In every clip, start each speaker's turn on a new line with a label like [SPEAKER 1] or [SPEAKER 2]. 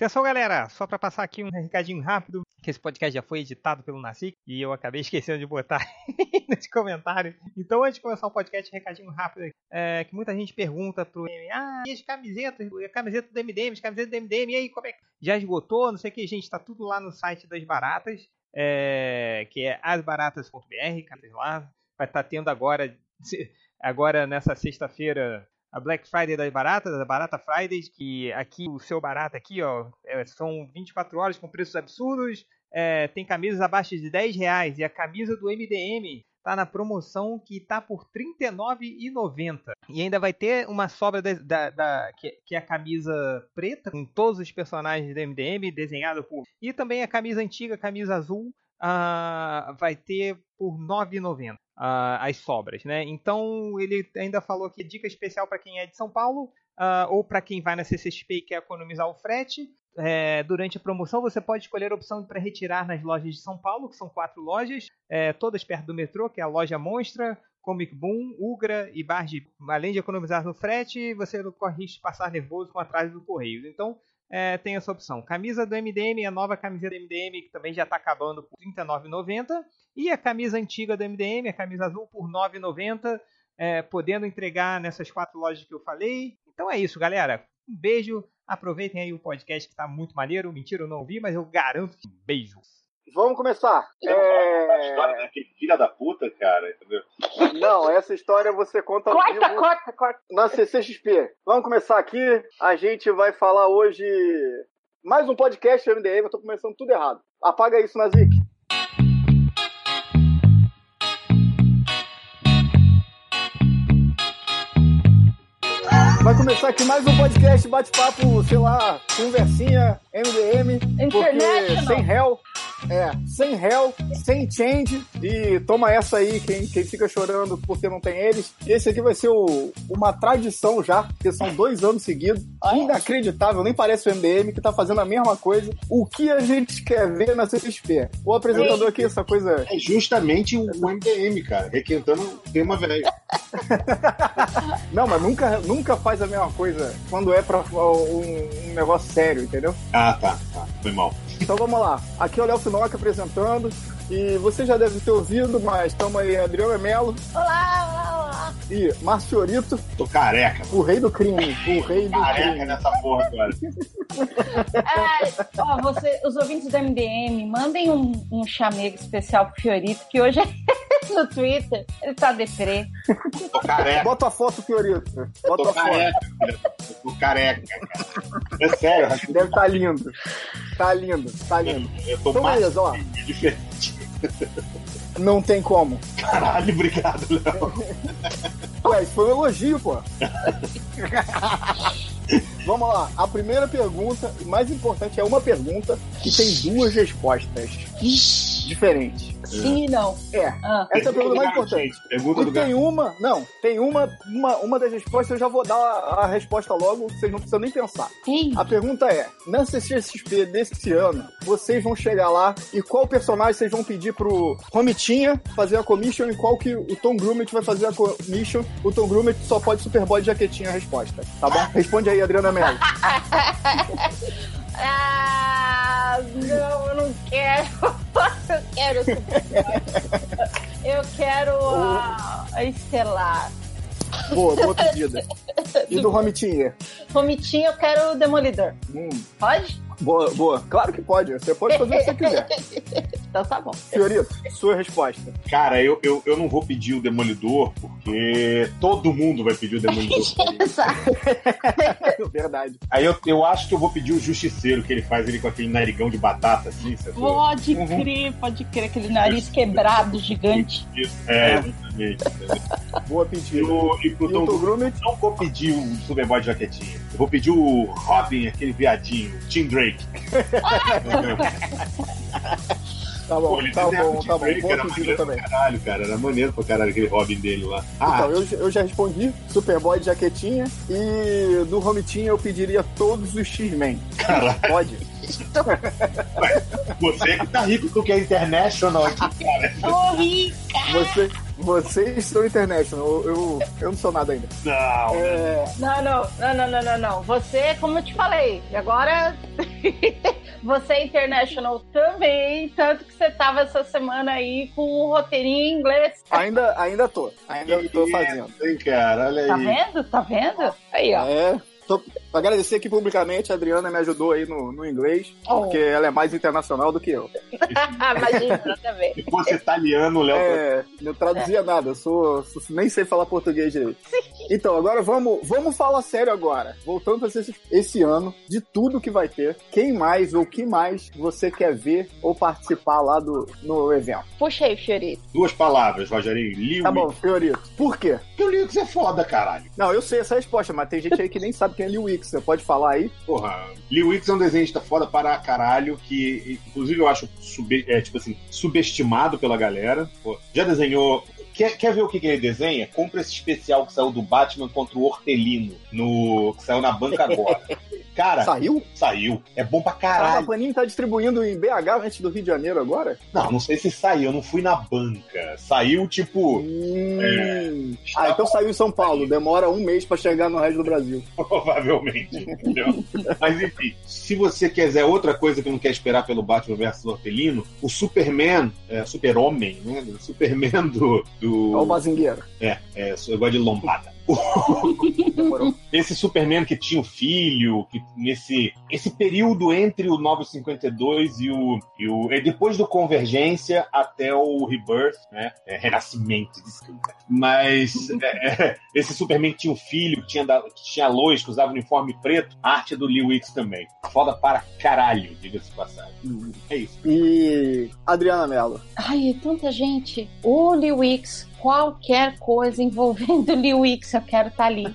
[SPEAKER 1] Atenção, galera! Só para passar aqui um recadinho rápido, que esse podcast já foi editado pelo Nacic e eu acabei esquecendo de botar nesse comentário. Então, antes de começar o podcast, recadinho rápido, é, que muita gente pergunta pro M, ah, e as camisetas, a camiseta do MDM, as camisetas do MDM, e aí, como é que... Já esgotou? Não sei o que, gente, tá tudo lá no site das Baratas, é, que é asbaratas.br, lá, vai estar tá tendo agora, agora nessa sexta-feira, a Black Friday das baratas, a Barata Fridays, que aqui o seu barato aqui, ó, é, são 24 horas com preços absurdos, é, tem camisas abaixo de 10 reais e a camisa do MDM tá na promoção que tá por R$ 39,90. E ainda vai ter uma sobra da, da, da que, que, é a camisa preta, com todos os personagens do MDM, desenhado por. E também a camisa antiga, a camisa azul, uh, vai ter por R$ 9,90 uh, as sobras, né? Então ele ainda falou aqui dica especial para quem é de São Paulo uh, ou para quem vai na CCXP e quer economizar o frete. É, durante a promoção você pode escolher a opção para retirar nas lojas de São Paulo, que são quatro lojas, é, todas perto do metrô, que é a loja Monstra, Comic Boom, Ugra e Barge. Além de economizar no frete, você não corre risco de passar nervoso com atraso do correio. Então é, tem essa opção. Camisa do MDM, a nova camisa do MDM, que também já está acabando por R$ 39,90. E a camisa antiga do MDM, a camisa azul, por R$ 9,90. É, podendo entregar nessas quatro lojas que eu falei. Então é isso, galera. Um beijo. Aproveitem aí o podcast que está muito maneiro. Mentira, eu não ouvi, mas eu garanto que beijo.
[SPEAKER 2] Vamos começar.
[SPEAKER 3] É... A história daquele filho da puta, cara, entendeu?
[SPEAKER 2] Não, essa história você conta
[SPEAKER 4] corta, vivo corta, corta.
[SPEAKER 2] na CCXP. Vamos começar aqui. A gente vai falar hoje mais um podcast MDM. Eu tô começando tudo errado. Apaga isso, Nazik. Vai começar aqui mais um podcast, bate-papo, sei lá, conversinha, MDM, porque sem réu é, sem réu, sem change. E toma essa aí, quem, quem fica chorando porque não tem eles. Esse aqui vai ser o, uma tradição já, porque são dois anos seguidos. Inacreditável, nem parece o MDM que tá fazendo a mesma coisa. O que a gente quer ver na CXP? O apresentador aqui, essa coisa.
[SPEAKER 3] É justamente o, MDM, cara, requentando o tema velho.
[SPEAKER 2] não, mas nunca, nunca faz a mesma coisa quando é pra um, um negócio sério, entendeu?
[SPEAKER 3] Ah, tá, tá. Foi mal.
[SPEAKER 2] Então vamos lá. Aqui é o Léo Finoca apresentando. E você já deve ter ouvido, mas estamos aí, Adriana Melo.
[SPEAKER 4] Olá, olá, olá.
[SPEAKER 2] E Marciorito.
[SPEAKER 3] Tô careca.
[SPEAKER 2] O rei do crime. O rei do
[SPEAKER 3] careca
[SPEAKER 2] crime.
[SPEAKER 3] nessa porra agora.
[SPEAKER 4] é, ó, você, os ouvintes do MDM, mandem um, um chamego especial pro Fiorito, que hoje é no Twitter. Ele tá deprê.
[SPEAKER 3] Tô careca.
[SPEAKER 2] Bota a foto, Fiorito. Bota
[SPEAKER 3] tô
[SPEAKER 2] a
[SPEAKER 3] careca,
[SPEAKER 2] foto.
[SPEAKER 3] Tô careca, cara. É sério.
[SPEAKER 2] Deve estar tá lindo. Tá lindo, tá lindo.
[SPEAKER 3] Eu, eu tô
[SPEAKER 2] então,
[SPEAKER 3] mais
[SPEAKER 2] beleza, ó. Não tem como.
[SPEAKER 3] Caralho, obrigado, Léo.
[SPEAKER 2] Ué, isso foi um elogio, pô. Vamos lá. A primeira pergunta, mais importante, é uma pergunta que tem duas respostas diferentes.
[SPEAKER 4] Sim e não.
[SPEAKER 2] É.
[SPEAKER 4] Ah.
[SPEAKER 2] Essa é a pergunta mais importante.
[SPEAKER 3] Pergunta
[SPEAKER 2] e
[SPEAKER 3] do
[SPEAKER 2] tem uma, não, tem uma, uma, uma das respostas, eu já vou dar a, a resposta logo, vocês não precisam nem pensar.
[SPEAKER 4] Sim.
[SPEAKER 2] A pergunta é, na CCXP desse ano, vocês vão chegar lá e qual personagem vocês vão pedir pro Romitinha fazer a commission e qual que o Tom Grumet vai fazer a commission? O Tom Grumet só pode Superboy de jaquetinha a resposta, tá bom? Responde aí, Adriana Mello.
[SPEAKER 4] ah, não, eu não quero. eu quero Eu quero a, a Estelar.
[SPEAKER 2] Boa, boa pedida. E do Romitinha?
[SPEAKER 4] Romitinha, eu quero o Demolidor.
[SPEAKER 2] Hum.
[SPEAKER 4] Pode?
[SPEAKER 2] Boa, boa. Claro que pode. Você pode fazer o que você quiser.
[SPEAKER 4] então tá bom.
[SPEAKER 2] Fiorito, sua resposta.
[SPEAKER 3] Cara, eu, eu, eu não vou pedir o Demolidor, porque todo mundo vai pedir o Demolidor.
[SPEAKER 2] Verdade.
[SPEAKER 3] Aí eu, eu acho que eu vou pedir o Justiceiro, que ele faz ele com aquele narigão de batata, assim.
[SPEAKER 4] Pode uhum. crer, pode crer. Aquele nariz quebrado, gigante.
[SPEAKER 3] Isso, é, exatamente.
[SPEAKER 2] Boa pedida.
[SPEAKER 3] E, e pro Tom Grumet, não vou pedir o Superboy de jaquetinha. Eu vou pedir o Robin, aquele viadinho, Tim Drake.
[SPEAKER 2] Tá bom, Pô, tá bom, tá bom. Boa pedida também.
[SPEAKER 3] Caralho, cara, era maneiro pra caralho aquele Robin dele lá.
[SPEAKER 2] Ah, então, eu, eu já respondi Superboy de jaquetinha e do Romitinha eu pediria todos os X-Men.
[SPEAKER 3] Caralho.
[SPEAKER 2] Pode?
[SPEAKER 3] Você que tá rico tu que é international aqui, cara.
[SPEAKER 4] Tô rica!
[SPEAKER 2] Você, vocês são international, eu, eu, eu não sou nada ainda.
[SPEAKER 3] Não.
[SPEAKER 2] É...
[SPEAKER 4] Não, não, não, não, não, não. Você, como eu te falei, agora Você é international também, tanto que você tava essa semana aí com o roteirinho em inglês.
[SPEAKER 2] Ainda, ainda tô. Ainda tô fazendo.
[SPEAKER 3] Sim, cara, olha
[SPEAKER 4] Tá
[SPEAKER 3] aí.
[SPEAKER 4] vendo? Tá vendo? Aí, ó.
[SPEAKER 2] É. Tô, agradecer aqui publicamente, a Adriana me ajudou aí no, no inglês,
[SPEAKER 4] Oh.
[SPEAKER 2] porque ela é mais internacional do que eu.
[SPEAKER 4] Imagina também.
[SPEAKER 3] Se fosse italiano, o Léo.
[SPEAKER 2] É, não traduzia nada, eu sou, sou- nem sei falar português direito. Então, agora vamos, vamos falar sério agora. Voltando para esse, esse ano, de tudo que vai ter, quem mais ou que mais você quer ver ou participar lá do, no evento?
[SPEAKER 4] Puxa aí, Fiorito.
[SPEAKER 3] Duas palavras, Rogerinho. Liu
[SPEAKER 2] Tá bom, Fiorito. Por quê?
[SPEAKER 3] Porque o Liu é foda, caralho.
[SPEAKER 2] Não, eu sei essa resposta, mas tem gente aí que nem sabe quem é Liu Wix. Você pode falar aí?
[SPEAKER 3] Porra, Lee Wicks é um desenhista foda para caralho, que inclusive eu acho sub, é, tipo assim, subestimado pela galera. Pô, já desenhou. Quer, quer ver o que, que ele desenha? Compra esse especial que saiu do Batman contra o Hortelino, no, que saiu na banca agora. Cara,
[SPEAKER 2] Saiu?
[SPEAKER 3] saiu. É bom pra
[SPEAKER 2] Caraca, a
[SPEAKER 3] caralho.
[SPEAKER 2] Panini tá distribuindo em BH antes do Rio de Janeiro agora?
[SPEAKER 3] Não, não sei se saiu, eu não fui na banca. Saiu, tipo,
[SPEAKER 2] Hum. Ah, então saiu em São Paulo. Demora um mês pra chegar no resto do Brasil.
[SPEAKER 3] Provavelmente, entendeu? Mas enfim, se você quiser outra coisa que não quer esperar pelo Batman vs Hortelino, o Superman, é, Super-Homem, né? O Superman do. do...
[SPEAKER 2] Olha o Bazingueiro.
[SPEAKER 3] É, é, eu gosto de lombada. Esse Superman que tinha o filho, que nesse esse período entre o 952 e o, e o e depois do Convergência até o Rebirth, né? É, Renascimento, desculpa. Mas é, é, esse Superman que tinha o filho, que tinha, da, que tinha a Lois, que usava uniforme preto, a arte é do Lee Wicks também. Foda para caralho, diga-se de passagem. É isso.
[SPEAKER 2] E Adriana Mello.
[SPEAKER 4] Ai, é tanta gente. O Lee Wicks, qualquer coisa envolvendo Lee Wicks, eu quero estar ali.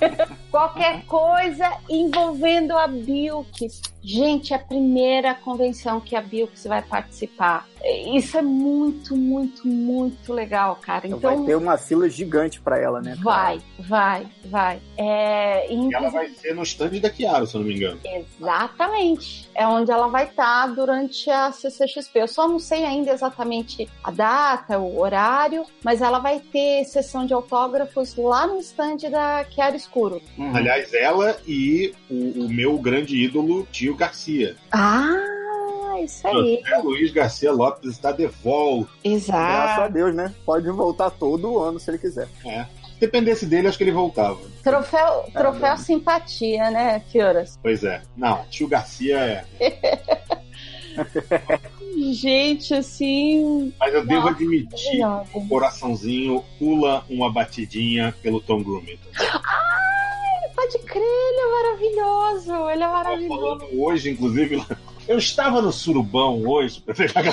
[SPEAKER 4] qualquer coisa envolvendo a Bilks. Gente, é a primeira convenção que a Bilks vai participar. Isso é muito, muito, muito legal, cara. Então,
[SPEAKER 2] vai ter uma fila gigante pra ela, né? cara?
[SPEAKER 4] vai, vai, vai. É,
[SPEAKER 3] E ela vai ser no stand da Chiaro, se eu não me engano.
[SPEAKER 4] Exatamente. É onde ela vai estar durante a CCXP. Eu só não sei ainda exatamente a data, o horário, mas ela vai ter sessão de autógrafos lá no stand da Chiara Escuro.
[SPEAKER 2] Uhum.
[SPEAKER 3] Aliás, ela e o, o meu grande ídolo, Tio Garcia.
[SPEAKER 4] Ah, isso aí.
[SPEAKER 3] José Luiz Garcia Lopes está de volta.
[SPEAKER 2] Graças a
[SPEAKER 4] Exato.
[SPEAKER 2] Deus, né? Pode voltar todo ano se ele quiser.
[SPEAKER 3] É. Se dependesse dele, acho que ele voltava.
[SPEAKER 4] Troféu, troféu
[SPEAKER 2] bom.
[SPEAKER 4] simpatia, né, Fioras?
[SPEAKER 3] Pois é. Não, tio Garcia é.
[SPEAKER 4] Gente, assim.
[SPEAKER 3] Mas eu devo
[SPEAKER 4] Nossa,
[SPEAKER 3] admitir,
[SPEAKER 4] maravilhosa.
[SPEAKER 3] o coraçãozinho pula uma batidinha pelo Tom Grummet.
[SPEAKER 4] Pode crer, ele é maravilhoso. Ele é maravilhoso.
[SPEAKER 3] falando hoje, inclusive, eu estava no surubão hoje, pegar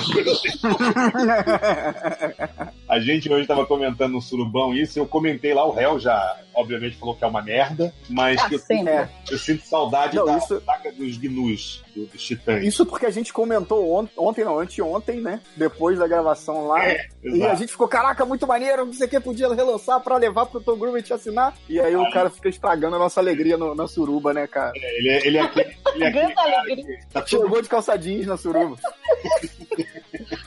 [SPEAKER 3] a gente hoje estava comentando no surubão isso, eu comentei lá, o réu já, obviamente, falou que é uma merda, mas
[SPEAKER 4] Ah,
[SPEAKER 3] que eu.
[SPEAKER 2] É.
[SPEAKER 3] eu sinto saudade
[SPEAKER 2] Não,
[SPEAKER 3] da
[SPEAKER 2] isso-
[SPEAKER 3] saca dos gnus, do- dos titãs.
[SPEAKER 2] Isso porque a gente comentou ont- ontem, não, anteontem, né? Depois da gravação lá.
[SPEAKER 3] É,
[SPEAKER 2] E a gente ficou, caraca, muito maneiro, não sei o que, podia relançar pra levar pro Tom Grummet assinar. E aí o cara fica estragando a nossa alegria no- na suruba, né, cara?
[SPEAKER 3] Ele é, ele é aquele, ele é aquele
[SPEAKER 4] Grande
[SPEAKER 3] cara
[SPEAKER 4] alegria.
[SPEAKER 3] que tá
[SPEAKER 2] Chegou de calça jeans na suruba.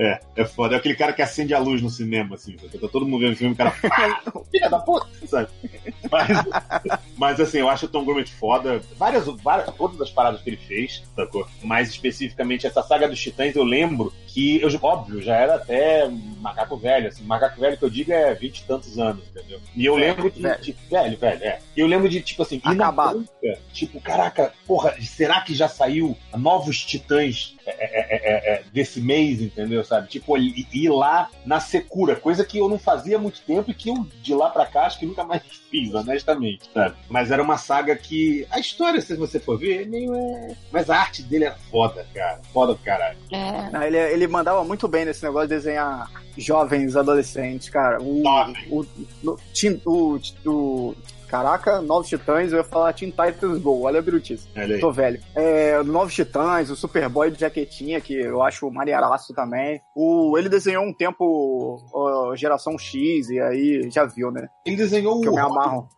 [SPEAKER 3] É, é foda. É aquele cara que acende a luz no cinema, assim. Tá todo mundo vendo o filme, o cara. "Ah, Filha da puta, sabe? Mas, mas assim, eu acho o Tom Grummet foda. Várias, várias, todas as paradas que ele fez, sacou? Mais especificamente essa saga dos Titãs, eu lembro que, eu, óbvio, já era até macaco velho, assim. Macaco velho que eu digo é vinte e tantos anos, entendeu? E eu lembro de.
[SPEAKER 2] velho.
[SPEAKER 3] de- velho, velho, é. E eu lembro de, tipo assim,
[SPEAKER 2] Acabado.
[SPEAKER 3] tipo, caraca, porra, será que já saiu novos Titãs é, é, é, é, desse mês, entendeu? Sabe? Tipo, ir ir lá na secura, coisa que eu não fazia há muito tempo e que eu de lá pra cá acho que nunca mais fiz, honestamente, sabe? Mas era uma saga que a história, se você for ver, é meio é. Mas a arte dele é foda, cara. Foda do caralho.
[SPEAKER 4] É.
[SPEAKER 2] Não, ele, ele mandava muito bem nesse negócio de desenhar jovens adolescentes, cara. O,
[SPEAKER 3] Jovem.
[SPEAKER 2] o, Teen- o, o- Caraca, Novos Titãs, eu ia falar Teen Titans Go, olha a brutice. Tô velho. É, Novos Titãs, o Superboy de jaquetinha, que eu acho maneiraço também. O, ele desenhou um tempo ó, Geração X, e aí já viu, né?
[SPEAKER 3] Ele desenhou
[SPEAKER 2] Que eu
[SPEAKER 3] o
[SPEAKER 2] me
[SPEAKER 3] Robin,
[SPEAKER 2] amarro.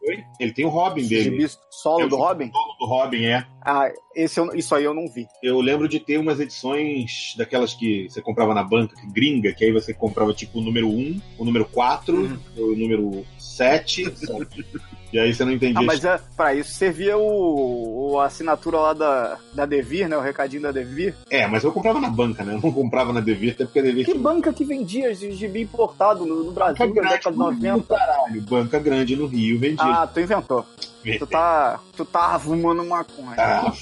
[SPEAKER 3] Ele tem o Robin dele.
[SPEAKER 2] Gibi solo
[SPEAKER 3] Eu
[SPEAKER 2] do Robin?
[SPEAKER 3] solo do Robin, é.
[SPEAKER 2] Ah, esse eu- isso aí eu não vi.
[SPEAKER 3] Eu lembro de ter umas edições daquelas que você comprava na banca, que gringa, que aí você comprava tipo o número 1, o número 4,
[SPEAKER 2] Uhum.
[SPEAKER 3] o número 7. E aí você não entendia. Ah,
[SPEAKER 2] mas é, pra isso servia o, o, a assinatura lá da, da Devir, né? O recadinho da Devir.
[SPEAKER 3] É, mas eu comprava na banca, né? Eu não comprava na Devir, até porque a Devir.
[SPEAKER 2] Que tinha... banca que vendia gibi importado no, no Brasil banca na década de 90?
[SPEAKER 3] Caralho, banca grande no Rio vendia.
[SPEAKER 2] Ah, tu inventou. Tu tá, tu tá fumando maconha.
[SPEAKER 3] Ah,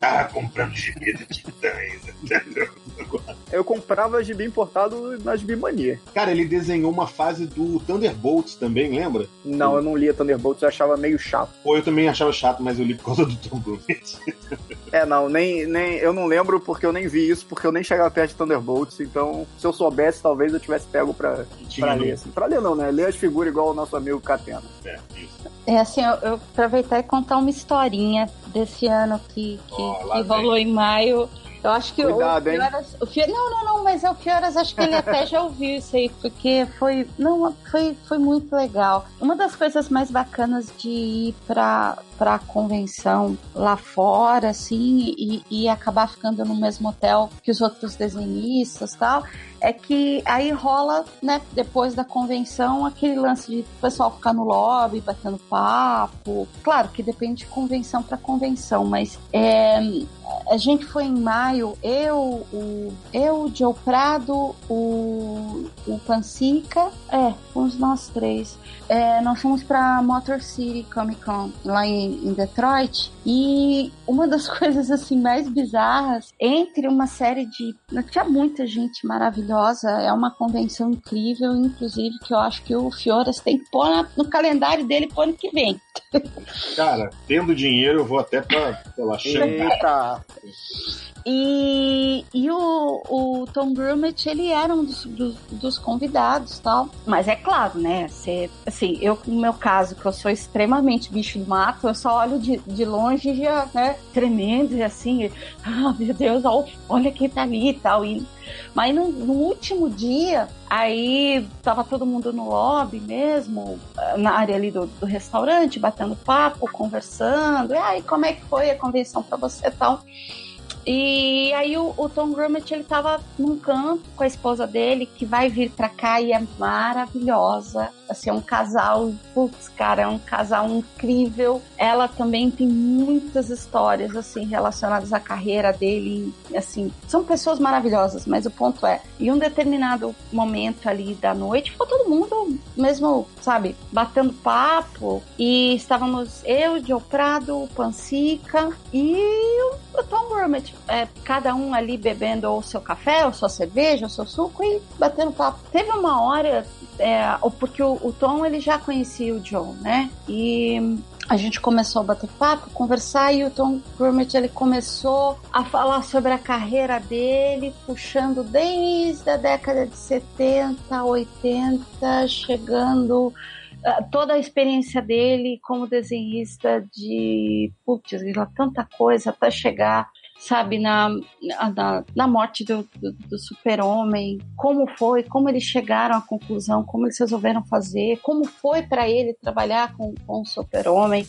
[SPEAKER 3] tá comprando gibi de titãs, entendeu?
[SPEAKER 2] Eu comprava gibi importado na Gibi Mania.
[SPEAKER 3] Cara, ele desenhou uma fase do Thunderbolts também, lembra?
[SPEAKER 2] Não, eu não lia Thunderbolts, eu achava meio chato.
[SPEAKER 3] Pô, eu também achava chato, mas eu li por causa do Tom
[SPEAKER 2] é, não, nem, nem, eu não lembro porque eu nem vi isso, porque eu nem chegava perto de Thunderbolts, então se eu soubesse, talvez eu tivesse pego pra, pra ler. Assim. Pra ler não, né? Ler as figuras igual o nosso amigo Catena.
[SPEAKER 4] É, isso. É assim, eu, eu aproveitar e contar uma historinha desse ano que, que, oh, que rolou em maio. Eu acho que
[SPEAKER 2] Cuidado,
[SPEAKER 4] o, Fioras, o Fioras, não, não, não, mas é o Fioras, acho que ele até já ouviu isso aí, porque foi, não, foi, foi muito legal. Uma das coisas mais bacanas de ir pra, pra convenção lá fora, assim, e, e acabar ficando no mesmo hotel que os outros desenhistas tal, é que aí rola, né, depois da convenção, aquele lance de o pessoal ficar no lobby, batendo papo. Claro que depende de convenção para convenção, mas é, a gente foi em maio, eu, o, eu, o Joe Prado, o, o Pansica, é, fomos nós três. É, nós fomos pra Motor City Comic Con, lá em, em, Detroit, e uma das coisas assim mais bizarras, entre uma série de. Tinha muita gente maravilhosa, é uma convenção incrível, inclusive, que eu acho que o Fioras tem que pôr no calendário dele pro ano que vem.
[SPEAKER 3] Cara, tendo dinheiro, eu vou até pra, sei lá, Eita.
[SPEAKER 4] E, e o, o Tom Grummett, ele era um dos, dos, dos convidados tal. Mas é claro, né? Você, assim, eu, no meu caso, que eu sou extremamente bicho do mato, eu só olho de, de longe já, né? Tremendo e assim, ah, meu Deus, olha quem tá ali e tal. E, mas no, no, último dia, aí tava todo mundo no lobby mesmo, na área ali do, do restaurante, batendo papo, conversando. E aí, como é que foi a convenção para você e tal? E aí o, o, Tom Grummett, ele tava num canto com a esposa dele, que vai vir pra cá e é maravilhosa. Assim, é um casal, putz, cara, é um casal incrível. Ela também tem muitas histórias, assim, relacionadas à carreira dele. Assim, são pessoas maravilhosas, mas o ponto é, em um determinado momento ali da noite, ficou todo mundo mesmo, sabe, batendo papo. E estávamos eu, Joe Prado, Pansica e o Tom Grummett é, cada um ali bebendo o seu café, ou sua cerveja, o seu suco e batendo papo. Teve uma hora, é, porque o, o, Tom ele já conhecia o Joe, né? E a gente começou a bater papo, conversar e o Tom Grummett ele começou a falar sobre a carreira dele, puxando desde a década de 70, 80, chegando toda a experiência dele como desenhista de putz, tanta coisa até chegar sabe, na, na, na morte do, do, do super-homem, como foi, como eles chegaram à conclusão, como eles resolveram fazer, como foi para ele trabalhar com, com o super-homem.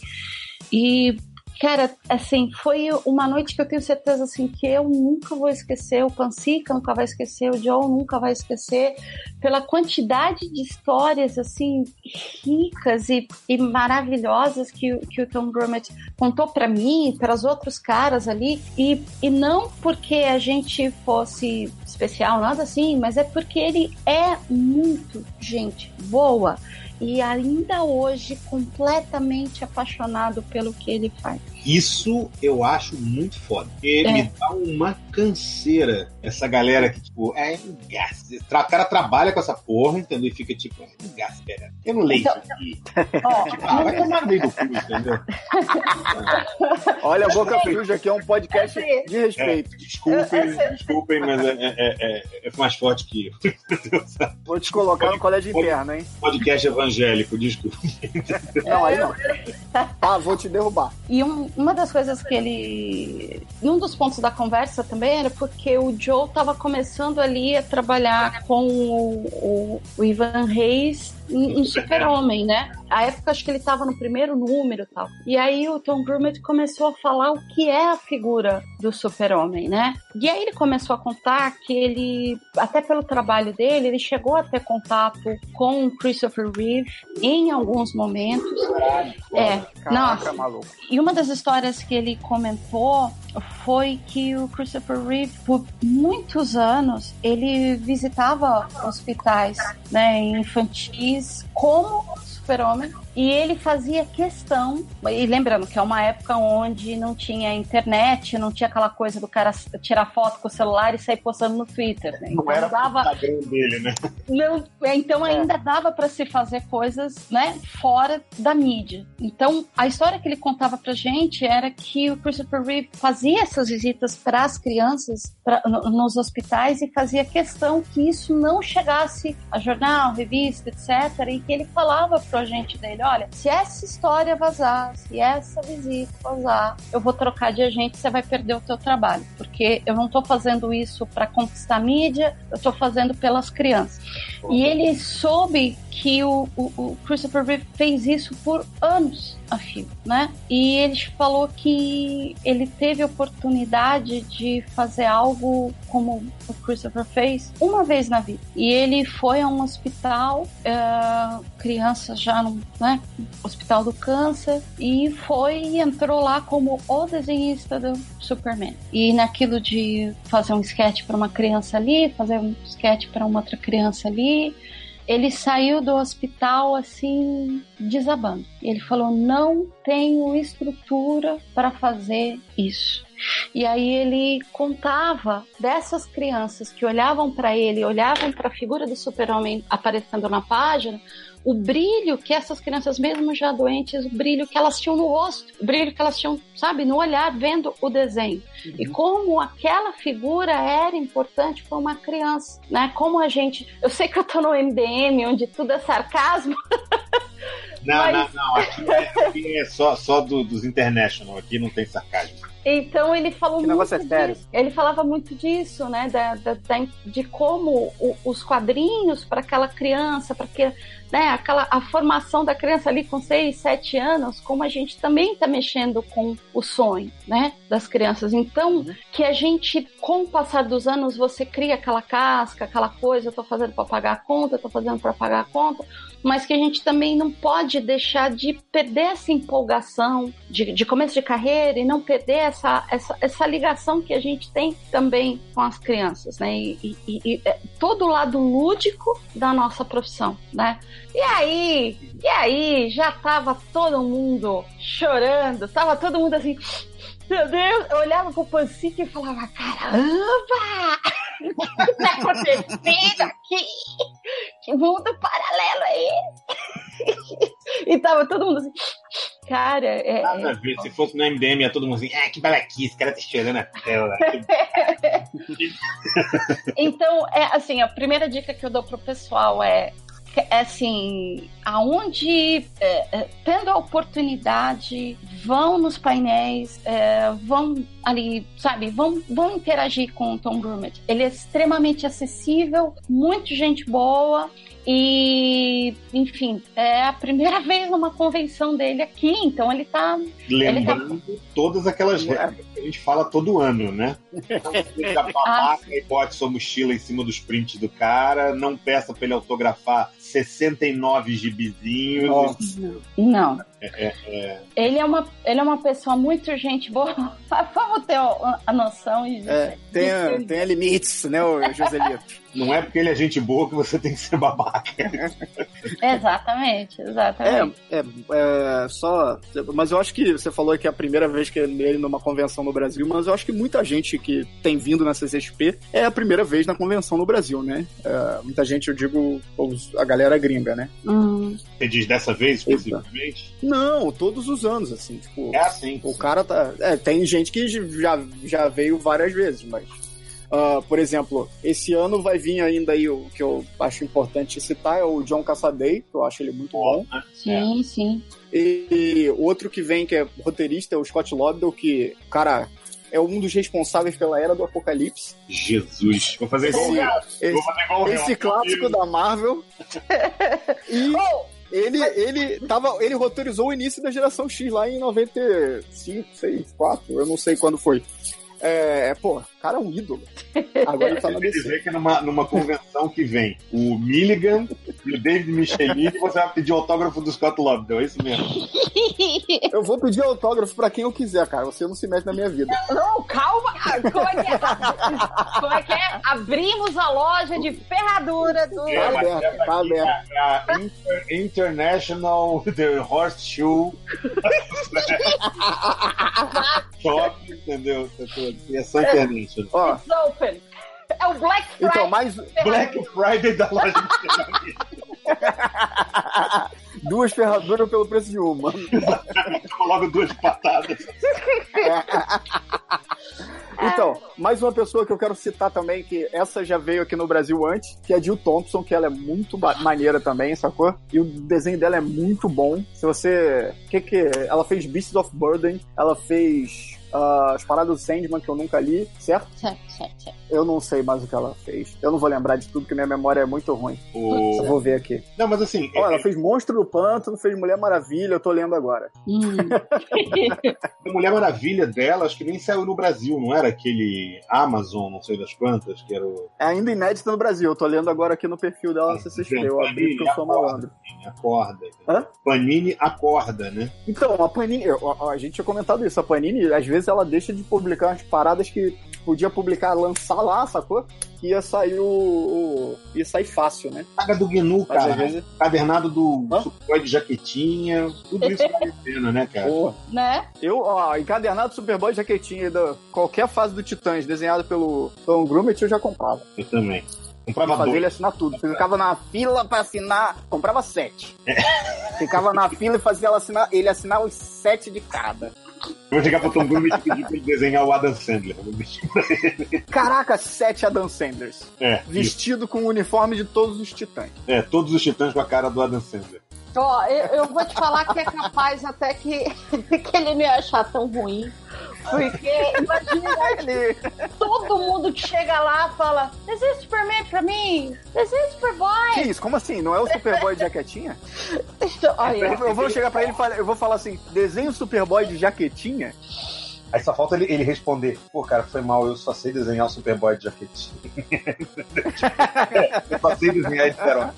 [SPEAKER 4] E Cara, assim, foi uma noite que eu tenho certeza assim que eu nunca vou esquecer, o Pansica nunca vai esquecer, o Joe nunca vai esquecer, pela quantidade de histórias assim ricas e, e maravilhosas que, que o Tom Grummett contou para mim, para os outros caras ali, e, e não porque a gente fosse especial, nada assim, mas é porque ele é muito gente boa e ainda hoje completamente apaixonado pelo que ele faz.
[SPEAKER 3] Isso eu acho muito foda. Porque é. me dá uma canseira essa galera que, tipo, é um gás. O cara trabalha com essa porra, entendeu? E fica tipo, é um gás, cara. Eu não leio então, isso aqui. Ó, tipo, ah, vai tomar meio do cu, entendeu?
[SPEAKER 2] Olha, a Boca Suja aqui é um podcast de respeito. É,
[SPEAKER 3] desculpem, desculpem, mas é, é, é, é, mais forte que eu.
[SPEAKER 2] Vou te colocar no colégio interno, hein?
[SPEAKER 3] Podcast evangélico, desculpa.
[SPEAKER 2] Não, aí não. Ah, vou te derrubar.
[SPEAKER 4] E um, uma das coisas que ele. Um dos pontos da conversa também era porque o Joe estava começando ali a trabalhar com o, o, o Ivan Reis um, super-homem, né? A época acho que ele tava no primeiro número e tal. E aí o Tom Grummett começou a falar o que é a figura do super-homem, né? E aí ele começou a contar que ele, até pelo trabalho dele, ele chegou a ter contato com o Christopher Reeve em alguns momentos. É,
[SPEAKER 2] Caraca, maluco.
[SPEAKER 4] E uma das histórias que ele comentou foi que o Christopher Reeve, por muitos anos, ele visitava hospitais né, infantis como super-homem e ele fazia questão, e lembrando que é uma época onde não tinha internet, não tinha aquela coisa do cara tirar foto com o celular e sair postando no Twitter. Né?
[SPEAKER 3] Então, não era dava... o dele, né?
[SPEAKER 4] Não, é, então é. ainda dava para se fazer coisas né, fora da mídia. Então a história que ele contava pra gente era que o Christopher Reeve fazia essas visitas para as crianças pra, nos hospitais e fazia questão que isso não chegasse a jornal, revista, etc. E que ele falava pro agente dele ele: olha, se essa história vazar, se essa visita vazar, eu vou trocar de agente, você vai perder o teu trabalho, porque eu não estou fazendo isso para conquistar mídia, eu estou fazendo pelas crianças. E ele soube que o, o, o Christopher Reeve fez isso por anos a fio, né? E ele falou que ele teve oportunidade de fazer algo como o Christopher fez uma vez na vida. E ele foi a um hospital, uh, criança já no né, hospital do câncer, e foi e entrou lá como o desenhista do Superman. E naquilo de fazer um sketch para uma criança ali, fazer um sketch para uma outra criança ali, ele saiu do hospital assim desabando. Ele falou: "Não tenho estrutura para fazer isso". E aí ele contava dessas crianças que olhavam para ele, olhavam para a figura do super-homem aparecendo na página, o brilho que essas crianças, mesmo já doentes, o brilho que elas tinham no rosto, o brilho que elas tinham, sabe, no olhar, vendo o desenho. Uhum. E como aquela figura era importante para uma criança, né? Como a gente. Eu sei que eu tô no MDM, onde tudo é sarcasmo.
[SPEAKER 3] Não, Mas... não, não. Aqui, é, aqui é só, só do, dos international, aqui não tem sarcasmo.
[SPEAKER 4] Então ele falou que muito é disso. Ele falava muito disso, né? Da, da, da de como o, os quadrinhos para aquela criança, para que né, aquela a formação da criança ali com 6, 7 anos, como a gente também está mexendo com o sonho, né, das crianças. Então, uhum. que a gente, com o passar dos anos, você cria aquela casca, aquela coisa, eu tô fazendo para pagar a conta, eu tô fazendo para pagar a conta, mas que a gente também não pode deixar de perder essa empolgação de, de começo de carreira e não perder essa, essa, essa ligação que a gente tem também com as crianças, né? E, e, e é, todo o lado lúdico da nossa profissão, né? E aí, e aí, já tava todo mundo chorando, tava todo mundo assim, meu Deus, eu olhava pro Pancique e falava, caramba! O que tá acontecendo aqui? Que mundo paralelo é esse? e tava todo mundo assim, cara. É,
[SPEAKER 3] Nada a ver, se fosse no MDM, ia todo mundo assim, ah, que balaquice, esse cara tá cheirando a tela.
[SPEAKER 4] então, é assim, a primeira dica que eu dou pro pessoal é é assim, aonde, é, é, tendo a oportunidade, vão nos painéis, é, vão ali, sabe, vão, vão interagir com o Tom Grummett. Ele é extremamente acessível, muito gente boa. E, enfim, é a primeira vez numa convenção dele aqui, então ele tá.
[SPEAKER 3] Lembrando ele tá... todas aquelas regras que a gente fala todo ano, né? Não a babaca ah, e bote sua mochila em cima dos prints do cara, não peça pra ele autografar 69 gibizinhos.
[SPEAKER 4] Nossa. Não. É, é, é, Ele, é uma, ele é uma pessoa muito gente boa. Vamos ter a noção. E,
[SPEAKER 2] é, tem, tem limites, né, Joselito?
[SPEAKER 3] Não é porque ele é gente boa que você tem que ser babaca.
[SPEAKER 4] exatamente, exatamente.
[SPEAKER 2] É, é, é, só. Mas eu acho que você falou que é a primeira vez que ele numa convenção no Brasil, mas eu acho que muita gente que tem vindo na CCXP é a primeira vez na convenção no Brasil, né? É, muita gente, eu digo, a galera gringa, né?
[SPEAKER 3] Hum. Você diz dessa vez especificamente?
[SPEAKER 2] Não, todos os anos, assim, tipo.
[SPEAKER 3] É assim.
[SPEAKER 2] O cara tá. É, tem gente que já, já veio várias vezes, mas Uh, por exemplo, esse ano vai vir ainda aí o que eu acho importante citar é o John Cassaday, que eu acho ele muito bom.
[SPEAKER 4] Né? Sim, é. sim.
[SPEAKER 2] E outro que vem, que é roteirista, é o Scott Lobdell, que, cara, é um dos responsáveis pela Era do Apocalipse.
[SPEAKER 3] Jesus. Vou fazer igual o
[SPEAKER 2] Esse,
[SPEAKER 3] Vou fazer igual
[SPEAKER 2] esse clássico da Marvel. E ele, ele, tava, ele roteirizou o início da geração X lá em 95, 6, 4, eu não sei quando foi. É, pô, o cara é um ídolo. Agora ele tá na DC.
[SPEAKER 3] dizer que numa, numa convenção que vem o Milligan e o David Michelin, você vai pedir autógrafo do Scott Lobdell, é isso mesmo?
[SPEAKER 2] Eu vou pedir autógrafo pra quem eu quiser, cara. Você não se mete na minha vida.
[SPEAKER 4] Não, calma! Como é que é? Como é que é? Abrimos a loja de ferradura do.
[SPEAKER 3] É,
[SPEAKER 2] aberto, tá aberto.
[SPEAKER 3] a Inter- International The Horseshoe Shop, entendeu? E é só internet.
[SPEAKER 2] Ó,
[SPEAKER 4] It's open. É o Black Friday.
[SPEAKER 2] então, mais
[SPEAKER 3] Black Friday da loja de ferramenta.
[SPEAKER 2] duas ferraduras pelo preço de uma.
[SPEAKER 3] Logo duas patadas.
[SPEAKER 2] Então, mais uma pessoa que eu quero citar também, que essa já veio aqui no Brasil antes, que é a Jill Thompson, que ela é muito maneira também, sacou? E o desenho dela é muito bom. Se você. O que que. Ela fez Beasts of Burden, ela fez. Ah, as paradas do Sandman, que eu nunca li, certo?
[SPEAKER 4] Certo, certo, certo.
[SPEAKER 2] Eu não sei mais o que ela fez. Eu não vou lembrar de tudo, porque minha memória é muito ruim. Vou ver aqui.
[SPEAKER 3] Não, mas assim,
[SPEAKER 2] Ó, ela
[SPEAKER 3] é-
[SPEAKER 2] fez Monstro do Pântano, fez Mulher Maravilha, eu tô lendo agora.
[SPEAKER 4] Hum.
[SPEAKER 3] a Mulher Maravilha dela, acho que nem saiu no Brasil, não era aquele Amazon, não sei das quantas, que era o.
[SPEAKER 2] É ainda inédita no Brasil, eu tô lendo agora aqui no perfil dela na CCXP. Eu abri porque eu sou malandro.
[SPEAKER 3] Acorda.
[SPEAKER 2] Hã?
[SPEAKER 3] Panini acorda, né?
[SPEAKER 2] Então, a Panini, a, a gente tinha comentado isso, a Panini, às vezes ela deixa de publicar umas paradas que podia publicar, lançar lá, sacou? Que ia sair o. o- ia sair fácil, né?
[SPEAKER 3] Saga do Gnu,
[SPEAKER 2] Mas
[SPEAKER 3] cara.
[SPEAKER 2] vezes.
[SPEAKER 3] Cadernado do? Superboy de jaquetinha. Tudo isso vale a pena, né, cara?
[SPEAKER 2] Pô,
[SPEAKER 4] né?
[SPEAKER 2] eu, ó, encadernado Superboy jaquetinha da qualquer fase do Titãs desenhado pelo Tom Grumet, eu já comprava.
[SPEAKER 3] Eu também. Comprava
[SPEAKER 2] fazer ele assinar tudo. Ficava na fila pra assinar. Comprava sete. Ficava na fila e fazia ela assinar, ele assinar os sete de cada.
[SPEAKER 3] Eu vou chegar pro Tom Grummet e pedir pra ele desenhar o Adam Sandler.
[SPEAKER 2] Caraca, sete Adam Sanders.
[SPEAKER 3] É, isso.
[SPEAKER 2] Vestido com o uniforme de todos os titãs.
[SPEAKER 3] é, todos os titãs com a cara do Adam Sandler.
[SPEAKER 4] Ó, eu, eu vou te falar que é capaz até que, que ele não ia achar tão ruim. Porque, imagina,
[SPEAKER 2] Ele...
[SPEAKER 4] todo mundo que chega lá fala: desenha Superman pra mim, desenha Superboy.
[SPEAKER 2] Que isso? Como assim? Não é o Superboy de jaquetinha?
[SPEAKER 4] Então, olha,
[SPEAKER 2] Eu, eu vou chegar pra ele e eu vou falar assim: desenha o Superboy de jaquetinha?
[SPEAKER 3] Aí só falta ele, ele responder: pô, cara, foi mal, eu só sei desenhar o Superboy de jaquetinha. eu só sei desenhar esse herói.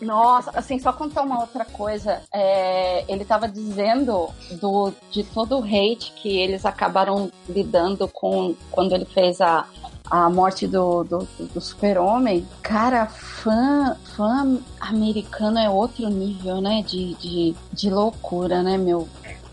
[SPEAKER 4] Nossa, assim, só contar uma outra coisa. É, ele tava dizendo do, de todo o hate que eles acabaram lidando com quando ele fez a, a morte do, do, do super-homem. Cara, fã, fã americano é outro nível, né? De, de, de loucura, né, meu?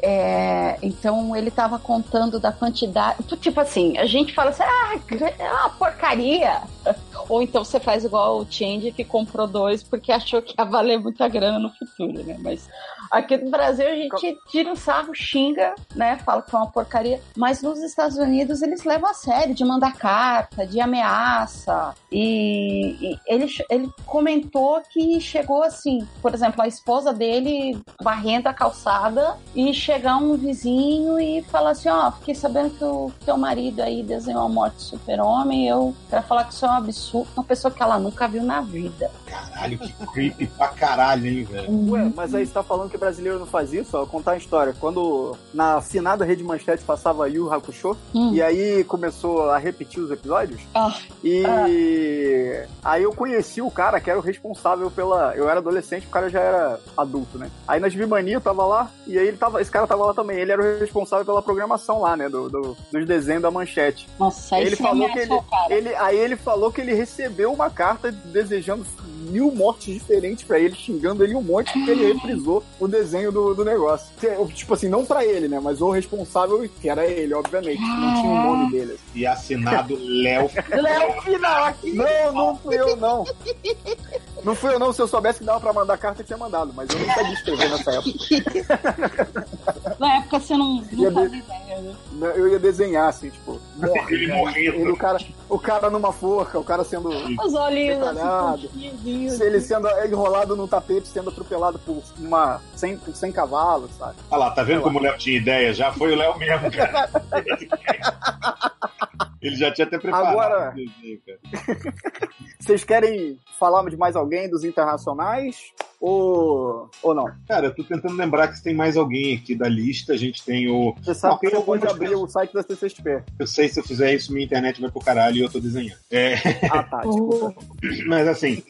[SPEAKER 4] É, então ele tava contando da quantidade. Tipo assim, a gente fala assim, ah, é uma porcaria. Ou então você faz igual o Change que comprou dois porque achou que ia valer muita grana no futuro, né? Mas aqui no Brasil a gente tira o sarro, xinga, né? Fala que é uma porcaria. Mas nos Estados Unidos eles levam a sério de mandar carta, de ameaça. E, e ele, ele comentou que chegou assim, por exemplo, a esposa dele varrendo a calçada e chegar um vizinho e falar assim: Ó, fiquei sabendo que o teu marido aí desenhou a morte do super-homem. Eu quero falar que isso é um absurdo. Uma pessoa que ela nunca viu na vida.
[SPEAKER 3] Caralho, que creepy pra caralho, hein, velho.
[SPEAKER 2] Ué, mas aí você tá falando que brasileiro não faz isso? Ó, vou contar a história. Quando na finada Rede Manchete passava Yu Hakusho,
[SPEAKER 4] Hum.
[SPEAKER 2] e aí começou a repetir os episódios,
[SPEAKER 4] Ah,
[SPEAKER 2] e aí eu conheci o cara que era o responsável pela. Eu era adolescente, o cara já era adulto, né? Aí na Vimania eu tava lá, e aí ele tava. Esse cara tava lá também. Ele era o responsável pela programação lá, né? Do, do- dos desenhos da manchete.
[SPEAKER 4] nossa, aí
[SPEAKER 2] Ele
[SPEAKER 4] você
[SPEAKER 2] falou que ele, ele. Aí ele falou que ele recebeu uma carta desejando mil mortes diferentes pra ele, xingando ele um monte porque ele reprisou o desenho do, do negócio. Que, Tipo assim, não pra ele, né? Mas o responsável, que era ele, obviamente. Não tinha o nome dele. assim.
[SPEAKER 3] E assinado Léo.
[SPEAKER 2] Léo Final aqui! Não, não fui eu, não. Não fui eu, não. Se eu soubesse que dava pra mandar carta, eu tinha mandado. Mas eu não sabia escrever nessa época.
[SPEAKER 4] Na época você não, não fazia ideia, né?
[SPEAKER 2] Eu ia desenhar, assim, tipo,
[SPEAKER 3] morre, ele morrendo. Ele,
[SPEAKER 2] o, cara, o cara numa forca, o cara sendo.
[SPEAKER 4] Os olhinhos assim,
[SPEAKER 2] Se ele sendo enrolado num tapete, sendo atropelado por uma. sem, sem cavalos, sabe?
[SPEAKER 3] Olha lá, tá vendo como o Léo tinha ideia? Já foi o Léo mesmo, cara. Ele já tinha até preparado.
[SPEAKER 2] Agora, vocês querem falar de mais alguém dos internacionais? Ou, ou não?
[SPEAKER 3] Cara, eu tô tentando lembrar que tem mais alguém aqui da lista. A gente tem o.
[SPEAKER 2] Você sabe que eu vou abrir o site da CCXP.
[SPEAKER 3] Eu sei, se eu fizer isso, minha internet vai pro caralho e eu tô desenhando. É...
[SPEAKER 2] Ah, tá. Desculpa.
[SPEAKER 3] Mas assim,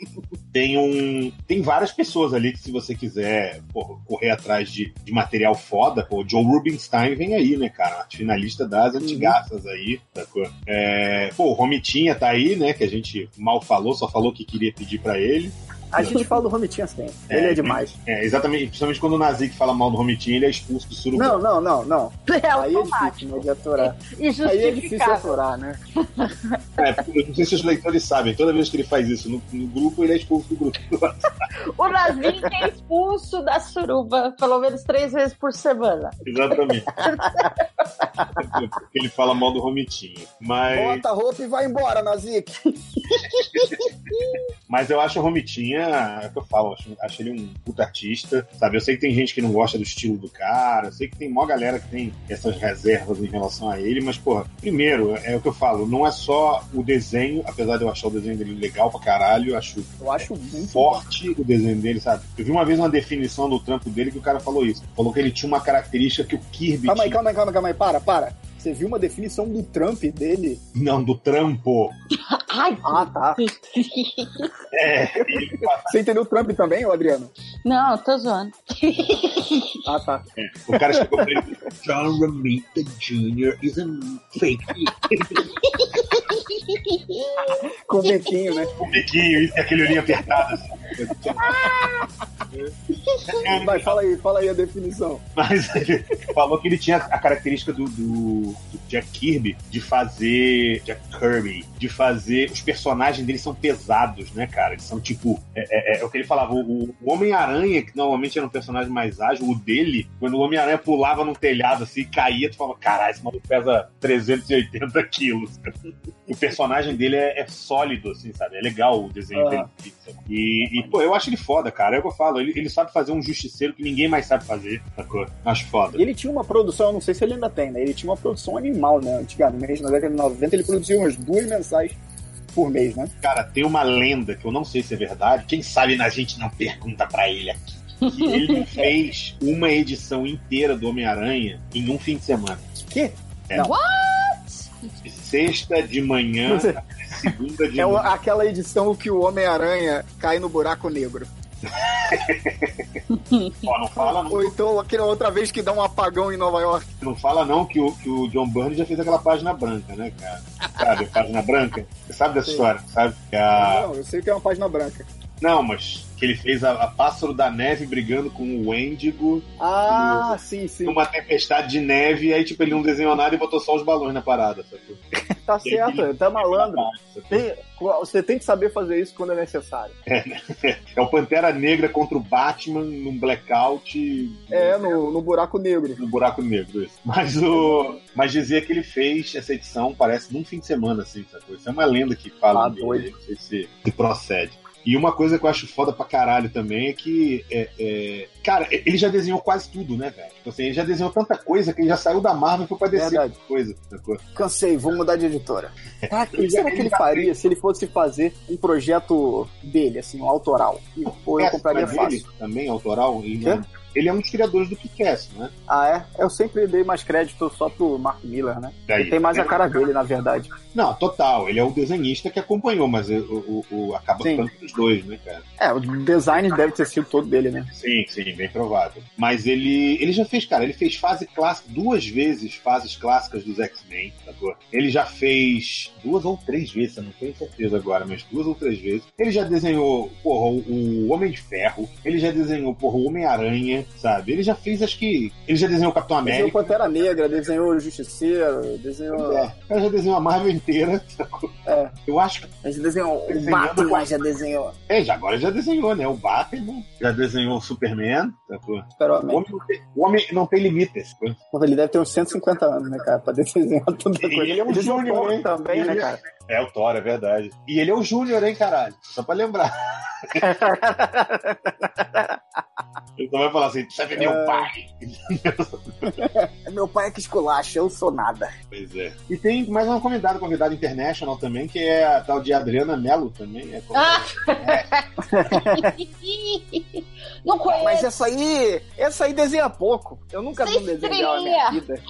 [SPEAKER 3] tem um. Tem várias pessoas ali que, se você quiser porra, correr atrás de, de material foda, pô, Joe Rubinstein vem aí, né, cara? Finalista das uhum. antigaças aí, sacou? É... Pô, o Romitinha tá aí, né? Que a gente mal falou, só falou que queria pedir para ele.
[SPEAKER 2] A gente fala do Romitinha sempre. É, ele é demais.
[SPEAKER 3] É, exatamente. Principalmente quando o Nazik fala mal do Romitinha, ele é expulso do surubu.
[SPEAKER 2] Não, não, não, não. É Aí é difícil né, de aturar. Aí é difícil aturar, né?
[SPEAKER 3] É, não sei se os leitores sabem. Toda vez que ele faz isso no, no grupo, ele é expulso do grupo.
[SPEAKER 4] o Nazik é expulso da suruba pelo menos três vezes por semana.
[SPEAKER 3] Exatamente. Porque ele fala mal do Romitinha. Mas...
[SPEAKER 2] Bota a roupa e vai embora, Nazik.
[SPEAKER 3] Mas eu acho o Romitinha é o que eu falo, acho, acho ele um puta artista, sabe? Eu sei que tem gente que não gosta do estilo do cara, eu sei que tem maior galera que tem essas reservas em relação a ele, mas, porra, primeiro, é o que eu falo, não é só o desenho, apesar de eu achar o desenho dele legal pra caralho, eu acho,
[SPEAKER 2] eu acho muito
[SPEAKER 3] forte bom. o desenho dele, sabe? Eu vi uma vez uma definição do trampo dele que o cara falou isso. Falou que ele tinha uma característica que o Kirby
[SPEAKER 2] calma
[SPEAKER 3] aí,
[SPEAKER 2] Calma aí, calma aí, calma aí, para, para. Você viu uma definição do Trump dele?
[SPEAKER 3] Não, do trampo.
[SPEAKER 4] Ai,
[SPEAKER 2] ah, tá.
[SPEAKER 3] é.
[SPEAKER 2] Você entendeu o Trump também, ô Adriano?
[SPEAKER 4] Não, tô zoando.
[SPEAKER 2] ah, tá.
[SPEAKER 3] É. O cara chegou pra ele: John Romita Jr. is a fake.
[SPEAKER 2] Com o biquinho, né?
[SPEAKER 3] Com o biquinho, e aquele olhinho apertado assim.
[SPEAKER 2] Vai, fala aí, fala aí a definição.
[SPEAKER 3] Mas ele falou que ele tinha a característica do, do, do Jack Kirby de fazer. Jack Kirby, de fazer. Os personagens dele são pesados, né, cara? Eles são tipo. É, é, é o que ele falava. O, o Homem-Aranha, que normalmente era um personagem mais ágil, o dele, quando o Homem-Aranha pulava no telhado assim e caía, tu falava, caralho, esse maluco pesa 380 quilos. O personagem dele é, é, sólido, assim, sabe? É legal o desenho uhum. dele. E, e, pô, eu acho ele foda, cara. É o que eu falo. Ele, ele sabe fazer um justiceiro que ninguém mais sabe fazer, sacou? Acho foda.
[SPEAKER 2] E ele tinha uma produção, eu não sei se ele ainda tem, né? Ele tinha uma produção animal, né? Antigamente, na década de 90, ele produzia umas duas mensais por mês, né?
[SPEAKER 3] Cara, tem uma lenda que eu não sei se é verdade. Quem sabe a gente não pergunta para ele aqui. Que ele fez uma edição inteira do Homem-Aranha em um fim de semana.
[SPEAKER 2] Que?
[SPEAKER 3] É. Não.
[SPEAKER 4] What?
[SPEAKER 3] Sexta de manhã, segunda de
[SPEAKER 2] É aquela edição que o Homem-Aranha cai no buraco negro.
[SPEAKER 3] Pô, não fala não.
[SPEAKER 2] Ou então aquela outra vez que dá um apagão em Nova York.
[SPEAKER 3] Não fala não que o, que o John Byrne já fez aquela página branca, né, cara? Sabe, a página branca? Você sabe dessa Sim. história, sabe?
[SPEAKER 2] A... Não, eu sei que é uma página branca.
[SPEAKER 3] Não, mas que ele fez a, a Pássaro da Neve brigando com o Wendigo.
[SPEAKER 2] Ah, no, sim, sim.
[SPEAKER 3] Numa tempestade de neve, e aí, tipo, ele não desenhou nada e botou só os balões na parada.
[SPEAKER 2] Tá certo, tá malandro. Tem, você tem que saber fazer isso quando é necessário.
[SPEAKER 3] É, é o Pantera Negra contra o Batman num blackout.
[SPEAKER 2] É, no, no buraco negro.
[SPEAKER 3] No buraco negro, isso. Mas o. Mas dizia que ele fez essa edição, parece, num fim de semana, assim, sacou? Isso é uma lenda que fala
[SPEAKER 2] ah, dele,
[SPEAKER 3] não sei se, se procede. E uma coisa que eu acho foda pra caralho também é que, é, é... cara, ele já desenhou quase tudo, né, velho? Tipo assim, ele já desenhou tanta coisa que ele já saiu da Marvel e foi pra descer coisa. Sacou?
[SPEAKER 2] Cansei, vou mudar de editora. O que será que ele faria se ele fosse fazer um projeto dele, assim, um autoral? Ou eu compraria fácil.
[SPEAKER 3] Também autoral? E não ele é um dos criadores do Kick-Ass, né?
[SPEAKER 2] Ah, é? Eu sempre dei mais crédito só pro Mark Miller, né? Daí, ele tem mais é a cara dele, na verdade.
[SPEAKER 3] Não, total. Ele é o desenhista que acompanhou, mas o, o, o acaba sim. ficando os dois, né, cara?
[SPEAKER 2] É, o design deve ter sido todo dele, né?
[SPEAKER 3] Sim, sim, bem provável. Mas ele, ele já fez, cara, ele fez fase clássica, duas vezes fases clássicas dos X-Men, tá Ele já fez duas ou três vezes, eu não tenho certeza agora, mas duas ou três vezes. Ele já desenhou, porra, o Homem de Ferro, ele já desenhou, porra, o Homem-Aranha, sabe? Ele já fez, acho que. Ele já desenhou o Capitão América.
[SPEAKER 2] Desenhou Pantera Negra, desenhou o Justiceiro, desenhou.
[SPEAKER 3] É, ele já desenhou a Marvel inteira.
[SPEAKER 2] É.
[SPEAKER 3] Eu acho que.
[SPEAKER 2] Gente desenhou. O Batman já desenhou.
[SPEAKER 3] É, já, agora já desenhou, né? O Batman já desenhou o Superman. Tá, o, homem não tem, o homem não tem limites.
[SPEAKER 2] Pô. Ele deve ter uns 150 anos, né, cara? Pra desenhar tudo.
[SPEAKER 3] E ele é um Júnior, hein?
[SPEAKER 2] Também, né, cara?
[SPEAKER 3] É o Thor, é verdade. E ele é o Júnior, hein, caralho? Só pra lembrar. Ele só vai falar assim, você é meu é... pai.
[SPEAKER 2] É meu pai é que esculacha, eu sou nada.
[SPEAKER 3] Pois é. E tem mais uma convidada, convidada international também, que é a tal de Adriana Mello também. É ah!
[SPEAKER 2] Não conheço. Mas essa aí, essa aí desenha pouco. Eu nunca vi um desenho na minha vida.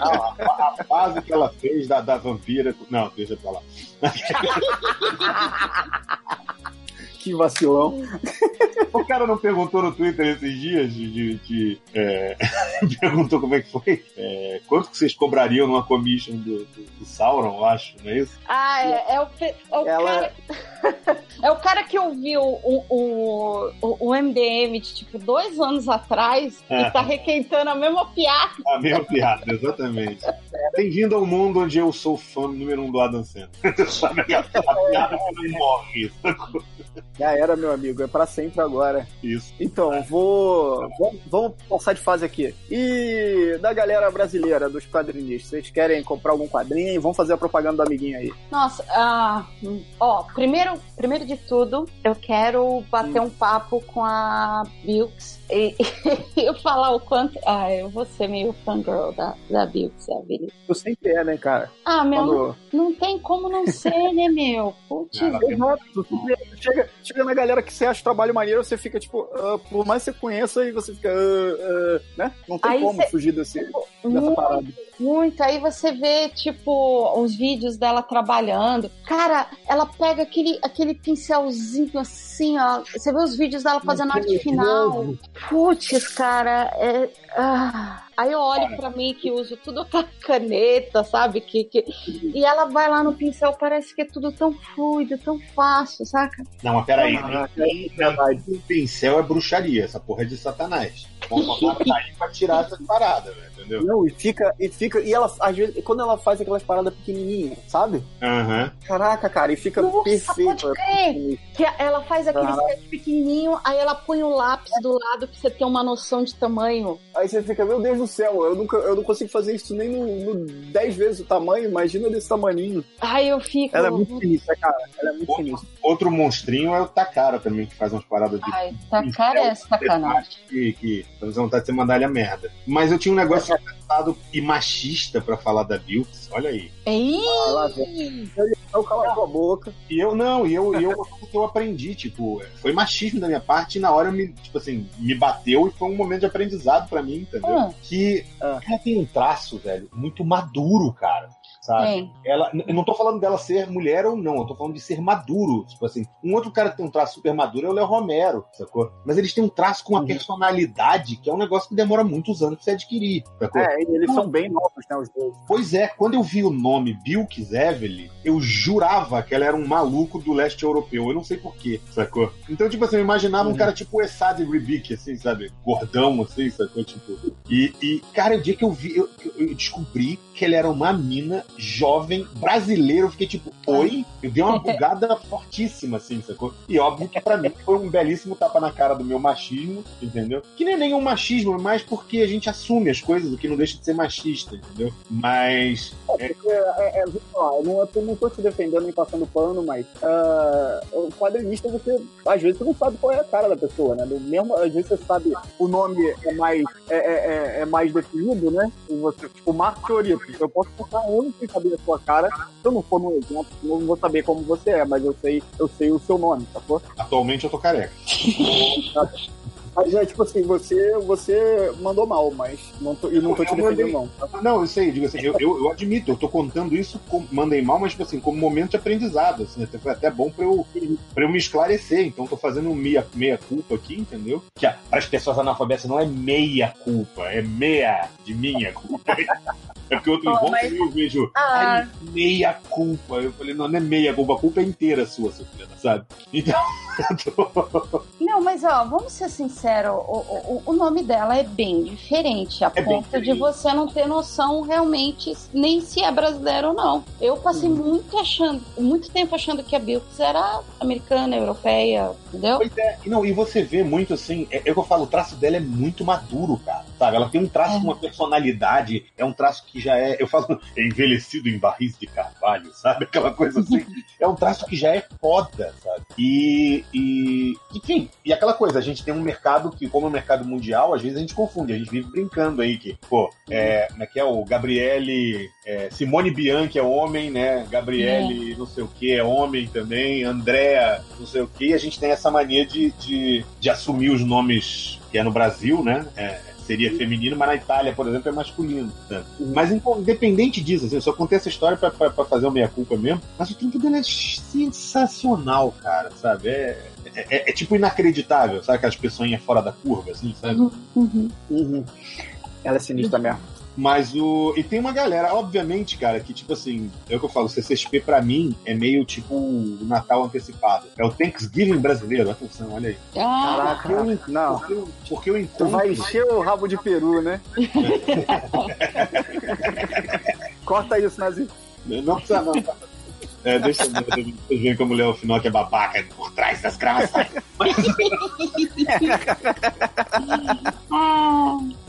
[SPEAKER 3] Ah, a, a, fase que ela fez da, da vampira. Não, deixa pra lá.
[SPEAKER 2] Que vacilão.
[SPEAKER 3] O cara não perguntou no Twitter esses dias de. de, de é... perguntou como é que foi. É... Quanto que vocês cobrariam numa commission do, do, do Sauron, eu acho, não é isso?
[SPEAKER 4] Ah, é, é o, é o Ela... cara. é o cara que ouviu o, o, o, o MDM de tipo dois anos atrás e é. tá requentando a mesma piada.
[SPEAKER 3] A mesma piada, exatamente. Bem-vindo ao mundo onde eu sou fã número um do Adam Sandler. a piada não morre.
[SPEAKER 2] Já era, meu amigo. É para sempre agora.
[SPEAKER 3] Isso.
[SPEAKER 2] Então, vou. Vamos, vamos passar de fase aqui. E da galera brasileira, dos quadrinistas, vocês querem comprar algum quadrinho? Vamos fazer a propaganda do amiguinho aí.
[SPEAKER 4] Nossa, uh, ó, primeiro, primeiro de tudo, eu quero bater hum. um papo com a Bilks e, eu falar o quanto. Ah, eu vou ser meio fangirl da, da Bilks, sabe?
[SPEAKER 2] Tu sempre é, né, cara?
[SPEAKER 4] Ah, meu, Quando... não, não tem como não ser, né, meu? Putz.
[SPEAKER 2] chega, chega na galera que você acha o trabalho maneiro, você fica tipo, uh, por mais que você conheça, e você fica, uh, uh, né? Não tem Aí como cê... fugir desse, dessa
[SPEAKER 4] muito,
[SPEAKER 2] parada.
[SPEAKER 4] Muito. Aí você vê, tipo, os vídeos dela trabalhando. Cara, ela pega aquele, aquele pincelzinho assim, ó. Você vê os vídeos dela fazendo arte final. Putz, cara, é. Ah. Aí eu olho para mim que uso tudo com a caneta, sabe? Que, que... E ela vai lá no pincel, parece que é tudo tão fluido, tão fácil, saca?
[SPEAKER 3] Não, mas peraí. O pincel é bruxaria, essa porra é de satanás. Vamos pra tirar essas paradas, velho entendeu?
[SPEAKER 2] Não, e fica, e fica, e ela, às vezes, quando ela faz aquelas paradas pequenininhas, sabe?
[SPEAKER 3] Uhum.
[SPEAKER 2] Caraca, cara, e fica Nossa, perfeito.
[SPEAKER 4] Pode crer. Que ela faz aquele sketch pequenininho, aí ela põe o lápis do lado pra você ter uma noção de tamanho.
[SPEAKER 2] Aí você fica, meu Deus do céu, eu, nunca, eu não consigo fazer isso nem no, no 10 vezes o tamanho, imagina desse tamaninho.
[SPEAKER 4] Aí eu fico...
[SPEAKER 2] Ela é muito sinistra, cara, ela é muito outro, sinistra.
[SPEAKER 3] Outro monstrinho é o Takara também, que faz umas paradas de...
[SPEAKER 4] Ai, Takara é sacanagem.
[SPEAKER 3] Que, que, que vontade de você mandar ele a merda. Mas eu tinha um negócio e machista para falar da Bilks. Olha aí.
[SPEAKER 4] Ei!
[SPEAKER 2] Eu cala a boca.
[SPEAKER 3] E eu não, e eu, e eu, eu aprendi, tipo, foi machismo da minha parte e na hora eu me, tipo assim, me bateu e foi um momento de aprendizado para mim, entendeu? Ah. Que ah. ela tem um traço, velho, muito maduro, cara sabe? Ela, eu não tô falando dela ser mulher ou não, eu tô falando de ser maduro. Tipo assim, um outro cara que tem um traço super maduro é o Léo Romero, sacou? Mas eles têm um traço com uma uhum. personalidade que é um negócio que demora muitos anos pra você adquirir,
[SPEAKER 2] sacou? É, eles são bem novos, né, os dois.
[SPEAKER 3] Pois é, quando eu vi o nome Bill Evely, eu jurava que ela era um maluco do leste europeu, eu não sei porquê, sacou? Então, tipo assim, eu imaginava uhum. um cara tipo o Essad Ribic, assim, sabe? Gordão, assim, sacou? Tipo... E, e, cara, o dia que eu vi, eu, eu descobri que ele era uma mina jovem brasileiro. Eu fiquei tipo, oi? Eu dei uma bugada fortíssima, assim, sacou? E óbvio que pra mim foi um belíssimo tapa na cara do meu machismo, entendeu? Que nem nenhum machismo, é mais porque a gente assume as coisas, o que não deixa de ser machista, entendeu? Mas.
[SPEAKER 2] É, é, é, eu não, eu não tô te defendendo nem passando pano, mas uh, o quadrinista, você, às vezes, você não sabe qual é a cara da pessoa, né? Do mesmo, às vezes você sabe o nome é mais, é, é, é mais definido, né? E você, tipo, Marco Teorito. Eu posso passar anos sem saber a sua cara. Se eu não for no exemplo, eu não vou saber como você é, mas eu sei, eu sei o seu nome, sacou?
[SPEAKER 3] Atualmente eu tô careca.
[SPEAKER 2] Mas é tipo assim, você, você mandou mal, mas não tô, e não tô te defendendo, não.
[SPEAKER 3] Tá? Não, eu sei, digo assim, eu, eu, eu, admito, eu tô contando isso, como, mandei mal, mas tipo assim, como momento de aprendizado, assim, até, foi até bom pra eu, pra eu me esclarecer. Então tô fazendo meia, meia culpa aqui, entendeu? Que para as pessoas analfabetas não é meia culpa, é meia de minha culpa. É porque outro oh, mas... eu vejo ah. meia culpa. Eu falei, não, não é meia culpa, a culpa é inteira sua, Sofia, sabe? Então.
[SPEAKER 4] não, mas ó, vamos ser sinceros, o, o, o nome dela é bem diferente, a é ponto de você não ter noção realmente nem se é brasileiro ou não. Eu passei hum. muito achando, muito tempo achando que a Bilks era americana, europeia, entendeu?
[SPEAKER 3] Pois é, não, e você vê muito assim, é, é que eu falo, o traço dela é muito maduro, cara, sabe? Ela tem um traço é. uma personalidade, é um traço que já é, eu falo, é envelhecido em barris de carvalho, sabe? Aquela coisa assim. é um traço que já é foda, sabe? E, e, enfim, e aquela coisa, a gente tem um mercado que, como é um mercado mundial, às vezes a gente confunde, a gente vive brincando aí que, pô, é, como é que é o Gabriele, é, Simone Bianchi é homem, né? Gabriele, é. não sei o que, é homem também, Andréa, não sei o que, e a gente tem essa mania de, de, de assumir os nomes que é no Brasil, né? É, seria feminino, mas na Itália, por exemplo, é masculino. Né? Mas independente disso, assim, eu só contei essa história pra fazer o meia-culpa mesmo, mas o trampo dele é sensacional, cara, sabe? É, é, é, é, tipo inacreditável, sabe? Aquelas pessoas fora da curva, assim, sabe?
[SPEAKER 2] Uhum. Uhum. Ela é sinistra mesmo.
[SPEAKER 3] Mas o. E tem uma galera, obviamente, cara, que tipo assim, é o que eu falo, CCXP pra mim é meio tipo o Natal antecipado. É o Thanksgiving brasileiro, atenção, olha aí.
[SPEAKER 2] Ah, Caraca, eu, não. Porque eu, porque eu encontro. Tu vai encher o rabo de peru, né? Corta isso, Nazi.
[SPEAKER 3] Não precisa não? É, deixa eu ver, vocês verem como o Léo Final que é babaca por trás das graças.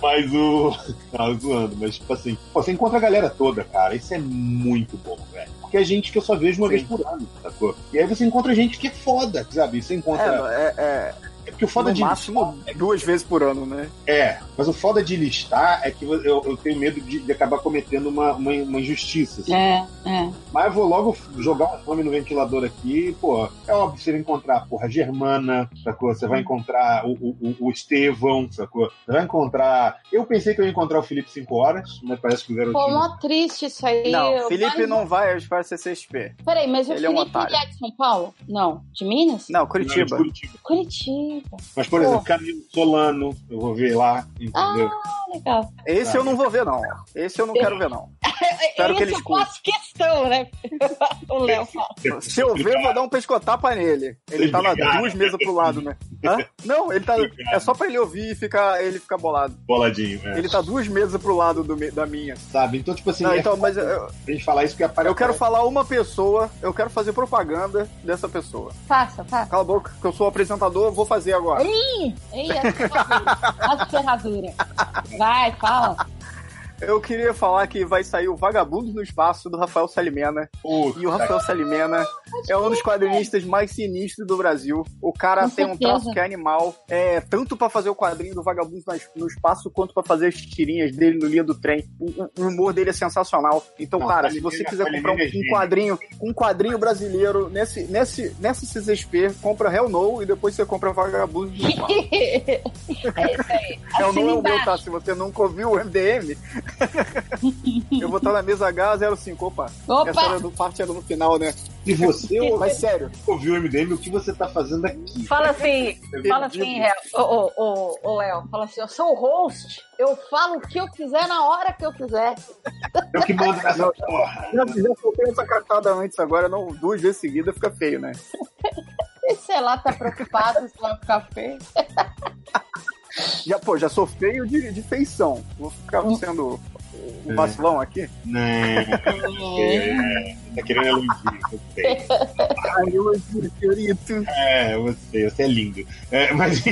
[SPEAKER 3] mas o. Tava zoando, mas tipo assim, pô, você encontra a galera toda, cara. Isso é muito bom, velho. Porque é gente que eu só vejo uma Sim. vez por ano, sacou? E aí você encontra gente que é foda, sabe? Você encontra.
[SPEAKER 2] É, é, é
[SPEAKER 3] é porque o foda
[SPEAKER 2] no
[SPEAKER 3] de
[SPEAKER 2] máximo listar, duas vezes por ano, né?
[SPEAKER 3] É, mas o foda de listar é que eu, eu tenho medo de, de acabar cometendo uma, uma, uma injustiça. Assim.
[SPEAKER 4] É, é.
[SPEAKER 3] Mas eu vou logo jogar um nome no ventilador aqui, pô, é óbvio você vai encontrar, porra, a Germana, sacou? Você vai encontrar o, o, o Estevão, sacou? Você vai encontrar. Eu pensei que eu ia encontrar o Felipe 5 horas, mas parece que o garotinho.
[SPEAKER 4] Pô, mó triste isso aí.
[SPEAKER 2] Não, Felipe mas... não vai para CCXP.
[SPEAKER 4] Peraí, mas o ele Felipe é, um é de São Paulo? Não. De Minas?
[SPEAKER 2] Não, Curitiba. Não,
[SPEAKER 4] Curitiba. Curitiba.
[SPEAKER 3] Mas, por exemplo, Camilo Solano, eu vou ver lá, entendeu?
[SPEAKER 4] Ah, legal.
[SPEAKER 2] Esse eu não vou ver, não. Esse eu não quero ver, não. Espero que ele escute. faço
[SPEAKER 4] questão, né? o Léo
[SPEAKER 2] fala. Se eu ver, eu vou dar um pescotapa nele. Ele tá nas duas mesas pro lado, né? Hã? Não, ele tá. É só pra ele ouvir e ficar, ele ficar bolado.
[SPEAKER 3] Boladinho,
[SPEAKER 2] é. Ele tá duas mesas pro lado do, da minha.
[SPEAKER 3] Sabe? Então, tipo assim.
[SPEAKER 2] Não, é então, mas eu,
[SPEAKER 3] a gente falar isso que aparece.
[SPEAKER 2] Eu quero falar uma pessoa, eu quero fazer propaganda dessa pessoa.
[SPEAKER 4] Faça, faça.
[SPEAKER 2] Cala a boca, que eu sou apresentador, vou fazer agora.
[SPEAKER 4] Ih! Ei, essa ferradura. ferradura. Vai, fala.
[SPEAKER 2] Eu queria falar que vai sair o Vagabundo no Espaço do Rafael Salimena. e o Rafael Salimena é um dos quadrinistas mais sinistros do Brasil. O cara Com tem certeza. um traço que é animal, é, tanto para fazer o quadrinho do Vagabundo no Espaço, quanto para fazer as tirinhas dele no Linha do Trem. O, o, humor dele é sensacional. Então, Não, cara, se você quiser comprar um, um, quadrinho, um quadrinho brasileiro nesse, nesse, nessa CCXP, compra Hell No e depois você compra Vagabundo no Espaço. é isso aí. Hell No é o meu, tá? Se você nunca ouviu o MDM, eu vou estar na mesa H05. Opa! Opa! Essa era do, parte era no final, né?
[SPEAKER 3] E você, mas sério, ouviu o MDM, o que você tá fazendo aqui?
[SPEAKER 4] Fala assim, fala assim, ô, ô, ô, ô, Léo, fala assim, eu sou o host, eu falo o que eu quiser na hora que eu quiser.
[SPEAKER 3] Eu que mando nessa porra.
[SPEAKER 2] Já, já soltei essa cartada antes, agora não, duas vezes seguidas fica feio, né?
[SPEAKER 4] Sei lá, tá preocupado se vai ficar feio.
[SPEAKER 2] Já, pô, já sou feio de, de feição. Vou ficar hum. sendo o vacilão aqui?
[SPEAKER 3] Não. é, tá querendo elogio, eu sei.
[SPEAKER 2] Ai, elogio, senhorito.
[SPEAKER 3] É, você, você é lindo. É, mas.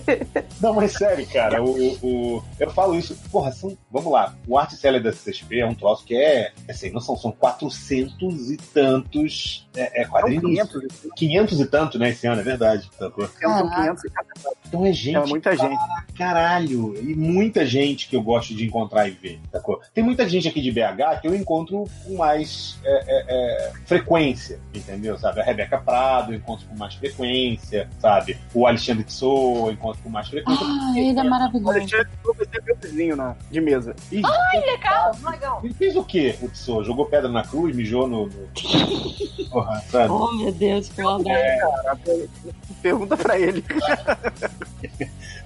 [SPEAKER 3] não, mas sério, cara, o, o, eu falo isso. Porra, são, vamos lá. O Arte Seller da CSP é um troço que é. Assim, não são, são 400 e tantos é, é quadrinhos. 500. 500 e tanto, né, esse ano, é verdade. São 500 e Então é gente. É
[SPEAKER 2] muita gente.
[SPEAKER 3] Caralho. E muita gente que eu gosto de encontrar e ver, sacou? Tem muita gente aqui de BH que eu encontro com mais é, é, é, frequência, entendeu? Sabe? A Rebeca Prado eu encontro com mais frequência, sabe? O Alexandre Tso eu encontro com mais frequência.
[SPEAKER 4] Ah, ele é maravilhoso. O Alexandre
[SPEAKER 2] Tso vai ser meu vizinho na, de mesa.
[SPEAKER 4] Ai, legal, legal.
[SPEAKER 3] Ele fez o quê, o Tso? Jogou pedra na cruz, mijou no... no...
[SPEAKER 4] Porra, sabe? Oh, meu Deus, que maldade. É,
[SPEAKER 2] pergunta pra ele.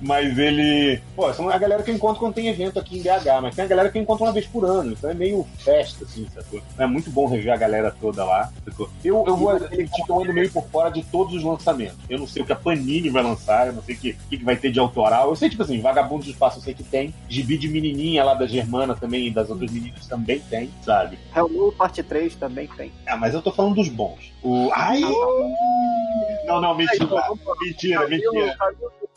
[SPEAKER 3] mas ele. Pô, são a galera que eu encontro quando tem evento aqui em BH, mas tem a galera que eu encontro uma vez por ano, então é meio festa, assim, sacou? É muito bom rever a galera toda lá, sacou? Eu, eu vou admitir que eu ando meio por fora de todos os lançamentos. Eu não sei o que a Panini vai lançar, eu não sei o que, que vai ter de autoral. Eu sei, tipo assim, Vagabundo do Espaço eu sei que tem, Gibi de Menininha lá da Germana também, e das outras meninas também tem, sabe?
[SPEAKER 2] Hello Parte 3 também tem.
[SPEAKER 3] Ah, mas eu tô falando dos bons. O. Ai! Não, não, mentira. Mentira, mentira.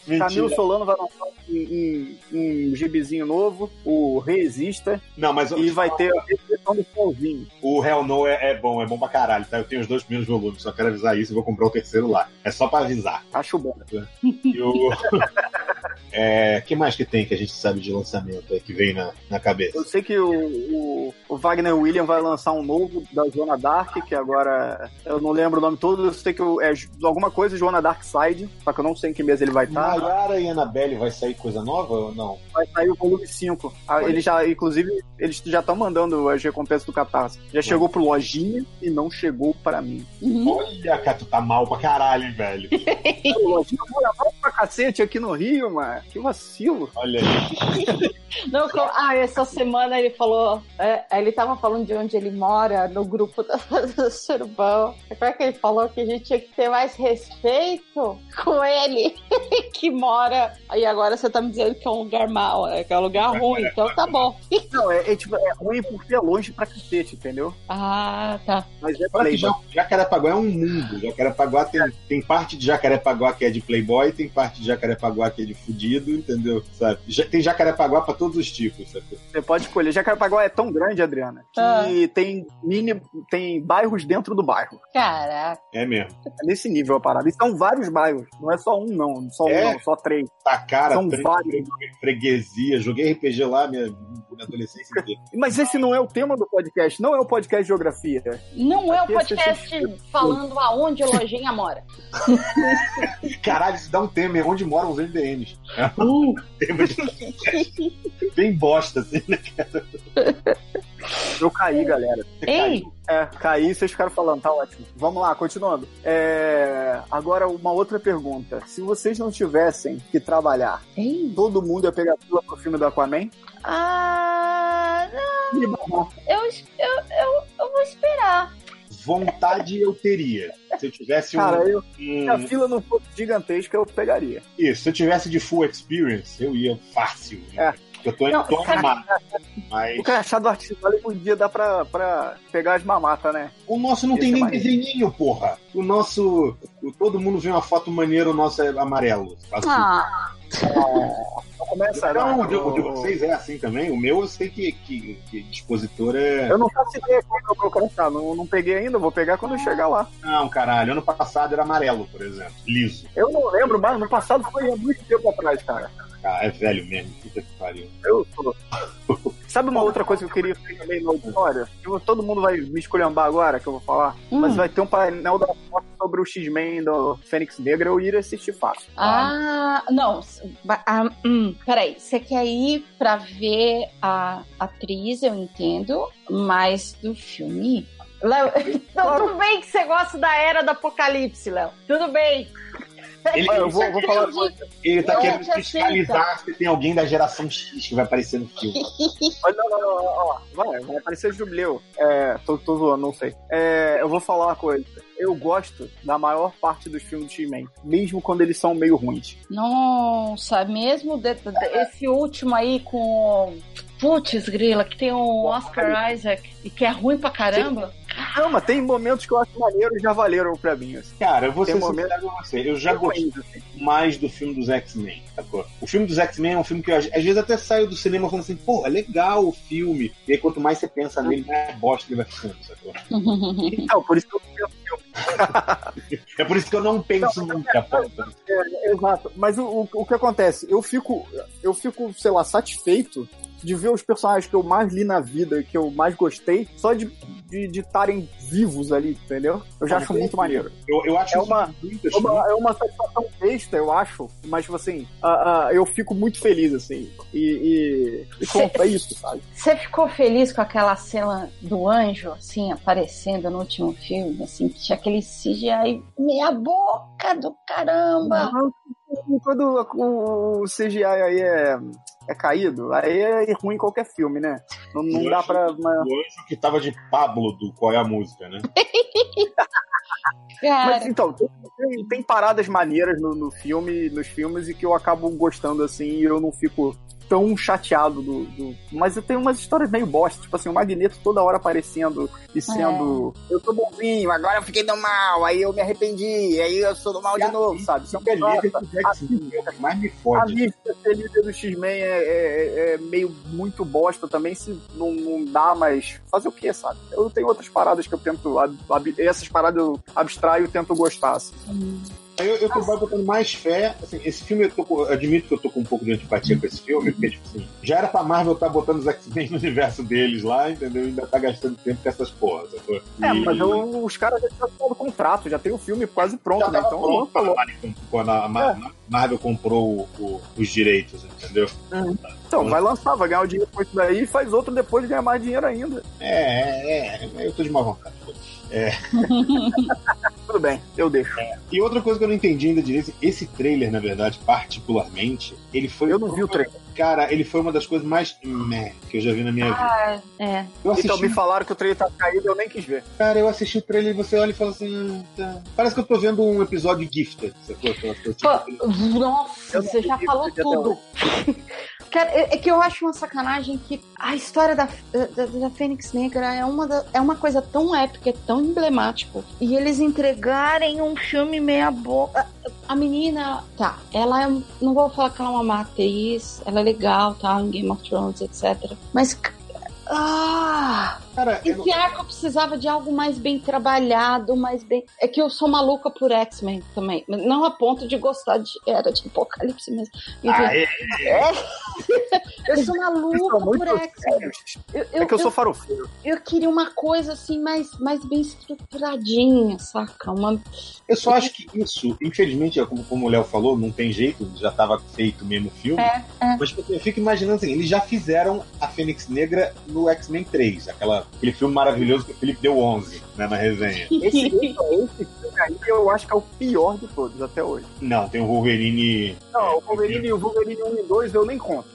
[SPEAKER 2] Mentira. Camilo Solano vai lançar um, um, um gibizinho novo, o Resista.
[SPEAKER 3] Não, mas
[SPEAKER 2] e vai ter a do Solzinho.
[SPEAKER 3] O Hell No é, é, bom, é bom pra caralho, tá? Eu tenho os dois primeiros volumes, só quero avisar isso e vou comprar o terceiro lá. É só pra avisar.
[SPEAKER 2] Acho bom.
[SPEAKER 3] E o. É, que mais que tem que a gente sabe de lançamento aí, que vem na, na cabeça?
[SPEAKER 2] Eu sei que o, o, o, Wagner William vai lançar um novo da Joana Dark, que agora eu não lembro o nome todo, eu sei que é alguma coisa Joana Dark Side, só que eu não sei em que mês ele vai estar.
[SPEAKER 3] Maiara e Annabelle vai sair coisa nova ou não?
[SPEAKER 2] Vai sair o volume 5. Ah, ele já, inclusive, eles já estão mandando as recompensas do Catarse. Já chegou pro Lojinha e não chegou para mim.
[SPEAKER 3] Uhum. Olha, cara, tu tá mal pra caralho, velho.
[SPEAKER 2] lojinha mora mal pra cacete aqui no Rio, mano. Que vacilo.
[SPEAKER 3] Olha aí.
[SPEAKER 4] Não, ah, essa semana ele falou. É, ele tava falando de onde ele mora no grupo do, do Surubão. Como é que ele falou que a gente tinha que ter mais respeito com ele que mora. E agora você tá me dizendo que é um lugar mau, é que é um lugar ruim, então tá bom.
[SPEAKER 2] Não, é, é, tipo, é ruim porque é longe pra cacete, entendeu?
[SPEAKER 4] Ah, tá.
[SPEAKER 3] Mas é Playboy. Jacarepaguá é um mundo. Jacarepaguá tem, tem parte de Jacarepaguá que é de Playboy, tem parte de Jacarepaguá que é de fudido, entendeu? Sabe? Tem Jacarepaguá pra todos os tipos, sabe?
[SPEAKER 2] Você pode escolher. Jacarepaguá é tão grande, Adriana, que ah. tem mini, tem bairros dentro do bairro.
[SPEAKER 4] Caraca.
[SPEAKER 3] É mesmo.
[SPEAKER 2] É nesse nível a parada. E são vários bairros. Não é só um, não. Só é? um, não. Só três.
[SPEAKER 3] Tá cara, são vários. Freguesia. Joguei RPG lá minha, minha adolescência inteira.
[SPEAKER 2] Mas esse não é o tema do podcast. Não é o podcast de geografia.
[SPEAKER 4] Não é o podcast falando aonde a lojinha mora.
[SPEAKER 3] Caralho, isso dá um tema. Onde moram os MDMs. Uh. tema de Bem bosta, assim, né, cara?
[SPEAKER 2] Eu caí, galera.
[SPEAKER 4] Ei!
[SPEAKER 2] É, caí, vocês ficaram falando, tá ótimo. Vamos lá, continuando. É... Agora, uma outra pergunta. Se vocês não tivessem que trabalhar,
[SPEAKER 4] Ei.
[SPEAKER 2] todo mundo ia pegar fila pro filme do Aquaman?
[SPEAKER 4] Ah, não. Eu, eu, eu, eu vou esperar
[SPEAKER 3] vontade eu teria. Se eu tivesse
[SPEAKER 2] Cara, um, eu, Se a fila não fosse gigantesca, eu pegaria.
[SPEAKER 3] Isso, se eu tivesse de full experience, eu ia fácil. Né? Eu tô, não, tô animado. Mas...
[SPEAKER 2] O crachá artificial podia dar pra, pra pegar as mamatas, né?
[SPEAKER 3] O nosso não Esse tem é nem desenhinho, porra. O nosso. O, todo mundo vê uma foto maneira, o nosso é amarelo.
[SPEAKER 4] Ah.
[SPEAKER 2] É, começa,
[SPEAKER 3] não, o, de, o de vocês é assim também? O meu eu sei que, que, que dispositor é.
[SPEAKER 2] Eu não faço ideia como é o meu crachá. Não, não peguei ainda, vou pegar quando eu chegar lá.
[SPEAKER 3] Não, caralho. Ano passado era amarelo, por exemplo. Liso.
[SPEAKER 2] Eu não lembro, mas no passado foi há muito tempo atrás, cara.
[SPEAKER 3] Ah, é velho mesmo. Puta que pariu.
[SPEAKER 2] Eu sou. Sabe uma outra coisa que eu queria ver também na auditória? Todo mundo vai me escolhambar agora, que eu vou falar. Hum. Mas vai ter um painel da foto sobre o X-Men do Fênix Negra. Eu iria assistir fácil.
[SPEAKER 4] Ah, ah. não. Ah, hum, peraí. Você quer ir pra ver a atriz, eu entendo, mas do filme? Léo, tudo bem que você gosta da era do apocalipse, Léo. Tudo bem.
[SPEAKER 3] Ele, eu vou, vou falar Ele tá querendo fiscalizar se tem alguém da geração X que vai aparecer no filme.
[SPEAKER 2] não, não, não, ó, vai, vai aparecer Jubileu. É, tô, tô zoando, não sei. É, eu vou falar uma coisa. Eu gosto da maior parte dos filmes do X-Men, mesmo quando eles são meio ruins.
[SPEAKER 4] Nossa, mesmo de, de, esse último aí com. Putz, grila, que tem o Oscar Isaac e que é ruim pra caramba.
[SPEAKER 2] Não, mas tem momentos que eu acho maneiro e já valeram pra mim. Assim.
[SPEAKER 3] Cara, eu vou ser sincero com você. Eu já gostei assim. mais do filme dos X-Men, sacou? O filme dos X-Men é um filme que eu, às vezes até saio do cinema falando assim, pô, é legal o filme. E aí quanto mais você pensa nele, mais bosta ele vai ficando, sacou?
[SPEAKER 2] então, por isso que eu
[SPEAKER 3] penso É por isso que eu não penso não, nunca,
[SPEAKER 2] é, é, Exato. Mas o, o, o que acontece? Eu fico, eu fico, sei lá, satisfeito de ver os personagens que eu mais li na vida, que eu mais gostei, só de estarem vivos ali, entendeu? Eu já acho muito maneiro.
[SPEAKER 3] Eu, eu acho
[SPEAKER 2] é uma, é uma, é uma satisfação besta, eu acho, mas, tipo assim, uh, uh, eu fico muito feliz, assim. E, e, e pronto, é isso, sabe?
[SPEAKER 4] Você ficou feliz com aquela cena do anjo, assim, aparecendo no último filme, assim, que tinha aquele CGI meia boca do caramba. Uhum
[SPEAKER 2] quando o CGI aí é, é caído, aí é ruim qualquer filme, né? Não, não dá pra. Uma...
[SPEAKER 3] O anjo que tava de Pablo do Qual é a Música, né?
[SPEAKER 2] Mas então, tem, tem, tem paradas maneiras no, no, filme, nos filmes e que eu acabo gostando assim e eu não fico tão chateado do, do, Mas eu tenho umas histórias meio bosta, tipo assim, o Magneto toda hora aparecendo e sendo. É. Eu tô bonzinho, agora eu fiquei do mal, aí eu me arrependi, aí eu sou do mal de novo, sabe? Isso é líder do mais me fode. A lista ser líder do X-Men é, é, é, meio muito bosta também, se não, não dá, mas fazer o que, sabe? Eu tenho outras paradas que eu tento. Essas paradas eu abstraio e tento gostar, assim. Hum.
[SPEAKER 3] Eu, eu tô botando mais fé. Assim, esse filme, eu, tô, eu admito que eu tô com um pouco de antipatia com esse filme, porque, tipo assim, já era pra Marvel estar tá botando os X-Men no universo deles lá, entendeu? E ainda tá gastando tempo com essas porras.
[SPEAKER 2] E... É, mas eu, os caras já tinham o contrato, já tem o filme quase pronto, já né? Então, pronto
[SPEAKER 3] quando, quando a é. Marvel comprou o, o, os direitos, entendeu?
[SPEAKER 2] Uhum. Então, vai lançar, vai ganhar o dinheiro com isso daí e faz outro depois de ganhar mais dinheiro ainda.
[SPEAKER 3] É, é, é eu tô de má vontade. É.
[SPEAKER 2] Tudo bem, eu deixo.
[SPEAKER 3] É. E outra coisa que eu não entendi ainda direito, esse trailer, na verdade, particularmente, ele foi.
[SPEAKER 2] Eu não vi o trailer.
[SPEAKER 3] Cara, ele foi uma das coisas mais meh que eu já vi na minha
[SPEAKER 4] ah, vida. É.
[SPEAKER 2] Eu assisti... Então me falaram que o trailer tá caído eu nem quis ver.
[SPEAKER 3] Cara, eu assisti o trailer e você olha e fala assim. Ah, tá. Parece que eu tô vendo um episódio Gifted.
[SPEAKER 4] Pô, nossa, você já falou tudo. Cara, é, é que eu acho uma sacanagem que a história da, da, da Fênix Negra é uma, da, é uma coisa tão épica, tão emblemática. E eles entregarem um filme meia boca. A menina, tá, ela é. Não vou falar que ela é uma matriz, ela é legal, tá, em Game of Thrones, etc. Mas ah! Cara, Esse eu... arco precisava de algo mais bem trabalhado, mais bem. É que eu sou maluca por X-Men também. Não a ponto de gostar de Era de Apocalipse mesmo. Ah, é, é. eu sou maluca por X-Men.
[SPEAKER 2] É que eu, eu sou farofeiro.
[SPEAKER 4] Eu, eu queria uma coisa assim mais, mais bem estruturadinha, saca? Uma...
[SPEAKER 3] Eu só acho que isso, infelizmente, como, como o Léo falou, não tem jeito, já estava feito mesmo o filme. É, é. Mas tipo, eu fico imaginando assim, eles já fizeram a Fênix Negra no X-Men 3, aquela, aquele filme maravilhoso que o Felipe deu 11 né, na resenha.
[SPEAKER 2] Esse, esse filme aí eu acho que é o pior de todos até hoje.
[SPEAKER 3] Não, tem o Wolverine.
[SPEAKER 2] Não, o Wolverine, o Wolverine 1 e 2 eu nem conto.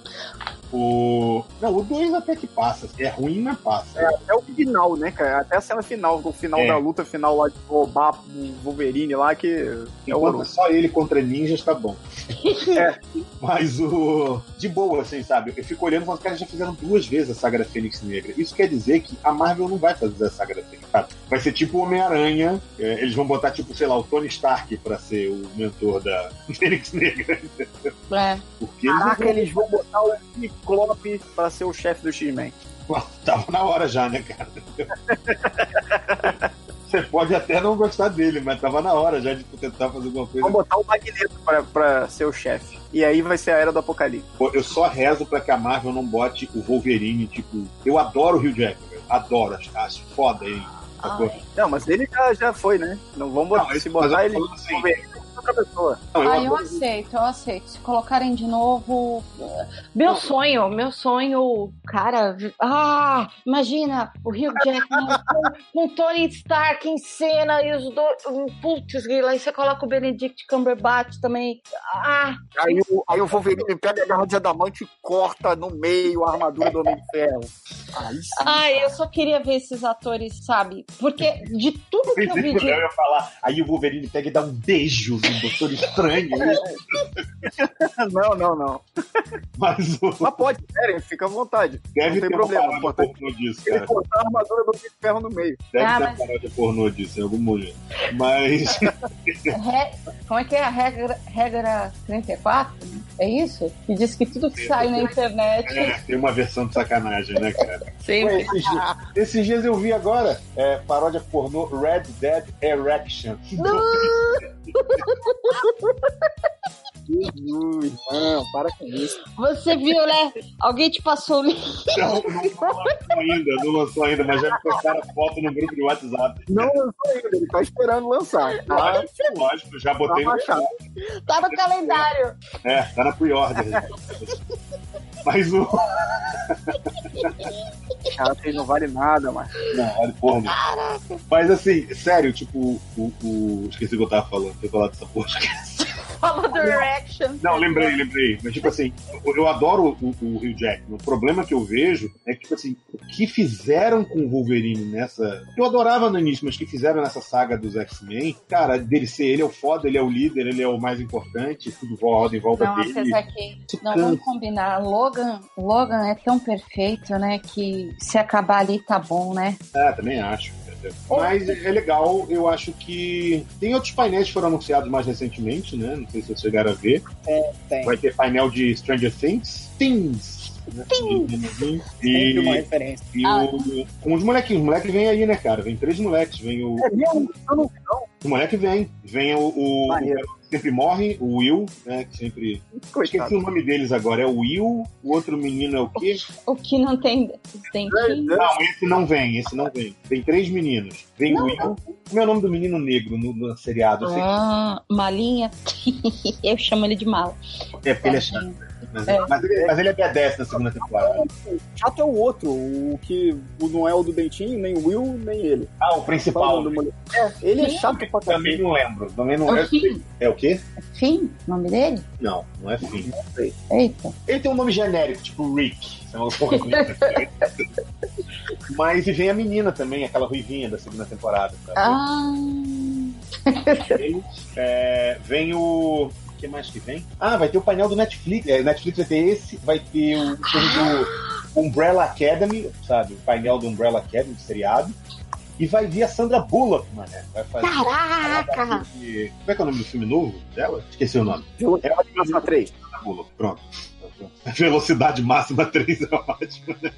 [SPEAKER 3] O. Não, o 2 até que passa. É ruim, mas passa.
[SPEAKER 2] É, até o final, né, cara? Até a cena final, o final é. da luta final lá de roubar o Wolverine lá, que.
[SPEAKER 3] É Enquanto é só ele contra ninjas, tá bom. é. Mas o. De boa, assim, sabe? Eu fico olhando os caras já fizeram duas vezes a saga da Fênix Negra. Isso quer dizer que a Marvel não vai fazer a saga da Fênix, sabe? Vai ser tipo o Homem-Aranha. É, eles vão botar, tipo, sei lá, o Tony Stark pra ser o mentor da Fênix Negra.
[SPEAKER 2] É. Porque Caraca, eles vão, eles vão botar o Ciclope pra ser o chefe do X-Men.
[SPEAKER 3] Tava na hora já, né, cara? Você pode até não gostar dele, mas tava na hora já de tentar fazer alguma coisa.
[SPEAKER 2] Vamos botar o Magneto pra, pra ser o chefe. E aí vai ser a era do apocalipse.
[SPEAKER 3] Pô, eu só rezo pra que a Marvel não bote o Wolverine, tipo. Eu adoro o Hugh Jackman, adoro, acho, acho foda ele.
[SPEAKER 2] Não, mas ele já, já foi, né? Não vamos botar, não, se botar ele. Assim, outra pessoa.
[SPEAKER 4] Ah, eu aceito, eu aceito. Se colocarem de novo. Meu sonho, meu sonho, cara. Ah, imagina o Rio Jackman com, o Tony Stark em cena e os dois. Putz, Guilherme, aí você coloca o Benedict Cumberbatch também. Ah.
[SPEAKER 2] Aí o, aí o Wolverine pega a garra de adamante e corta no meio a armadura do Homem de Ferro.
[SPEAKER 4] Aí sim. Ah, eu só queria ver esses atores, sabe? Porque de tudo que eu vi. De...
[SPEAKER 3] Eu ia falar, aí o Wolverine pega e dá um beijo no Doutor Estranho.
[SPEAKER 2] não, não, não.
[SPEAKER 3] Mas, o...
[SPEAKER 2] Mas pode, sério, fica à vontade.
[SPEAKER 3] Deve
[SPEAKER 2] não
[SPEAKER 3] tem problema. Pornô disso, cara.
[SPEAKER 2] Ele cortar a armadura do Homem de Ferro no meio.
[SPEAKER 3] Deve ah, ter mas... uma paródia pornô disso em algum momento. Mas.
[SPEAKER 4] Como é que é a regra, regra 34? É isso? Que diz que tudo que sai na internet.
[SPEAKER 3] É, tem uma versão de sacanagem, né, cara?
[SPEAKER 4] Sim.
[SPEAKER 3] Esses, dias, esses dias eu vi agora é, paródia pornô Red Dead Erection.
[SPEAKER 2] Jesus, não, para com isso.
[SPEAKER 4] Você viu, né? Alguém te passou o link?
[SPEAKER 3] Não, não lançou ainda, não lançou ainda, mas já me postaram foto no grupo de WhatsApp.
[SPEAKER 2] Não lançou ainda, ele tá esperando lançar.
[SPEAKER 3] Tá? Lógico, lógico, já botei tá
[SPEAKER 4] no Tá no calendário.
[SPEAKER 3] É, tá na pre-order. mas o.
[SPEAKER 2] Cara, não vale nada, mas.
[SPEAKER 3] Não, vale porra Mas assim, sério, tipo, o, o. Esqueci o que eu tava falando, eu falar dessa porra, esqueci.
[SPEAKER 4] Follow directions.
[SPEAKER 3] Não, lembrei, lembrei. Mas, tipo assim, eu adoro o, o Rio Jackman. O problema que eu vejo é que, tipo assim, o que fizeram com o Wolverine nessa. Eu adorava no início, mas que fizeram nessa saga dos X-Men, cara, dele ser ele é o foda, ele é o líder, ele é o mais importante, tudo roda em volta
[SPEAKER 4] não,
[SPEAKER 3] dele.
[SPEAKER 4] Apesar que, não, vamos combinar. Logan, Logan é tão perfeito, né? Que se acabar ali tá bom, né?
[SPEAKER 3] É, também acho. Mas é legal, eu acho que. Tem outros painéis que foram anunciados mais recentemente, né? Não sei se vocês chegaram a ver.
[SPEAKER 2] É, tem.
[SPEAKER 3] Vai ter painel de Stranger Things. Things! Né?
[SPEAKER 2] Tem. E, uma referência.
[SPEAKER 3] E o, com os molequinhos. Os moleques vêm aí, né, cara? Vem três moleques. Vem o.
[SPEAKER 2] É mesmo? Eu não vi, não.
[SPEAKER 3] O moleque vem. Vem o. o sempre morre, o Will, né? Que sempre. Coitado. Esqueci o nome deles agora. É o Will, o outro menino é o quê?
[SPEAKER 4] O que não tem. tem que...
[SPEAKER 3] Não, esse não vem, esse não vem. Tem três meninos. Vem não, o Will. Não. Como é o nome do menino negro no, no seriado?
[SPEAKER 4] Ah, Malinha. Eu chamo ele de Mala.
[SPEAKER 3] É, porque ele é chato. Mas, é. mas, ele, mas ele é B10 na segunda temporada.
[SPEAKER 2] Chato é o outro, o que não é o do Dentinho, nem o Will, nem ele.
[SPEAKER 3] Ah, o principal.
[SPEAKER 2] É, ele é chato pra
[SPEAKER 3] caramba. Também não lembro. Também não é. É o quê?
[SPEAKER 4] Fim? O nome dele?
[SPEAKER 3] Não, não é Fim.
[SPEAKER 4] Eita.
[SPEAKER 3] Ele tem um nome genérico, tipo Rick. É Mas e vem a menina também, aquela ruivinha da segunda temporada.
[SPEAKER 4] Sabe? Ah.
[SPEAKER 3] Vem, é, vem o o que mais que vem? Ah, vai ter o painel do Netflix. É, Netflix vai ter esse, vai ter o do Umbrella Academy, sabe? O painel do Umbrella Academy, de seriado. E vai vir a Sandra Bullock, mané. Vai fazer.
[SPEAKER 4] Caraca!
[SPEAKER 3] De... Como é que é o nome do filme novo dela? Esqueci o nome.
[SPEAKER 2] Velocidade Máxima 3.
[SPEAKER 3] Sandra Bullock, pronto. Velocidade Máxima 3 é ótimo, né?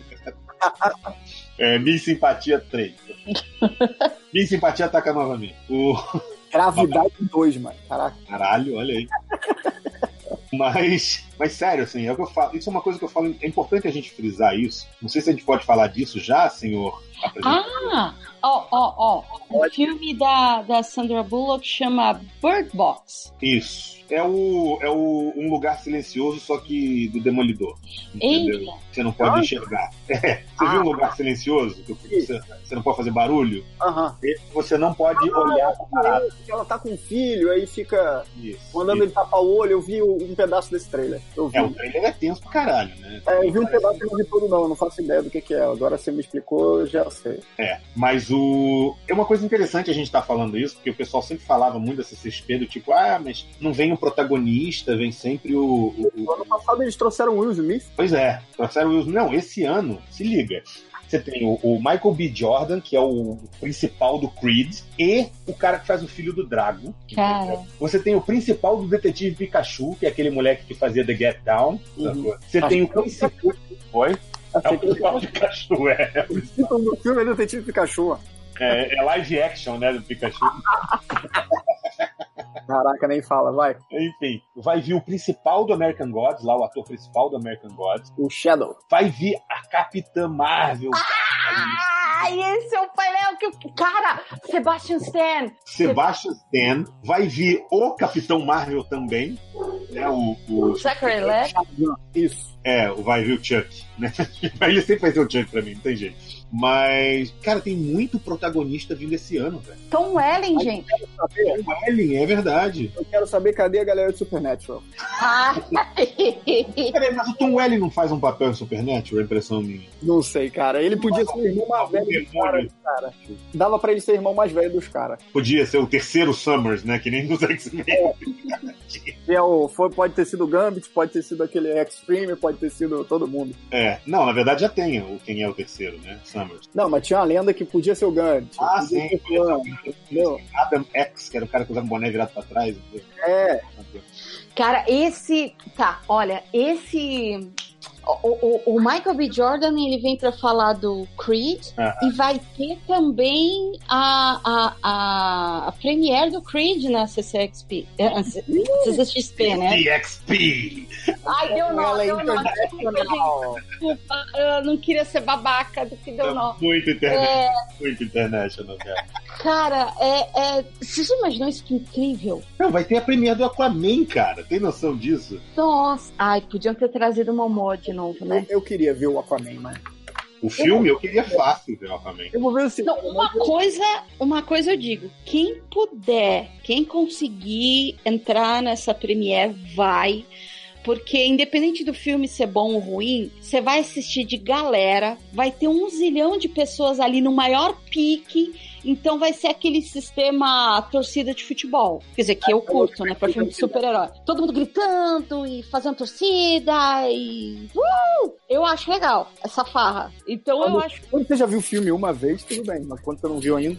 [SPEAKER 3] é, Minha Simpatia 3. Minha Simpatia ataca novamente. O...
[SPEAKER 2] Gravidade 2, mano. Caraca.
[SPEAKER 3] Caralho, olha aí. Mas, mas sério, assim, é o que eu falo. Isso é uma coisa que eu falo. É importante a gente frisar isso. Não sei se a gente pode falar disso já, senhor.
[SPEAKER 4] Ah, ó, ó, ó. O filme da, da Sandra Bullock chama Bird Box.
[SPEAKER 3] Isso. É o, é o Um Lugar Silencioso, só que do Demolidor. Entendeu? Eita. Você não pode enxergar. É. Você ah, viu um lugar silencioso? Você, você, não pode fazer barulho?
[SPEAKER 2] Aham.
[SPEAKER 3] Você não pode ah, olhar
[SPEAKER 2] para Ela tá com um filho, aí fica isso, mandando isso. ele tapar o olho. Eu vi um pedaço desse trailer. Eu vi.
[SPEAKER 3] É, o trailer é tenso pra caralho, né?
[SPEAKER 2] É, eu vi um pedaço e não vi tudo, não. Eu não faço ideia do que, que é. Agora você me explicou, eu já sei.
[SPEAKER 3] É, mas o. É uma coisa interessante a gente estar tá falando isso, porque o pessoal sempre falava muito dessa CSP do tipo, ah, mas não vem o protagonista, vem sempre o. o...
[SPEAKER 2] No ano passado eles trouxeram o Will Smith.
[SPEAKER 3] Pois é, trouxeram o Will Smith. Não, esse ano, se liga. Você tem o, o, Michael B. Jordan, que é o principal do Creed, e o cara que faz o filho do Drago.
[SPEAKER 4] Cara.
[SPEAKER 3] Você tem o principal do Detetive Pikachu, que é aquele moleque que fazia The Get Down. Uhum. Você Acho tem o principal. Oi? É o principal de Pikachu, é.
[SPEAKER 2] O título do filme é Detetive Pikachu.
[SPEAKER 3] É, é live action, né, do Pikachu.
[SPEAKER 2] Caraca, nem fala, vai.
[SPEAKER 3] Enfim, vai vir o principal do American Gods, lá o ator principal do American Gods.
[SPEAKER 2] O Shadow.
[SPEAKER 3] Vai vir a Capitã Marvel.
[SPEAKER 4] Ah, esse é o painel que. Cara, Sebastian Stan.
[SPEAKER 3] Sebastian Stan. Vai vir o Capitão Marvel também. Né, o, o...
[SPEAKER 4] Zachary Levi.
[SPEAKER 3] Isso. É, vai vir o Chuck. Né? Ele sempre vai ser o Chuck pra mim, não tem jeito. Mas, cara, tem muito protagonista vindo esse ano, velho.
[SPEAKER 4] Tom Welling, gente.
[SPEAKER 3] Tom Welling, é verdade.
[SPEAKER 2] Eu quero saber cadê a galera de Supernatural.
[SPEAKER 3] Peraí, mas o Tom Welling não faz um papel em Supernatural, é impressão minha.
[SPEAKER 2] Não sei, cara. Ele podia ser o irmão mais velho dos caras, cara. Dava pra ele ser irmão mais velho dos caras.
[SPEAKER 3] Podia ser o terceiro Summers, né? Que nem dos X-Men. É.
[SPEAKER 2] é o, foi, pode ter sido o Gambit, pode ter sido aquele Extreme, pode ter sido todo mundo.
[SPEAKER 3] É, não, na verdade já tem o quem é o terceiro, né?
[SPEAKER 2] Summers. Não, mas tinha uma lenda que podia ser o Gambit.
[SPEAKER 3] Ah, sim. Adam X, que era o cara que usava o boné virado pra trás.
[SPEAKER 2] É.
[SPEAKER 4] Cara, esse. Tá, olha, esse o, o, o, Michael B. Jordan ele vem para falar do Creed uh -huh. e vai ter também a, a, a, a premiere do Creed na CCXP, uh, CCXP, né?
[SPEAKER 3] CXP!
[SPEAKER 4] Ai, deu nó, deu nó. Desculpa, eu não queria ser babaca do que deu nó.
[SPEAKER 3] Muito internet, é... muito international, cara.
[SPEAKER 4] Cara, é, é. Vocês imaginam isso que incrível?
[SPEAKER 3] Não, vai ter a premiere do Aquaman, cara. Tem noção disso?
[SPEAKER 4] Nossa. Ai, podiam ter trazido uma mod de novo, né?
[SPEAKER 2] Eu, eu queria ver o Aquaman, mas.
[SPEAKER 3] O filme eu queria fácil ver também.
[SPEAKER 2] Eu vou ver
[SPEAKER 4] assim. Não, uma coisa, uma coisa eu digo, quem puder, quem conseguir entrar nessa premiere vai porque independente do filme ser bom ou ruim, você vai assistir de galera, vai ter um zilhão de pessoas ali no maior pique, então vai ser aquele sistema torcida de futebol. Quer dizer, que eu curto, né? Pra filme de super-herói. Todo mundo gritando e fazendo torcida e. Uh! Eu acho legal essa farra. Então
[SPEAKER 2] quando,
[SPEAKER 4] eu acho.
[SPEAKER 2] Quando você já viu o filme uma vez, tudo bem, mas quando você não viu ainda.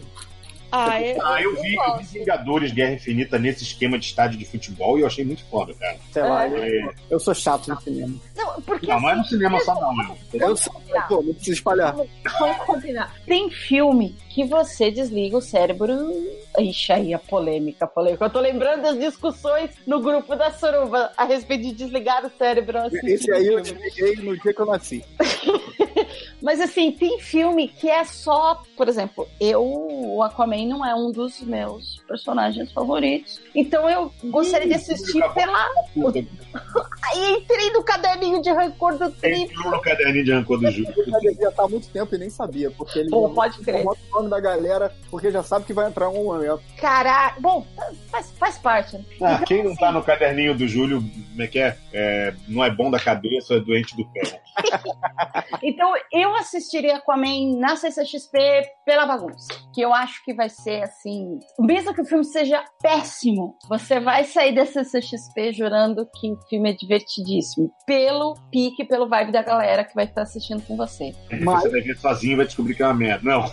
[SPEAKER 3] Ah, eu, ah, eu, vi, eu vi Vingadores Guerra Infinita nesse esquema de estádio de futebol e eu achei muito foda, cara.
[SPEAKER 2] Sei lá, é. eu, eu, sou chato no cinema.
[SPEAKER 3] Não, porque não, não é no cinema só não,
[SPEAKER 2] não. Eu sou, pô, não preciso espalhar.
[SPEAKER 4] Vamos combinar. Tem filme que você desliga o cérebro. Ixi, aí a polêmica, a polêmica. Eu tô lembrando das discussões no grupo da Suruba a respeito de desligar o cérebro.
[SPEAKER 2] Esse aí eu desliguei no dia que eu nasci.
[SPEAKER 4] Mas assim, tem filme que é só, por exemplo, eu, o Aquaman não é um dos meus personagens favoritos. Então eu gostaria de assistir pela. Aí entrei no caderninho de rancor do Trip.
[SPEAKER 3] Entrou no caderninho de rancor do Júlio.
[SPEAKER 2] Eu devia estar há muito tempo e nem sabia, porque ele.
[SPEAKER 4] Pô, pode crer.
[SPEAKER 2] o nome da galera, porque já sabe que vai entrar um momento.
[SPEAKER 4] Caraca, bom, faz, faz parte. Né?
[SPEAKER 3] Ah, então, quem não tá no caderninho do Júlio, como é que é? é não é bom da cabeça, é doente do pé.
[SPEAKER 4] então eu assistiria Aquaman na CCXP pela bagunça. Que eu acho que vai ser assim. Mesmo que o filme seja péssimo, você vai sair da CCXP jurando que o filme é divertidíssimo. Pelo pique, pelo vibe da galera que vai estar assistindo com você.
[SPEAKER 3] Mas... Você vai ver sozinho e vai descobrir que é uma merda. Não.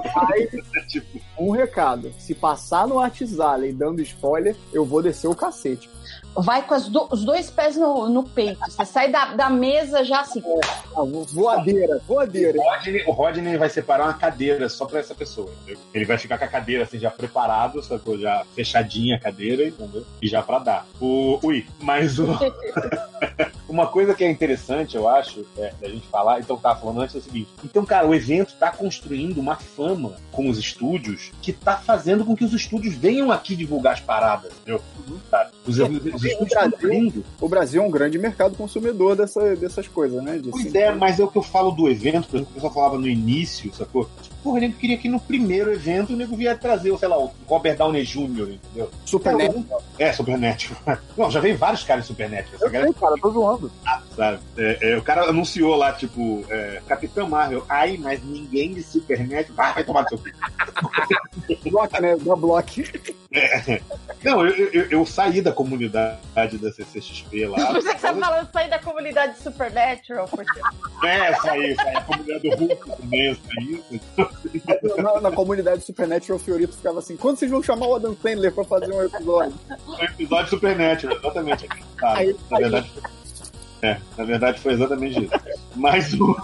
[SPEAKER 2] tipo... Um recado: se passar no Artisale dando spoiler, eu vou descer o cacete
[SPEAKER 4] vai com do, os dois pés no, no, peito. Você sai da, da mesa já assim.
[SPEAKER 2] Ah, voadeira, voadeira.
[SPEAKER 3] O Rodney, o Rodney vai separar uma cadeira só pra essa pessoa. Entendeu? Ele vai ficar com a cadeira assim, já preparado, sacou? Já fechadinha a cadeira, entendeu? E já pra dar. O, ui, mas o. Uma coisa que é interessante, eu acho, é, da gente falar, então tá falando antes é o seguinte. Então, cara, o evento tá construindo uma fama com os estúdios que tá fazendo com que os estúdios venham aqui divulgar as paradas, entendeu? Uhum. Os, os,
[SPEAKER 2] o Brasil, o Brasil é um grande mercado consumidor dessa, dessas coisas, né?
[SPEAKER 3] De pois é, mas é o que eu falo do evento, por exemplo, o pessoal falava no início, sacou? Porra, o nego queria que no primeiro evento o nego vier trazer, sei lá, o Robert Downey Jr., entendeu?
[SPEAKER 2] Supernet.
[SPEAKER 3] É, Supernet. Não, já veio vários caras de Supernet.
[SPEAKER 2] Essa eu galera... sei, cara, tô zoando.
[SPEAKER 3] Ah, sabe? É, é, o cara anunciou lá, tipo, é, Capitão Marvel, ai, mas ninguém de Supernet. Ah, vai tomar seu filho.
[SPEAKER 2] block, né? Da block.
[SPEAKER 3] É. Não, eu, eu, eu, saí da comunidade da CCXP lá.
[SPEAKER 4] Você que tá falando sair da comunidade Supernatural, porque...
[SPEAKER 3] É, saí, saí. A comunidade do Hulk também, saí.
[SPEAKER 2] Na, na comunidade Supernatural, o Fiorito ficava assim: quando vocês vão chamar o Adam Sandler pra fazer um episódio?
[SPEAKER 3] Um episódio Supernatural, exatamente. Tá, aí, na, aí. Verdade, é, na verdade foi exatamente isso. Mas o.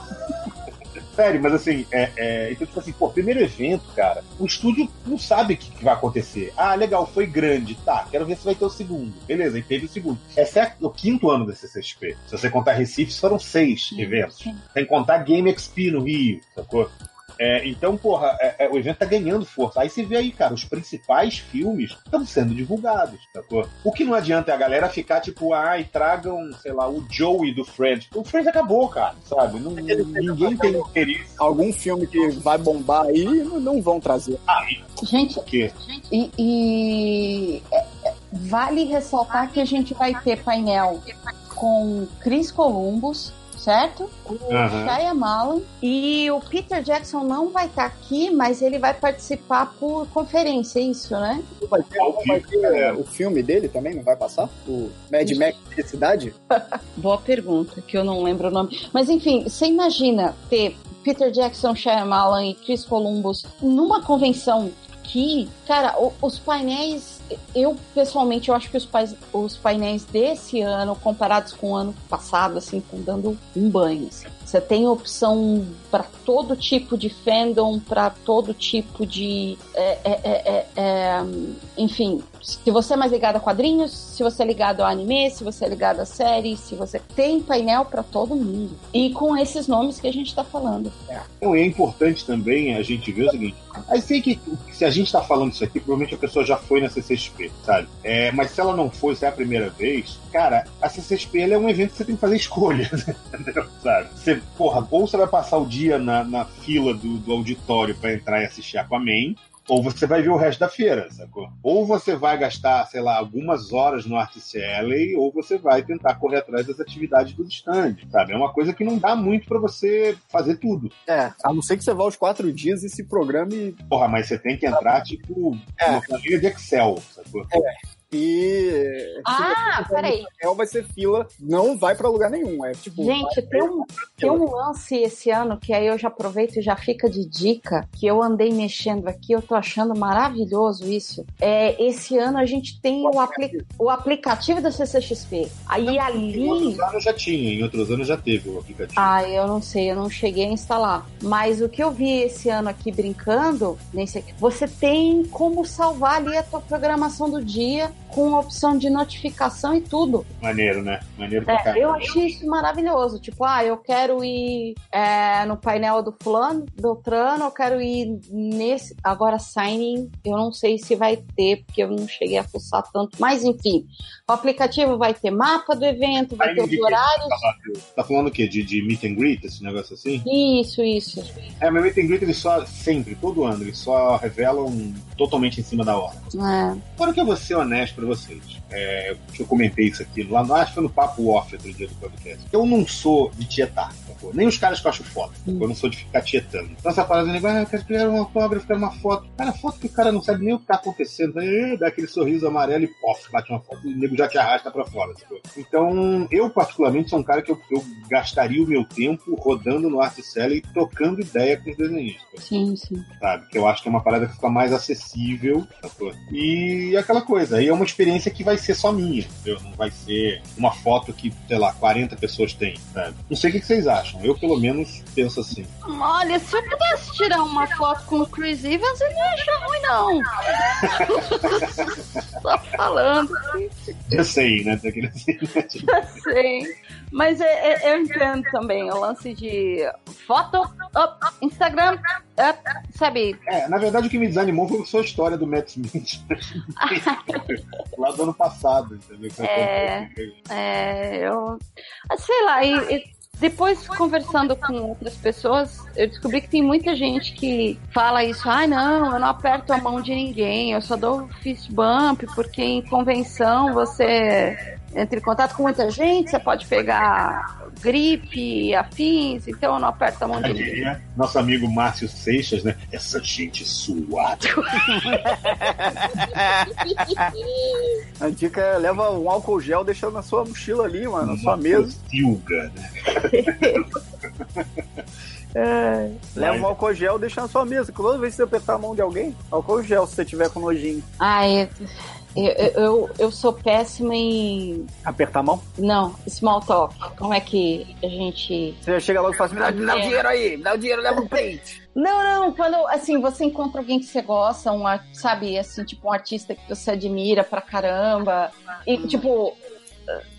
[SPEAKER 3] Sério, mas assim, é, é, então, tipo assim, pô, primeiro evento, cara, o estúdio não sabe o que, que, vai acontecer. Ah, legal, foi grande, tá, quero ver se vai ter o segundo. Beleza, e teve o segundo. Esse é o quinto ano da CCXP. Se você contar Recife, foram seis eventos. Sem contar Game XP no Rio, sacou? É, então, porra, é, é, o evento tá ganhando força. Aí você vê aí, cara, os principais filmes estão sendo divulgados, sacou? O que não adianta é a galera ficar tipo, ai, tragam, sei lá, o Joey do Friends. O Friends acabou, cara, sabe? Não, ninguém tem interesse.
[SPEAKER 2] Algum filme que vai bombar aí, não vão trazer.
[SPEAKER 4] Ah, gente, quê? e, e é, é, vale ressaltar que a gente vai ter painel com Chris Columbus, certo? O uhum. Shyamalan. E o Peter Jackson não vai estar tá aqui, mas ele vai participar por conferência, é isso, né?
[SPEAKER 2] Vai ter, vai ter é, o filme dele também, não vai passar? O Mad Max de Cidade?
[SPEAKER 4] Boa pergunta, que eu não lembro o nome. Mas enfim, você imagina ter Peter Jackson, Shyamalan e Chris Columbus numa convenção que, cara, os painéis, eu pessoalmente eu acho que os, pais, os painéis desse ano, comparados com o ano passado, assim, estão dando um banho. Assim. Você tem opção para todo tipo de fandom, para todo tipo de. É, é, é, é, é enfim, se você é mais ligado a quadrinhos, se você é ligado a anime, se você é ligado a séries, se você tem painel para todo mundo. E com esses nomes que a gente está falando.
[SPEAKER 3] É. Então, é importante também a gente ver o seguinte: aí sei que se a gente está falando isso aqui, provavelmente a pessoa já foi na CCXP, sabe? É, mas se ela não foi, se é a primeira vez, cara, a CCXP é um evento que você tem que fazer escolhas? Sabe? Você, porra, ou você vai passar o dia na, na fila do, do auditório para entrar e assistir Aquaman, ou você vai ver o resto da feira, sacou? Ou você vai gastar, sei lá, algumas horas no Art Alley, ou você vai tentar correr atrás das atividades do stand, sabe? É uma coisa que não dá muito para você fazer tudo.
[SPEAKER 2] É, a não ser que você vá os quatro dias e se programe.
[SPEAKER 3] Porra, mas você tem que entrar, tipo, é. numa planilha de Excel, sacou?
[SPEAKER 2] É. E.
[SPEAKER 4] Ah, peraí.
[SPEAKER 2] Vai ser fila, não vai para lugar nenhum. É tipo.
[SPEAKER 4] Gente, tem um, tem um lance esse ano que aí eu já aproveito e já fica de dica, que eu andei mexendo aqui, eu tô achando maravilhoso isso. É, esse ano a gente tem o, apli o aplicativo da CCXP. Aí ali. Em
[SPEAKER 3] outros anos já tinha, em outros anos já teve o aplicativo.
[SPEAKER 4] Ah, eu não sei, eu não cheguei a instalar. Mas o que eu vi esse ano aqui brincando, nesse aqui, você tem como salvar ali a tua programação do dia com a opção de notificação e tudo.
[SPEAKER 3] Maneiro, né? Maneiro
[SPEAKER 4] pra é, Eu achei isso maravilhoso. Tipo, ah, eu quero ir é, no painel do fulano, do trano, eu quero ir nesse. Agora, signing, eu não sei se vai ter, porque eu não cheguei a fuçar tanto. Mas, enfim, o aplicativo vai ter mapa do evento, vai ter os horários.
[SPEAKER 3] Tá falando o quê? De, de meet and greet, esse negócio assim?
[SPEAKER 4] Isso, isso.
[SPEAKER 3] É, mas meet and greet, eles só, sempre, todo ano, eles só revelam totalmente em cima da hora. É. Agora que eu vou ser honesto pra vocês, é, eu comentei isso aqui lá, acho que foi no Papo Off outro dia do podcast. Eu não sou de tietar, sacou? Nem os caras que eu acho foda, hum. Eu não sou de ficar tietando. Então essa parada de ah, eu quero criar uma autógrafo, quero uma foto. Cara, foto que o cara não sabe nem o que tá acontecendo. Aí, dá aquele sorriso amarelo e pof, bate uma foto e o nego já te arrasta pra fora, sacou? Então, eu particularmente sou um cara que eu, eu gastaria o meu tempo rodando no Art e trocando ideia com os desenhistas.
[SPEAKER 4] Sim, sim.
[SPEAKER 3] Sabe? Que eu acho que é uma parada que fica mais acessível, sacou? E aquela coisa, aí é uma experiência que vai ser só minha, entendeu? Não vai ser uma foto que, sei lá, 40 pessoas têm, sabe? Não sei o que vocês acham. Eu, pelo menos, penso assim.
[SPEAKER 4] Olha, se eu pudesse tirar uma foto com o Chris Evans, eu não ia achar ruim, não. Só falando.
[SPEAKER 3] Eu sei, né? Daquele
[SPEAKER 4] assim, né? Eu sei. Mas é, é, eu entendo também o lance de foto, up, Instagram, up, sabe?
[SPEAKER 3] É, na verdade o que me desanimou foi a sua história do Matt Smith. Lá do ano passado, entendeu?
[SPEAKER 4] É, é eu. Sei lá, e, e depois, conversando com outras pessoas, eu descobri que tem muita gente que fala isso. Ah, não, eu não aperto a mão de ninguém, eu só dou fist bump, porque em convenção você entra em contato com muita gente, você pode pegar gripe, afins, então eu não aperto a mão de ninguém.
[SPEAKER 3] Nosso amigo Márcio Seixas, né? Essa gente suada.
[SPEAKER 2] a dica é leva um álcool gel, deixa na sua mochila ali, mano, na sua mesa.
[SPEAKER 3] Silga, né?
[SPEAKER 2] É, leva um álcool gel, deixa na sua mesa. Toda vez que você apertar a mão de alguém, álcool gel se você tiver com nojinho.
[SPEAKER 4] Ah, é. Eu, eu, eu sou péssima em.
[SPEAKER 2] Apertar a mão?
[SPEAKER 4] Não, small talk. Como é que a gente.
[SPEAKER 2] Você chega logo e fala assim: me dá, me dá o dinheiro aí, me dá o dinheiro, leva um print.
[SPEAKER 4] Não, não, quando assim, você encontra alguém que você gosta, um, sabe, assim, tipo um artista que você admira pra caramba. E, tipo,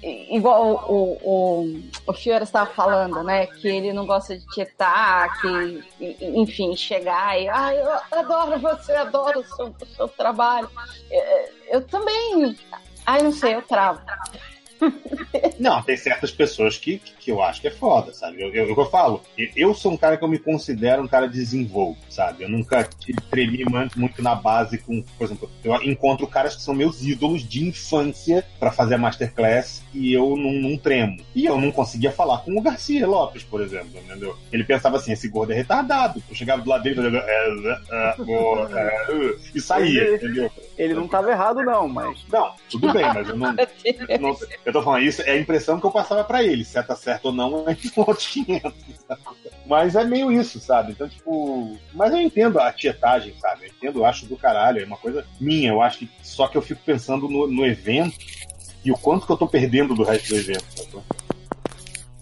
[SPEAKER 4] igual o, o, o Fiora estava falando, né? Que ele não gosta de tietar, que, enfim, chegar e. Ah, eu adoro você, adoro o seu, o seu trabalho. Eu, eu também. Ai, não sei, eu travo.
[SPEAKER 3] Não, tem certas pessoas que, que eu acho que é foda, sabe? Eu, eu, eu falo, eu sou um cara que eu me considero um cara desenvolto, sabe? Eu nunca tremi muito na base com, por exemplo, eu encontro caras que são meus ídolos de infância para fazer a masterclass e eu não, não, tremo. E eu não conseguia falar com o Garcia Lopes, por exemplo, entendeu? Ele pensava assim, esse gordo é retardado. Eu chegava do lado dele e é, é, é, e saía, entendeu?
[SPEAKER 2] Ele não tava errado, não, mas.
[SPEAKER 3] Não, tudo bem, mas eu não. não eu tô falando isso, é a impressão que eu passava para ele. Se tá certo ou não, é outros 500. Sabe? Mas é meio isso, sabe? Então, tipo. Mas eu entendo a tietagem, sabe? Eu entendo, eu acho do caralho. É uma coisa minha. Eu acho que. Só que eu fico pensando no, no evento e o quanto que eu tô perdendo do resto do evento, sabe?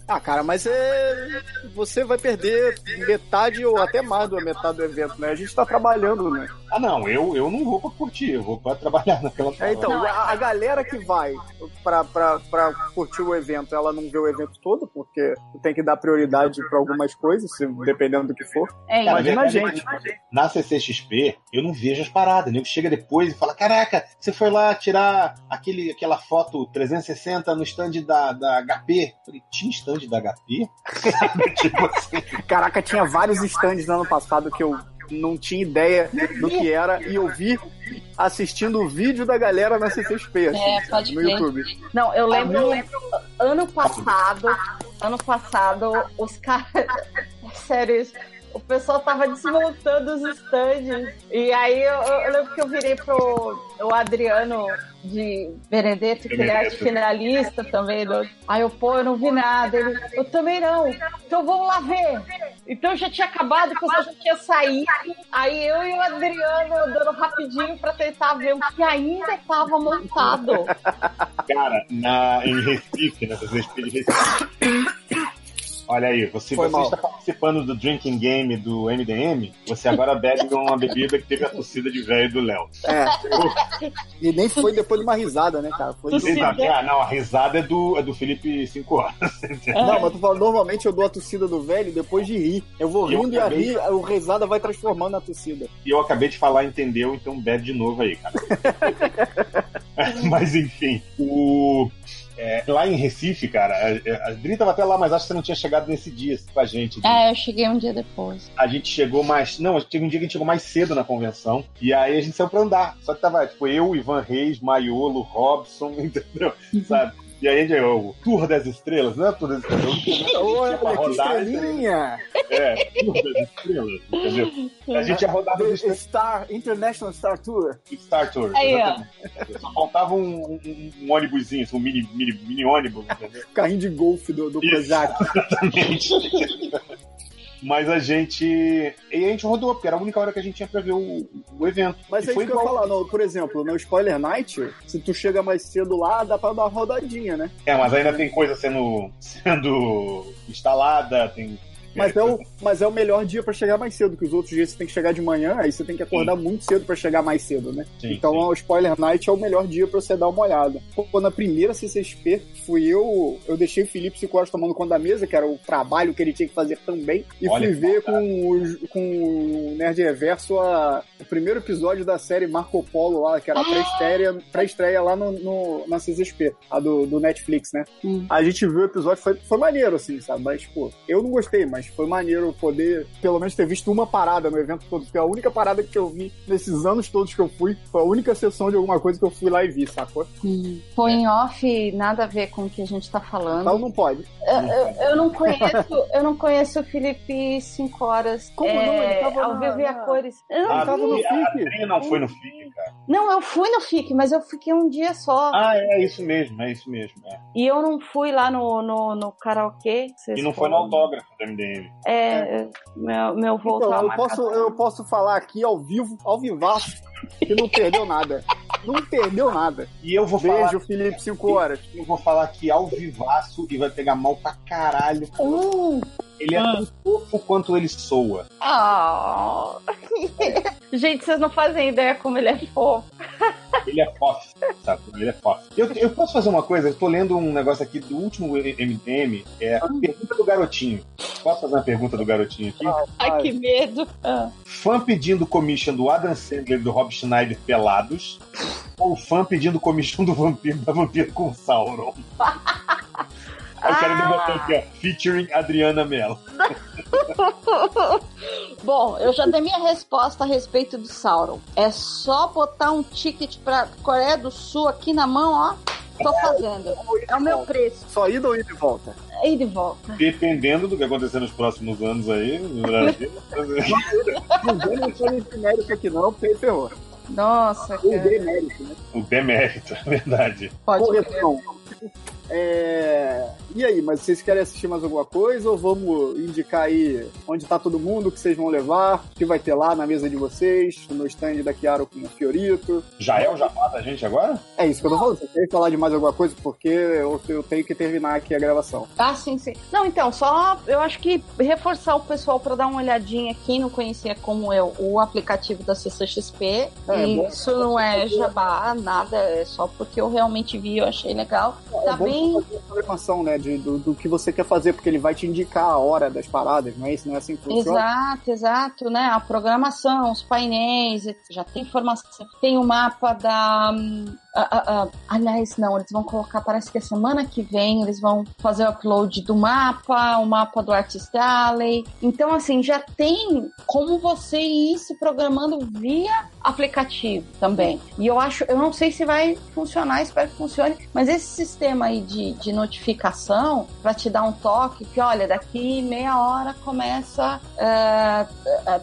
[SPEAKER 2] Ah, cara, mas é... você vai perder metade ou até mais da metade do evento, né? A gente tá trabalhando, né?
[SPEAKER 3] Ah, não, eu, eu não vou pra curtir, eu vou pra trabalhar naquela
[SPEAKER 2] é, Então, não, a, a, galera que vai pra, pra, pra curtir o evento, ela não vê o evento todo, porque tem que dar prioridade pra algumas coisas, dependendo do que for.
[SPEAKER 4] É,
[SPEAKER 2] Imagina a gente.
[SPEAKER 3] Na CCXP, eu não vejo as paradas. O nego chega depois e fala: Caraca, você foi lá tirar aquele, aquela foto 360 no stand da, da HP? Eu falei, tinha stand da HP?
[SPEAKER 2] tipo assim. Caraca, tinha vários stands no ano passado que eu não tinha ideia do que era e eu vi assistindo o vídeo da galera na CCXP, assim,
[SPEAKER 4] é, pode no YouTube. Não, eu lembro, eu lembro ano passado, ano passado, os caras. Sério, o pessoal tava desmontando os stands. E aí eu, eu lembro que eu virei pro o Adriano de Benedetto, que ele é finalista também. Do... Aí eu, pô, eu não vi nada. Ele, eu também não. Então vamos lá ver. Então já tinha acabado, o pessoal já tinha saído. Aí eu e o Adriano dando rapidinho pra tentar ver o que ainda tava montado.
[SPEAKER 3] Cara, na, em Recife, nessas vezes de Recife. Olha aí, você, você está participando do drinking game do MDM, você agora bebe uma bebida que teve a torcida de velho do Léo.
[SPEAKER 2] É. e nem foi depois de uma risada, né, cara? Foi
[SPEAKER 3] Exato. Ah, não, a risada é do, é do Felipe 5 horas.
[SPEAKER 2] Não, mas tu fala, normalmente eu dou a torcida do velho depois de rir. Eu vou rindo e, acabei... e a rir, o risada vai transformando na torcida.
[SPEAKER 3] E eu acabei de falar, entendeu? Então bebe de novo aí, cara. mas enfim, o. É, lá em Recife, cara, a, a Dri tava até lá, mas acho que você não tinha chegado nesse dia com a gente.
[SPEAKER 4] É, eu cheguei um dia depois.
[SPEAKER 3] A gente chegou mais. Não, teve um dia que a gente chegou mais cedo na convenção. E aí a gente saiu pra andar. Só que tava, tipo, eu, Ivan Reis, Maiolo, Robson, entendeu? Sabe? E aí é o Tour das Estrelas, não é Tour das Estrelas?
[SPEAKER 2] Olha, que estrelinha!
[SPEAKER 3] É, Tour das Estrelas, entendeu? A gente ia rodar
[SPEAKER 2] do Star, International Star Tour.
[SPEAKER 3] Star Tour, aí, exatamente. Só faltava um, um, um ônibusinho, assim, um mini, mini, mini ônibus, entendeu?
[SPEAKER 2] Carrinho de golfe do, do Projac.
[SPEAKER 3] Exatamente. Mas a gente. E a gente rodou, porque era a única hora que a gente tinha pra ver o, o evento.
[SPEAKER 2] Mas é isso que eu ia falar, no, por exemplo, no Spoiler Night, se tu chega mais cedo lá, dá pra dar uma rodadinha, né?
[SPEAKER 3] É, mas ainda tem coisa sendo, sendo instalada, tem
[SPEAKER 2] mas é, o, mas é o melhor dia para chegar mais cedo, que os outros dias você tem que chegar de manhã, aí você tem que acordar sim. muito cedo para chegar mais cedo, né? Sim, então sim. o Spoiler Night é o melhor dia para você dar uma olhada. Pô, na primeira CCXP, fui eu, eu deixei o Felipe Cinco horas tomando conta da mesa, que era o trabalho que ele tinha que fazer também, e Olha fui ver com o, com o Nerd Reverso a, o primeiro episódio da série Marco Polo lá, que era a pré-estreia pré lá no, no, na CCXP, a do, do Netflix, né? Hum. A gente viu o episódio, foi, foi maneiro, assim, sabe? Mas, pô, eu não gostei, mas mas foi maneiro poder, pelo menos, ter visto uma parada no evento todo. Porque a única parada que eu vi nesses anos todos que eu fui foi a única sessão de alguma coisa que eu fui lá e vi, sacou?
[SPEAKER 4] Foi em off, nada a ver com o que a gente tá falando.
[SPEAKER 2] Então não pode.
[SPEAKER 4] Eu, eu, eu não conheço, eu não conheço o Felipe 5 horas.
[SPEAKER 2] Como é, não? Ele é, tava
[SPEAKER 4] ao vivo e a cores.
[SPEAKER 3] Eu não, tava no FIC. A não foi no FIC, cara.
[SPEAKER 4] Não, eu fui no FIC, mas eu fiquei um dia só.
[SPEAKER 3] Ah, é isso mesmo, é isso mesmo. É.
[SPEAKER 4] E eu não fui lá no, no, no karaokê.
[SPEAKER 3] E não foi no autógrafo do MDM.
[SPEAKER 4] É, meu, meu voo então,
[SPEAKER 2] eu posso, eu posso falar aqui ao vivo, ao vivaço, que não perdeu nada. Não perdeu nada.
[SPEAKER 3] E eu vou
[SPEAKER 2] Beijo,
[SPEAKER 3] falar.
[SPEAKER 2] Felipe, 5 horas.
[SPEAKER 3] Eu vou falar aqui ao vivaço e vai pegar mal pra caralho.
[SPEAKER 4] Uh,
[SPEAKER 3] ele é tão fofo quanto ele soa.
[SPEAKER 4] Oh. Gente, vocês não fazem ideia como ele é fofo.
[SPEAKER 3] Ele é fofo, sabe? Ele é fofo. Eu, eu posso fazer uma coisa? Eu tô lendo um negócio aqui do último MDM, é a pergunta do garotinho. Posso fazer uma pergunta do garotinho aqui?
[SPEAKER 4] Ai, que medo. Ah.
[SPEAKER 3] Fã pedindo commission do Adam Sandler e do Rob Schneider pelados ou fã pedindo commission do vampiro da vampiro com Sauron? Eu quero ah. botar aqui, ó, featuring Adriana Mello.
[SPEAKER 4] Bom, eu já dei minha resposta a respeito do Sauron. É só botar um ticket pra Coreia do Sul aqui na mão, ó. Tô fazendo. É o meu preço.
[SPEAKER 2] Só ida ou ida e volta?
[SPEAKER 4] Ida e volta.
[SPEAKER 3] Dependendo do que acontecer nos próximos anos aí, no Brasil.
[SPEAKER 2] não vamos fazer esse mérito aqui não, porque ferrou.
[SPEAKER 4] Nossa,
[SPEAKER 2] cara. O demérito, né?
[SPEAKER 3] O demérito, é verdade.
[SPEAKER 4] Pode Correção.
[SPEAKER 2] É... E aí, mas vocês querem assistir mais alguma coisa ou vamos indicar aí onde tá todo mundo, o que vocês vão levar, o que vai ter lá na mesa de vocês, no stand da Chiaro com o Fiorito?
[SPEAKER 3] Já é o jabá da gente agora?
[SPEAKER 2] É isso que eu tô falando. Vocês querem falar de mais alguma coisa? Porque eu, eu tenho que terminar aqui a gravação.
[SPEAKER 4] Ah, sim, sim. Não, então, só eu acho que reforçar o pessoal para dar uma olhadinha, quem não conhecia como eu, o aplicativo da CCXP. É, isso bom. não é jabá, nada, é só porque eu realmente vi, eu achei legal. É, tá
[SPEAKER 2] é bem. Fazer né? De, do, do, que você quer fazer, porque ele vai te indicar a hora das paradas, não é isso? Não é assim que
[SPEAKER 4] funciona? Exato, exato, né? A programação, os painéis, já tem informação. Tem o mapa da. Uh, aliás, não, eles vão colocar, parece que a semana que vem eles vão fazer o upload do mapa, o mapa do Artist Alley. Então, assim, já tem como você ir se programando via aplicativo também. E eu acho, eu não sei se vai funcionar, espero que funcione, mas esse sistema aí de, de notificação para te dar um toque que, olha, daqui meia hora começa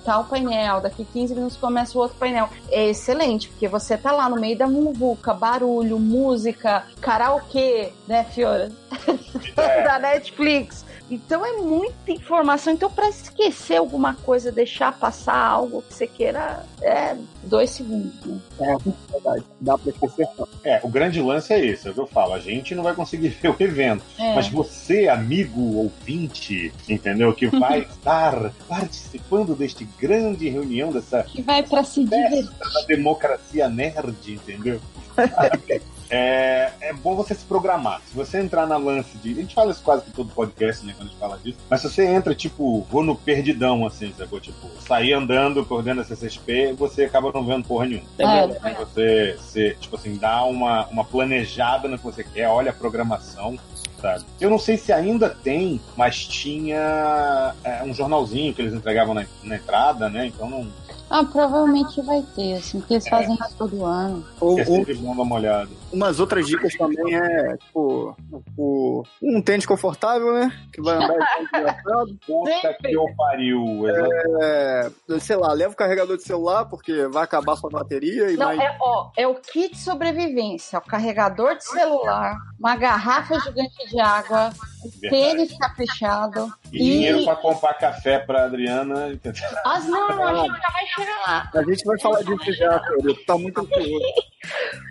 [SPEAKER 4] tal painel, daqui 15 minutos começa o outro painel. É excelente, porque você tá lá no meio da muvuca, barulho, música, karaokê, né, Fiora? É. da Netflix. Então é muita informação. Então, para esquecer alguma coisa, deixar passar algo que você queira, é dois segundos. Né?
[SPEAKER 2] É, verdade. Dá para esquecer.
[SPEAKER 3] É, o grande lance é esse, é o que eu falo. A gente não vai conseguir ver o evento. É. Mas você, amigo ouvinte, entendeu? Que vai estar participando deste grande reunião, dessa.
[SPEAKER 4] Que vai para se divertir.
[SPEAKER 3] Da democracia nerd, entendeu? é, é bom você se programar. Se você entrar na lance de. A gente fala isso quase que todo podcast, né? Quando a gente fala disso. Mas se você entra, tipo, vou no perdidão, assim, sacou? Tipo, sair andando por dentro da CCXP, você acaba não vendo porra nenhuma. É. é. Você, você, tipo assim, dá uma, uma planejada no que você quer, olha a programação. Eu não sei se ainda tem, mas tinha é, um jornalzinho que eles entregavam na, na entrada, né? Então não,
[SPEAKER 4] ah, provavelmente vai ter, assim, porque eles é. fazem isso todo ano.
[SPEAKER 3] Ou, é sempre bom dar uma olhada.
[SPEAKER 2] Umas outras dicas também é, tipo, o, um tênis confortável, né? Que vai andar
[SPEAKER 3] engraçado. Puta que eu pariu.
[SPEAKER 2] É, sei lá, leva o carregador de celular, porque vai acabar sua bateria e
[SPEAKER 4] Não,
[SPEAKER 2] mais...
[SPEAKER 4] é, ó, é o kit sobrevivência, o carregador de celular, uma garrafa gigante de água, tênis caprichado.
[SPEAKER 3] E, e... dinheiro pra comprar café pra Adriana.
[SPEAKER 4] As não, a gente já vai chegar.
[SPEAKER 2] A gente vai falar disso já, Felipe. Tá muito ansioso.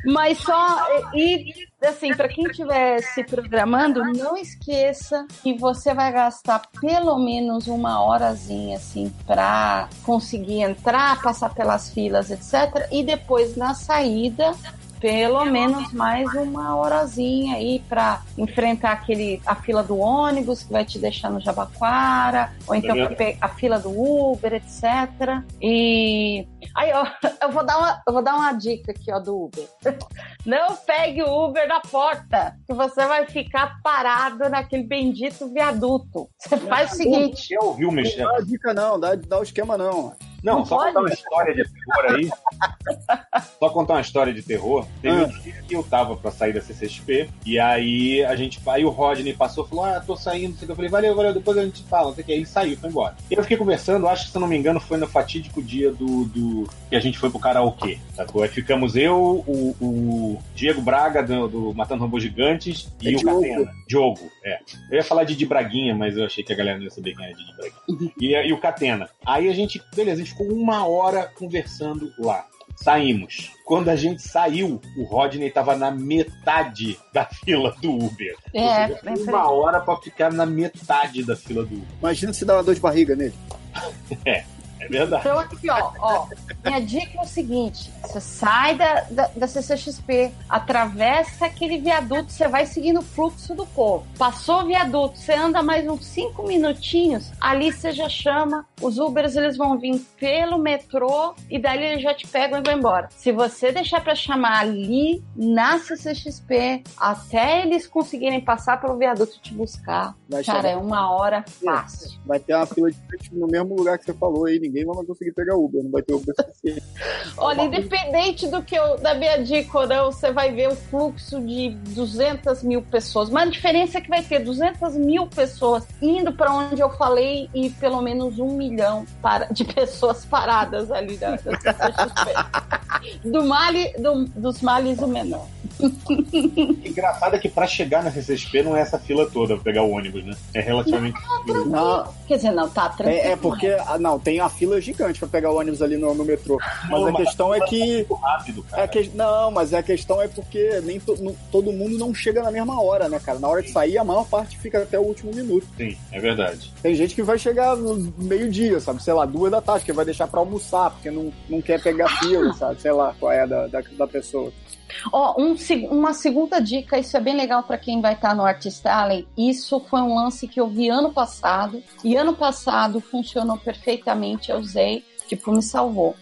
[SPEAKER 4] Mas só, e assim, para quem estiver se programando, não esqueça que você vai gastar pelo menos uma horazinha, assim, para conseguir entrar, passar pelas filas, etc. E depois na saída pelo menos mais uma horazinha aí para enfrentar aquele a fila do ônibus que vai te deixar no Jabaquara, ou então a fila do Uber, etc. E aí, ó, eu vou dar uma, eu vou dar uma dica aqui, ó, do Uber. Não pegue o Uber na porta, que você vai ficar parado naquele bendito viaduto. Você faz o seguinte.
[SPEAKER 3] Eu ouvi o
[SPEAKER 2] Não dá dica não, dá, dá o esquema não.
[SPEAKER 3] Não, não só pode? contar uma história de terror aí. só contar uma história de terror. Teve ah. um dia que eu tava pra sair da CCXP, e aí a gente. Aí o Rodney passou e falou: Ah, tô saindo. Eu falei, valeu, valeu, depois a gente fala. Aí ele saiu, foi embora. E eu fiquei conversando, acho que se eu não me engano, foi no fatídico dia do. do que a gente foi pro karaokê. Sacou? Aí ficamos eu, o, o Diego Braga do, do Matando Robôs Gigantes e é o Diogo. Catena. Diogo, é. Eu ia falar de Braguinha, mas eu achei que a galera não ia saber quem era Didi Braguinha. E, e o Catena. Aí a gente, beleza, a gente ficou uma hora conversando lá. Saímos. Quando a gente saiu, o Rodney estava na metade da fila do Uber.
[SPEAKER 4] É,
[SPEAKER 3] seja, uma hora para ficar na metade da fila do Uber.
[SPEAKER 2] Imagina se dá uma dor de barriga nele.
[SPEAKER 3] é. É verdade.
[SPEAKER 4] Então aqui, ó, ó, minha dica é o seguinte: você sai da, da, da CCXP, atravessa aquele viaduto, você vai seguindo o fluxo do povo. Passou o viaduto, você anda mais uns cinco minutinhos, ali você já chama, os Ubers eles vão vir pelo metrô e dali eles já te pegam e vão embora. Se você deixar para chamar ali na CCXP, até eles conseguirem passar pelo viaduto e te buscar, vai cara, chamar. é uma hora fácil.
[SPEAKER 2] Vai ter uma fila de no mesmo lugar que você falou aí, ninguém vai conseguir pegar Uber, não vai ter Uber suficiente.
[SPEAKER 4] Olha, independente do que eu, da minha dica ou não, você vai ver o fluxo de 200 mil pessoas. Mas a diferença é que vai ter 200 mil pessoas indo para onde eu falei e pelo menos um milhão para, de pessoas paradas ali da, da do male, do, dos males o menor.
[SPEAKER 3] Engraçado é que pra chegar na CCXP não é essa fila toda pra pegar o ônibus, né? É relativamente.
[SPEAKER 4] Não, não. Quer dizer, não, tá tranquilo.
[SPEAKER 2] É, é, porque, ah, não, tem a fila gigante pra pegar o ônibus ali no, no metrô. Mas não, a mas questão é que.
[SPEAKER 3] Rápido, cara.
[SPEAKER 2] É que, não, mas a questão é porque nem to, não, todo mundo não chega na mesma hora, né, cara? Na hora de sair, a maior parte fica até o último minuto.
[SPEAKER 3] Sim, é verdade.
[SPEAKER 2] Tem gente que vai chegar no meio-dia, sabe? Sei lá, duas da tarde, que vai deixar pra almoçar, porque não, não quer pegar fila, sabe? Sei lá qual é da, da, da pessoa.
[SPEAKER 4] Ó, oh, um, uma segunda dica, isso é bem legal para quem vai estar tá no Artist Alley. Isso foi um lance que eu vi ano passado, e ano passado funcionou perfeitamente, eu usei, tipo, me salvou.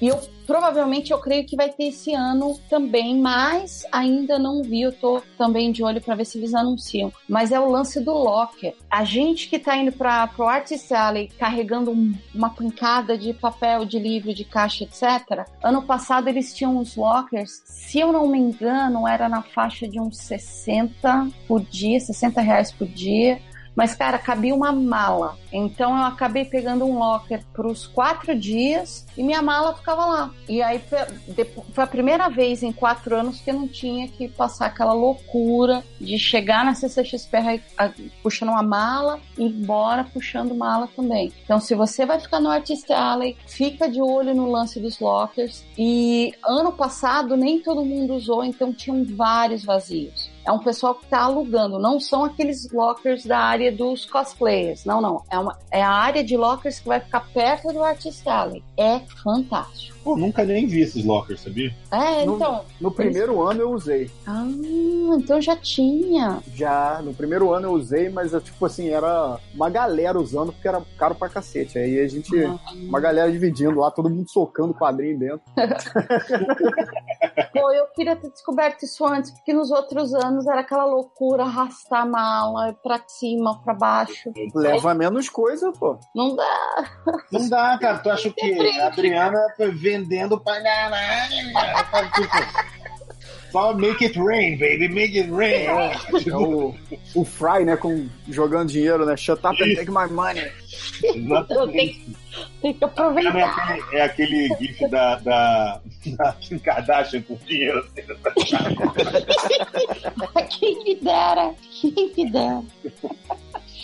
[SPEAKER 4] E eu provavelmente eu creio que vai ter esse ano também, mas ainda não vi, eu tô também de olho para ver se eles anunciam. Mas é o lance do locker. A gente que tá indo para pro Artist Alley carregando um, uma pancada de papel, de livro, de caixa, etc. Ano passado eles tinham os lockers, se eu não me engano, era na faixa de uns 60 por dia, 60 reais por dia. Mas, cara, cabia uma mala. Então eu acabei pegando um locker para os quatro dias e minha mala ficava lá. E aí foi, a primeira vez em quatro anos que eu não tinha que passar aquela loucura de chegar na CCXP puxando uma mala e ir embora puxando mala também. Então, se você vai ficar no Artist Alley, fica de olho no lance dos lockers. E ano passado nem todo mundo usou, então tinham vários vazios é um pessoal que está alugando, não são aqueles lockers da área dos cosplayers, não, não. É, uma, é a área de lockers que vai ficar perto do Artist Alley. É fantástico.
[SPEAKER 3] Pô, nunca nem vi esses lockers, sabia?
[SPEAKER 4] É, então.
[SPEAKER 2] No, no primeiro eles... ano eu usei.
[SPEAKER 4] Ah, então já tinha.
[SPEAKER 2] Já, no primeiro ano eu usei, mas tipo assim, era uma galera usando porque era caro pra cacete. Aí a gente, ah. uma galera dividindo lá, todo mundo socando quadrinho dentro.
[SPEAKER 4] Pô, eu queria ter descoberto isso antes, porque nos outros anos era aquela loucura, arrastar a mala pra cima, pra baixo.
[SPEAKER 2] Leva menos coisa, pô.
[SPEAKER 4] Não dá.
[SPEAKER 3] Não dá, cara. Tu acha que a Adriana vê vendendo pra caralho. Só make it rain, baby, make it rain.
[SPEAKER 2] É o, o Fry, né, com, jogando dinheiro, né? Shut up and take my money.
[SPEAKER 4] Exatamente. Tem que aproveitar.
[SPEAKER 3] É aquele, é aquele gif da, da, da Kim Kardashian com dinheiro.
[SPEAKER 4] Quem me dera, quem me dera.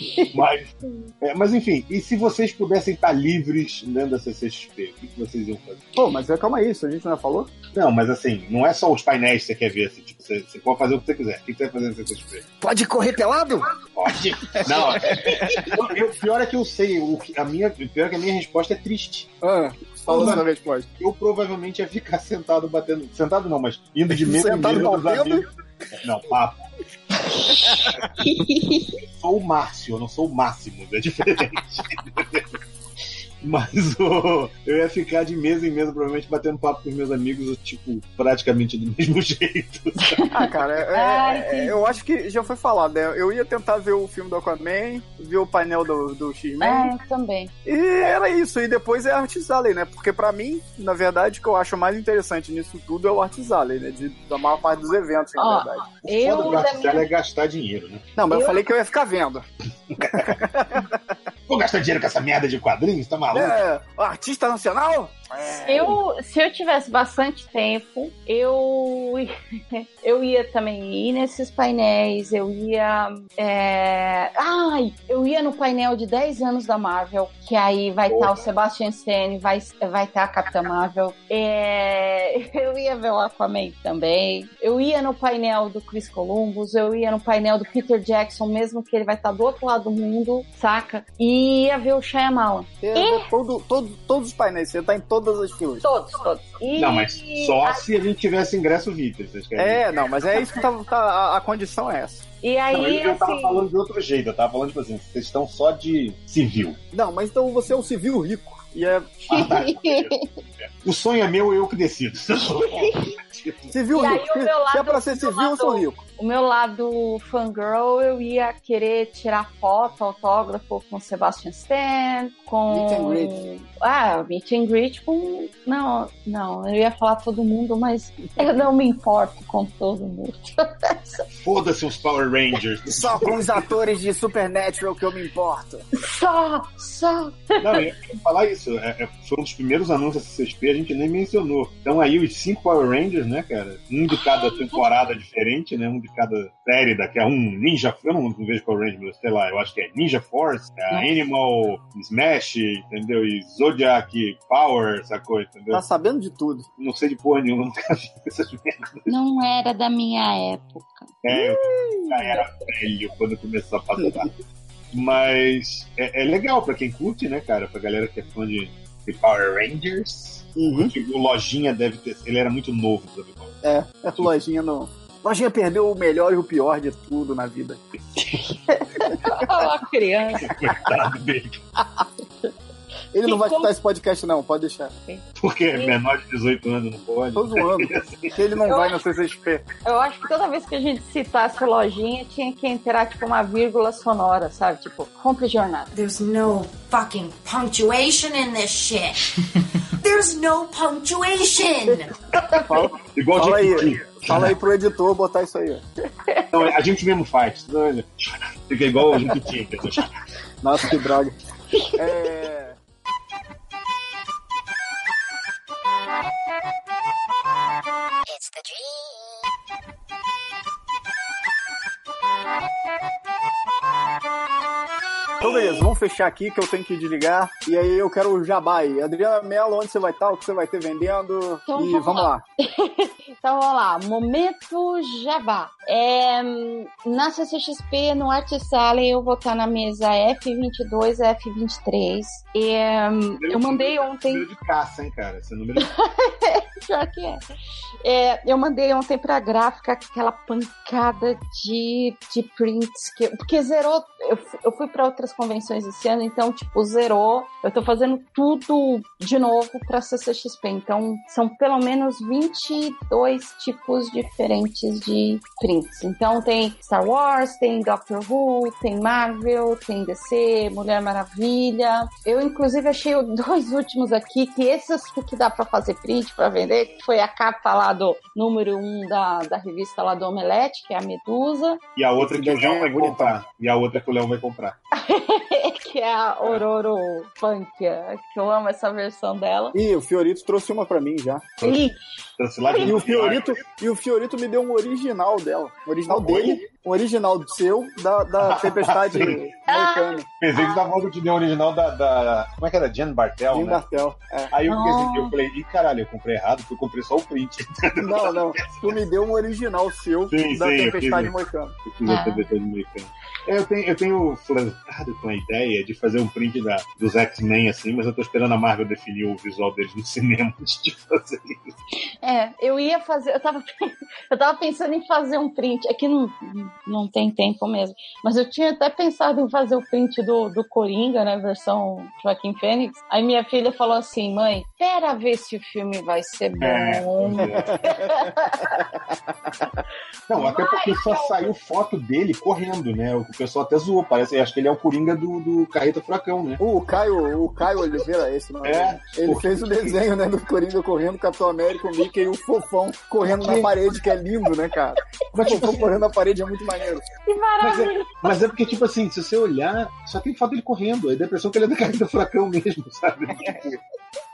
[SPEAKER 3] Mas, é, mas enfim, e se vocês pudessem estar livres dentro da CCXP, o que, vocês iam fazer?
[SPEAKER 2] Pô, mas é, calma aí, isso a gente não falou?
[SPEAKER 3] Não, mas assim, não é só os painéis que você quer ver, assim, tipo, você, você pode fazer o que você quiser. O que você vai fazer na CCXP?
[SPEAKER 2] Pode correr pelado?
[SPEAKER 3] Pode. Não, eu, eu, pior é que eu sei, o, a minha, pior é que a minha resposta é triste.
[SPEAKER 2] Ah. Fala sua resposta.
[SPEAKER 3] Eu provavelmente ia ficar sentado batendo. Sentado não, mas indo de mesa em mesa dos amigos. Não, papo. Sou o Márcio, eu não sou o Máximo, é diferente. Mas oh, eu ia ficar de mesa em mesa, provavelmente batendo papo com os meus amigos, tipo, praticamente do mesmo jeito.
[SPEAKER 2] ah, cara, é, é, é, eu acho que já foi falado, né? Eu ia tentar ver o filme do Aquaman, ver o painel do, do X-Men.
[SPEAKER 4] É, também.
[SPEAKER 2] E era isso, e depois é Artis Alley, né? Porque pra mim, na verdade, o que eu acho mais interessante nisso tudo é o Artis Alley, né? De, da maior parte dos eventos, na oh, verdade.
[SPEAKER 3] O eu foda do Artis Alley é gastar dinheiro, né?
[SPEAKER 2] Não, mas eu, eu falei que eu ia ficar vendo.
[SPEAKER 3] Vou gastar dinheiro com essa merda de quadrinhos? Tá maluco?
[SPEAKER 2] É, artista nacional?
[SPEAKER 4] Se eu, se eu tivesse bastante tempo, eu, eu ia também ir nesses painéis, eu ia. É, ai, eu ia no painel de 10 anos da Marvel, que aí vai estar tá o Sebastian Stan, vai estar vai tá a Capitã Marvel. É, eu ia ver o Aquaman também. Eu ia no painel do Chris Columbus, eu ia no painel do Peter Jackson, mesmo que ele vai estar tá do outro lado do mundo, saca? E ia ver o Shyamalan.
[SPEAKER 2] E... Todo, todo, todos os painéis, você tá em todos todas as filas.
[SPEAKER 4] Todos, todos.
[SPEAKER 3] E... Não, mas só a... se a gente tivesse ingresso VIP.
[SPEAKER 2] É, não, mas é isso que tá, tá a, a, condição é essa.
[SPEAKER 4] E aí, não,
[SPEAKER 3] eu, assim... tava falando de outro jeito, eu tava falando, tipo assim, vocês estão só de civil.
[SPEAKER 2] Não, mas então você é um civil rico. E é.
[SPEAKER 3] Ah, tá. o sonho é meu, eu que decido.
[SPEAKER 2] civil rico. Se é pra ser civil, eu sou rico
[SPEAKER 4] o meu lado fangirl, eu ia querer tirar foto, autógrafo com Sebastian Stan, com.
[SPEAKER 2] Meet and greet.
[SPEAKER 4] Ah, meet and greet com. Não, não, eu ia falar todo mundo, mas eu não me importo com todo mundo.
[SPEAKER 3] Foda-se os Power Rangers.
[SPEAKER 2] Só com os atores de Supernatural que eu me importo.
[SPEAKER 4] Só, só.
[SPEAKER 3] Não, eu ia falar isso. É, é, foi um dos primeiros anúncios da CCXP, a gente nem mencionou. Então aí os cinco Power Rangers, né, cara? cara? Um de cada temporada diferente, né? Um de cada série daqui a um Ninja. Eu não, não vejo Power Rangers, sei lá, eu acho que é Ninja Force, é Animal, Smash, entendeu? E Zodiac Power, sacou? Entendeu?
[SPEAKER 2] Tá sabendo de tudo.
[SPEAKER 3] Não sei de porra nenhuma, nunca vi essas merdas.
[SPEAKER 4] Não era da minha época.
[SPEAKER 3] É, eu já era velho quando começou a passar. Mas é, é legal pra quem curte, né, cara? Pra galera que é fã de, de Power Rangers.
[SPEAKER 2] Uhum.
[SPEAKER 3] O Lojinha deve ter. Ele era muito novo, sabe?
[SPEAKER 2] É, a lojinha não. Lojinha perdeu o melhor e o pior de tudo na vida.
[SPEAKER 4] Ó, a criança.
[SPEAKER 3] Coitado dele.
[SPEAKER 2] Ele não vai escutar esse podcast, não, pode deixar.
[SPEAKER 3] Porque é menor de 18 anos não pode.
[SPEAKER 2] Tô zoando. que ele não
[SPEAKER 4] Eu
[SPEAKER 2] vai
[SPEAKER 4] acho-
[SPEAKER 2] no CCXP.
[SPEAKER 4] Eu acho que toda vez que a gente citasse lojinha, tinha que entrar tipo uma vírgula sonora, sabe? Tipo, compre jornada.
[SPEAKER 5] There's no fucking punctuation in this shit. There's no punctuation.
[SPEAKER 2] Fala,
[SPEAKER 3] Igual
[SPEAKER 2] fala aí. Fala aí pro editor botar isso aí.
[SPEAKER 3] Não, a gente mesmo faz. Fica igual a gente tinha.
[SPEAKER 2] Nossa, que droga. É... Então, beleza, vamos fechar aqui que eu tenho que desligar. E aí eu quero o jabá aí. Adriana Mello, onde você vai estar? O que você vai ter vendendo?
[SPEAKER 4] Então,
[SPEAKER 2] e
[SPEAKER 4] vamos
[SPEAKER 2] lá.
[SPEAKER 4] Então vamos lá, momento Jabá. É, na CCXP, no Artist Alley, eu vou estar na mesa F22 e F23. É, eu mandei ontem.
[SPEAKER 3] Número de caça, hein, cara? Esse número
[SPEAKER 4] Pior que é. É, eu mandei ontem pra gráfica aquela pancada de, de prints. Que, porque zerou. Eu, eu fui pra outras convenções esse ano, então, tipo, zerou. Eu tô fazendo tudo de novo pra CCXP. Então, são pelo menos 22 tipos diferentes de prints. Então, tem Star Wars, tem Doctor Who, tem Marvel, tem DC, Mulher Maravilha. Eu, inclusive, achei dois últimos aqui, que esses que dá pra fazer print pra vender, que foi a capa lá do número 1 um da, da revista lá do Omelete, que é a Medusa,
[SPEAKER 3] E a outra que o Léo vai
[SPEAKER 2] é
[SPEAKER 3] comprar. E a outra que o Léo vai comprar.
[SPEAKER 4] que é a Ororo Punk, que eu amo essa versão dela.
[SPEAKER 2] Ih, o Fiorito trouxe uma pra mim já.
[SPEAKER 4] Ih,
[SPEAKER 3] Trouxe lá de
[SPEAKER 2] E o Fiorito, e o Fiorito me deu um original dela. Um original dele, um original seu, da, da Tempestade americana.
[SPEAKER 3] Pensei que você tava falando que deu o original da, da. Como é que era? Jen Bartel,
[SPEAKER 2] Jim
[SPEAKER 3] né?
[SPEAKER 2] Bartel. É.
[SPEAKER 3] Aí eu,
[SPEAKER 4] Ah.
[SPEAKER 3] pensei, eu falei, ih, caralho, eu comprei errado, porque eu comprei só o print.
[SPEAKER 2] Não, não. Tu me deu um original seu
[SPEAKER 3] Sim,
[SPEAKER 2] da
[SPEAKER 3] sim, eu
[SPEAKER 2] Tempestade
[SPEAKER 3] fiz.
[SPEAKER 2] Moicana.
[SPEAKER 3] Eu fiz a
[SPEAKER 4] Ah.
[SPEAKER 3] TV todo americano. Eu tenho, eu tenho flertado com a ideia de fazer um print da, dos X-Men assim, mas eu tô esperando a Marvel definir o visual deles no cinema antes de fazer isso.
[SPEAKER 4] é, eu ia fazer, eu tava, eu tava pensando em fazer um print, aqui não, não tem tempo mesmo, mas eu tinha até pensado em fazer o print do, do Coringa, né, versão Joaquim Fênix. Aí minha filha falou assim, mãe, espera ver se o filme vai ser bom.
[SPEAKER 3] É, Não, até porque só saiu foto dele correndo, né? O pessoal até zoou, parece. Acho que ele é o Coringa do, do Carreta Furacão, né?
[SPEAKER 2] O Caio, o Caio Oliveira, esse não
[SPEAKER 3] É.
[SPEAKER 2] Ele fez o desenho, né, do Coringa correndo, Capitão América, o Mickey e o Fofão correndo na parede, que é lindo, né, cara? O Fofão correndo na parede é muito maneiro.
[SPEAKER 4] Que
[SPEAKER 3] Mas
[SPEAKER 4] maravilha!
[SPEAKER 3] é, mas é porque, tipo assim, se você olhar, só tem foto dele correndo. A impressão que ele é do Carreta Furacão mesmo, sabe?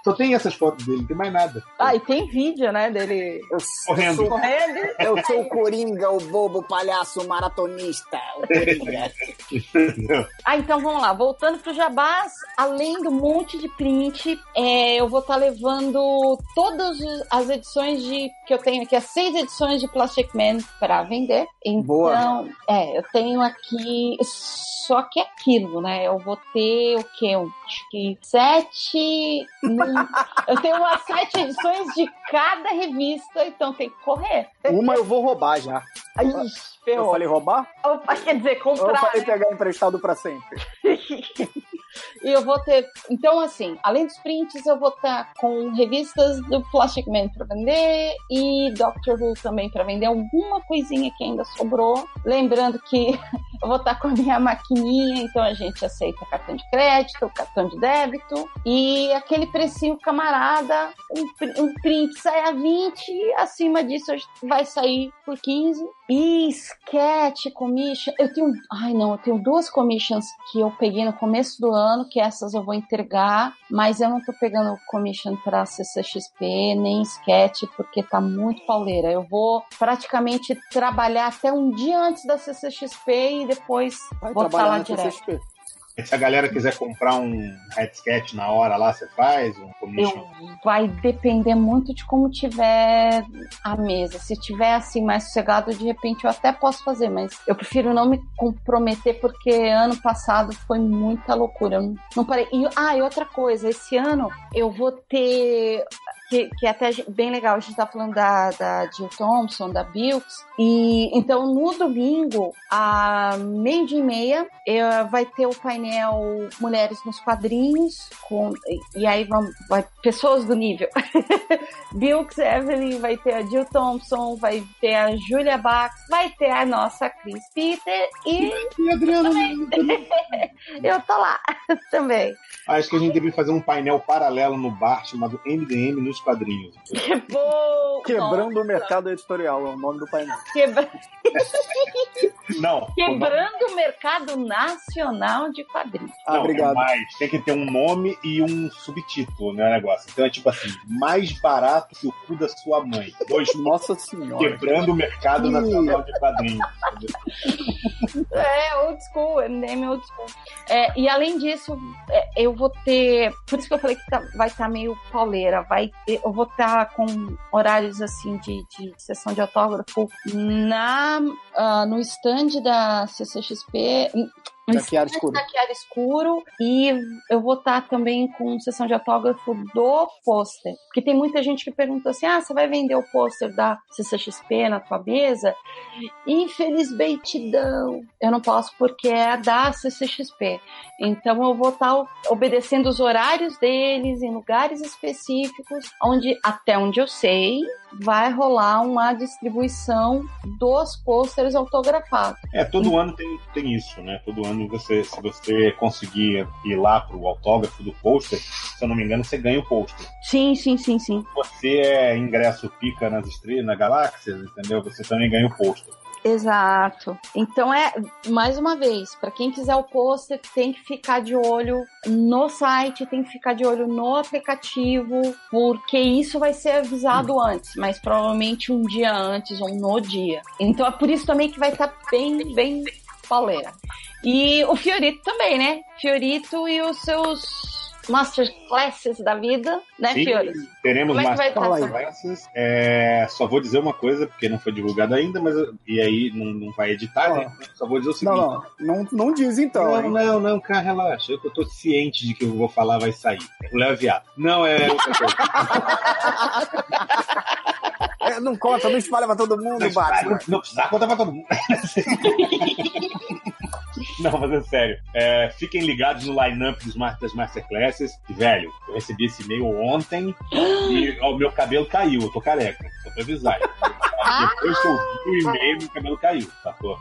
[SPEAKER 3] Só tem essas fotos dele, não tem mais nada.
[SPEAKER 4] Ah, e tem vídeo, né, dele
[SPEAKER 2] Eu
[SPEAKER 3] Correndo.
[SPEAKER 2] sou,
[SPEAKER 4] correndo.
[SPEAKER 2] eu sou o Coringa, o bobo palhaço maratonista. O Coringa.
[SPEAKER 4] Ah, então vamos lá. Voltando pro Jabás, além do monte de print, é, eu vou estar levando todas as edições de que eu tenho aqui, as seis edições de Plastic Man para vender. Então,
[SPEAKER 2] Boa.
[SPEAKER 4] é, eu tenho aqui. Só que é aquilo, né? Eu vou ter o quê? Um, acho que sete. eu tenho umas sete edições de cada revista, então tem que correr.
[SPEAKER 2] Uma eu vou roubar já.
[SPEAKER 4] Ai,
[SPEAKER 2] Eu
[SPEAKER 4] ferrou.
[SPEAKER 2] falei roubar?
[SPEAKER 4] Opa, quer dizer,
[SPEAKER 2] Ou eu
[SPEAKER 4] comprar.
[SPEAKER 2] falei
[SPEAKER 4] né?
[SPEAKER 2] pegar emprestado pra sempre?
[SPEAKER 4] E eu vou ter. Então, assim, além dos prints, eu vou estar com revistas do Plastic Man pra vender e Doctor Who também pra vender. Alguma coisinha que ainda sobrou. Lembrando que eu vou estar com a minha maquininha, então a gente aceita cartão de crédito, cartão de débito e aquele precinho camarada, um, um print sai a 20, acima disso vai sair por 15. E sketch, commission, eu tenho, ai não, eu tenho duas commissions que eu peguei no começo do ano, que essas eu vou entregar, mas eu não tô pegando commission para CCXP, nem sketch, porque tá muito pauleira. Eu vou praticamente trabalhar até um dia antes da CCXP e depois
[SPEAKER 2] Vai
[SPEAKER 4] vou estar lá
[SPEAKER 2] na
[SPEAKER 4] direto.
[SPEAKER 2] CCXP.
[SPEAKER 3] Se a galera quiser comprar um headset na hora lá, você faz? Um commission?
[SPEAKER 4] Eu, vai depender muito de como tiver a mesa. Se tiver assim mais sossegado, de repente eu até posso fazer, mas eu prefiro não me comprometer porque ano passado foi muita loucura. Eu não, não parei. E, ah, e outra coisa, esse ano eu vou ter que, que é até bem legal, a gente tá falando da, da Jill Thompson, da Bilks, e então no domingo, a meio dia e meia, eu, vai ter o painel Mulheres nos Quadrinhos, com, e, e aí vão, vai pessoas do nível. Bilks Evelyn, vai ter a Jill Thompson, vai ter a Julia Bax, vai ter a nossa Chris Peter e
[SPEAKER 3] E Adriano,
[SPEAKER 4] eu tô lá também.
[SPEAKER 3] acho que a gente deveria fazer um painel paralelo no bar chamado MDM nos quadrinhos.
[SPEAKER 4] Que bom!
[SPEAKER 2] Quebrando o mercado editorial é o nome do painel.
[SPEAKER 4] Quebra-
[SPEAKER 3] Não,
[SPEAKER 4] Quebrando o mercado nacional de quadrinhos.
[SPEAKER 2] Ah,
[SPEAKER 3] não,
[SPEAKER 2] obrigado.
[SPEAKER 3] é mais, tem que ter um nome e um subtítulo, né, o negócio. Então é tipo assim, mais barato que o cu da sua mãe. Dois
[SPEAKER 2] Nossa senhora.
[SPEAKER 3] quebrando o mercado nacional de quadrinhos.
[SPEAKER 4] É, old school, MDM old school. É, e além disso, é, eu vou ter. Por isso que eu falei que tá- vai estar meio pauleira. Vai, eu vou estar com horários assim de, de sessão de autógrafo na, ah, no stand da CCXP.
[SPEAKER 2] Chiara
[SPEAKER 4] stand
[SPEAKER 2] Escuro.
[SPEAKER 4] Escuro. E eu vou estar também com sessão de autógrafo do pôster. Porque tem muita gente que pergunta assim: ah, você vai vender o pôster da CCXP na tua mesa? Infelizmente não. Eu não posso porque é da CCXP. Então eu vou estar obedecendo os horários deles em lugares específicos, onde até onde eu sei vai rolar uma distribuição dos pôsteres autografados.
[SPEAKER 3] É, todo ano tem, tem isso, né? Todo ano você, se você conseguir ir lá pro autógrafo do pôster, se eu não me engano, você ganha o pôster.
[SPEAKER 4] Sim, sim, sim, sim.
[SPEAKER 3] Você é ingresso pica nas estrelas, na galáxias, entendeu? Você também ganha o pôster.
[SPEAKER 4] Exato. Então é, mais uma vez, para quem quiser o pôster, tem que ficar de olho no site, tem que ficar de olho no aplicativo, porque isso vai ser avisado antes, mas provavelmente um dia antes ou no dia. Então é por isso também que vai estar bem, bem pauleira. E o Fiorito também, né? Fiorito e os seus masterclasses da vida, né,
[SPEAKER 3] Sim,
[SPEAKER 4] Fiorito?
[SPEAKER 3] teremos
[SPEAKER 4] Como é
[SPEAKER 3] conversas. É, só vou dizer uma coisa, porque não foi divulgado ainda, mas e aí não, não vai editar, né? Só vou dizer o seguinte.
[SPEAKER 2] Não, não, não, não diz então.
[SPEAKER 3] Não,
[SPEAKER 2] hein?
[SPEAKER 3] não, não, cara, relaxa. Eu, eu tô ciente de que eu vou falar vai sair. O Léo é viado. Não, é.
[SPEAKER 2] É, não conta, não espalha pra todo mundo,
[SPEAKER 3] Não,
[SPEAKER 2] Batman.
[SPEAKER 3] não precisa contar pra todo mundo. Não, mas é sério. É, fiquem ligados no line-up das Masterclasses. Velho, eu recebi esse e-mail ontem e ó, o meu cabelo caiu. Eu tô careca, só pra avisar. Depois que eu vi o e-mail, meu cabelo caiu. Tá, pô.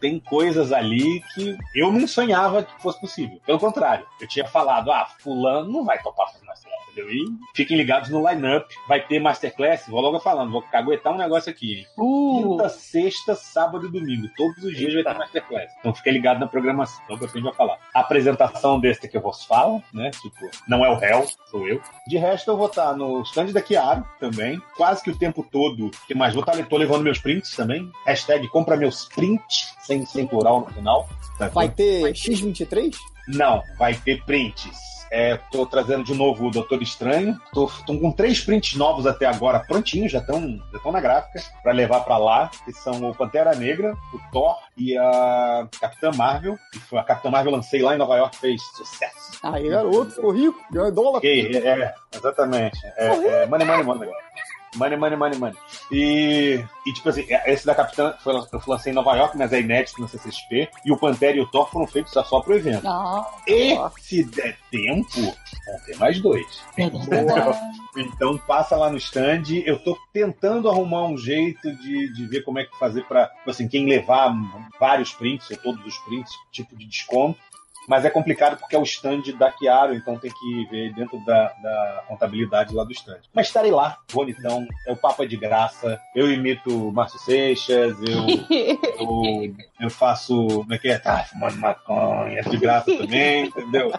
[SPEAKER 3] Tem coisas ali que eu não sonhava que fosse possível. Pelo contrário, eu tinha falado, ah, fulano não vai topar fazer Masterclass, entendeu? E fiquem ligados no line-up. Vai ter Masterclass, vou logo falando, vou caguetar um negócio aqui. hein? Quinta, sexta, sábado e domingo. Todos os dias vai ter Masterclass. Então fica ligado na programação, que a gente vai falar. A apresentação desse que eu vos falo, né? Tipo, não é o réu, sou eu. De resto, eu vou estar no stand da Chiaro também. Quase que o tempo todo. que mais? Vou estar tô levando meus prints também. Hashtag compra meus prints, sem, sem plural no final. Tá
[SPEAKER 2] Vai ter X23?
[SPEAKER 3] Não, vai ter prints. É, tô trazendo de novo o Doutor Estranho. Tô, tô com três prints novos até agora prontinhos, já estão já tão na gráfica, para levar para lá, que são o Pantera Negra, o Thor e a Capitã Marvel. A Capitã Marvel lancei lá em Nova York, fez sucesso.
[SPEAKER 2] Aí, garoto, ficou rico, ganhou dólar.
[SPEAKER 3] É, exatamente. É, é, money, money, money. Money, money, money, money. E, e tipo assim, esse da Capitã foi, eu lancei em Nova York, mas é inédito no CCXP. E o Pantera e o Thor foram feitos só pro evento. E se der tempo, vão ter mais dois. então passa lá no stand. Eu tô tentando arrumar um jeito de, de ver como é que fazer pra, tipo assim, quem levar vários prints, ou todos os prints, tipo de desconto. Mas é complicado porque é o stand da Chiaro, então tem que ver dentro da, da contabilidade lá do stand. Mas estarei lá, bonitão, é o papo é de graça. Eu imito Márcio Seixas, eu, eu, eu, faço. Como é que é? Tá fumando maconha, é de graça também, entendeu?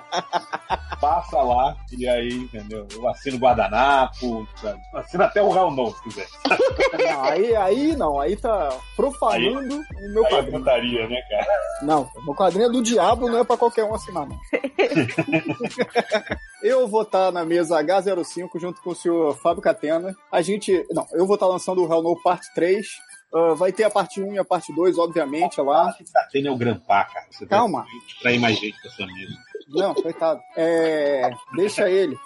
[SPEAKER 3] Passa lá e aí, entendeu? Eu assino guardanapo, sabe? assino até o Real Novo, se quiser.
[SPEAKER 2] Não, aí, aí não, aí tá profanando aí, o meu
[SPEAKER 3] aí quadrinho. É né, cara?
[SPEAKER 2] Não, o meu quadrinho é do diabo, não é pra qualquer um assinar, não. eu vou estar tá na mesa H05 junto com o senhor Fábio Catena. A gente. Não, eu vou estar tá lançando o Hell No Parte 3. Uh, vai ter a parte 1 e a parte 2, obviamente, lá.
[SPEAKER 3] Tem o cara. Você
[SPEAKER 2] Calma.
[SPEAKER 3] Trair mais gente pra sua mesa.
[SPEAKER 2] Não, coitado. É, deixa ele.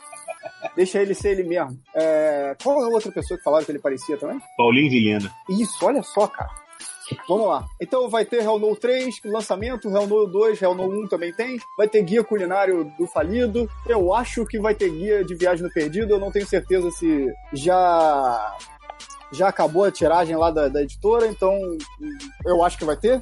[SPEAKER 2] Deixa ele ser ele mesmo. É, qual é a outra pessoa que falaram que ele parecia também?
[SPEAKER 3] Paulinho Vilhena.
[SPEAKER 2] Isso, olha só, cara. Vamos lá. Então vai ter Hell No 3, lançamento, Hell No 2, Hell No 1 também tem. Vai ter guia culinário do falido. Eu acho que vai ter guia de viagem no perdido. Eu não tenho certeza se já já acabou a tiragem lá da, da editora, então eu acho que vai ter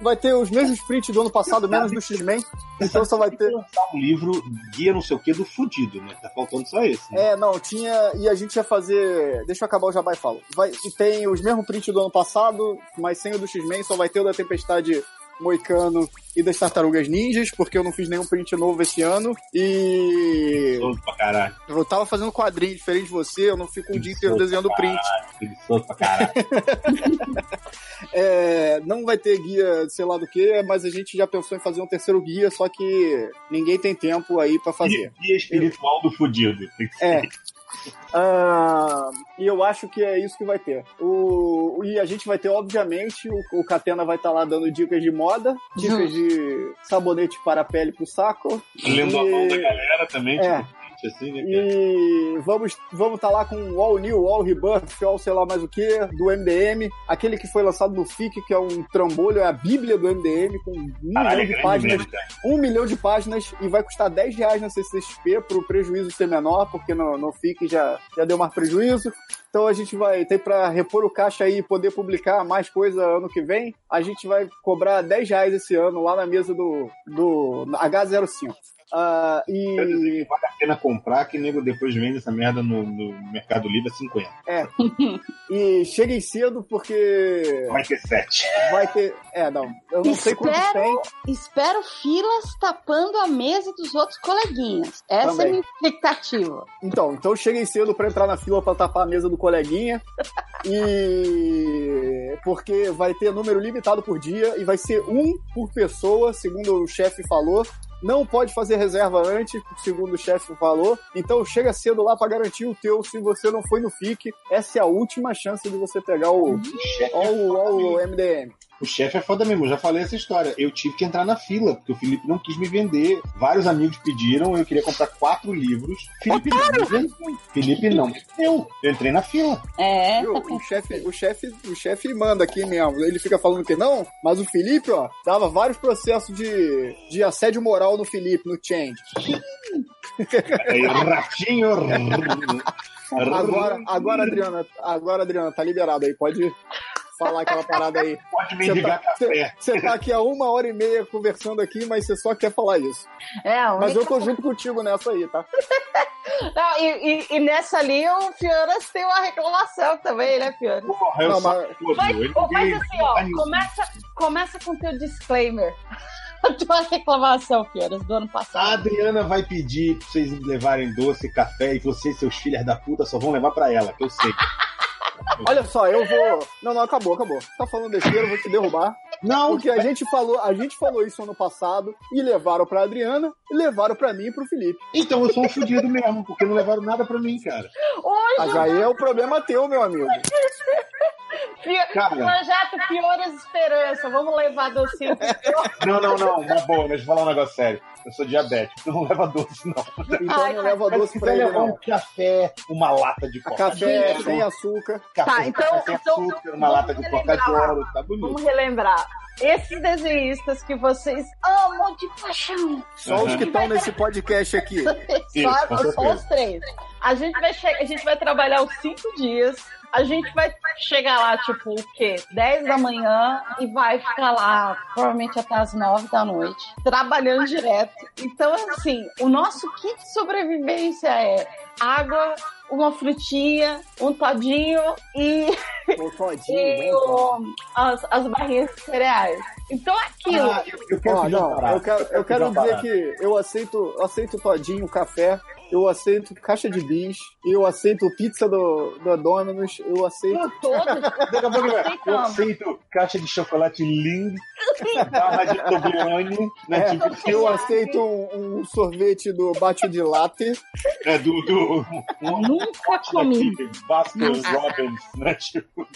[SPEAKER 2] vai ter os mesmos prints do ano passado, menos do X-Men. Então só vai ter.
[SPEAKER 3] um livro guia não sei o que do fudido, né? Tá faltando só esse.
[SPEAKER 2] Né? É, não, tinha. E a gente ia fazer. Deixa eu acabar o jabá e falo. Vai... E tem os mesmos prints do ano passado, mas sem o do X-Men, só vai ter o da Tempestade Moicano e das Tartarugas Ninjas, porque eu não fiz nenhum print novo esse ano. E.
[SPEAKER 3] Pra caralho.
[SPEAKER 2] Eu tava fazendo quadrinho diferente de você, eu não fico um dia inteiro desenhando print.
[SPEAKER 3] Solto pra caralho.
[SPEAKER 2] é, não vai ter guia, sei lá do que, mas a gente já pensou em fazer um terceiro guia, só que ninguém tem tempo aí para fazer.
[SPEAKER 3] Guia espiritual eu... do fudido.
[SPEAKER 2] É. Uh, e eu acho que é isso que vai ter. O, e a gente vai ter, obviamente, o, o Catena vai estar tá lá dando dicas de moda, dicas uhum. de sabonete para a pele pro saco.
[SPEAKER 3] Lendo e... a mão da galera também,
[SPEAKER 2] é. tipo assim, né? E vamos vamos estar tá lá com o All New, All Rebirth, All sei lá mais o que, do MDM, aquele que foi lançado no FIC, que é um trambolho, é a bíblia do MDM, com um Caralho, milhão de páginas. Mesmo, um milhão de páginas e vai custar 10 reais na CCXP pro prejuízo ser menor, porque no, no FIC já, já deu mais prejuízo. Então a gente vai ter para repor o caixa aí e poder publicar mais coisa ano que vem. A gente vai cobrar 10 reais esse ano lá na mesa do, do H05. Uh, e...
[SPEAKER 3] Vale a pena comprar, que nego depois vende essa merda no, no Mercado Livre a 50.
[SPEAKER 2] É. e cheguem cedo porque.
[SPEAKER 3] Vai ter 7.
[SPEAKER 2] Vai ter. É, não. Eu não espero, sei quantos tem.
[SPEAKER 4] Espero filas tapando a mesa dos outros coleguinhas. Essa Também. é a minha expectativa.
[SPEAKER 2] Então, então cheguem cedo para entrar na fila para tapar a mesa do coleguinha. e. Porque vai ter número limitado por dia e vai ser um por pessoa, segundo o chefe falou não pode fazer reserva antes, segundo o chefe falou. Então chega cedo lá para garantir o teu. Se você não foi no FIC, essa é a última chance de você pegar o, o, o, o MDM.
[SPEAKER 3] O chefe é foda mesmo, eu já falei essa história. Eu tive que entrar na fila, porque o Felipe não quis me vender. Vários amigos pediram, eu queria comprar quatro livros. Felipe não, Felipe não. Eu, eu entrei na fila.
[SPEAKER 4] É.
[SPEAKER 2] Viu? O chefe, o chefe, o chefe manda aqui mesmo. Ele fica falando que não, mas o Felipe, ó, dava vários processos de, de assédio moral no Felipe, no Change.
[SPEAKER 3] Aí, ratinho.
[SPEAKER 2] agora, agora, Adriana, agora, Adriana, tá liberado aí, pode falar aquela parada aí.
[SPEAKER 3] Pode me ligar tá, café.
[SPEAKER 2] Você tá aqui há uma hora e meia conversando aqui, mas você só quer falar isso.
[SPEAKER 4] É,
[SPEAKER 2] mas eu tô junto contigo nessa aí, tá?
[SPEAKER 4] Não, e, e, e, nessa ali o Fioras tem uma reclamação também, né, Fioras?
[SPEAKER 3] Porra, não, mas...
[SPEAKER 4] mas, mas assim, ó, começa, começa com teu disclaimer. A tua reclamação, Fioras, do ano passado.
[SPEAKER 3] A Adriana vai pedir pra vocês levarem doce, café, e vocês, seus filhos da puta, só vão levar pra ela, que eu sei.
[SPEAKER 2] Olha só, eu vou. Não, não, acabou, acabou. Tá falando besteira, eu vou te derrubar. Não. Porque a gente falou, a gente falou isso ano passado e levaram pra Adriana e levaram pra mim e pro Felipe.
[SPEAKER 3] Então eu sou um fudido mesmo, porque não levaram nada pra mim, cara.
[SPEAKER 2] Oi, Mas aí é o problema teu, meu amigo.
[SPEAKER 4] Cara, projeto Pioras Esperança. Vamos levar docinho.
[SPEAKER 3] Não, não, não. Uma boa, deixa eu falar um negócio sério. Eu sou diabético, tu não leva doce, não.
[SPEAKER 2] Então Ai, não leva doce pra ele, não.
[SPEAKER 3] Um café, uma lata de coca.
[SPEAKER 2] Café sem açúcar.
[SPEAKER 4] Café, tá, então, sem
[SPEAKER 3] então, açúcar, uma lata de coca de ouro, tá bonito.
[SPEAKER 4] Vamos relembrar esses desenhistas que vocês amam de paixão.
[SPEAKER 2] Só uhum. os que estão nesse podcast aqui.
[SPEAKER 4] só, só os três. A gente vai, a gente vai trabalhar os cinco dias. A gente vai chegar lá, tipo, o quê? 10 da manhã e vai ficar lá, provavelmente até as 9 da noite, trabalhando direto. Então, assim, o nosso kit de sobrevivência é água, uma frutinha, um todinho e,
[SPEAKER 2] um todinho, e o,
[SPEAKER 4] as, as barrinhas de cereais. Então aquilo. Ah,
[SPEAKER 2] eu, eu, quero, oh, não, eu quero, eu quero dizer que eu aceito, eu aceito todinho, café, eu aceito caixa de bis, eu aceito pizza do, do Domino's, eu aceito.
[SPEAKER 3] Todos. eu aceito caixa de chocolate lindo, barra de Toblerone, né?
[SPEAKER 2] É, tipo, eu aceito um, um, sorvete do Bate de Latte.
[SPEAKER 3] É, do. do
[SPEAKER 4] um, Nunca comi.
[SPEAKER 3] Baskin Robbins, né? Tipo...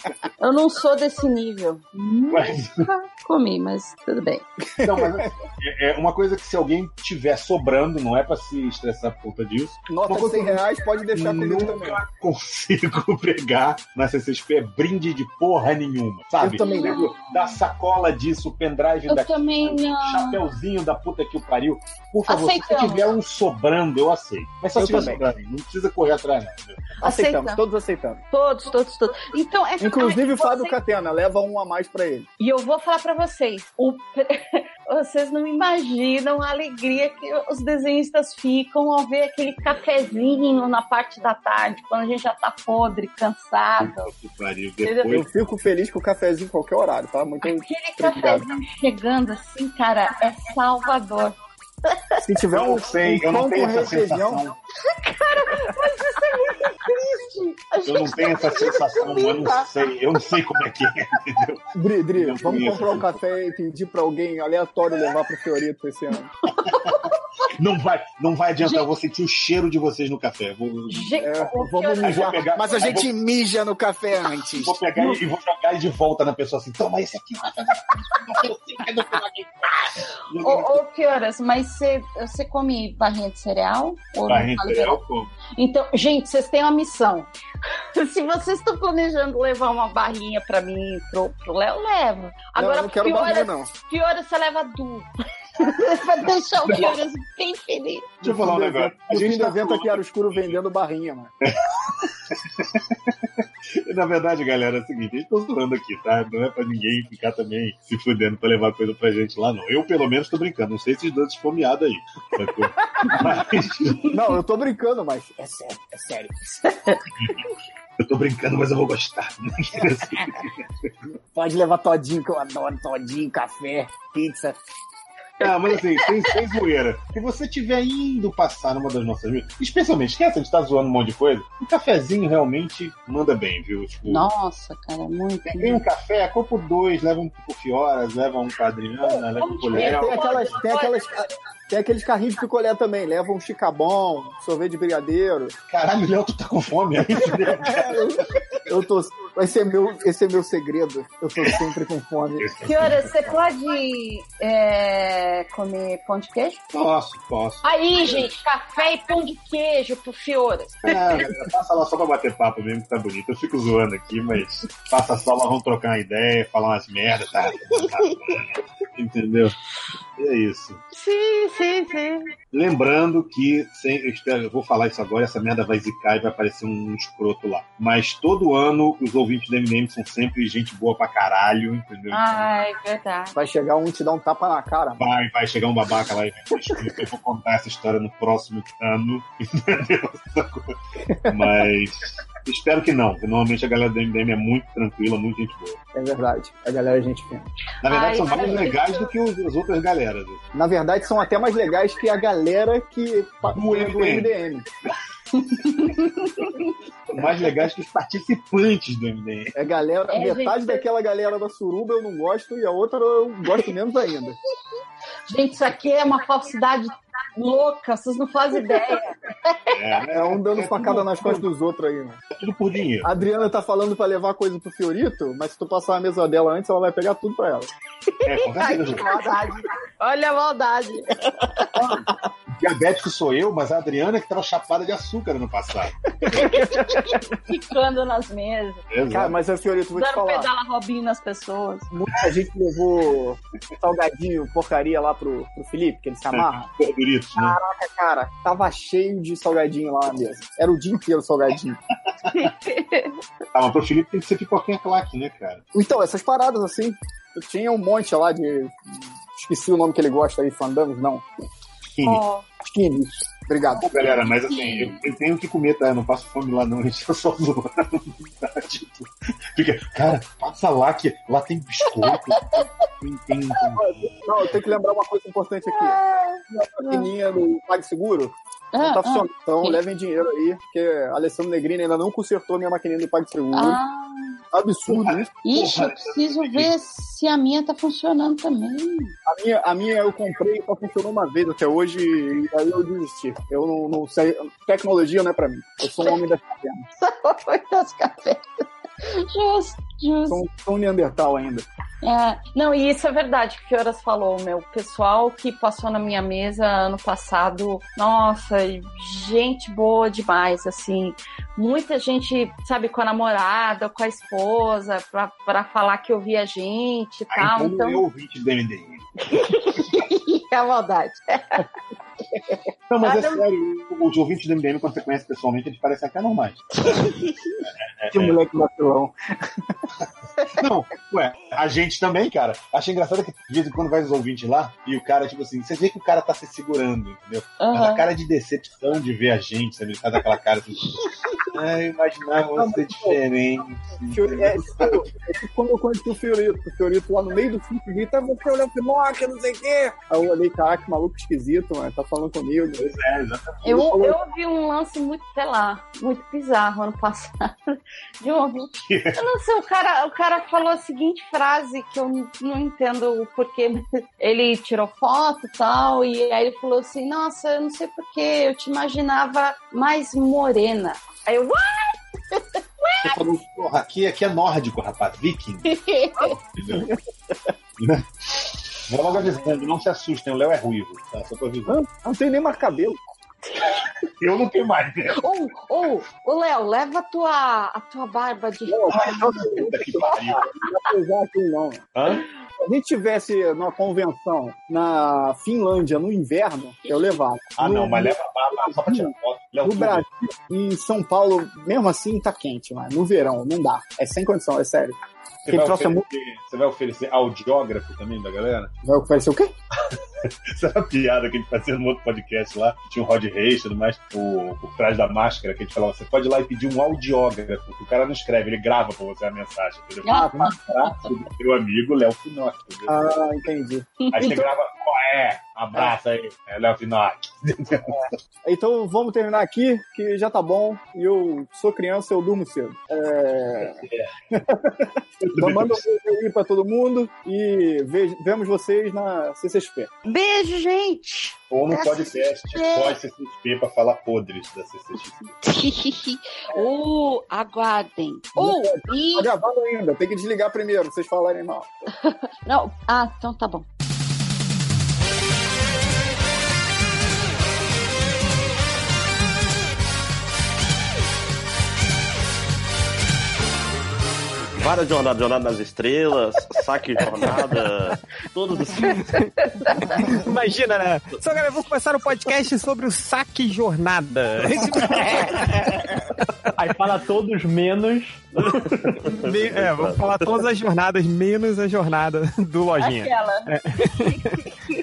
[SPEAKER 4] Eu não sou desse nível. Mas... Nunca comi, mas tudo bem.
[SPEAKER 3] Não, mas é, é uma coisa que se alguém tiver sobrando, não é pra se estressar por conta disso,
[SPEAKER 2] Nota de 100 reais, pode deixar comigo
[SPEAKER 3] também. consigo pregar na CCXP brinde de porra nenhuma, sabe?
[SPEAKER 2] Eu também não.
[SPEAKER 3] Da sacola disso, o pendrive
[SPEAKER 4] eu
[SPEAKER 3] daqui,
[SPEAKER 4] também não.
[SPEAKER 3] chapeuzinho da puta que o pariu. Por favor, Aceitamos. se tiver um sobrando, eu aceito. Mas só eu tiver sobrando, não precisa correr atrás, não.
[SPEAKER 2] Aceitamos, todos aceitamos.
[SPEAKER 4] Todos, todos, todos. Então, é
[SPEAKER 2] Inclusive o Fábio você... Catena, leva um a mais pra ele.
[SPEAKER 4] E eu vou falar pra vocês, o... vocês não imaginam a alegria que os desenhistas ficam ao ver aquele cafezinho na parte da tarde, quando a gente já tá podre, cansado.
[SPEAKER 2] Eu fico feliz com o cafezinho em qualquer horário, tá? Muito
[SPEAKER 4] Aquele cafezinho chegando assim, cara, é salvador.
[SPEAKER 2] Se tiver um,
[SPEAKER 3] sei, eu não tenho essa sensação.
[SPEAKER 4] Cara, mas isso é muito triste.
[SPEAKER 3] Eu não tenho essa sensação, eu não sei, eu não sei como é que é, entendeu?
[SPEAKER 2] Dri, Dri, vamos comprar um café e pedir pra alguém aleatório levar pro Fiorito esse ano.
[SPEAKER 3] Não vai, não vai adiantar, gente... eu vou sentir o cheiro de vocês no café. Vou,
[SPEAKER 2] é, vamos mijar. Pegar, mas a gente vou, mija no café antes.
[SPEAKER 3] Vou pegar e, e vou jogar ele de volta na pessoa assim, toma esse aqui.
[SPEAKER 4] Ô, ô Fioras, mas você, você come barrinha de cereal?
[SPEAKER 3] barrinha de cereal, como.
[SPEAKER 4] Então, gente, vocês têm uma missão. Se vocês estão planejando levar uma barrinha pra mim, pro, pro Léo, leva. Agora, não,
[SPEAKER 2] eu não quero barrinha, não.
[SPEAKER 4] Fioras, você leva duas. pra deixar o Fioras bem feliz.
[SPEAKER 3] Deixa eu falar um negócio.
[SPEAKER 2] A gente tá evento aqui era escuro vendendo barrinha, mano.
[SPEAKER 3] Na verdade, galera, é o seguinte, a gente tá zoando aqui, tá? Não é pra ninguém ficar também se fudendo pra levar coisa pra gente lá, não. Eu, pelo menos, tô brincando. Não sei se os dois esfomeados aí.
[SPEAKER 2] Mas... Não, eu tô brincando, mas é sério, é sério.
[SPEAKER 3] Eu tô brincando, mas eu vou gostar.
[SPEAKER 2] Pode levar todinho, que eu adoro todinho, café, pizza.
[SPEAKER 3] Ah, mas assim, sem, sem zoeira. Se você estiver indo passar numa das nossas vidas, especialmente, esquece de estar zoando um monte de coisa, um cafezinho realmente manda bem, viu?
[SPEAKER 4] Tipo, Nossa, cara, muito.
[SPEAKER 3] Tem um café, compra dois, leva um pro Fioras, leva um pra Adriana, leva um pro Léo.
[SPEAKER 2] Tem aquelas, tem aquelas, tem aqueles carrinhos de picolé também, leva um chicabom, sorvete de brigadeiro.
[SPEAKER 3] Caralho, Léo, tu tá com fome aí?
[SPEAKER 2] eu tô. Vai ser meu, esse é meu segredo. Eu tô sempre com fome.
[SPEAKER 4] Que hora você pode é, comer pão de queijo?
[SPEAKER 3] Posso, posso.
[SPEAKER 4] Aí, gente, café e pão de queijo pro Fioras.
[SPEAKER 3] É, passa lá só pra bater papo mesmo, que tá bonito. Eu fico zoando aqui, mas passa só lá, vamos trocar uma ideia, falar umas merdas, tá? Entendeu? E é isso.
[SPEAKER 4] Sim, sim, sim.
[SPEAKER 3] Lembrando que, sem, eu, espero, eu vou falar isso agora, essa merda vai zicar e vai aparecer um escroto lá. Mas todo ano os ouvintes do MM são sempre gente boa pra caralho, entendeu?
[SPEAKER 4] Ai, verdade.
[SPEAKER 2] Vai chegar um te dar um tapa na cara.
[SPEAKER 3] Vai, vai chegar um babaca lá e vai Eu vou contar essa história no próximo ano, entendeu? Mas espero que não, porque normalmente a galera do MDM é muito tranquila, muito gente boa.
[SPEAKER 2] É verdade, a galera é gente fina.
[SPEAKER 3] Na verdade, Ai, são mais legais do que as outras galeras.
[SPEAKER 2] Na verdade, são até mais legais que a galera que do MDM.
[SPEAKER 3] mais legais que os participantes do MDM.
[SPEAKER 2] É galera, é, metade gente... daquela galera da suruba eu não gosto e a outra eu gosto menos ainda.
[SPEAKER 4] Gente, isso aqui é uma falsidade louca, vocês não fazem ideia.
[SPEAKER 2] É, é um dando facada nas costas dos outros aí, né?
[SPEAKER 3] É tudo por dinheiro.
[SPEAKER 2] A Adriana tá falando pra levar coisa pro Fiorito, mas se tu passar a mesa dela antes, ela vai pegar tudo pra ela.
[SPEAKER 3] É, com
[SPEAKER 4] Ai, que maldade. Olha a maldade.
[SPEAKER 3] Diabético sou eu, mas a Adriana que tava chapada de açúcar no passado.
[SPEAKER 4] Ficando nas mesas.
[SPEAKER 2] Exato. Cara, mas é Fiorito, vou te
[SPEAKER 4] Dando
[SPEAKER 2] falar.
[SPEAKER 4] pedala Robinho nas pessoas.
[SPEAKER 2] Muita gente levou salgadinho, porcaria lá pro, pro Felipe, que ele se amarra.
[SPEAKER 3] Gorduritos, né?
[SPEAKER 2] Caraca, cara, tava cheio de salgadinho lá mesmo. Era o dia inteiro salgadinho.
[SPEAKER 3] Ah, mas pro Felipe tem que ser pipoquinha claque, né, cara?
[SPEAKER 2] Então, essas paradas assim, eu tinha um monte lá de. Esqueci o nome que ele gosta aí, fandangos, não.
[SPEAKER 4] Ó,
[SPEAKER 2] Skinny. Obrigado.
[SPEAKER 3] Pô, galera, mas assim, eu, eu tenho que comer, tá? Eu não passo fome lá, não. A gente tá só zoando. Tipo, fica, cara, passa lá que lá tem biscoito. tem, tem, tem-
[SPEAKER 2] Não, eu tenho que lembrar uma coisa importante aqui. A maquininha do PagSeguro não
[SPEAKER 4] ah,
[SPEAKER 2] tá
[SPEAKER 4] ah,
[SPEAKER 2] funcionando. Então levem dinheiro aí, porque a Alessandro Negrini ainda não consertou minha maquininha do PagSeguro.
[SPEAKER 4] ah.
[SPEAKER 2] Absurdo isso.
[SPEAKER 4] Ixi, eu preciso ver se a minha tá funcionando também.
[SPEAKER 2] A minha, a minha eu comprei, só funcionou uma vez até hoje, e aí eu desisti. Eu não, não sei. Tecnologia não é pra mim. Eu sou um homem das cavernas.
[SPEAKER 4] Foi das cavernas. Justo, justo.
[SPEAKER 2] Sou, sou um Neandertal ainda.
[SPEAKER 4] É, não, e isso é verdade que o Fioras falou, meu. O pessoal que passou na minha mesa ano passado, nossa, gente boa demais, assim. Muita gente, sabe, com a namorada, com a esposa, pra, pra falar que ouvia a gente e tal.
[SPEAKER 3] então não é
[SPEAKER 4] Então,
[SPEAKER 3] ouvinte do MDM.
[SPEAKER 4] é a maldade.
[SPEAKER 3] Não, mas
[SPEAKER 4] Ah,
[SPEAKER 3] é
[SPEAKER 4] não-
[SPEAKER 3] sério, os ouvintes do MDM, quando você conhece pessoalmente, eles parecem até normais.
[SPEAKER 2] Que moleque vacilão.
[SPEAKER 3] Não, ué, a gente também, cara. Acho engraçado que de vez em quando vai os ouvintes lá e o cara, tipo assim, você vê que o cara tá se segurando, entendeu? Mas a cara de decepção de ver a gente, sabe? Ele faz aquela cara assim, ah, eu imaginava você diferente.
[SPEAKER 2] É, tipo, é tipo quando eu conheci o Fiorito, o Fiorito lá no meio do filme grita, você olhando pro Moca, não sei o quê. Aí eu olhei, caraca, que maluco esquisito, mano, tá falando comigo.
[SPEAKER 3] Pois é, exatamente.
[SPEAKER 4] Eu, eu vi um lance muito, sei lá, muito bizarro ano passado. De um ouvinte. Eu não sei, o cara, o cara falou a seguinte frase que eu não- entendo o porquê. Ele tirou foto e tal, e aí ele falou assim: Nossa, eu não sei porquê, eu te imaginava mais morena. Aí eu, "What?"
[SPEAKER 3] Você falou, porra, aqui, aqui é nórdico, rapaz, viking. Né? Vou logo avisando, não se assustem, o Léo é ruivo, tá? Só pra avisar.
[SPEAKER 2] Não, não tem nem mais cabelo.
[SPEAKER 3] Eu não tenho mais, né?
[SPEAKER 4] Ou, ou, ô Léo, leva a tua, a tua barba de.
[SPEAKER 2] Não, não,
[SPEAKER 3] Puta que pariu.
[SPEAKER 2] não não.
[SPEAKER 3] Hã?
[SPEAKER 2] Se a gente tivesse numa convenção na Finlândia no inverno, eu levava.
[SPEAKER 3] Ah,
[SPEAKER 2] no,
[SPEAKER 3] não, mas leva a barba só pra tirar foto.
[SPEAKER 2] No Brasil e em São Paulo, mesmo assim, tá quente, mano. No verão, não dá. É sem condição, é sério.
[SPEAKER 3] Você vai,
[SPEAKER 2] é muito.
[SPEAKER 3] oferecer, você vai oferecer audiógrafo também da galera?
[SPEAKER 2] Vai oferecer o quê?
[SPEAKER 3] Essa é uma piada que a gente fazia no outro podcast lá, que tinha o Rod Reis e tudo mais, por, por trás da máscara, que a gente falava, você pode ir lá e pedir um audiógrafo, que o cara não escreve, ele grava pra você a mensagem, entendeu?
[SPEAKER 4] Ah,
[SPEAKER 3] Um abraço do meu amigo Léo Finocchi, entendeu?
[SPEAKER 2] Ah, entendi.
[SPEAKER 3] Aí você grava, qual é? Abraço aí, é Léo Finocchi.
[SPEAKER 2] Então vamos terminar aqui, que já tá bom. E eu sou criança, eu durmo cedo. É... Manda um beijo aí pra todo mundo e ve- vemos vocês na CCXP.
[SPEAKER 4] Beijo, gente!
[SPEAKER 3] Ou no podcast,
[SPEAKER 4] É.
[SPEAKER 3] pode CCXP pra falar podres da CCXP.
[SPEAKER 4] Ou aguardem. Ou.
[SPEAKER 2] Tá gravando ainda, tem que desligar primeiro, vocês falarem mal.
[SPEAKER 4] Não, ah, então tá bom.
[SPEAKER 6] Várias jornadas, jornada nas estrelas, saque jornada, todos os
[SPEAKER 1] Imagina, né? Só galera, vou começar o podcast sobre o saque jornada.
[SPEAKER 7] Aí fala todos menos.
[SPEAKER 1] Me- é, vamos falar todas as jornadas, menos a jornada do Lojinha.
[SPEAKER 4] Aquela.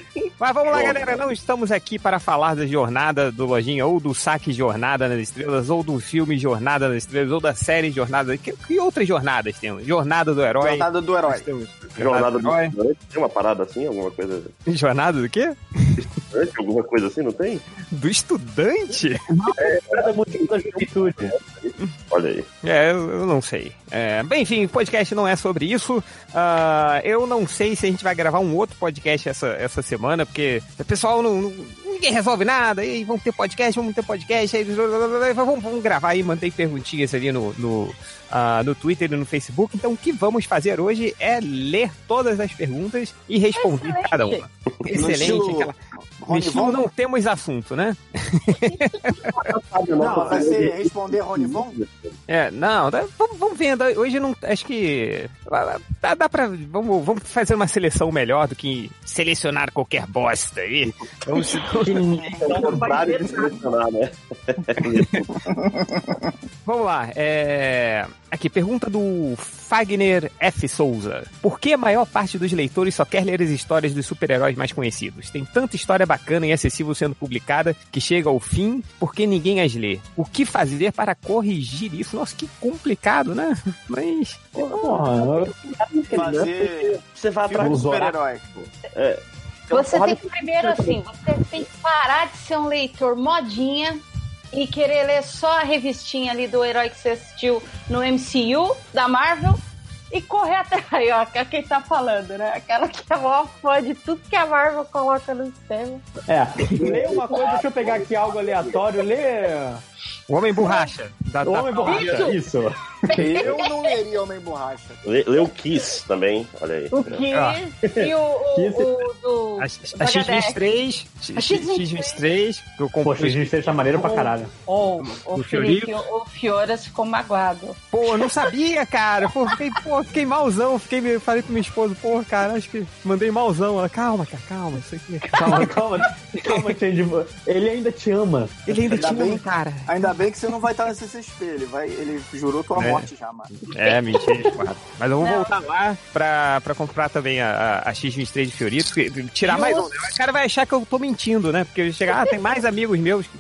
[SPEAKER 1] Mas vamos lá, galera. Não estamos aqui para falar da jornada do Lojinha, ou do saque Jornada nas Estrelas, ou do filme Jornada nas Estrelas, ou da série Jornada. Que, que outras jornadas temos? Jornada do Herói.
[SPEAKER 2] Jornada do herói.
[SPEAKER 1] Temos
[SPEAKER 6] jornada do
[SPEAKER 1] Herói.
[SPEAKER 6] estudante. Tem uma parada assim, alguma coisa
[SPEAKER 1] Jornada do quê?
[SPEAKER 6] Estudante, alguma coisa assim, não tem?
[SPEAKER 1] Do estudante?
[SPEAKER 7] Cada muito da juventude.
[SPEAKER 6] Olha aí.
[SPEAKER 1] É, eu não sei. É, bem, enfim, o podcast não é sobre isso. Ah, eu não sei se a gente vai gravar um outro podcast essa, essa semana, porque o pessoal não, não, ninguém resolve nada, e aí vamos ter podcast, vamos ter podcast, aí, vamos, vamos gravar aí, mandei perguntinhas ali no, no, uh, no Twitter e no Facebook. Então, o que vamos fazer hoje é ler todas as perguntas e responder
[SPEAKER 4] Excelente.
[SPEAKER 1] cada uma. Excelente. Aquela... No
[SPEAKER 2] Rony
[SPEAKER 1] estilo
[SPEAKER 2] Von?
[SPEAKER 1] não temos assunto, né?
[SPEAKER 2] Não, vai ser responder Rony Von?
[SPEAKER 1] É, não, dá- vamos, vamos vendo. Hoje não. Acho que. Dá, dá pra. Vamos, vamos fazer uma seleção melhor do que selecionar qualquer bosta aí. Vamos.
[SPEAKER 6] É de selecionar, né?
[SPEAKER 1] Vamos lá. É... Aqui, pergunta do Fagner F. Souza. Por que a maior parte dos leitores só quer ler as histórias dos super-heróis mais conhecidos? Tem tanta história bacana e acessível sendo publicada que chega ao fim porque ninguém as lê. O que fazer para corrigir isso? Nossa, que complicado, né? Mas.
[SPEAKER 7] Porra,
[SPEAKER 2] Fazer
[SPEAKER 6] Você vai atrás dos
[SPEAKER 2] super-herói.
[SPEAKER 4] Você tem que primeiro assim, você tem que parar de ser um leitor modinha e querer ler só a revistinha ali do herói que você assistiu no MCU da Marvel e correr até aí, ó, que é quem tá falando, né? Aquela que é a maior fã de tudo que a Marvel coloca no sistema.
[SPEAKER 7] É, lê uma coisa, deixa eu pegar aqui algo aleatório, lê
[SPEAKER 1] O Homem Borracha. Da, da-
[SPEAKER 7] Homem Borracha, isso.
[SPEAKER 2] Eu não leria Homem Borracha.
[SPEAKER 6] Lê o Kiss também, olha aí.
[SPEAKER 4] O Kiss
[SPEAKER 1] Ah.
[SPEAKER 4] e o, o,
[SPEAKER 7] Kiss.
[SPEAKER 4] o do.
[SPEAKER 1] A, a
[SPEAKER 4] do
[SPEAKER 1] X23,
[SPEAKER 4] A
[SPEAKER 1] X23, que eu comprei.
[SPEAKER 7] A gente fez maneiro pra caralho.
[SPEAKER 4] O, o, Felipe, o, o Fioras ficou magoado.
[SPEAKER 1] Pô, eu não sabia, cara. Pô, fiquei, pô, fiquei malzão. Fiquei, falei pro minha esposa, pô, cara, acho que mandei malzão. Ela, calma, cara, calma, isso aqui.
[SPEAKER 7] Calma, calma, calma, Change. Ele ainda te ama.
[SPEAKER 1] Ele ainda
[SPEAKER 2] Ainda
[SPEAKER 1] tinha
[SPEAKER 2] bem-
[SPEAKER 1] um cara.
[SPEAKER 2] Ainda bem que você não vai estar nesse CCXP. Ele, vai, ele jurou tua
[SPEAKER 1] É.
[SPEAKER 2] morte já, mano.
[SPEAKER 1] É, mentira. Mas eu vou
[SPEAKER 4] Não.
[SPEAKER 1] voltar lá pra, pra comprar também a, a, a X23 de Fiorito. Tirar mais um. O cara vai achar que eu tô mentindo, né? Porque chegar, ah, tem mais amigos meus que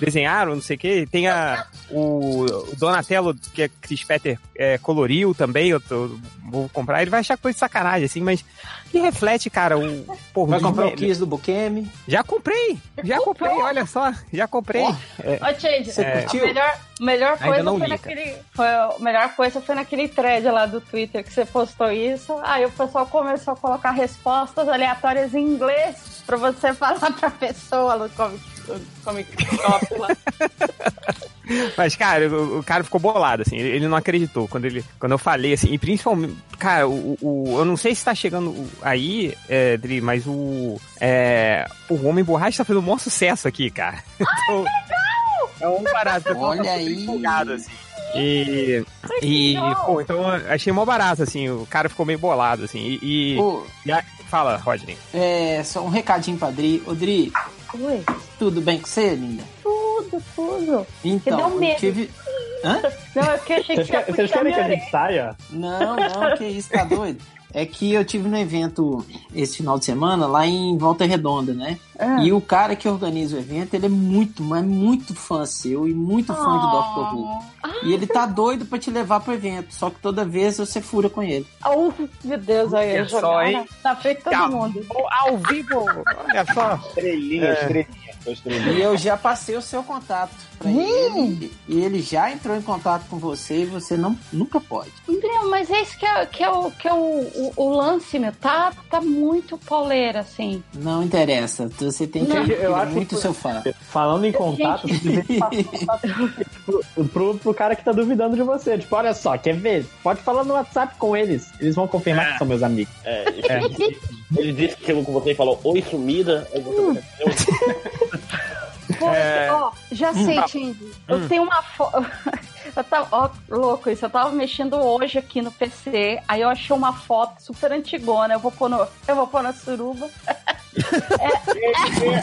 [SPEAKER 1] desenharam, não sei o quê. Tem a, o, Donatello, que é Chris Petter é, coloriu também. Eu tô- vou comprar. Ele vai achar coisa de sacanagem, assim, mas que reflete, cara, o. Porra,
[SPEAKER 8] Vai comprar o Kiss do Bukemi.
[SPEAKER 1] Já comprei! Já comprei, olha só, já comprei. É,
[SPEAKER 4] Ô, Change,
[SPEAKER 8] Você
[SPEAKER 1] É.
[SPEAKER 8] curtiu?
[SPEAKER 4] melhor, melhor coisa
[SPEAKER 1] não
[SPEAKER 4] foi
[SPEAKER 1] li,
[SPEAKER 4] naquele. Foi, a melhor coisa foi naquele thread lá do Twitter que você postou isso. Aí o pessoal começou a colocar respostas aleatórias em inglês pra você falar pra pessoa no Comic, no comic Shop lá.
[SPEAKER 1] Mas, cara, o, o cara ficou bolado, assim. Ele, ele não acreditou quando, ele, quando eu falei, assim. E principalmente, cara, o, o- eu não sei se tá chegando o- aí, é, Dri, mas o. É, o Homem Borracha tá fazendo um maior sucesso aqui, cara. Então, é um barato. eu tô-
[SPEAKER 8] Olha aí.
[SPEAKER 1] empolgado, assim. E. E, pô, então eu achei mó barato, assim. O cara ficou meio bolado, assim. E. e- e a- fala, Rodney.
[SPEAKER 8] é, só um recadinho pra Dri. Ô, Dri,
[SPEAKER 4] Ui,
[SPEAKER 8] tudo bem com você, linda?
[SPEAKER 4] tudo, tudo.
[SPEAKER 8] Então,
[SPEAKER 4] deu
[SPEAKER 8] eu
[SPEAKER 4] medo.
[SPEAKER 8] tive... Hã?
[SPEAKER 4] Não, é porque eu achei que
[SPEAKER 7] Vocês querem, vocês querem que a gente saia?
[SPEAKER 8] Não, não, que isso, tá doido? É que eu tive no evento esse final de semana lá em Volta Redonda, né?
[SPEAKER 4] Ah.
[SPEAKER 8] E o cara que organiza o evento, ele é muito, mas muito fã seu e muito fã de Doctor Who. E ele tá doido pra te levar pro evento, só que toda vez você fura com ele.
[SPEAKER 4] Oh, meu Deus, aí
[SPEAKER 1] Olha só, hein?
[SPEAKER 4] na- frente de todo
[SPEAKER 1] Tá.
[SPEAKER 4] mundo.
[SPEAKER 1] Ao vivo! Olha só.
[SPEAKER 3] Estrelinha. Tô estrelinha.
[SPEAKER 8] E eu já passei o seu contato pra ele. E ele já entrou em contato com você e você não, nunca pode.
[SPEAKER 4] Não, mas é isso que é, que é, o, que é o, o, o lance, meu. Tá, tá muito pauleira, assim.
[SPEAKER 8] Não interessa. Você tem que
[SPEAKER 4] Não.
[SPEAKER 7] Eu
[SPEAKER 8] é
[SPEAKER 7] acho
[SPEAKER 8] muito
[SPEAKER 7] que-
[SPEAKER 8] seu fã.
[SPEAKER 7] Falando em contato, você tem que passar pro, pro, pro cara que tá duvidando de você. Tipo, olha só, quer ver? Pode falar no WhatsApp com eles. Eles vão confirmar que são meus amigos.
[SPEAKER 6] É, Ele disse que chegou com você e falou, oi sumida. Aí você
[SPEAKER 4] Pô,
[SPEAKER 1] É.
[SPEAKER 4] ó, já sei, Tindy. Eu tenho uma foto. Eu tava, ó, louco isso. Eu tava mexendo hoje aqui no PC, aí eu achei uma foto super antigona. Eu vou pôr, no, eu vou pôr na suruba.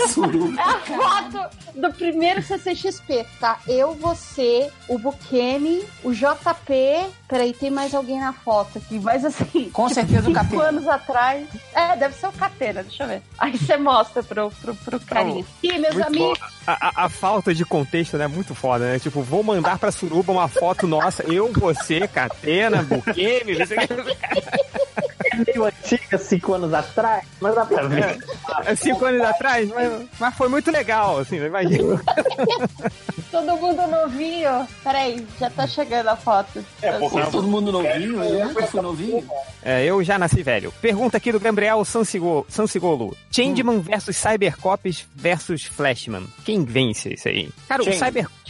[SPEAKER 8] Suruba.
[SPEAKER 4] É a foto do primeiro CCXP, tá? Eu, você, o Bukemi, o JP. Peraí, tem mais alguém na foto aqui, mas assim.
[SPEAKER 8] Com certeza o
[SPEAKER 4] cinco
[SPEAKER 8] Catena.
[SPEAKER 4] anos atrás. É, deve ser o Catena, deixa eu ver. Aí você mostra pro, pro, pro carinha. Ih, meus
[SPEAKER 1] Muito
[SPEAKER 4] amigos.
[SPEAKER 1] bom. A, a- a falta de contexto, né? é Muito foda, né? Tipo, vou mandar pra Suruba uma foto nossa, eu, você, Catena, Bukemi, não sei o que.
[SPEAKER 7] É meio antiga, cinco anos atrás, mas dá pra ver.
[SPEAKER 1] Há cinco anos atrás, mas, mas foi muito legal, assim, imagina.
[SPEAKER 4] Todo mundo novinho. Peraí, já tá chegando a foto.
[SPEAKER 3] É, porque
[SPEAKER 8] Todo mundo novinho, eu nunca fui novinho.
[SPEAKER 1] É, eu já nasci velho. Pergunta aqui do Gabriel Sansigolo. Sansigolo. Changeman versus Cybercops versus Flashman. Quem vence isso aí? Cara, o
[SPEAKER 2] Change.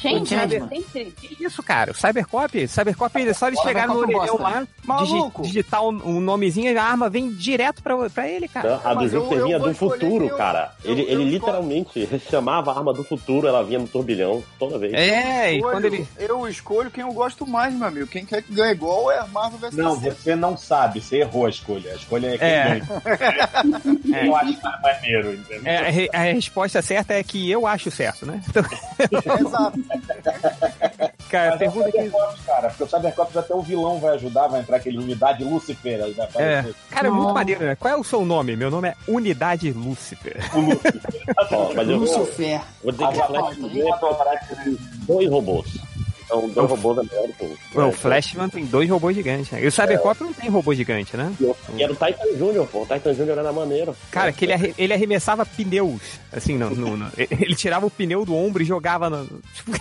[SPEAKER 4] Gente, sempre.
[SPEAKER 1] Que isso, cara? O Cybercop, Cybercop, é só eles chegarem no orelhão lá, digi-
[SPEAKER 2] Maluco.
[SPEAKER 1] digitar o um, nomezinho e a arma vem direto pra, pra ele, cara.
[SPEAKER 6] A do
[SPEAKER 2] Mas
[SPEAKER 6] vinha do futuro,
[SPEAKER 2] eu-
[SPEAKER 6] cara.
[SPEAKER 2] eu-
[SPEAKER 6] ele
[SPEAKER 2] eu
[SPEAKER 6] ele literalmente chamava a arma do futuro, ela vinha no turbilhão toda vez.
[SPEAKER 1] É, e
[SPEAKER 2] Escolho-
[SPEAKER 1] quando ele...
[SPEAKER 2] Eu escolho quem eu gosto mais, meu amigo. Quem quer que ganhe igual é Marvel vs.
[SPEAKER 3] Não, você não sabe, você errou a escolha. A escolha é quem
[SPEAKER 1] É.
[SPEAKER 3] ganha. Eu acho mais maneiro, entendeu?
[SPEAKER 1] É, a, re- a resposta certa é que eu acho certo, né? Então,
[SPEAKER 2] Exato.
[SPEAKER 1] Cara,
[SPEAKER 3] Mas é o
[SPEAKER 1] pergunta aqui.
[SPEAKER 3] Cybercops, cara, porque o Cybercops até o vilão vai ajudar, vai entrar aquele unidade Lucifer aí, vai
[SPEAKER 1] É, cara, é muito maneiro, né? Qual é o seu nome? Meu nome é Unidade Lúcifer.
[SPEAKER 6] Ó, mas eu vou,
[SPEAKER 8] Lucifer.
[SPEAKER 6] vou dizer que Flash dois robôs. Então, dois robôs é melhor que um.
[SPEAKER 1] O Flashman tem dois robôs gigantes, né? E o Cybercop não tem robô gigante, né?
[SPEAKER 6] E era o Titan Jr., pô. O Titan Jr. era maneiro.
[SPEAKER 1] Cara, que ele, ele arremessava pneus, assim, no, no- no- ele tirava o pneu do ombro e jogava no, tipo,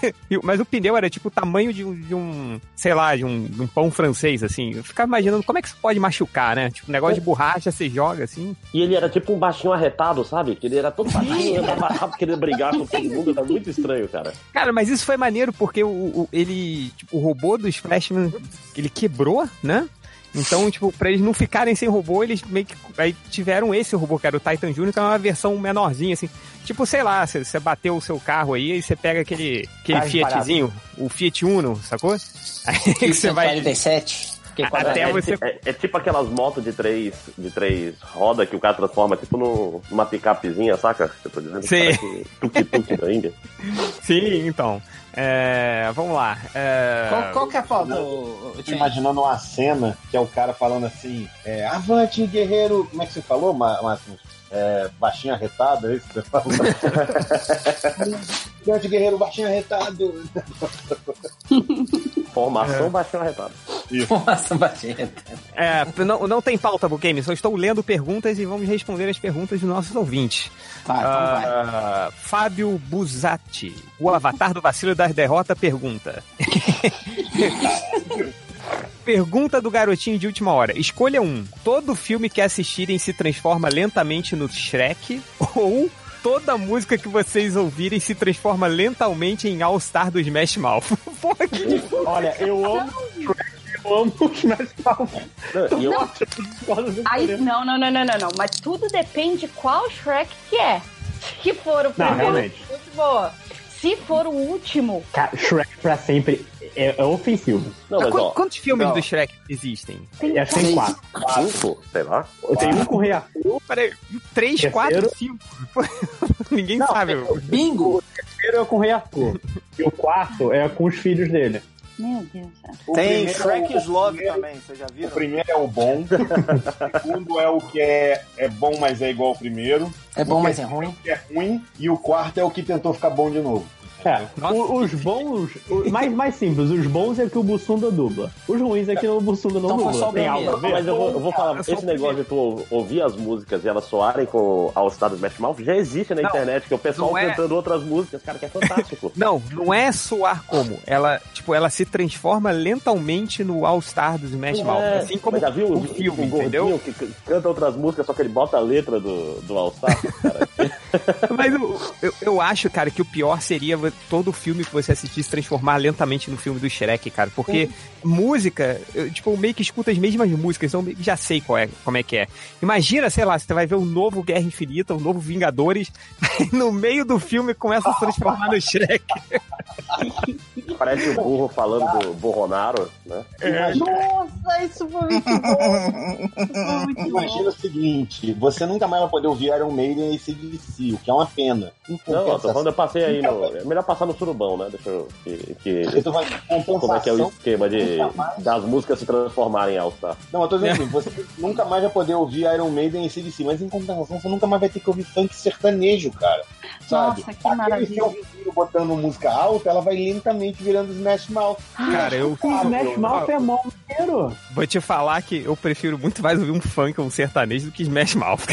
[SPEAKER 1] mas o pneu era tipo o tamanho de um, de um, sei lá, de um, de um pão francês, assim. Eu ficava imaginando como é que isso pode machucar, né? Tipo, um negócio de borracha, você joga, assim.
[SPEAKER 6] E ele era tipo um baixinho arretado, sabe? Que ele era todo baixinho, andava rápido, querendo brigar com todo mundo. Era muito estranho, cara.
[SPEAKER 1] Cara, mas isso foi maneiro porque o, o- ele, tipo, o robô dos Flashman, ele quebrou, né? Então, tipo, pra eles não ficarem sem robô, eles meio que aí tiveram esse robô, que era o Titan Jr., que é uma versão menorzinha, assim. Tipo, sei lá, você bateu o seu carro aí e você pega aquele, aquele Fiatzinho, o Fiat Uno, sacou? Aí você vai...
[SPEAKER 8] 47.
[SPEAKER 1] Até
[SPEAKER 6] é,
[SPEAKER 1] você-
[SPEAKER 6] é- é tipo aquelas motos de três, de três rodas que o cara transforma tipo no, numa picapezinha, saca? Eu tô dizendo
[SPEAKER 1] Sim.
[SPEAKER 6] tuk-tuk da Índia.
[SPEAKER 1] Sim, então. É, vamos lá. É,
[SPEAKER 8] Qual, qual que é a falta,
[SPEAKER 3] tô imaginando uma cena que é o cara falando assim: é, Avante, guerreiro. Como é que você falou, Márcio? É, baixinho arretado, é isso que você falou? Avante, guerreiro, baixinho arretado.
[SPEAKER 6] Formação baixinho arretado.
[SPEAKER 1] É, não, não tem pauta, Game, só estou lendo perguntas e vamos responder as perguntas dos nossos ouvintes.
[SPEAKER 8] Vai, então vai.
[SPEAKER 1] Ah, Fábio Buzatti, o avatar do vacilo das derrotas, pergunta. pergunta do garotinho de última hora. Escolha um. Todo filme que assistirem se transforma lentamente no Shrek ou toda música que vocês ouvirem se transforma lentamente em All Star do Smash Mouth. Porra, que...
[SPEAKER 7] Olha, eu amo Shrek, eu amo o Smash Mouth.
[SPEAKER 6] Não, eu,
[SPEAKER 4] Não. Aí, não, não, não, não, não, não. Mas tudo depende qual Shrek que é. Se for o
[SPEAKER 7] Não,
[SPEAKER 4] primeiro,
[SPEAKER 7] realmente.
[SPEAKER 4] muito boa. Se for o último,
[SPEAKER 7] Cara, Shrek pra sempre é, é ofensivo.
[SPEAKER 6] não, mas ó,
[SPEAKER 1] Quantos filmes
[SPEAKER 2] Não.
[SPEAKER 1] do Shrek existem?
[SPEAKER 7] Acho que tem quatro.
[SPEAKER 6] cinco, sei lá.
[SPEAKER 7] Tem um com Rei Arthur,
[SPEAKER 1] Peraí, três,
[SPEAKER 7] Terceiro.
[SPEAKER 1] quatro, cinco. Ninguém
[SPEAKER 7] Não,
[SPEAKER 1] sabe.
[SPEAKER 8] Bingo!
[SPEAKER 7] o terceiro é com o Rei Arthur. E o quarto é com os filhos dele.
[SPEAKER 4] Meu Deus.
[SPEAKER 3] O
[SPEAKER 2] Tem
[SPEAKER 3] primeiro
[SPEAKER 2] Shrek
[SPEAKER 3] é o-
[SPEAKER 2] Slove também, vocês já
[SPEAKER 3] O
[SPEAKER 2] viram?
[SPEAKER 3] primeiro é o bom, o segundo é o que é, é bom, mas é igual ao primeiro,
[SPEAKER 8] É bom, mas é ruim.
[SPEAKER 3] que é ruim, e o quarto é o que tentou ficar bom de novo.
[SPEAKER 7] É,
[SPEAKER 1] Nossa.
[SPEAKER 7] o- os bons, o- mais, mais simples, os bons é que o Bussunda dubla. Os ruins é que o Bussunda não
[SPEAKER 8] Então
[SPEAKER 7] dubla. Tem algo a ver?
[SPEAKER 6] Mas eu vou, eu vou falar,
[SPEAKER 1] sou
[SPEAKER 6] esse negócio de tu ou- ouvir as músicas e elas soarem com All Star do Smash Mouth já existe na
[SPEAKER 1] Não,
[SPEAKER 6] internet, que é o pessoal
[SPEAKER 1] é-
[SPEAKER 6] cantando outras músicas, cara, que é fantástico.
[SPEAKER 1] Não, não é soar como. Ela, tipo, ela se transforma lentamente no All Star do Smash
[SPEAKER 6] Não
[SPEAKER 1] Mouth.
[SPEAKER 6] é.
[SPEAKER 1] Assim como
[SPEAKER 6] já viu
[SPEAKER 1] o
[SPEAKER 6] o,
[SPEAKER 1] filme,
[SPEAKER 6] o
[SPEAKER 1] entendeu?
[SPEAKER 6] que canta outras músicas, só que ele bota a letra do, do All Star, cara.
[SPEAKER 1] Mas eu, eu, eu acho, cara, que o pior seria todo filme que você assistisse transformar lentamente no filme do Shrek, cara. Porque música, eu, tipo, eu meio que escuto as mesmas músicas, então eu meio que já sei qual é, como é que é. Imagina, sei lá, você vai ver o novo Guerra Infinita, o novo Vingadores, no meio do filme começa a se transformar no Shrek.
[SPEAKER 6] Parece o burro falando do Borronaro, né?
[SPEAKER 4] Nossa, isso foi muito bom. Isso foi muito bom.
[SPEAKER 3] Imagina o seguinte, você nunca mais vai poder ouvir Iron Maiden e ACDC, o que é uma pena.
[SPEAKER 6] Não, tô falando, eu passei aí
[SPEAKER 3] vai-
[SPEAKER 6] É melhor passar no surubão, né? Deixa eu. Que, que- como é que é o esquema de
[SPEAKER 3] mais.
[SPEAKER 6] das músicas se transformarem em All Star?
[SPEAKER 3] Não, eu tô dizendo assim, você nunca mais vai poder ouvir Iron Maiden e ACDC, mas em compensação você nunca mais vai ter que ouvir funk sertanejo, cara. Sabe?
[SPEAKER 4] Nossa, que
[SPEAKER 3] Aquele
[SPEAKER 4] maravilha.
[SPEAKER 3] seu botando música alta, ela vai lentamente virando Smash Mouth.
[SPEAKER 1] Cara, eu,
[SPEAKER 7] O Smash Mouth é mó maneiro.
[SPEAKER 1] vou te falar que eu prefiro muito mais ouvir um funk ou um sertanejo do que Smash Mouth.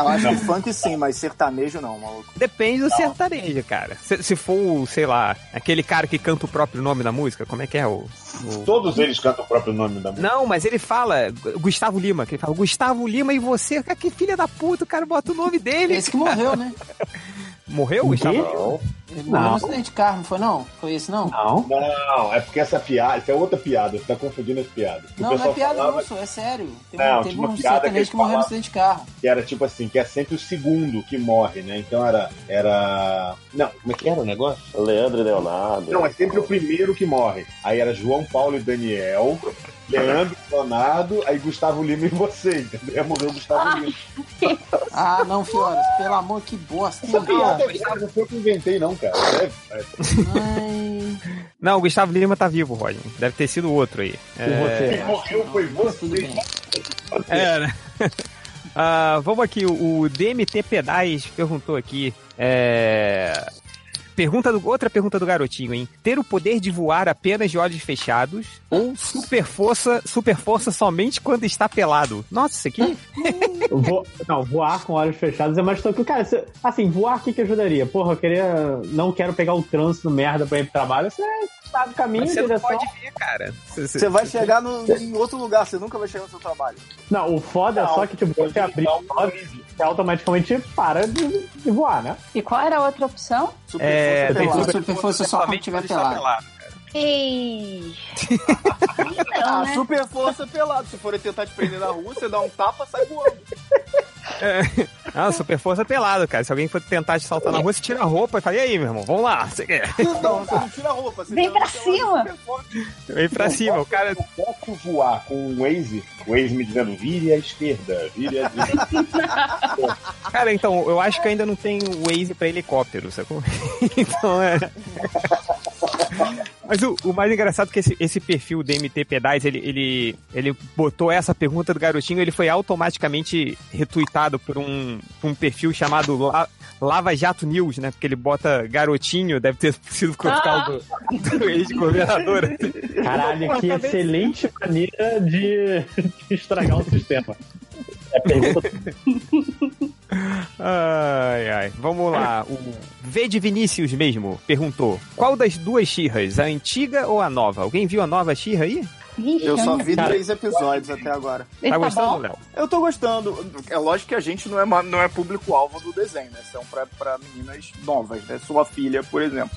[SPEAKER 2] Eu acho que funk sim, mas sertanejo não, maluco.
[SPEAKER 1] Depende do sertanejo, cara. Se, se for, sei lá, aquele cara que canta o próprio nome da música, como é que é o. o...
[SPEAKER 3] Todos eles cantam o próprio nome da música.
[SPEAKER 1] Não, mas ele fala Gustavo Lima, que ele fala Gustavo Lima e você, cara, que filha da puta, o cara bota o nome dele.
[SPEAKER 8] Esse que morreu, né?
[SPEAKER 1] Morreu,
[SPEAKER 7] O
[SPEAKER 1] Gustavo?
[SPEAKER 3] Não,
[SPEAKER 8] Ele morreu
[SPEAKER 7] Não.
[SPEAKER 8] no acidente de carro, não foi não? Foi esse não?
[SPEAKER 7] Não.
[SPEAKER 3] não, é porque essa piada, essa é outra piada, você tá confundindo as piadas.
[SPEAKER 8] Não, não é piada
[SPEAKER 3] falava
[SPEAKER 8] não, só, é sério. Teve,
[SPEAKER 3] Não,
[SPEAKER 8] teve
[SPEAKER 3] uma
[SPEAKER 8] um
[SPEAKER 3] piada que
[SPEAKER 8] que morreu no
[SPEAKER 3] falavam.
[SPEAKER 8] acidente de carro.
[SPEAKER 3] que era tipo assim, que é sempre o segundo que morre, né? Então era. Era. Não, como é que era o negócio?
[SPEAKER 6] Leandro e Leonardo.
[SPEAKER 3] Não, é sempre o primeiro que morre. Aí era João Paulo e Daniel, Leandro e Leonardo, aí Gustavo Lima e você, entendeu? Morreu o Gustavo Lima.
[SPEAKER 8] Ah, não, Fioras, pelo amor, que bosta.
[SPEAKER 3] Essa piada é verdade, não foi eu que inventei, não, cara. É, é.
[SPEAKER 1] Não, o Gustavo Lima tá vivo, Rodney. Deve ter sido outro aí. É?
[SPEAKER 3] Quem morreu foi você.
[SPEAKER 1] é né? Ah, vamos aqui, o o DMT Pedais perguntou aqui. É... Pergunta do, outra pergunta do garotinho, hein? Ter o poder de voar apenas de olhos fechados ou super força, super força somente quando está pelado? Nossa, isso aqui?
[SPEAKER 7] Vo- não, voar com olhos fechados é mais tranquilo. Cara, se- assim, voar o que, que ajudaria? Porra, eu queria. Não quero pegar o trânsito merda pra ir pro trabalho. Você sabe o caminho,
[SPEAKER 1] Mas você não
[SPEAKER 7] direção.
[SPEAKER 1] pode ver, cara. Você- você-
[SPEAKER 2] Você vai chegar no- em outro lugar, você nunca vai chegar no seu trabalho.
[SPEAKER 7] Não, o foda é só que, tipo, você abrir o olho, você automaticamente para de, de voar, né?
[SPEAKER 4] E qual era a outra opção?
[SPEAKER 2] Super
[SPEAKER 1] É,
[SPEAKER 2] força
[SPEAKER 1] tem
[SPEAKER 2] pelada.
[SPEAKER 8] super- super força só quando tiver
[SPEAKER 1] está
[SPEAKER 8] pelado.
[SPEAKER 4] Ei.
[SPEAKER 2] Ah,
[SPEAKER 4] né?
[SPEAKER 2] super força pelado. Se forem tentar te prender na rua, você dá um tapa, sai voando.
[SPEAKER 1] Ah, super força pelado, cara. Se alguém for tentar te saltar na rua, você tira a roupa e fala, e aí, meu irmão, vamos lá. Você quer?
[SPEAKER 2] Não, você não tira a roupa. Você
[SPEAKER 4] Vem pra cima.
[SPEAKER 1] Vem pra cima, o cara.
[SPEAKER 3] Eu posso voar com o Waze, o Waze me dizendo vire à esquerda, vire à direita.
[SPEAKER 1] Cara, então, eu acho que ainda não tem Waze pra helicóptero, sacou? então é. Mas o, o mais engraçado é que esse, esse perfil DMT Pedais, ele, ele, ele botou essa pergunta do garotinho, ele foi automaticamente retuitado por um, por um perfil chamado La- Lava Jato News, né? Porque ele bota garotinho, deve ter sido por causa do, do ex-governador.
[SPEAKER 7] Caralho, que excelente maneira de, de estragar o sistema. É pergunta.
[SPEAKER 1] Ai, ai. Vamos lá. O V de Vinícius mesmo perguntou: qual das duas Xirras, a antiga ou a nova? Alguém viu a nova Xirra aí?
[SPEAKER 2] Eu só vi três episódios até agora.
[SPEAKER 1] Tá
[SPEAKER 4] tá
[SPEAKER 1] gostando? Léo?
[SPEAKER 2] Eu tô gostando. É lógico que a gente não é, não é público-alvo do desenho, né? São pra, pra meninas novas, né? Sua filha, por exemplo.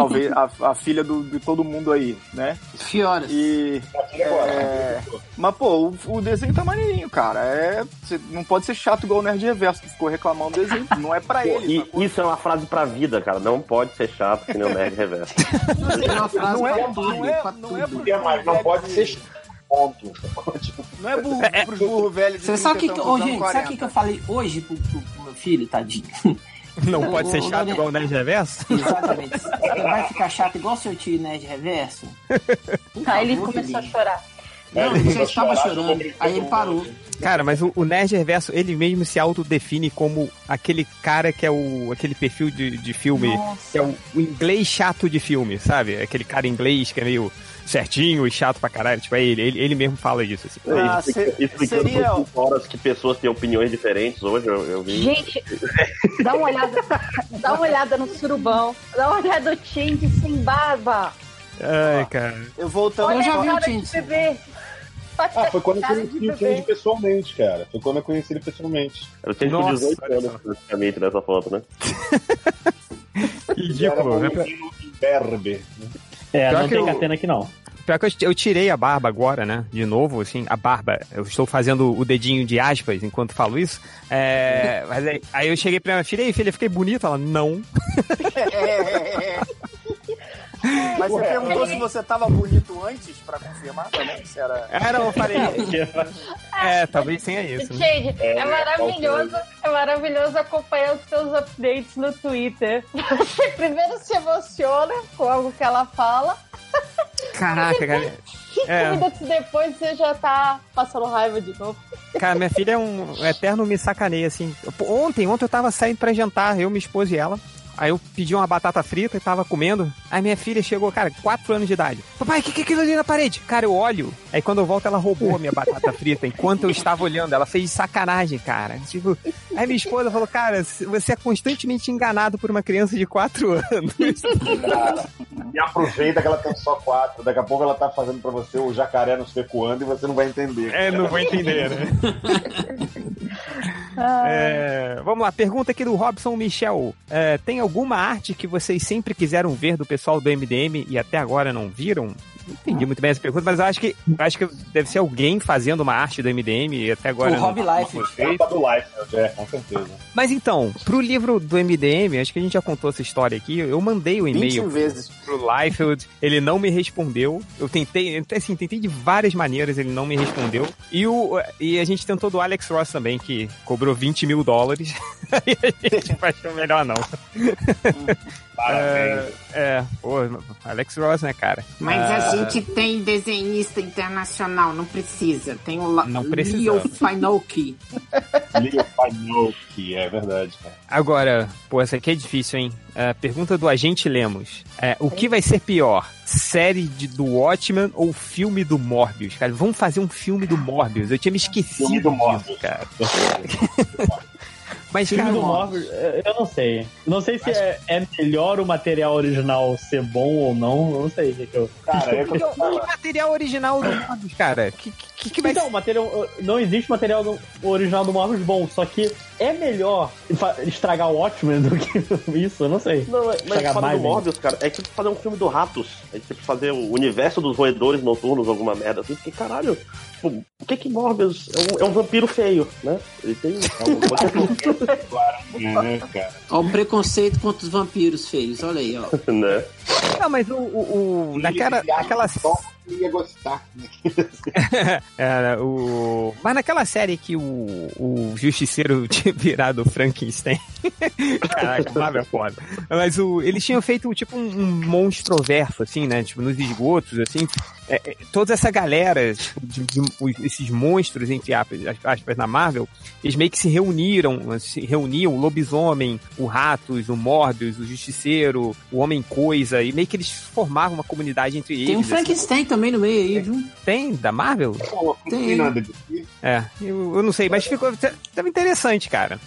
[SPEAKER 2] Talvez a, a filha do, de todo mundo aí, né?
[SPEAKER 8] Fioras.
[SPEAKER 2] E. É... Mas, pô, o, o desenho tá maneirinho, cara. É... cê não pode ser chato igual o Nerd Reverso, que ficou reclamando do desenho. Não é pra
[SPEAKER 6] Pô,
[SPEAKER 2] ele.
[SPEAKER 6] e isso é uma frase pra vida, cara. Não pode ser chato que nem o Nerd Reverso.
[SPEAKER 8] É uma frase
[SPEAKER 2] Não é,
[SPEAKER 8] pra tudo,
[SPEAKER 2] não é,
[SPEAKER 8] pra
[SPEAKER 2] não é pro
[SPEAKER 3] Mas não pode
[SPEAKER 2] de-
[SPEAKER 3] ser chato. Ponto. Tipo,
[SPEAKER 2] Não é burro, pros burro velho de
[SPEAKER 8] Você sabe o que,
[SPEAKER 2] 30
[SPEAKER 8] que,
[SPEAKER 2] tantos
[SPEAKER 8] ô,
[SPEAKER 2] anos,
[SPEAKER 8] gente, sabe o que, que
[SPEAKER 2] 40.
[SPEAKER 8] eu falei hoje pro, pro- pro meu filho, tadinho?
[SPEAKER 1] Não pode ser chato
[SPEAKER 8] Daniel.
[SPEAKER 1] igual o Nerd Reverso?
[SPEAKER 8] Exatamente. Você vai ficar chato igual seu tio Nerd Reverso?
[SPEAKER 4] Aí ele
[SPEAKER 8] favor,
[SPEAKER 4] começou a chorar.
[SPEAKER 8] Não, ele já estava chorando. Aí ele parou.
[SPEAKER 1] Cara, mas o, o Nerd Reverso, ele mesmo se autodefine como aquele cara que é o. aquele perfil de, de filme.
[SPEAKER 4] Nossa.
[SPEAKER 1] Que é o, o inglês chato de filme, sabe? Aquele cara inglês que é meio certinho e chato pra caralho. Tipo, é ele, ele, ele mesmo fala isso, assim.
[SPEAKER 2] Ah,
[SPEAKER 6] Isso
[SPEAKER 2] se-
[SPEAKER 6] Explicando
[SPEAKER 2] seria-
[SPEAKER 6] por horas que pessoas têm opiniões diferentes hoje, eu, eu vi.
[SPEAKER 4] Gente, dá uma olhada, dá uma olhada no surubão, dá uma olhada no Change sem barba.
[SPEAKER 1] Ai, cara.
[SPEAKER 2] Eu voltando.
[SPEAKER 8] Eu já vi o
[SPEAKER 4] bebê.
[SPEAKER 3] Ah, foi quando eu conheci o Change pessoalmente, cara. Foi quando eu conheci ele pessoalmente.
[SPEAKER 6] Eu tinha com
[SPEAKER 1] Nossa,
[SPEAKER 6] 18
[SPEAKER 1] olha
[SPEAKER 6] anos, praticamente, nessa foto, né?
[SPEAKER 3] Ele
[SPEAKER 1] Ridículo. né?
[SPEAKER 3] berber.
[SPEAKER 7] É,
[SPEAKER 1] Pior
[SPEAKER 7] não
[SPEAKER 1] que
[SPEAKER 7] tem
[SPEAKER 1] eu-
[SPEAKER 7] catena aqui não.
[SPEAKER 1] Pior que eu, eu tirei a barba agora, né? De novo, assim, a barba. Eu estou fazendo o dedinho de aspas enquanto falo isso. É, mas aí, aí eu cheguei pra minha filha, e filha, fiquei bonito? Ela, não.
[SPEAKER 2] É, é, é. Mas você perguntou se você tava bonito antes pra confirmar também? Se era.
[SPEAKER 1] Era, eu falei. é, talvez tenha isso. Né?
[SPEAKER 4] Gente, é, maravilhoso, é maravilhoso acompanhar os seus updates no Twitter. Você primeiro se emociona com algo que ela fala,
[SPEAKER 1] Caraca, cara.
[SPEAKER 4] cinco
[SPEAKER 1] É.
[SPEAKER 4] minutos depois você já tá passando raiva de novo.
[SPEAKER 1] Cara, minha filha é um eterno me sacaneia, assim. Ontem, ontem eu tava saindo pra jantar, eu, minha esposa e ela. Aí eu pedi uma batata frita e tava comendo. Aí minha filha chegou, cara, 4 anos de idade. Papai, o que, que é aquilo ali na parede? Cara, eu olho. Aí quando eu volto, ela roubou a minha batata frita enquanto eu estava olhando. Ela fez sacanagem, cara. Tipo, aí minha esposa falou, cara, você é constantemente enganado por uma criança de 4 anos.
[SPEAKER 3] e aproveita que ela tem só 4. Daqui a pouco ela tá fazendo pra você o jacaré no secoando e você não vai entender.
[SPEAKER 1] É, não vai entender, né? É, vamos lá, pergunta aqui do Robson Michel. É, tem alguma arte que vocês sempre quiseram ver do pessoal do MDM e até agora não viram? Não entendi muito bem essa pergunta, mas eu acho que acho que deve ser alguém fazendo uma arte do MDM e até agora.
[SPEAKER 8] O Rob Life.
[SPEAKER 3] do Life, é, com certeza.
[SPEAKER 1] Mas então, pro livro do MDM, acho que a gente já contou essa história aqui. Eu mandei o e-mail
[SPEAKER 2] vezes.
[SPEAKER 1] pro Liefeld, ele não me respondeu. Eu tentei, assim, tentei de várias maneiras, ele não me respondeu. E, o, e a gente tentou do Alex Ross também, que cobrou 20 mil dólares. e a gente achou melhor não.
[SPEAKER 3] Parabéns.
[SPEAKER 1] É, é, pô, Alex Ross, né, cara?
[SPEAKER 9] Mas
[SPEAKER 1] Ah,
[SPEAKER 9] a gente tem desenhista internacional, não precisa. Tem o
[SPEAKER 1] Não precisa.
[SPEAKER 9] Leo Finocchi.
[SPEAKER 3] Leo Finocchi, é verdade, cara.
[SPEAKER 1] Agora, pô, essa aqui é difícil, hein? É, pergunta do Agente Lemos. É, o que vai ser pior? Série de, do Watchmen ou filme do Morbius? Cara, vamos fazer um filme do Morbius. Eu tinha me esquecido
[SPEAKER 3] Filme do
[SPEAKER 1] disso,
[SPEAKER 3] Morbius.
[SPEAKER 1] cara. Mas,
[SPEAKER 7] Filme
[SPEAKER 1] cara,
[SPEAKER 7] do Morbius, é, eu não sei. Não sei se é, é melhor o material original ser bom ou não. Eu não sei o que, que eu.
[SPEAKER 3] Cara, é
[SPEAKER 1] porque o material original do Morbius, cara, que, que, que vai
[SPEAKER 7] Então, material, não existe material do- original do Morbius bom, só que é melhor estragar o Watchmen do que isso, eu não sei.
[SPEAKER 6] Não, mas
[SPEAKER 7] Estragar mais
[SPEAKER 6] do
[SPEAKER 7] ainda.
[SPEAKER 6] Morbius, cara, é tipo fazer um filme do Ratos. É tipo fazer o universo dos roedores noturnos, alguma merda assim. Porque, caralho, tipo, o que que Morbius é um, é um vampiro feio, né? Ele tem.
[SPEAKER 3] É, cara.
[SPEAKER 8] Ó, o preconceito contra os vampiros feios, olha aí, ó.
[SPEAKER 6] né?
[SPEAKER 1] Não, mas o, o, o- naquela, naquela
[SPEAKER 3] Eu ia gostar. né?
[SPEAKER 1] Era o. Mas naquela série que o, o Justiceiro tinha virado o Frankenstein. Caraca, Marvel é foda. Mas o, eles tinham feito tipo um, um monstroverso, assim, né? Tipo, nos esgotos, assim. É, é, toda essa galera, tipo, de- de- os- esses monstros, entre aspas, na Marvel, eles meio que se reuniram, se reuniam o lobisomem, o Ratos, o Morbius, o Justiceiro, o Homem-Coisa, e meio que eles formavam uma comunidade entre eles.
[SPEAKER 8] Tem um
[SPEAKER 1] assim.
[SPEAKER 8] Frankenstein também no meio aí, viu?
[SPEAKER 1] Tem? Da Marvel?
[SPEAKER 8] Tem.
[SPEAKER 3] tem nada de
[SPEAKER 1] É, eu, eu não sei, mas ficou tava interessante, cara.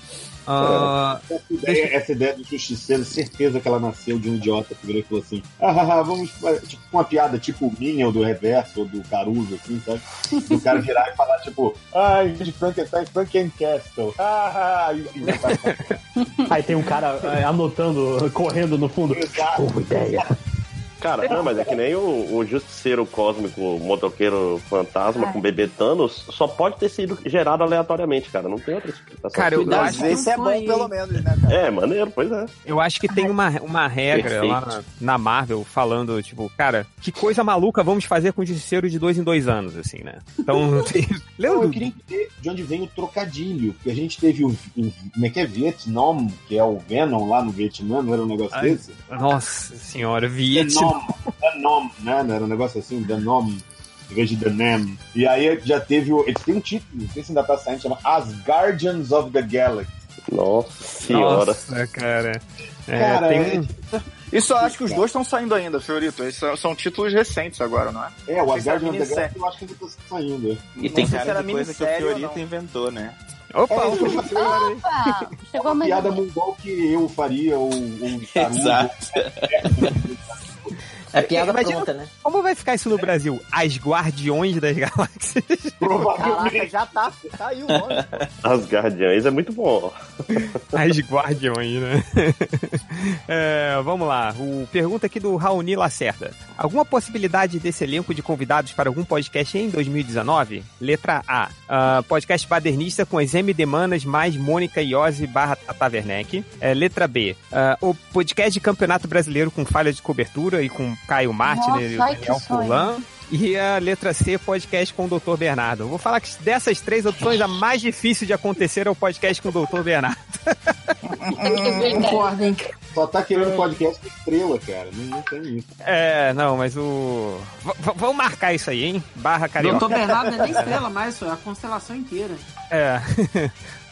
[SPEAKER 1] Ah,
[SPEAKER 3] Essa ideia, essa ideia do justiceiro, certeza que ela nasceu de um idiota que virou e falou assim: ah, vamos. fazer", Tipo, uma piada tipo o Minha ou do Reverso ou do Caruso, assim, sabe? Do cara virar e falar, tipo, ai, de Frankenstein, Frankencastle. Ah, ah,
[SPEAKER 7] Aí tem um cara é, anotando, correndo no fundo.
[SPEAKER 3] Exato.
[SPEAKER 7] Boa ideia.
[SPEAKER 6] Cara, não, mas é que nem o, o Justiceiro Cósmico, o motoqueiro fantasma com bebê Thanos, só pode ter sido gerado aleatoriamente, cara. Não tem outra explicação.
[SPEAKER 1] Cara, eu, eu acho,
[SPEAKER 8] gente.
[SPEAKER 2] Esse é bom, pelo menos, né, cara?
[SPEAKER 6] É, maneiro, pois é.
[SPEAKER 1] eu acho que tem uma, uma regra lá na, na Marvel falando, tipo, cara, que coisa maluca vamos fazer com o Justiceiro de dois em dois anos, assim, né? Então, tem- lembra
[SPEAKER 3] eu queria entender de onde vem o trocadilho, porque a gente teve o, o como é que é Vietnam, que é o Venom lá no Vietnã, não era um negócio
[SPEAKER 1] Ai,
[SPEAKER 3] desse?
[SPEAKER 1] Nossa senhora, Vietnam.
[SPEAKER 3] Venom, Venom, né? Não Era um negócio assim, Venom, em vez de The Nem. E aí já teve o. Eles têm um título, não sei se ainda tá saindo, chama As Guardians of the Galaxy.
[SPEAKER 6] Nossa senhora.
[SPEAKER 1] Nossa, cara. É,
[SPEAKER 3] Cara,
[SPEAKER 1] tem um...
[SPEAKER 2] Isso eu acho que os dois estão saindo ainda, Fiorito. Esses são, são títulos recentes agora, não é?
[SPEAKER 3] É, o
[SPEAKER 2] Não
[SPEAKER 3] As
[SPEAKER 2] sei se é
[SPEAKER 3] Guardians of the. Galaxy eu acho que ainda tá saindo.
[SPEAKER 10] E tem
[SPEAKER 2] se
[SPEAKER 10] cara
[SPEAKER 2] era
[SPEAKER 10] de coisa que o Fiorito inventou, né?
[SPEAKER 1] Opa,
[SPEAKER 3] É,
[SPEAKER 1] opa, opa.
[SPEAKER 4] Chegou
[SPEAKER 3] uma piada mongol que eu faria, ou um.
[SPEAKER 10] Exato.
[SPEAKER 8] É piada
[SPEAKER 1] Imagina-
[SPEAKER 8] pronta, né?
[SPEAKER 1] Como vai ficar isso no Brasil? As Guardiões das Galáxias.
[SPEAKER 2] Caraca,
[SPEAKER 3] Provavelmente.
[SPEAKER 2] já tá. Tá aí o nome.
[SPEAKER 6] As Guardiães é muito bom.
[SPEAKER 1] As Guardiões, né? É, vamos lá. O pergunta aqui do Raoni Lacerda. Alguma possibilidade desse elenco de convidados para algum podcast em 2019? Letra A. Ah, podcast badernista com as MD Manas mais Mônica Iose barra Tata Werneck. É, letra B. ah, o podcast de Campeonato Brasileiro com falha de cobertura e com Caio e
[SPEAKER 4] ai, que
[SPEAKER 1] Daniel. Furlan. E a letra C, podcast com o Dr. Bernardo. Eu vou falar que dessas três opções, a mais difícil de acontecer é o podcast com o Dr. Bernardo.
[SPEAKER 8] Concordo, hein?
[SPEAKER 3] Só tá querendo podcast com estrela, cara. Não, não tem isso.
[SPEAKER 1] É, não, mas o. V- vamos marcar isso aí, hein? Barra Carioca.
[SPEAKER 8] Doutor Bernardo é nem estrela mais, isso é a constelação inteira.
[SPEAKER 1] É.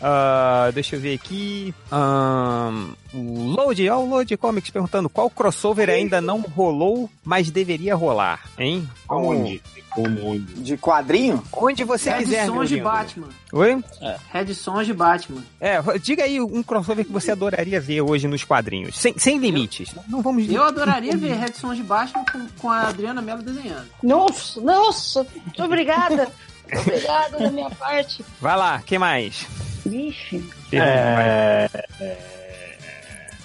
[SPEAKER 1] Ah, deixa eu ver aqui. Ahn, o Load, ó, o Load Comics perguntando qual crossover ainda não rolou, mas deveria rolar, hein?
[SPEAKER 3] Aonde? Como onde?
[SPEAKER 2] De quadrinho?
[SPEAKER 1] Onde você
[SPEAKER 8] Red
[SPEAKER 1] quiser,
[SPEAKER 8] Sons de. Batman.
[SPEAKER 1] Oi?
[SPEAKER 8] Red Sons de Batman.
[SPEAKER 1] É, diga aí um crossover que você adoraria ver hoje nos quadrinhos. Sem, sem limites. Não vamos
[SPEAKER 8] Eu adoraria ver Red Sons de Batman com, com a Adriana Mello desenhando.
[SPEAKER 4] Nossa, nossa, muito obrigada. Obrigada da minha parte.
[SPEAKER 1] Vai lá, que mais?
[SPEAKER 4] Vixe.
[SPEAKER 1] É...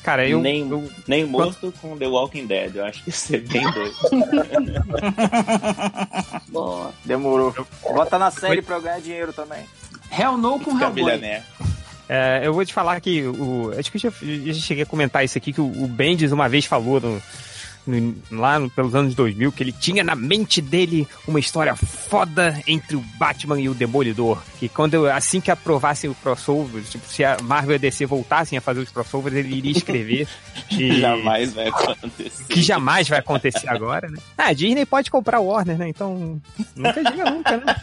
[SPEAKER 1] Cara, eu.
[SPEAKER 10] nem,
[SPEAKER 1] eu-
[SPEAKER 10] nem morto com The Walking Dead. Eu acho que isso é bem doido.
[SPEAKER 4] Boa.
[SPEAKER 2] Demorou. Bota na série pra eu ganhar dinheiro também.
[SPEAKER 8] Hell No com Hellboy.
[SPEAKER 10] milionaire.
[SPEAKER 1] É, eu vou te falar que o. Acho que eu já, já cheguei a comentar isso aqui, que o, o Bendis uma vez falou no- no- lá no- pelos anos 2000 que ele tinha na mente dele uma história foda entre o Batman e o Demolidor. Que quando assim que aprovassem o crossover, tipo, se a Marvel e a DC voltassem a fazer os crossovers, ele iria escrever. e-
[SPEAKER 10] Jamais vai acontecer.
[SPEAKER 1] Que jamais vai acontecer agora, né? Ah, a Disney pode comprar o Warner, né? Então. Nunca diga nunca, né?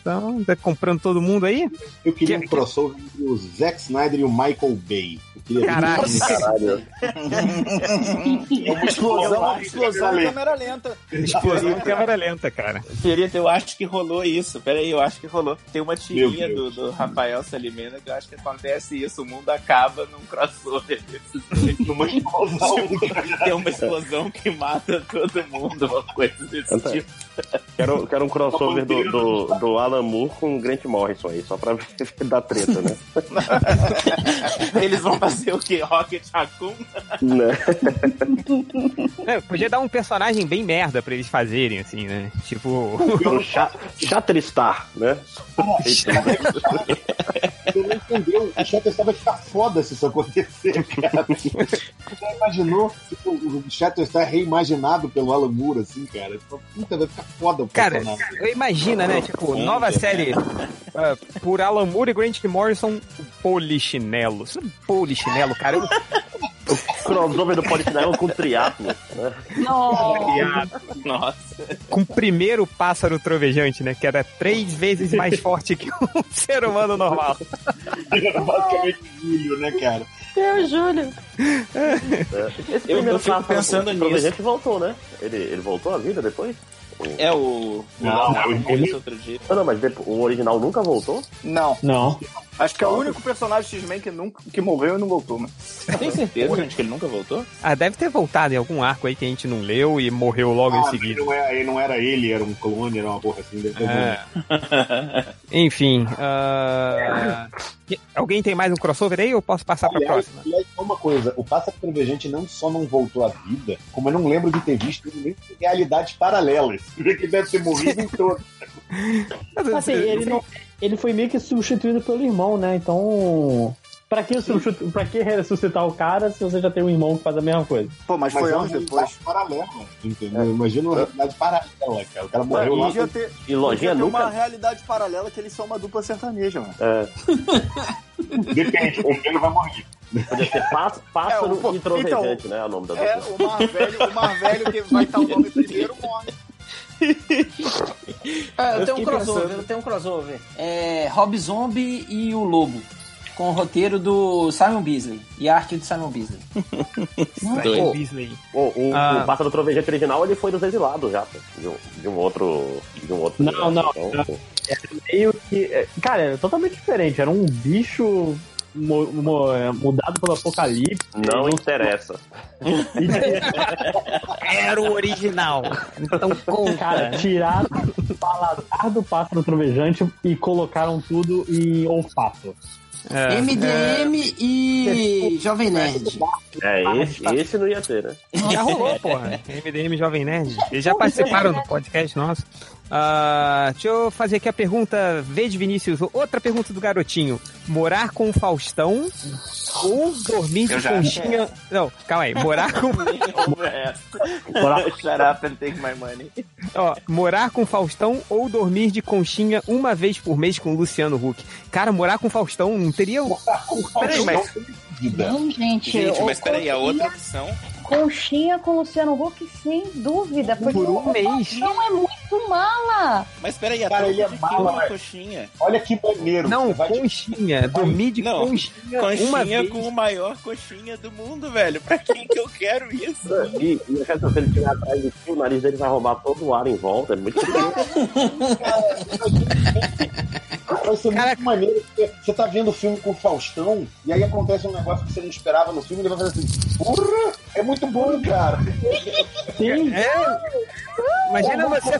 [SPEAKER 1] Então, tá comprando todo mundo aí?
[SPEAKER 3] Eu queria um crossover entre o Zack Snyder e o Michael Bay. Queria
[SPEAKER 1] Caralho.
[SPEAKER 6] Caralho.
[SPEAKER 2] É uma explosão, uma explosão em câmera lenta.
[SPEAKER 1] Explosão em câmera lenta, cara.
[SPEAKER 10] Querido, eu acho que rolou isso. Pera aí, eu acho que rolou. Tem uma tirinha do, do Rafael Salimena que eu acho que acontece isso. O mundo acaba num crossover desses.
[SPEAKER 3] Numa explosão.
[SPEAKER 10] Tem uma explosão que mata todo mundo, uma coisa desse
[SPEAKER 6] Anta-
[SPEAKER 10] tipo.
[SPEAKER 6] Quero, quero um crossover do, do, do Alan Moore com o Grant Morrison aí, só pra ver da treta, né?
[SPEAKER 10] Eles vão fazer o quê? Rocket Raccoon?
[SPEAKER 6] né?
[SPEAKER 1] É, podia dar um personagem bem merda pra eles fazerem, assim, né? Tipo.
[SPEAKER 6] Um cha- Chatterstar, né?
[SPEAKER 3] Você não entendeu. O Shatterstar vai ficar foda se isso acontecer, cara. Você já imaginou tipo, o Shatterstar reimaginado pelo Alan Moore, assim, cara? Puta, vai ficar foda o
[SPEAKER 1] Cara, eu imagina, né? Tipo, nova série ah, por Alan Moore e Grant Morrison, Polichinelo. Não é Polichinelo, cara. Eu-
[SPEAKER 6] Crossover do Polichinelo com triatlo, né?
[SPEAKER 10] Nossa.
[SPEAKER 1] Com o primeiro pássaro trovejante, né? Que era três vezes mais forte que um ser humano normal.
[SPEAKER 3] Era basicamente Júlio, né, cara?
[SPEAKER 4] Eu, Júlio.
[SPEAKER 6] Esse
[SPEAKER 10] Eu-
[SPEAKER 6] primeiro
[SPEAKER 10] eu fico
[SPEAKER 6] pássaro
[SPEAKER 10] pensando nisso.
[SPEAKER 6] Trovejante voltou, né? Ele, ele voltou à vida depois?
[SPEAKER 10] É o.
[SPEAKER 3] Não, é o
[SPEAKER 10] falou isso outro dia.
[SPEAKER 6] Ah, não, mas depois, o original nunca voltou?
[SPEAKER 2] Não.
[SPEAKER 7] Não.
[SPEAKER 2] Acho que é o único personagem X-Men que, nunca, que morreu e não voltou, mano.
[SPEAKER 10] Tem certeza, gente, que ele nunca voltou?
[SPEAKER 1] Ah, deve ter voltado em algum arco aí que a gente não leu e morreu logo em
[SPEAKER 3] Ah,
[SPEAKER 1] seguida.
[SPEAKER 3] não, era, não era ele, era um clone, era uma porra assim.
[SPEAKER 1] É. Enfim. que- Alguém tem mais um crossover aí ou posso passar pra
[SPEAKER 3] Aliás,
[SPEAKER 1] próxima?
[SPEAKER 3] aliás, uma coisa, o Pássaro Trovejante não só não voltou à vida, como eu não lembro de ter visto ele nem em realidades paralelas. Que deve ter morrido em todas.
[SPEAKER 7] Assim, ele, não, ele foi meio que substituído pelo irmão, né? Então. Pra que, substitu... pra que ressuscitar o cara se você já tem um irmão que faz a mesma coisa?
[SPEAKER 2] Pô, mas,
[SPEAKER 3] Mas
[SPEAKER 2] foi
[SPEAKER 3] é uma
[SPEAKER 2] anos
[SPEAKER 3] realidade
[SPEAKER 2] depois.
[SPEAKER 3] paralela, entendeu? Imagina uma realidade paralela, cara. O cara morreu lá.
[SPEAKER 2] Podia ter,
[SPEAKER 6] E
[SPEAKER 2] podia ter
[SPEAKER 6] nunca.
[SPEAKER 2] uma realidade paralela que eles são uma dupla sertaneja, mano.
[SPEAKER 6] É,
[SPEAKER 3] Depende, o Pedro vai morrer.
[SPEAKER 6] podia ser pás- pássaro
[SPEAKER 2] É,
[SPEAKER 6] e trovejante, né? É o nome da
[SPEAKER 2] É,
[SPEAKER 6] dupla.
[SPEAKER 2] o Mar Velho, o Mar Velho que vai estar o nome primeiro, morre.
[SPEAKER 8] Ah, eu,
[SPEAKER 10] Eu
[SPEAKER 8] tenho um crossover,
[SPEAKER 10] pensando-
[SPEAKER 8] eu tenho um crossover. É Rob Zombie e o Lobo. Com o roteiro do Simon Beasley. E a arte do Simon Beasley.
[SPEAKER 1] Pô, Beasley.
[SPEAKER 6] O, o,
[SPEAKER 1] Ah.
[SPEAKER 6] o pássaro trovejante original ele foi dos exilados já, de um, de um outro. De um outro
[SPEAKER 7] Não, não,
[SPEAKER 6] Então, pô,
[SPEAKER 7] Meio que. é, Cara, era totalmente diferente. Era um bicho mo- mo- é, mudado pelo apocalipse.
[SPEAKER 6] não interessa.
[SPEAKER 1] Era o original. Então conta.
[SPEAKER 7] Cara, tiraram o paladar do pássaro trovejante e colocaram tudo em olfato.
[SPEAKER 1] É,
[SPEAKER 8] MDM e Jovem Nerd.
[SPEAKER 6] É, esse, esse não ia ter, né?
[SPEAKER 1] Já rolou, porra. MDM Jovem Nerd. Eles já participaram do podcast nosso. Ah, deixa eu fazer aqui a pergunta, V de Vinícius, outra pergunta do garotinho. Morar com o Faustão ou dormir de
[SPEAKER 10] Eu
[SPEAKER 1] conchinha... Não, calma aí. Morar com...
[SPEAKER 10] Shut up and take my money.
[SPEAKER 1] Ó, morar com o Faustão ou dormir de conchinha uma vez por mês com o Luciano Huck. Cara, morar com o Faustão não teria...
[SPEAKER 10] Peraí, mas,
[SPEAKER 4] Não, gente.
[SPEAKER 10] gente, mas peraí, a outra opção.
[SPEAKER 4] Conchinha com Luciano Huck, sem dúvida. Porque
[SPEAKER 1] Por um
[SPEAKER 4] o
[SPEAKER 1] mês.
[SPEAKER 4] Faustão é muito mala.
[SPEAKER 10] Mas peraí, a
[SPEAKER 3] Cara, ele é mala,
[SPEAKER 10] uma
[SPEAKER 3] velho.
[SPEAKER 10] coxinha?
[SPEAKER 3] Olha que maneiro.
[SPEAKER 1] Não,
[SPEAKER 3] vai de-
[SPEAKER 1] conchinha. Dormir de
[SPEAKER 10] Não,
[SPEAKER 1] conchinha, uma
[SPEAKER 10] Coxinha
[SPEAKER 1] vez.
[SPEAKER 10] com o maior coxinha do mundo, velho. Pra quem que eu quero isso?
[SPEAKER 6] E, e o resto, se ele estiver atrás de ti, o nariz dele vai roubar todo o ar em volta. É muito.
[SPEAKER 3] Vai ser muito maneiro. porque Você tá vendo o filme com o Faustão, e aí acontece um negócio que você não esperava no filme, e ele vai fazer assim: Porra! É muito bom, cara.
[SPEAKER 7] Sim.
[SPEAKER 1] É, imagina você...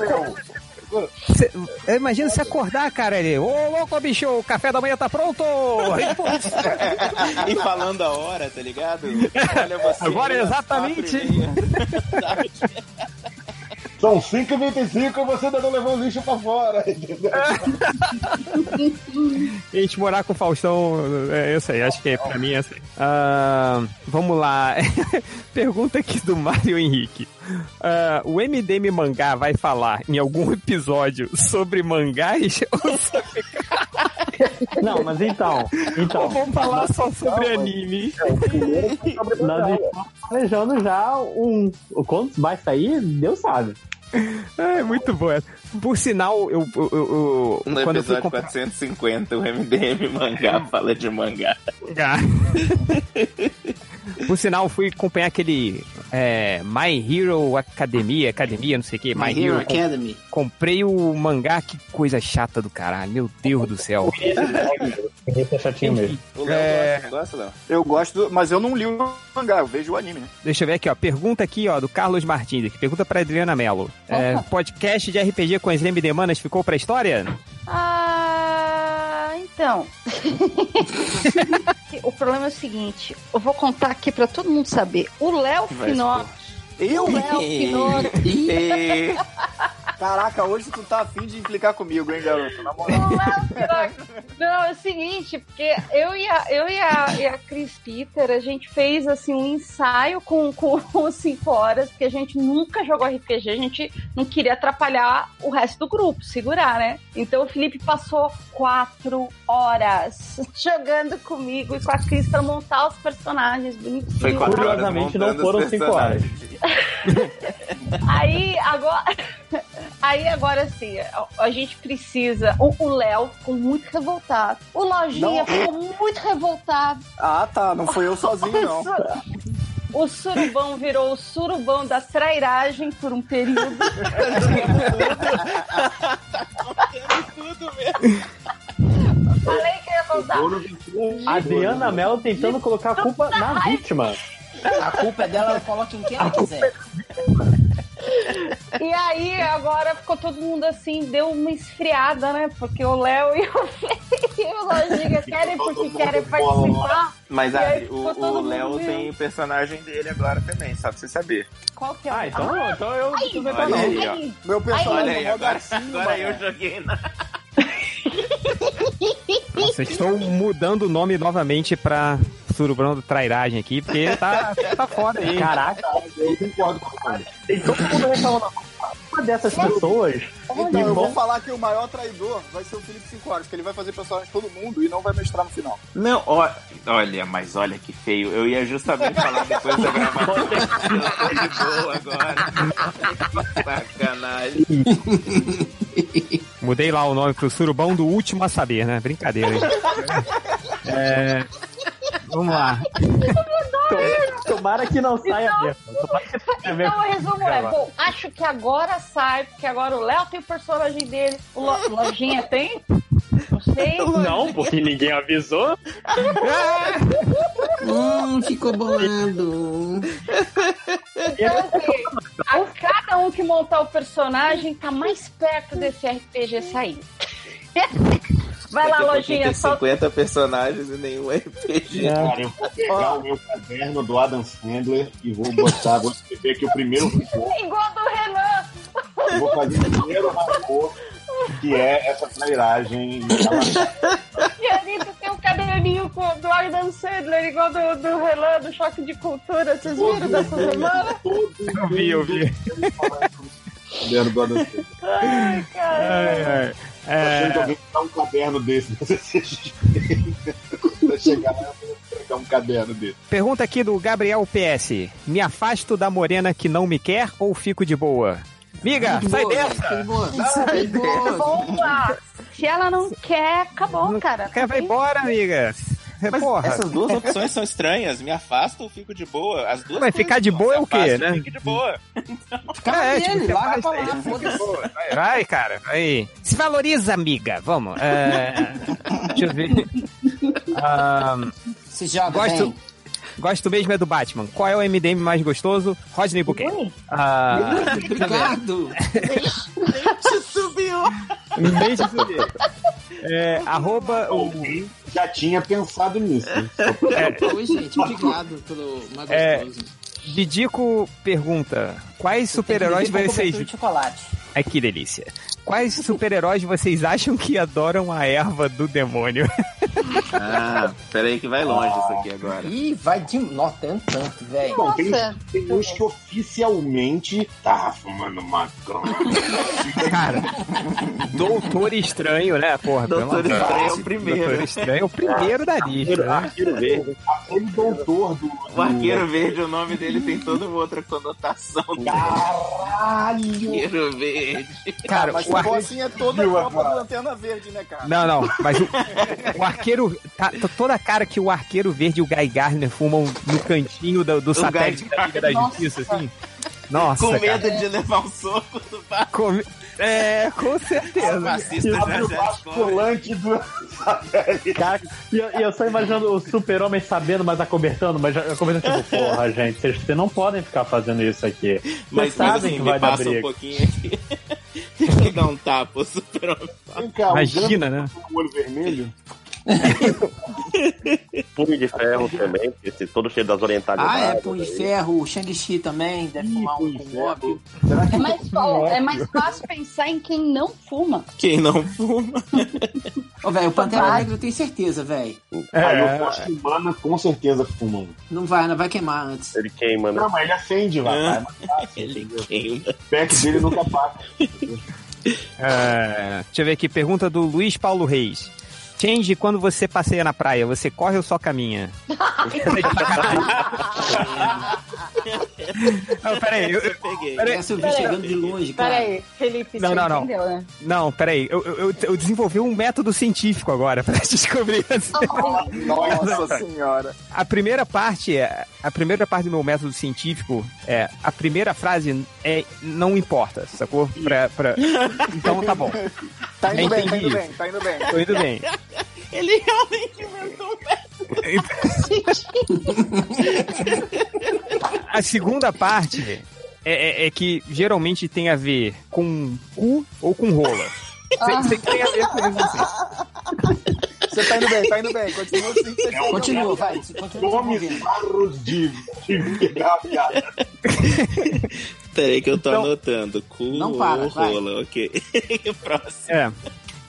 [SPEAKER 1] É, imagina você acordar, cara, ele, ô louco, bicho, o café da manhã tá pronto!
[SPEAKER 10] E falando a hora, tá ligado? Olha você.
[SPEAKER 1] Agora
[SPEAKER 10] às
[SPEAKER 1] exatamente.
[SPEAKER 3] São 5h25 e você ainda não levou o lixo pra fora. Entendeu?
[SPEAKER 1] a gente morar com o Faustão, é isso aí, acho que é, pra mim é aí. Ah, vamos lá. Pergunta aqui do Mário Henrique. Ah, o MDM Mangá vai falar em algum episódio sobre mangás ou, sobre...
[SPEAKER 7] Não, mas então. Então.
[SPEAKER 1] ou vamos falar só sobre anime?
[SPEAKER 7] Nós estamos planejando já um. o Quantos vai sair, Deus sabe.
[SPEAKER 1] É muito bom. essa. Por sinal, eu, eu, eu- eu-
[SPEAKER 10] No
[SPEAKER 1] quando eu
[SPEAKER 10] episódio
[SPEAKER 1] comprar
[SPEAKER 10] 450, o MDM mangá fala de mangá.
[SPEAKER 1] mangá. Por sinal, fui acompanhar aquele é, My Hero Academia, Academia, não sei o que, My,
[SPEAKER 8] My Hero
[SPEAKER 1] Com-
[SPEAKER 8] Academy.
[SPEAKER 1] Comprei o mangá, que coisa chata do caralho, meu Deus do céu.
[SPEAKER 7] Esse é chatinho mesmo.
[SPEAKER 10] O Léo
[SPEAKER 1] É.
[SPEAKER 10] gosta, Léo?
[SPEAKER 2] Eu gosto, mas eu não li o mangá, eu vejo o anime, né?
[SPEAKER 1] Deixa eu ver aqui, ó. Pergunta aqui, ó, do Carlos Martins. Aqui. Pergunta pra Adriana Mello. É, podcast de RPG com as Manas ficou pra história?
[SPEAKER 4] Ah, então. o problema é o seguinte: eu vou contar aqui pra todo mundo saber. O Léo
[SPEAKER 10] Vai
[SPEAKER 2] Eu?
[SPEAKER 4] O Léo Finotto.
[SPEAKER 10] E...
[SPEAKER 2] Caraca, hoje tu tá afim de implicar comigo, hein, garoto? Na moral.
[SPEAKER 4] Finotto. Não, é o seguinte, porque eu e a, eu e a, e a Cris Peter, a gente fez assim um ensaio com, com os 5 horas, porque a gente nunca jogou RPG, a gente não queria atrapalhar o resto do grupo, segurar, né? Então o Felipe passou quatro horas jogando comigo e com a Cris pra montar os personagens bonitinhos.
[SPEAKER 10] Foi quatro horas
[SPEAKER 7] Curiosamente, não foram cinco horas.
[SPEAKER 4] Aí agora, aí agora assim, a, a gente precisa. O o Léo ficou muito revoltado. O Lojinha
[SPEAKER 2] Não,
[SPEAKER 4] ficou muito revoltado.
[SPEAKER 2] Ah, tá. Não foi eu sozinho, não.
[SPEAKER 4] O surubão virou o surubão da trairagem por um período.
[SPEAKER 10] Tudo mesmo.
[SPEAKER 4] Falei que ia contar.
[SPEAKER 7] A Adriana Mello tentando colocar a culpa na vítima.
[SPEAKER 8] A culpa é dela, ela coloca em quem ela quiser.
[SPEAKER 4] E aí agora ficou todo mundo assim, deu uma esfriada, né? Porque o Léo e o, e o Lojinha querem porque querem participar.
[SPEAKER 10] Mas
[SPEAKER 4] aí
[SPEAKER 10] Adri, o, Léo tem o personagem dele agora também, só pra você saber.
[SPEAKER 4] Qual que é o
[SPEAKER 7] Ah, então, então eu não.
[SPEAKER 10] aí, ó.
[SPEAKER 4] Aí,
[SPEAKER 2] Meu personagem
[SPEAKER 10] Olha aí, agora, agora eu joguei na.
[SPEAKER 1] Vocês estão mudando o nome novamente pra Surubão da Trairagem aqui, porque tá, tá foda aí.
[SPEAKER 7] Caraca,
[SPEAKER 3] Eu concordo com ele.
[SPEAKER 7] tem todo mundo reclamando. Uma dessas pessoas.
[SPEAKER 2] Então, eu vou falar que o maior traidor vai ser o Felipe 5 horas, que ele vai fazer personagem de todo mundo e não vai mestrar no final.
[SPEAKER 10] Não, ó, olha, mas olha que feio. Eu ia justamente falar depois da gravação. de boa agora. Sacanagem.
[SPEAKER 1] Mudei lá o nome pro Surubão do Último a Saber, né? Brincadeira, hein? É, Vamos lá.
[SPEAKER 7] Tomara que não saia mesmo. Tomara que não saia mesmo.
[SPEAKER 4] Então, o resumo é, bom, acho que agora sai, porque agora o Léo tem o personagem dele, o Lo- Lojinha tem? Não
[SPEAKER 7] porque ninguém avisou.
[SPEAKER 8] Hum, ficou bolado.
[SPEAKER 4] Então, assim, a cada um que montar o personagem tá mais perto desse RPG sair. Vai lá, Lojinha,
[SPEAKER 10] tem
[SPEAKER 4] só
[SPEAKER 10] 50 personagens e nenhum RPG.
[SPEAKER 3] Cara, eu vou pegar o meu caderno do Adam Sandler e vou botar, vou escrever aqui o primeiro
[SPEAKER 4] igual do Renan.
[SPEAKER 3] Eu vou fazer o primeiro rancor, que é essa trairagem.
[SPEAKER 4] Fiorito tem um caderninho com, do Adam Sandler, igual do, do Relan, do Choque de Cultura. Vocês viram dessa semana?
[SPEAKER 1] Eu vi, eu vi.
[SPEAKER 3] Caderno do Adam Sandler.
[SPEAKER 4] Ai, cara.
[SPEAKER 3] Tô achando que
[SPEAKER 1] É,
[SPEAKER 3] alguém um caderno desse pra chegar lá e pegar um caderno desse.
[SPEAKER 1] pergunta aqui do Gabriel PS. Me afasto da morena que não me quer ou fico de boa? Miga, sai dessa!
[SPEAKER 8] boa.
[SPEAKER 4] Se ela não quer, acabou, cara.
[SPEAKER 1] Quer vai embora, amiga?
[SPEAKER 10] Mas
[SPEAKER 1] Porra.
[SPEAKER 10] essas duas opções são estranhas. Me afasto ou fico de boa? As duas
[SPEAKER 1] Vai ficar de boa é o quê, né?
[SPEAKER 10] Fique de boa.
[SPEAKER 8] Fica
[SPEAKER 1] É,
[SPEAKER 8] nele,
[SPEAKER 1] tipo,
[SPEAKER 8] larga pra lá, foda-se.
[SPEAKER 1] boa. Vai, vai, cara. Aí. Se valoriza, amiga. Vamos. É, deixa eu ver. Ah,
[SPEAKER 8] Se joga
[SPEAKER 1] Gosto-
[SPEAKER 8] bem.
[SPEAKER 1] Gosto mesmo é do Batman. Qual é o MDM mais gostoso? Rodney Buquet. Ah,
[SPEAKER 8] Obrigado.
[SPEAKER 10] subiu.
[SPEAKER 1] nem te subir. É, arroba o.
[SPEAKER 3] Já tinha pensado nisso. né?
[SPEAKER 8] Oi, gente. Obrigado pelo mais
[SPEAKER 1] É,
[SPEAKER 8] gostoso.
[SPEAKER 1] Didico pergunta: Quais super-heróis vocês.
[SPEAKER 8] de chocolate.
[SPEAKER 1] Ai, que delícia. Quais super-heróis vocês acham que adoram a erva do demônio?
[SPEAKER 10] Ah, peraí que vai longe isso aqui agora.
[SPEAKER 8] Ih, vai de... Nossa, tem um tanto, velho.
[SPEAKER 3] Bom, tem, tem uns que oficialmente tá fumando maconha.
[SPEAKER 1] Cara, Doutor Estranho, né? Porra,
[SPEAKER 10] Doutor Estranho é
[SPEAKER 1] Deus.
[SPEAKER 10] o primeiro.
[SPEAKER 1] Doutor Estranho é o primeiro da lista. né?
[SPEAKER 6] Arqueiro verde.
[SPEAKER 3] Aquele doutor do.
[SPEAKER 10] O Arqueiro Verde, o nome dele tem toda uma outra conotação.
[SPEAKER 3] Caralho!
[SPEAKER 10] Arqueiro Verde.
[SPEAKER 1] Cara,
[SPEAKER 2] Mas
[SPEAKER 1] o
[SPEAKER 2] se
[SPEAKER 1] ar...
[SPEAKER 2] for assim, é toda a Copa do Lanterna Verde, né, cara?
[SPEAKER 1] Não, não, mas o, o arqueiro. Tá, tá toda a cara que o arqueiro verde e o Guy Gardner fumam no cantinho do, do satélite
[SPEAKER 10] Guy
[SPEAKER 1] da Liga da Justiça, assim. Nossa.
[SPEAKER 10] Com
[SPEAKER 1] cara.
[SPEAKER 10] medo de levar um soco do bar.
[SPEAKER 1] Com- É, com certeza.
[SPEAKER 10] fascista
[SPEAKER 3] Abre o basculante do.
[SPEAKER 7] Cara, e eu, e eu só imaginando o super-homem sabendo, mas acobertando, mas já- acobertando tipo, porra, gente, vocês, vocês não podem ficar fazendo isso aqui. Vocês
[SPEAKER 10] Mas, mas
[SPEAKER 7] sabem
[SPEAKER 10] assim,
[SPEAKER 7] que vai dar
[SPEAKER 10] passa um
[SPEAKER 7] briga.
[SPEAKER 10] pouquinho aqui. Deixa eu dar um tapa, o super-homem.
[SPEAKER 3] Vem cá, o
[SPEAKER 1] Imagina, né?
[SPEAKER 3] Com o olho vermelho.
[SPEAKER 6] Punho de ferro também, esse todo cheio das orientalidades.
[SPEAKER 8] Ah, é, Punho de Ferro, o Shang-Chi também, deve fumar um com óbvio.
[SPEAKER 3] Que
[SPEAKER 4] É mais, ó, é mais fácil pensar em quem não fuma.
[SPEAKER 10] Quem não fuma?
[SPEAKER 8] Ô, velho, o Pantera Negra eu tenho certeza, velho.
[SPEAKER 3] Aí eu
[SPEAKER 1] É,
[SPEAKER 3] acho que humana com certeza fuma. um.
[SPEAKER 8] Não vai, não vai queimar antes.
[SPEAKER 6] Ele queima, né?
[SPEAKER 3] Não, mas ele acende, vai.
[SPEAKER 10] Ah. Ele queima.
[SPEAKER 3] O pack dele nunca apaga.
[SPEAKER 1] é, deixa eu ver aqui, pergunta do Luiz Paulo Reis. Change, quando você passeia na praia, você corre ou só caminha? Não, peraí, eu- eu-
[SPEAKER 10] Peguei.
[SPEAKER 1] Peraí.
[SPEAKER 8] Essa eu vi
[SPEAKER 4] Peraí.
[SPEAKER 8] chegando de longe, cara.
[SPEAKER 4] Peraí, Felipe,
[SPEAKER 1] Não,
[SPEAKER 4] você
[SPEAKER 1] não, não.
[SPEAKER 4] entendeu, né?
[SPEAKER 1] não, peraí, eu, eu, eu desenvolvi um método científico agora pra descobrir.
[SPEAKER 2] Nossa senhora.
[SPEAKER 1] A primeira parte é. A primeira parte do meu método científico é. A primeira frase é. Não importa, sacou? Pra, pra... Então tá bom.
[SPEAKER 2] Tá indo bem, tá
[SPEAKER 1] Entendi.
[SPEAKER 2] indo bem, tá indo bem.
[SPEAKER 1] Tô indo bem.
[SPEAKER 10] Ele realmente inventou um
[SPEAKER 1] A segunda parte é, é- é que geralmente tem a ver com cu ou com rola. Sempre tem a ver com isso. assim.
[SPEAKER 2] Você tá indo bem, tá indo bem. Continua assim. Você indo
[SPEAKER 8] Continua, vai. Continua
[SPEAKER 3] Nomes raros de, de piada.
[SPEAKER 10] Peraí que eu tô
[SPEAKER 1] Então-
[SPEAKER 10] anotando. Cu
[SPEAKER 8] Não para,
[SPEAKER 10] ou
[SPEAKER 8] vai.
[SPEAKER 10] rola, ok. Próximo.
[SPEAKER 1] É.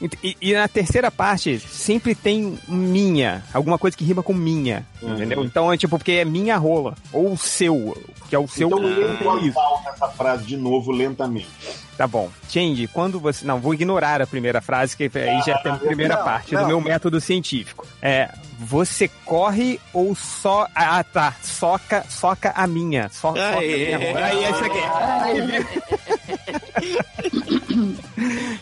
[SPEAKER 1] E, e na terceira parte, sempre tem minha. Alguma coisa que rima com minha. Entendeu? Então é tipo, porque é minha rola. Ou seu, que é o seu.
[SPEAKER 3] Então voz
[SPEAKER 1] isso.
[SPEAKER 3] essa frase de novo, lentamente.
[SPEAKER 1] Tá bom. Change, quando você. Não, vou ignorar a primeira frase, que aí já tem a primeira
[SPEAKER 2] não,
[SPEAKER 1] parte
[SPEAKER 2] não.
[SPEAKER 1] do meu método científico. É. Você corre ou só. Ah, tá. Soca, soca a minha. So, soca a
[SPEAKER 10] Aê.
[SPEAKER 1] minha. Aí, esse aqui.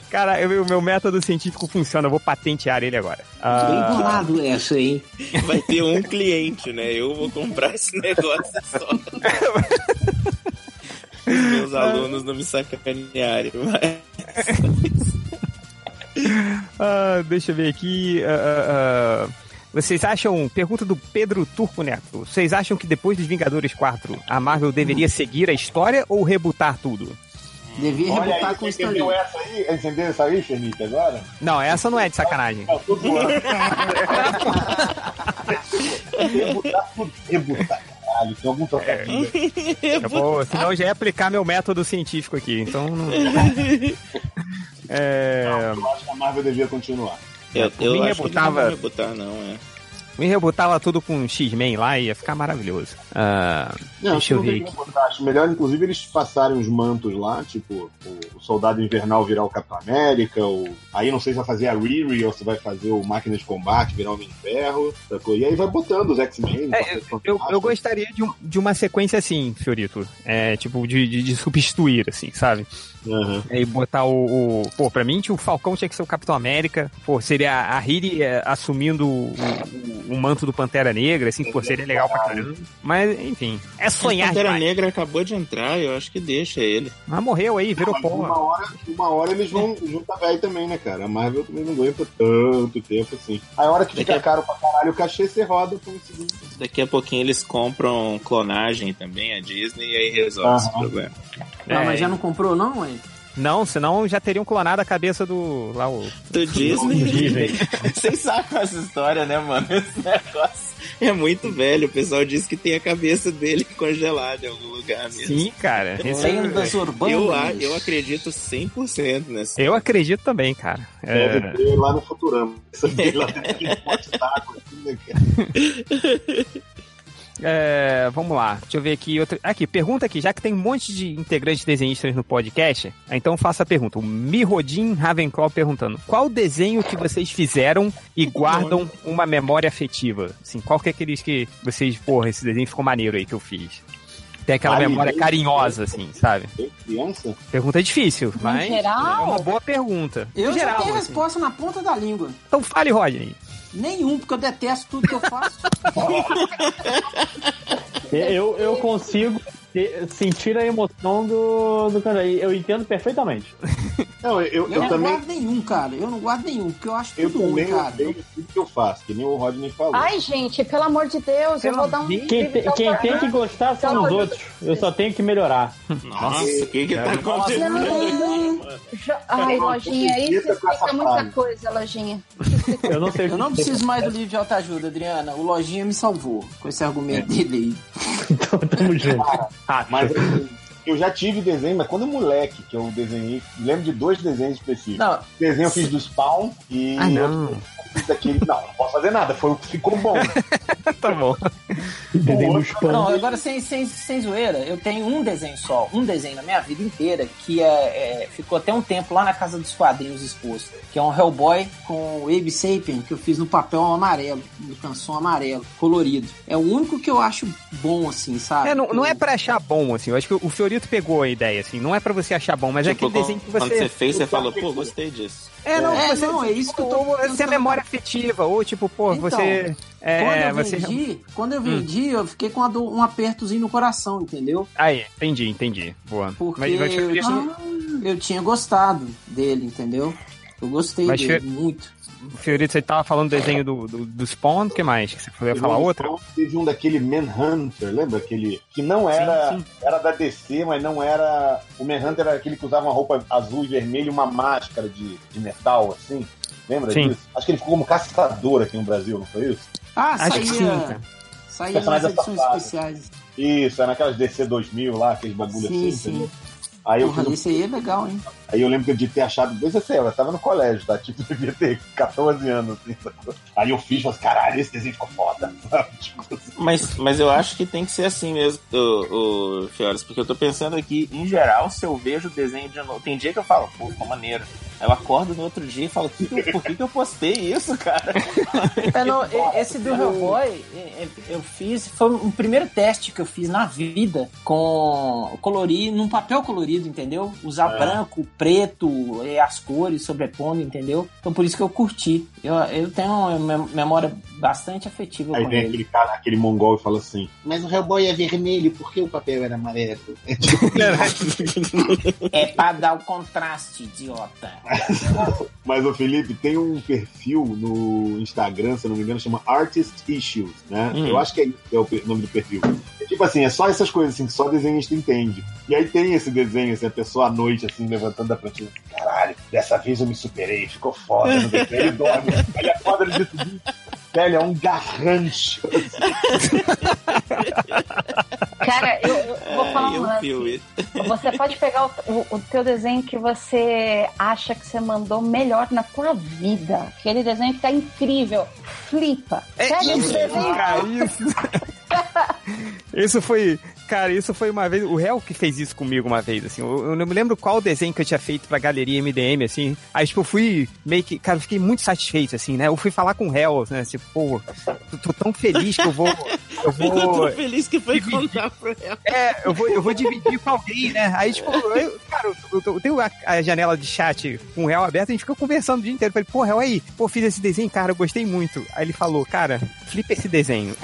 [SPEAKER 1] Cara, o meu método científico funciona, eu vou patentear ele agora.
[SPEAKER 8] Bem
[SPEAKER 1] Ah,
[SPEAKER 8] bolado essa, hein?
[SPEAKER 10] Vai ter um cliente, né? Eu vou comprar esse negócio só. Os meus alunos não me sacanearem. Mas...
[SPEAKER 1] ah, deixa eu ver aqui. ah, ah, ah. Vocês acham. Pergunta do Pedro Turco Neto. Vocês acham que depois dos Vingadores 4 a Marvel deveria seguir a história ou rebutar tudo?
[SPEAKER 8] Devia
[SPEAKER 3] Olha
[SPEAKER 8] rebutar
[SPEAKER 3] aí,
[SPEAKER 8] com
[SPEAKER 3] você
[SPEAKER 8] o
[SPEAKER 3] entendeu
[SPEAKER 8] Stanley.
[SPEAKER 3] essa aí? Entendeu essa aí, Felipe, agora?
[SPEAKER 1] Não, essa não é de sacanagem.
[SPEAKER 3] Não, tô zoando. rebutar. Rebutar. caralho. Tem algum trocadilho.
[SPEAKER 1] Eu vou, senão eu já ia aplicar meu método científico aqui, então não. É,
[SPEAKER 3] Eu acho que a Marvel devia continuar.
[SPEAKER 10] Eu, eu acho que eles não
[SPEAKER 1] rebutava-
[SPEAKER 10] rebutar, não, é.
[SPEAKER 1] Me rebutava tudo com X-Men lá e ia ficar maravilhoso. Ah,
[SPEAKER 3] Não,
[SPEAKER 1] deixa eu ver aqui.
[SPEAKER 3] Acho melhor, inclusive, eles passarem os mantos lá, tipo, o, o Soldado Invernal virar o Capitão América, o... aí não sei se vai fazer a Riri ou se vai fazer o Máquina de Combate virar o Homem de Ferro, sacou? e aí vai botando os X-Men.
[SPEAKER 1] É, Eu, eu gostaria de, um- de uma sequência assim, Fiorito. É, tipo, de, de, de substituir, assim, sabe?
[SPEAKER 3] Uhum.
[SPEAKER 1] E botar o, o- Pô, pra mim, o Falcão tinha que ser o Capitão América. Pô, seria a Riri é, assumindo o, o- o manto do Pantera Negra, assim, pô, seria legal pra caramba. Mas, enfim, é sonhar
[SPEAKER 10] Pantera
[SPEAKER 1] demais.
[SPEAKER 10] Negra acabou de entrar, eu acho que deixa ele.
[SPEAKER 1] Mas morreu aí, virou pó.
[SPEAKER 3] uma hora, uma hora eles vão juntar velho também, né, cara? A Marvel também não aguenta tanto tempo assim. Aí a hora que fica caro pra caralho o cachê, você roda por um segundo.
[SPEAKER 10] Daqui a pouquinho eles compram clonagem também, a Disney, e aí resolve esse
[SPEAKER 3] Aham.
[SPEAKER 10] problema.
[SPEAKER 1] É,
[SPEAKER 8] mas já não comprou, não, ué?
[SPEAKER 1] Não, senão já teriam clonado a cabeça do. lá o.
[SPEAKER 10] Do Disney.
[SPEAKER 1] Disney.
[SPEAKER 10] Vocês sabem essa história, né, mano? Esse negócio é muito velho. O pessoal diz que tem a cabeça dele congelada em algum lugar mesmo.
[SPEAKER 1] Sim, cara. Esse é-
[SPEAKER 8] Lendas urbanas.
[SPEAKER 10] Eu, eu acredito 100% nessa.
[SPEAKER 1] eu acredito também, cara. É,
[SPEAKER 3] Deve ter lá no Futurama. Essa lá tem pote d'água, assim, né, cara?
[SPEAKER 1] É, vamos lá, deixa eu ver aqui outra. Aqui, pergunta aqui, já que tem um monte de integrantes desenhistas no podcast, então faça a pergunta. O Mirodin Ravenclaw perguntando: qual desenho que vocês fizeram e guardam uma memória afetiva? Assim, qual que é aqueles que vocês, porra, esse desenho ficou maneiro aí que eu fiz? Tem aquela memória carinhosa, assim, sabe?
[SPEAKER 3] Criança?
[SPEAKER 1] Pergunta difícil, mas
[SPEAKER 4] geral?
[SPEAKER 1] é uma boa pergunta.
[SPEAKER 8] Eu
[SPEAKER 1] No
[SPEAKER 8] já
[SPEAKER 1] geral,
[SPEAKER 8] tenho a
[SPEAKER 1] assim.
[SPEAKER 8] resposta na ponta da língua.
[SPEAKER 1] Então fale, Rodney.
[SPEAKER 8] Nenhum, porque eu detesto tudo que eu faço.
[SPEAKER 7] Eu, eu consigo sentir a emoção do, do cara. Eu entendo perfeitamente.
[SPEAKER 3] Não, eu, eu,
[SPEAKER 8] Eu, não
[SPEAKER 3] também.
[SPEAKER 8] guardo nenhum, cara. Eu não guardo nenhum, porque eu acho
[SPEAKER 3] Eu
[SPEAKER 8] tudo ruim,
[SPEAKER 3] também
[SPEAKER 8] cara.
[SPEAKER 3] odeio tudo que eu faço, que nem o Rodney falou.
[SPEAKER 4] Ai, gente, pelo amor de Deus, eu vou dar um.
[SPEAKER 7] Quem, te- quem tem que gostar são os outros. Eu só tenho que melhorar.
[SPEAKER 10] Nossa, o que que tá
[SPEAKER 4] Não,
[SPEAKER 10] acontecendo aqui, mano?
[SPEAKER 4] Jo- Ai, lojinha,
[SPEAKER 3] com essa
[SPEAKER 4] explica muita coisa, lojinha.
[SPEAKER 7] Eu não sei que
[SPEAKER 8] Eu não preciso mais do livro de autoajuda, Adriana. O Lojinha me salvou com esse argumento dele
[SPEAKER 7] Então, tamo junto. Ah,
[SPEAKER 3] Mas assim, eu já tive desenho, mas quando moleque que eu desenhei, lembro de dois desenhos específicos.
[SPEAKER 8] Não,
[SPEAKER 3] Desenho eu fiz do Spawn e
[SPEAKER 1] Ah, não.
[SPEAKER 3] eu fiz daquele. Não, não posso fazer nada, foi o que ficou bom.
[SPEAKER 1] tá bom.
[SPEAKER 7] spam.
[SPEAKER 8] Não, agora sem, sem, sem zoeira, eu tenho um desenho só, um desenho na minha vida inteira, que é, é- ficou até um tempo lá na casa dos quadrinhos exposto, que é um Hellboy com o Abe Sapien, que eu fiz no papel amarelo, no canção amarelo, colorido. É o único que eu acho bom, assim, sabe?
[SPEAKER 1] É, não, não é pra achar bom, assim. Eu acho que o Fiorito pegou a ideia, assim. Não é pra você achar bom, mas é
[SPEAKER 10] Tipo,
[SPEAKER 1] aquele desenho que
[SPEAKER 10] quando
[SPEAKER 1] você.
[SPEAKER 10] você fez, você falou, pô, gostei disso.
[SPEAKER 1] É, não,
[SPEAKER 8] É,
[SPEAKER 1] você,
[SPEAKER 8] não, é isso que eu tô
[SPEAKER 1] Você é
[SPEAKER 8] tentando-
[SPEAKER 1] memória afetiva, ou tipo, pô,
[SPEAKER 8] Então,
[SPEAKER 1] você. É,
[SPEAKER 8] Quando eu
[SPEAKER 1] você.
[SPEAKER 8] vendi, quando eu vendi, eu fiquei com uma dor- um apertozinho no coração, entendeu?
[SPEAKER 1] Aí, entendi, entendi. Boa.
[SPEAKER 8] Porque
[SPEAKER 1] Mas, mas,
[SPEAKER 8] eu, tinha, eu tinha gostado dele, entendeu? Eu gostei
[SPEAKER 1] Mas
[SPEAKER 8] dele
[SPEAKER 1] fe-
[SPEAKER 8] muito.
[SPEAKER 1] Fiorito, você tava falando do desenho do, do, do Spawn, o que mais? Que você ia falar outra?
[SPEAKER 3] Teve um daquele Manhunter, lembra? Aquele que não era,
[SPEAKER 1] Sim, sim.
[SPEAKER 3] era da DC, mas não era. O Manhunter era aquele que usava uma roupa azul e vermelha e uma máscara de, de metal, assim. Lembra
[SPEAKER 1] Sim.
[SPEAKER 3] disso? Acho que ele ficou como caçador aqui no Brasil, não foi isso?
[SPEAKER 8] Ah,
[SPEAKER 1] Acho que
[SPEAKER 8] saía,
[SPEAKER 1] sim, cara.
[SPEAKER 8] saía nas
[SPEAKER 3] Personagem
[SPEAKER 8] edições
[SPEAKER 3] safado.
[SPEAKER 8] especiais.
[SPEAKER 3] Isso, era naquelas DC 2000 lá, aqueles bagulho
[SPEAKER 8] Sim,
[SPEAKER 3] assim,
[SPEAKER 8] sim.
[SPEAKER 3] Aí eu,
[SPEAKER 8] Porra,
[SPEAKER 3] fiz um-
[SPEAKER 8] esse aí é legal, hein?
[SPEAKER 3] aí eu lembro de ter achado, desde assim, eu tava no colégio, tá? Tipo, devia ter 14 anos, assim, sacou? Aí eu fiz, falei, caralho, esse desenho ficou foda, sabe? Tipo, assim.
[SPEAKER 10] Mas, mas eu acho que tem que ser assim mesmo, o, o Fiores, porque eu tô pensando aqui, em geral, se eu vejo o desenho de novo, tem dia que eu falo, pô, ficou maneiro. Aí eu acordo no outro dia e falo, que que eu- por que, que eu postei isso, cara?
[SPEAKER 8] É, não, esse do Hellboy, eu fiz, foi o primeiro teste que eu fiz na vida com colorir, num papel colorido, entendeu? Usar
[SPEAKER 3] É.
[SPEAKER 8] branco, preto, e as cores sobrepondo, entendeu? Então por isso que eu curti. Eu, eu tenho uma mem- memória bastante afetiva
[SPEAKER 3] Aí
[SPEAKER 8] com
[SPEAKER 3] vem
[SPEAKER 8] ele.
[SPEAKER 3] aquele cara, aquele mongol e fala assim,
[SPEAKER 11] Mas o Hellboy é vermelho, por que o papel era amarelo?
[SPEAKER 8] É pra dar o contraste, idiota.
[SPEAKER 3] Mas, o Felipe, tem um perfil no Instagram, se eu não me engano, chama Artist Issues, né?
[SPEAKER 10] Hum.
[SPEAKER 3] Eu acho que é isso que é o nome do perfil. É tipo assim, é só essas coisas assim, que só desenhista entende. E aí tem esse desenho, assim, a pessoa à noite, assim, levantando da prancha, assim, caralho, dessa vez eu me superei, ficou foda, não sei o que. Aí ele dorme, aí acorda no dia seguinte, velho, é um garrancho.
[SPEAKER 4] Cara, eu, eu vou falar um
[SPEAKER 10] eu
[SPEAKER 4] lance. Você pode pegar o, o, o teu desenho que você acha que você mandou melhor na tua vida. Aquele desenho que tá incrível. Flipa. Pega esse desenho.
[SPEAKER 1] Cara, isso. isso foi. Cara, isso foi uma vez. O réu que fez isso comigo uma vez, assim. Eu, eu não me lembro qual desenho que eu tinha feito pra galeria MDM, assim. Aí, tipo, eu fui meio que. Cara, eu fiquei muito satisfeito, assim, né? Eu fui falar com o réu, né? Tipo, pô, tô, tô tão feliz que eu vou. Eu
[SPEAKER 10] Eu
[SPEAKER 1] vou.
[SPEAKER 10] tô feliz que foi contar pra ela.
[SPEAKER 1] É, eu vou, eu vou dividir com alguém, né? Aí, tipo, eu, cara, eu, eu, eu tenho a, a janela de chat com o Real aberta, a gente fica conversando o dia inteiro. Eu falei, pô, Real, aí, pô, fiz esse desenho, cara, eu gostei muito. Aí ele falou, cara, flipa esse desenho.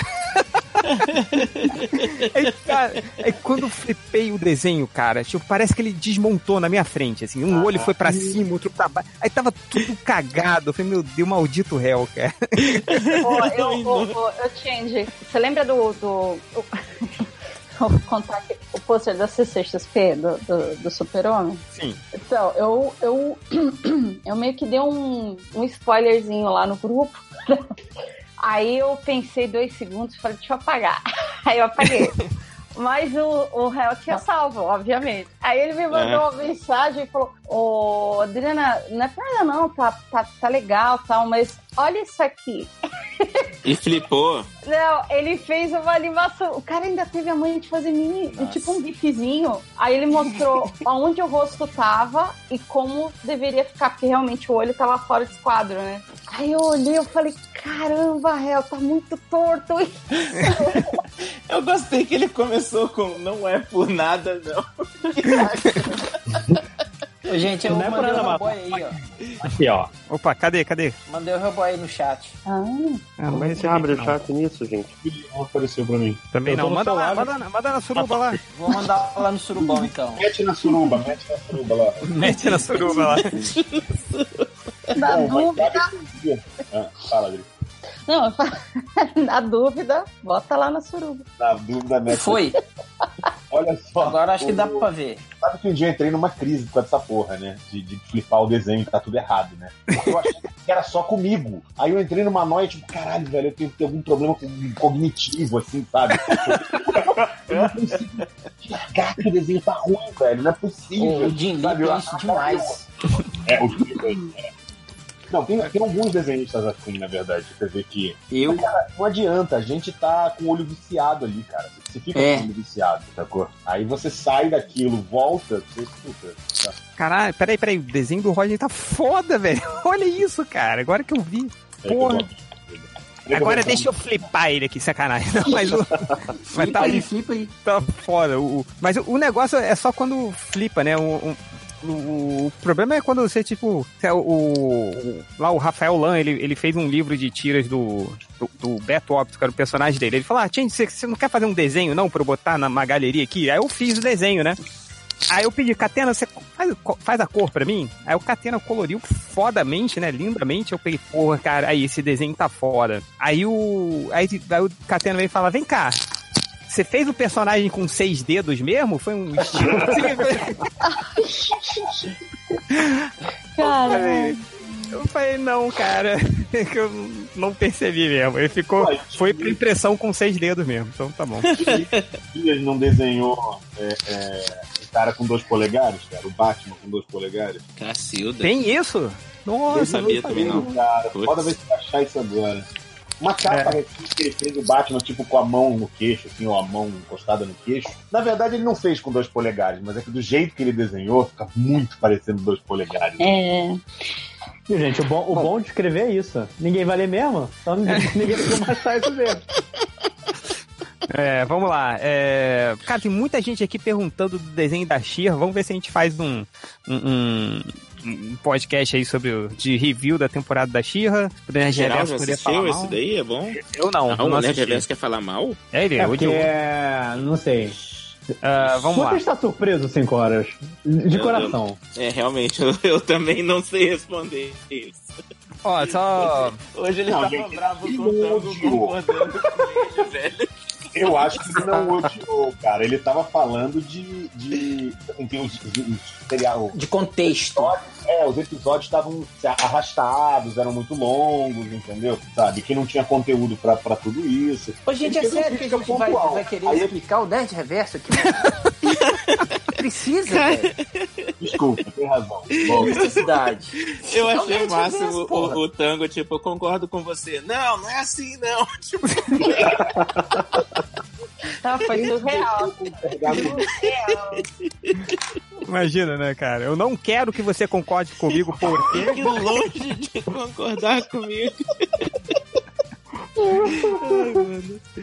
[SPEAKER 1] Aí, cara, aí quando eu flipei o desenho, cara, tipo, parece que ele desmontou na minha frente, assim. Um olho foi pra cima, outro pra baixo. Aí tava tudo cagado. Eu falei, meu Deus, maldito réu, cara.
[SPEAKER 4] Eu, ô, ô, eu change. Você lembra do. do o- Vou contar aqui o pôster da CCXP do, do, do Super-Homem?
[SPEAKER 1] Sim.
[SPEAKER 4] Então, eu, eu, eu meio que dei um, um spoilerzinho lá no grupo. Aí eu pensei dois segundos e falei, deixa eu apagar. Aí eu apaguei. Mas o, o réu tinha salvo, obviamente. Aí ele me mandou
[SPEAKER 10] É.
[SPEAKER 4] uma mensagem e falou: Ô, Adriana, não é pra nada não, tá, tá, tá legal tal, mas olha isso aqui.
[SPEAKER 10] E flipou.
[SPEAKER 4] Não, ele fez uma animação. O cara ainda teve a manha de fazer mini, tipo um gifzinho. Aí ele mostrou aonde o rosto tava e como deveria ficar, porque realmente o olho tava fora de esquadro, né? Aí eu olhei e falei, caramba, réu, tá muito torto.
[SPEAKER 10] Eu gostei que ele começou com não é por nada, não.
[SPEAKER 8] Ô, Gente, eu
[SPEAKER 7] Não é
[SPEAKER 8] mandei o Hellboy aí, ó.
[SPEAKER 7] Aqui, ó.
[SPEAKER 1] Opa, cadê, cadê?
[SPEAKER 8] Mandei o Hellboy aí no chat.
[SPEAKER 1] Ah, não
[SPEAKER 6] Como é que abre
[SPEAKER 1] não.
[SPEAKER 6] o chat nisso, gente?
[SPEAKER 3] Não apareceu pra mim.
[SPEAKER 1] Também
[SPEAKER 7] Eu
[SPEAKER 1] não. Manda lá, manda, na- manda na suruba lá.
[SPEAKER 8] Vou mandar lá no surubão, então.
[SPEAKER 3] Mete na suruba, mete na suruba lá.
[SPEAKER 1] Mete na suruba lá.
[SPEAKER 4] Na
[SPEAKER 3] Bom,
[SPEAKER 4] dúvida.
[SPEAKER 3] Ah, fala, Adri.
[SPEAKER 4] Não, na dúvida, bota lá na suruba.
[SPEAKER 3] Na dúvida, mete.
[SPEAKER 8] Foi.
[SPEAKER 3] Olha só.
[SPEAKER 8] Agora acho que dá pra ver.
[SPEAKER 3] Sabe que um dia eu entrei numa crise com essa porra, né? De, de flipar o desenho que tá tudo errado, né? Eu achei que era só comigo. Aí eu entrei numa noia, tipo, caralho, velho, eu tenho que ter algum problema cognitivo, assim, sabe? Eu não consigo que o desenho tá ruim, velho. Não é possível.
[SPEAKER 8] O Jim Lee
[SPEAKER 3] Eu-
[SPEAKER 8] isso demais.
[SPEAKER 3] É, o Jim Lee, é. Não, tem, tem alguns desenhistas assim, na verdade. Você vê que.
[SPEAKER 8] Eu.
[SPEAKER 3] Mas, cara, não adianta, a gente tá com o olho viciado ali, cara. Você fica
[SPEAKER 8] É.
[SPEAKER 3] com o olho viciado, sacou? Aí você sai daquilo, volta, você escuta. Tá?
[SPEAKER 1] Caralho, peraí, peraí. O desenho do Roger tá foda, velho. Olha isso, cara. Agora que eu vi. Porra.
[SPEAKER 3] É
[SPEAKER 1] Agora deixa eu flipar ele aqui, sacanagem. Não, mas o. Mas
[SPEAKER 8] Flipa
[SPEAKER 1] tá,
[SPEAKER 8] aí, flipa aí.
[SPEAKER 1] tá foda. O, o- mas o, o negócio é só quando flipa, né? O, o, o- o problema é quando você, tipo. é O, o- lá o Rafael Lan, ele, ele fez um livro de tiras do. Do, do Beto Opto, que era o personagem dele. Ele falou: Ah, Change, você, você não quer fazer um desenho, não, pra eu botar na galeria aqui? Aí eu fiz o desenho, né? Aí eu pedi, Catena, você faz, faz a cor pra mim? Aí o Catena coloriu fodamente, né? Lindamente. Eu peguei, porra, cara, aí esse desenho tá foda. Aí o. Aí, aí o Catena veio falar: vem cá. Você fez o personagem com seis dedos mesmo? Foi um estilo assim?
[SPEAKER 4] Cara,
[SPEAKER 1] Eu falei, não, cara, que eu não percebi mesmo. Ele ficou. Foi pra impressão com seis dedos mesmo. Então tá bom.
[SPEAKER 3] Ele não desenhou é, é, o cara com dois polegares, cara? O Batman com dois polegares?
[SPEAKER 10] Cacilda.
[SPEAKER 1] Tem isso? Nossa,
[SPEAKER 10] Eu sabia também não.
[SPEAKER 3] Cara, foda ver se vai achar isso agora. Uma capa recente que ele fez do Batman, tipo, com a mão no queixo, assim, ou a mão encostada no queixo. Na verdade, ele não fez com dois polegares, mas é que do jeito que ele desenhou, fica muito parecendo dois polegares.
[SPEAKER 4] é.
[SPEAKER 7] E, gente, o bom, o bom de escrever é isso. Ninguém vai ler mesmo, então ninguém, mais achar isso mesmo.
[SPEAKER 1] É, vamos lá. É, Cara, tem muita gente aqui perguntando do desenho da Xir. Vamos ver se a gente faz um, um, um- um podcast aí sobre o, de review da temporada da Xirra. O Nerd
[SPEAKER 10] Geral
[SPEAKER 1] Reverso
[SPEAKER 10] já
[SPEAKER 1] poder
[SPEAKER 10] assistiu
[SPEAKER 1] falar
[SPEAKER 10] esse
[SPEAKER 1] mal.
[SPEAKER 10] daí? É bom?
[SPEAKER 1] Eu não.
[SPEAKER 10] Ah,
[SPEAKER 1] não
[SPEAKER 10] o Nerd. Reverso quer falar mal?
[SPEAKER 1] É, ele
[SPEAKER 7] É
[SPEAKER 1] odiou.
[SPEAKER 7] porque, é, não sei.
[SPEAKER 1] Ah, vamos
[SPEAKER 7] Você
[SPEAKER 1] lá.
[SPEAKER 7] está surpreso 5 horas? De
[SPEAKER 10] Eu-
[SPEAKER 7] coração.
[SPEAKER 10] É, realmente, eu, eu também não sei responder isso.
[SPEAKER 1] Ó, só.
[SPEAKER 10] Hoje ele
[SPEAKER 3] Não,
[SPEAKER 10] tava
[SPEAKER 3] gente,
[SPEAKER 10] bravo com o velho.
[SPEAKER 3] Eu acho que ele não odiou, cara. Ele tava falando de. de tem os, os, os serial,
[SPEAKER 8] De contexto.
[SPEAKER 3] É, os episódios estavam arrastados, eram muito longos, entendeu? Sabe? Que não tinha conteúdo pra, pra tudo isso.
[SPEAKER 8] Ô, gente, é
[SPEAKER 3] Ele
[SPEAKER 8] sério que a
[SPEAKER 3] uma
[SPEAKER 8] gente vai, vai querer
[SPEAKER 3] Aí eu-
[SPEAKER 8] explicar o Nerd Reverso aqui? Precisa.
[SPEAKER 3] Desculpa, tem razão. Bom,
[SPEAKER 8] Necessidade.
[SPEAKER 10] Eu
[SPEAKER 8] É o
[SPEAKER 10] achei o,
[SPEAKER 8] porra.
[SPEAKER 10] o, o tango, tipo, eu concordo com você. Não, não é assim, não. Tipo,
[SPEAKER 4] Tá, foi surreal. Surreal.
[SPEAKER 1] Imagina, né, cara? Eu não quero que você concorde comigo porque.
[SPEAKER 10] que longe de concordar comigo.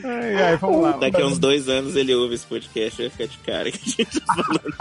[SPEAKER 1] Ai, ai, vamos lá.
[SPEAKER 10] Daqui a uns dois anos ele ouve esse podcast e vai ficar de cara que a gente tá falando.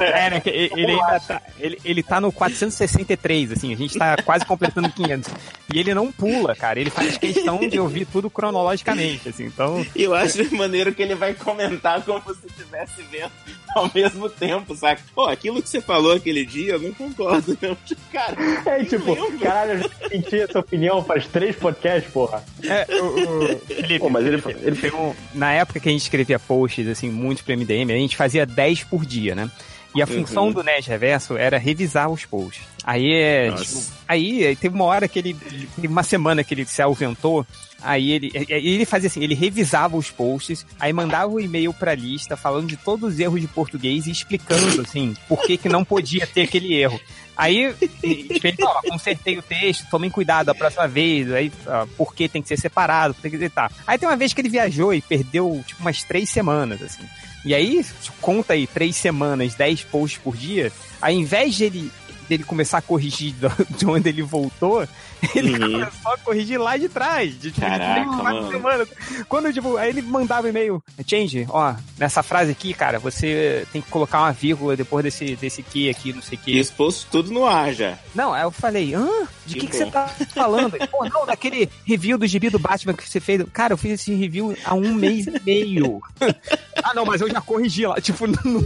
[SPEAKER 1] É, né? Ele ainda tá, ele, ele tá no 463, assim, a gente tá quase completando 500. E ele não pula, cara. Ele faz questão de ouvir tudo cronologicamente, assim. Então,
[SPEAKER 10] eu acho maneiro que ele vai comentar como se estivesse vendo ao mesmo tempo, saca? Pô, aquilo que você falou aquele dia, eu não concordo, não. Cara,
[SPEAKER 7] É tipo, caralho, eu já senti essa opinião faz três podcasts, porra.
[SPEAKER 1] É, o, o Felipe,
[SPEAKER 6] Pô, mas ele, ele
[SPEAKER 1] um- na época que a gente escrevia posts, assim, muitos pro MDM, a gente fazia 10 por dia, né? E a função
[SPEAKER 10] Uhum.
[SPEAKER 1] do Nerd Reverso era revisar os posts. Aí, é, tipo, aí teve uma hora que ele, teve uma semana que ele se ausentou, aí ele, aí ele fazia assim, ele revisava os posts, aí mandava o e-mail pra lista falando de todos os erros de português e explicando, assim, por que que não podia ter aquele erro. Aí, ele fala, consertei o texto, tomem cuidado a próxima vez, aí, ah, por que tem que ser separado, por que tá. Aí tem uma vez que ele viajou e perdeu, tipo, umas três semanas, assim. E aí, conta aí, três semanas, dez posts por dia, ao invés de ele, dele começar a corrigir de onde ele voltou, ele
[SPEAKER 10] Uhum.
[SPEAKER 1] começou a corrigir lá de trás. De, de
[SPEAKER 10] Caraca,
[SPEAKER 1] quatro
[SPEAKER 10] mano.
[SPEAKER 1] Quando, tipo, aí ele mandava e-mail, Change, ó, nessa frase aqui, cara, você tem que colocar uma vírgula depois desse, desse que aqui, não sei o que.
[SPEAKER 10] exposto tudo no ar já.
[SPEAKER 1] Não, aí eu falei, hã? De que,
[SPEAKER 10] Que
[SPEAKER 1] que você tá falando? Pô, não, daquele review do gibi do Batman que você fez. Cara, eu fiz esse review há um mês e meio. ah, não, mas eu já corrigi lá. Tipo, não, não.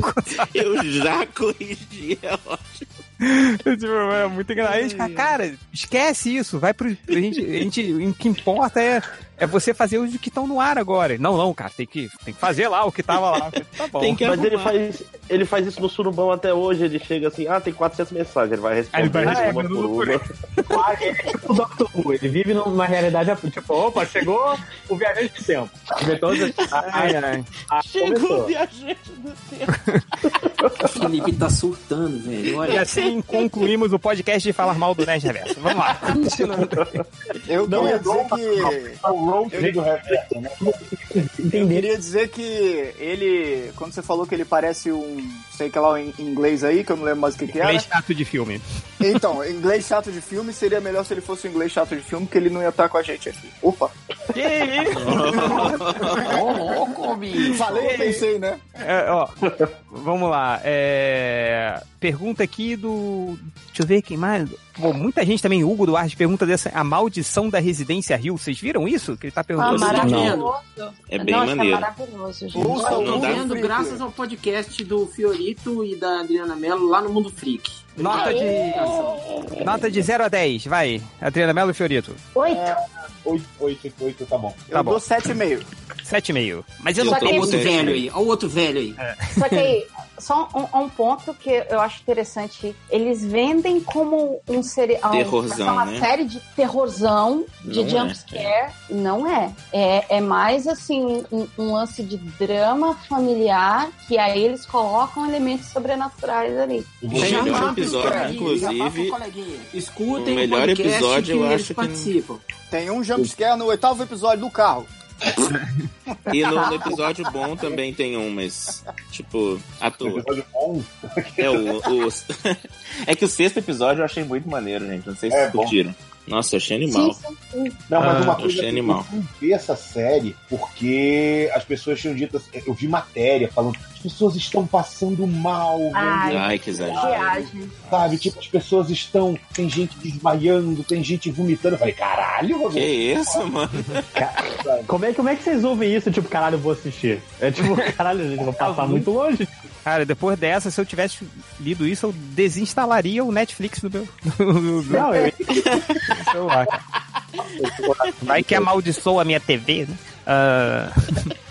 [SPEAKER 10] Eu já corrigi, é ótimo.
[SPEAKER 1] tipo, é muito engraçado. Aí a gente fala, cara, esquece isso. Vai pro. A gente, a gente, o que importa é, é você fazer os que estão no ar agora. Não, não, cara, tem que, tem que fazer lá o que tava lá. Tá bom.
[SPEAKER 10] Tem que
[SPEAKER 6] Mas ele faz, ele faz isso no surubão até hoje. Ele chega assim, ah, tem 400 mensagens. Ele vai responder,
[SPEAKER 1] ele vai
[SPEAKER 6] uma
[SPEAKER 1] respondendo
[SPEAKER 6] por
[SPEAKER 1] por
[SPEAKER 6] uma.
[SPEAKER 7] Ah, ele é tipo o Doctor Who, ele vive numa realidade, tipo, opa, chegou o viajante do tempo. Vê todas as...
[SPEAKER 1] Ai, ai.
[SPEAKER 7] Ah,
[SPEAKER 10] Chegou o
[SPEAKER 7] começou.
[SPEAKER 10] viajante do tempo.
[SPEAKER 8] O Felipe tá surtando, velho.
[SPEAKER 1] E
[SPEAKER 8] Olha.
[SPEAKER 1] assim concluímos o podcast de falar mal do Nerd Reverso. Vamos lá. Continuando.
[SPEAKER 2] Eu
[SPEAKER 7] Não,
[SPEAKER 2] queria
[SPEAKER 7] é
[SPEAKER 2] dizer que.
[SPEAKER 3] Road do reverso, né?
[SPEAKER 2] Eu queria dizer que ele. Quando você falou que ele parece um. Sei que lá em inglês aí, que eu não lembro mais o que, que era.
[SPEAKER 1] Inglês chato de filme.
[SPEAKER 2] Então, inglês chato de filme seria melhor se ele fosse um inglês chato de filme, que ele não ia estar com a gente aqui. Opa!
[SPEAKER 1] Que isso?
[SPEAKER 8] Ô, louco, bicho.
[SPEAKER 2] Falei, eu pensei, né?
[SPEAKER 1] É, ó, vamos lá. É, pergunta aqui do. Deixa eu ver quem mais. Pô, muita gente também, Hugo Duarte, pergunta dessa. A maldição da Residência Rio. Vocês viram isso? Que ele tá
[SPEAKER 4] Ah,
[SPEAKER 1] perguntando.
[SPEAKER 4] maravilhoso.
[SPEAKER 10] É bem
[SPEAKER 4] Nossa,
[SPEAKER 10] maneiro.
[SPEAKER 4] é maravilhoso, gente.
[SPEAKER 2] Ouça
[SPEAKER 8] Eu
[SPEAKER 2] o
[SPEAKER 8] tô
[SPEAKER 10] Não dá-
[SPEAKER 8] vendo
[SPEAKER 2] Freak.
[SPEAKER 8] graças ao podcast do Fiorito e da Adriana Mello lá no Mundo Freak.
[SPEAKER 1] Nota de. Nota de 0 a 10, vai. Adriana Mello e Fiorito.
[SPEAKER 4] Oito.
[SPEAKER 3] 8, 8, 8, tá bom.
[SPEAKER 1] Tá
[SPEAKER 2] eu
[SPEAKER 1] bom.
[SPEAKER 2] dou 7,5.
[SPEAKER 1] 7,5. Mas eu
[SPEAKER 10] Eu
[SPEAKER 1] não
[SPEAKER 10] tô
[SPEAKER 4] Só
[SPEAKER 1] tenho.
[SPEAKER 4] que-
[SPEAKER 8] Olha o outro
[SPEAKER 10] Sete.
[SPEAKER 8] velho aí. Olha o outro velho aí.
[SPEAKER 4] Só que aí, só um, um ponto que eu acho interessante. Eles vendem como um serial.
[SPEAKER 10] Terrorzão,
[SPEAKER 4] uma
[SPEAKER 10] né?
[SPEAKER 4] série de terrorzão, de
[SPEAKER 10] Não é,
[SPEAKER 4] jumpscare. Não é. é. É mais assim, um, um lance de drama familiar, que aí eles colocam elementos sobrenaturais ali.
[SPEAKER 3] Vou-
[SPEAKER 10] melhor episódio, inclusive.
[SPEAKER 8] Escutem
[SPEAKER 10] o melhor
[SPEAKER 8] podcast
[SPEAKER 10] episódio,
[SPEAKER 8] que
[SPEAKER 10] eu
[SPEAKER 8] eles
[SPEAKER 10] acho que-
[SPEAKER 8] participam.
[SPEAKER 2] Tem um jumpscare no oitavo episódio do carro.
[SPEAKER 10] E no, no episódio bom também tem um, mas, tipo, à toa.
[SPEAKER 3] Episódio bom.
[SPEAKER 10] É, o, o- é que o sexto episódio eu achei muito maneiro, gente. Não sei se
[SPEAKER 3] É
[SPEAKER 10] vocês
[SPEAKER 3] bom.
[SPEAKER 10] curtiram. Nossa, eu achei animal.
[SPEAKER 4] Sim, sim, sim.
[SPEAKER 3] Não, mas
[SPEAKER 1] Ah,
[SPEAKER 3] uma
[SPEAKER 10] eu
[SPEAKER 3] coisa
[SPEAKER 10] achei animal.
[SPEAKER 3] eu não vi essa série porque as pessoas tinham dito eu vi matéria falando pessoas estão passando mal,
[SPEAKER 4] Ai,
[SPEAKER 10] Ai, que exagero.
[SPEAKER 3] Sabe? Tipo, as pessoas estão, tem gente desmaiando, tem gente vomitando. Eu falei, caralho,
[SPEAKER 10] Que isso, mano?
[SPEAKER 7] Como é, como é que vocês ouvem isso? Tipo, caralho, eu vou assistir. É tipo, caralho, gente, eu vou passar muito longe.
[SPEAKER 1] Cara, depois dessa, se eu tivesse lido isso, eu desinstalaria o Netflix do meu, do, do
[SPEAKER 7] Não, eu,
[SPEAKER 1] celular. cara. Vai que amaldiçoa a minha TV, né? Ah,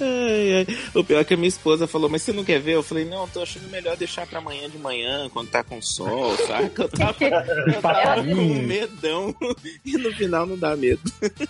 [SPEAKER 10] Ai, ai. O pior é que a minha esposa falou, mas você não quer ver? Eu falei, não, tô achando melhor deixar pra amanhã de manhã, quando tá com sol, saca? Eu tava, eu tava com medão. E no final não dá medo.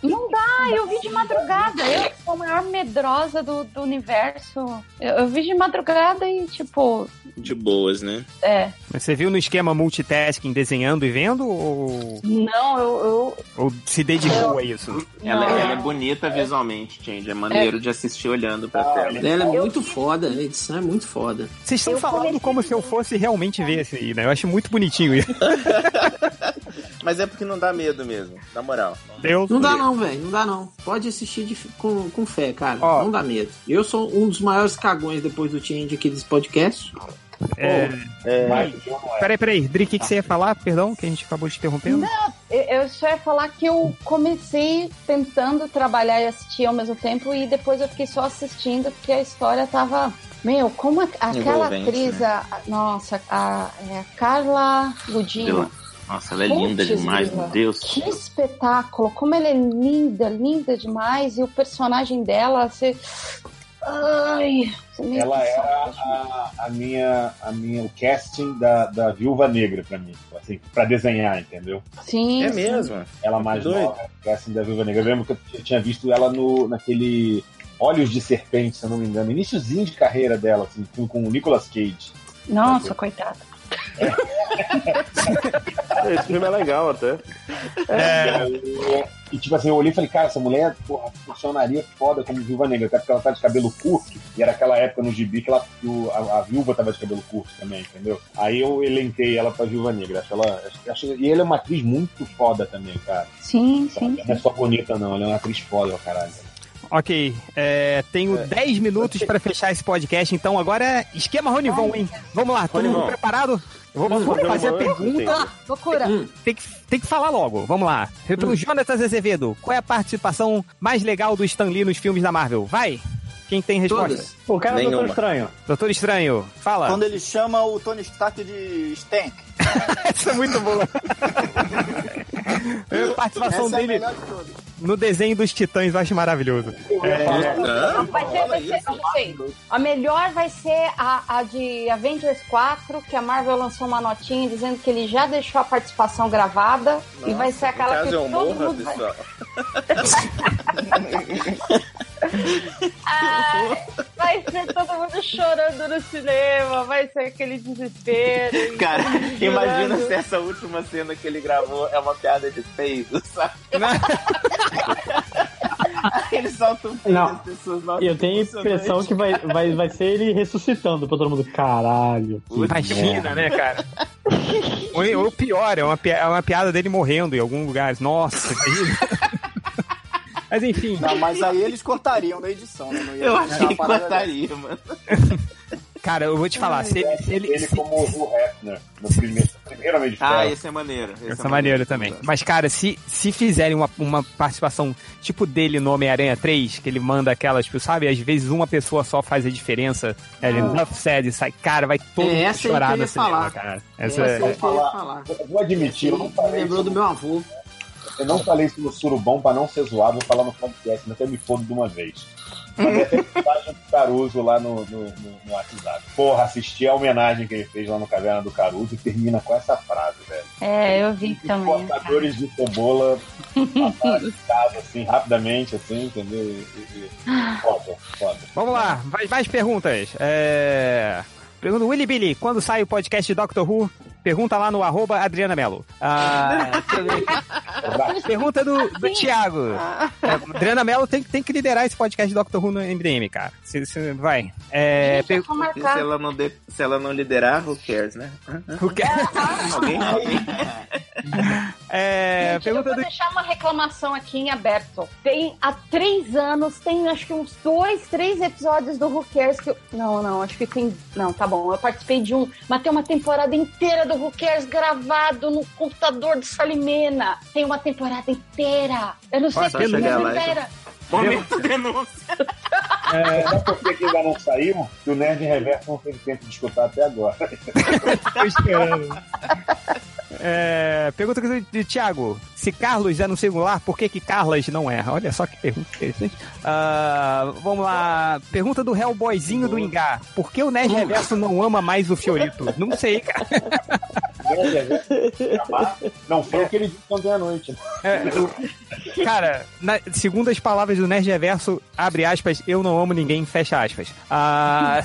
[SPEAKER 4] Não dá, eu vi de madrugada. Eu sou a maior medrosa do, do universo. Eu, eu vi de madrugada e, tipo,
[SPEAKER 10] De boas, né?
[SPEAKER 4] é.
[SPEAKER 1] Mas você viu no esquema multitasking desenhando e vendo ou,
[SPEAKER 4] Não, eu. eu
[SPEAKER 1] ou se dedicou a isso?
[SPEAKER 10] Ela, ela é bonita visualmente, Change. É maneiro de assistir olhando pra tela.
[SPEAKER 8] Ela é muito foda, a edição é muito foda.
[SPEAKER 1] Vocês estão falando como se eu fosse realmente ver esse aí, né? Eu acho muito bonitinho isso.
[SPEAKER 10] Mas é porque não dá medo mesmo, na moral.
[SPEAKER 1] Deus.
[SPEAKER 8] Não dá não, velho, não dá não. Pode assistir de- com, com fé, cara.
[SPEAKER 1] Ó.
[SPEAKER 8] Não dá medo. Eu sou um dos maiores cagões depois do Change aqui desse podcast.
[SPEAKER 1] É...
[SPEAKER 3] Mas
[SPEAKER 1] Peraí, peraí. Dri, o que, que você ia falar? Perdão, que a gente acabou te interrompendo.
[SPEAKER 4] Eu eu só ia falar que eu comecei tentando trabalhar e assistir ao mesmo tempo e depois eu fiquei só assistindo porque a história tava. Meu, como a- aquela atriz,
[SPEAKER 10] né?
[SPEAKER 4] a, nossa, a, é a Carla Gudinho.
[SPEAKER 10] Nossa, ela é linda demais, meu Deus.
[SPEAKER 4] Que espetáculo! Como ela é linda, linda demais. E o personagem dela, você. Ai,
[SPEAKER 3] ela era a, a minha, a minha, o casting da, da Viúva Negra pra mim, assim, pra desenhar, entendeu?
[SPEAKER 4] Sim,
[SPEAKER 10] É
[SPEAKER 4] sim.
[SPEAKER 10] mesmo?
[SPEAKER 3] Ela mais
[SPEAKER 10] Doido.
[SPEAKER 3] nova, o casting da Viúva Negra. Eu lembro que eu tinha visto ela no, naquele Olhos de Serpente, se eu não me engano, iníciozinho de carreira dela, assim, filme com o Nicolas Cage.
[SPEAKER 4] Nossa, coitada.
[SPEAKER 6] Esse filme é legal até.
[SPEAKER 3] É. E, e, tipo assim, eu olhei e falei, cara, essa mulher, porra, funcionaria foda como viúva negra, até porque ela tá de cabelo curto, e era aquela época no gibi que, ela, a, a viúva tava de cabelo curto também, entendeu? Aí eu elenquei ela pra viúva negra. Acho ela, acho, acho- e ela é uma atriz muito foda também, cara.
[SPEAKER 4] Sim, sim.
[SPEAKER 3] Ela não é só bonita, não, ela é uma atriz foda, pra caralho.
[SPEAKER 1] Ok, é, tenho 10 minutos pra fechar esse podcast, então agora é esquema Ronivon, hein? Vamos lá, todo mundo preparado? Vou fazer a pergunta.
[SPEAKER 4] Ah, loucura.
[SPEAKER 1] Tem que, tem que falar logo, vamos lá. Pro Jonatas Azevedo, qual é a participação mais legal do Stan Lee nos filmes da Marvel? Vai! Quem tem resposta?
[SPEAKER 8] Todas.
[SPEAKER 7] O cara é o Doutor
[SPEAKER 10] Nenhuma.
[SPEAKER 7] Estranho.
[SPEAKER 1] Doutor Estranho, fala.
[SPEAKER 2] Quando ele chama o Tony Stark de Stank.
[SPEAKER 1] Essa é muito boa. A participação
[SPEAKER 2] Essa é a
[SPEAKER 1] dele
[SPEAKER 2] melhor de todas.
[SPEAKER 1] No desenho dos Titãs eu acho maravilhoso.
[SPEAKER 10] Hã?
[SPEAKER 4] Vai ser, vai ser, sei. A melhor vai ser a, a de Avengers 4, que a Marvel lançou uma notinha dizendo que ele já deixou a participação gravada. e vai ser aquela que
[SPEAKER 10] eu
[SPEAKER 4] todo mundo vai... Ah, vai ser todo mundo chorando no cinema, vai ser aquele desespero.
[SPEAKER 10] Cara, imagina se essa última cena que ele gravou é uma piada de peido, sabe? ele solta um
[SPEAKER 7] Não.
[SPEAKER 10] as pessoas
[SPEAKER 7] E eu tenho a impressão que vai, vai, vai ser ele ressuscitando pra todo mundo. Caralho.
[SPEAKER 1] Imagina, né, cara? Ou, ou pior, é uma, é uma piada dele morrendo em algum lugar. Nossa. Mas enfim,
[SPEAKER 2] Não, mas aí eles cortariam na edição, né? Não ia
[SPEAKER 10] Eu achei que
[SPEAKER 2] parada
[SPEAKER 10] cortaria, mano.
[SPEAKER 1] cara, eu vou te falar, se ele, se ele-
[SPEAKER 3] Ele
[SPEAKER 1] se-
[SPEAKER 3] como o Hefner, no primeiro, de
[SPEAKER 10] Ah, esse é maneiro. Esse
[SPEAKER 1] Essa é maneiro também. Mas, cara, se, se fizerem uma, uma participação tipo dele no Homem-Aranha 3, que ele manda aquelas, tipo, sabe? Às vezes uma pessoa só faz a diferença. É, Ele enough said e sai. Cara, vai todo
[SPEAKER 8] É,
[SPEAKER 1] mundo chorar
[SPEAKER 8] eu
[SPEAKER 1] no cinema,
[SPEAKER 8] falar.
[SPEAKER 1] cara.
[SPEAKER 8] Essa
[SPEAKER 1] Essa
[SPEAKER 8] é
[SPEAKER 1] é...
[SPEAKER 8] eu falar.
[SPEAKER 3] Eu vou admitir, eu não falei
[SPEAKER 8] lembrou
[SPEAKER 3] isso,
[SPEAKER 8] do meu avô.
[SPEAKER 3] eu não falei isso no Surubom pra não ser zoado, vou falar no podcast, mas até me fodo de uma vez. Mensagem do Caruso lá no, no, no, no WhatsApp. Porra, assisti a homenagem que ele fez lá no Caverna do Caruso e termina com essa frase, velho.
[SPEAKER 4] É, eu vi também. cara.
[SPEAKER 3] Cortadores de cebola passaram de casa, assim, rapidamente, assim, entendeu? E, e, e... Foda, foda.
[SPEAKER 1] Vamos lá, mais, mais perguntas. É... Pergunta Willy Billy, quando sai o podcast de Doctor Who? Pergunta lá no arroba Adriana Mello. Ah, eu pergunta do, do Thiago. É, Adriana Mello tem, tem que liderar esse podcast de Doctor Who no MDM, cara. Se, se- vai. É, per-
[SPEAKER 4] Só
[SPEAKER 10] Se ela, não de- se ela não liderar, who cares, né?
[SPEAKER 1] o que-
[SPEAKER 10] Alguém? Alguém?
[SPEAKER 1] é,
[SPEAKER 4] Gente, eu
[SPEAKER 1] pergunta
[SPEAKER 4] vou
[SPEAKER 1] do
[SPEAKER 4] deixar uma reclamação aqui em aberto. Tem há três anos, tem acho que uns dois, três episódios do Who Cares que eu... Não, não, acho que tem... Não, tá bom, eu participei de um, mas tem uma temporada inteira do Who Cares gravado no computador do Salimena. Tem uma temporada inteira. Eu não sei se
[SPEAKER 10] lá,
[SPEAKER 4] inteira.
[SPEAKER 10] Momento denúncia.
[SPEAKER 3] Que que ainda não saiu? Que o Nerd Reverso não teve tempo de escutar até agora.
[SPEAKER 1] Tô esperando. É, pergunta do Thiago. Se Carlos é no singular, por que que Carlas não é? Olha só que pergunta interessante. Ah, vamos lá. Pergunta do Hellboyzinho do Ingá. Por que o Nerd Reverso não ama mais o Fiorito? Não sei, cara.
[SPEAKER 3] Não foi o que ele disse ontem à noite.
[SPEAKER 1] É, o- cara, na- segundo as palavras do Nerd Reverso, abre aspas, eu não amo ninguém, fecha aspas. Ah,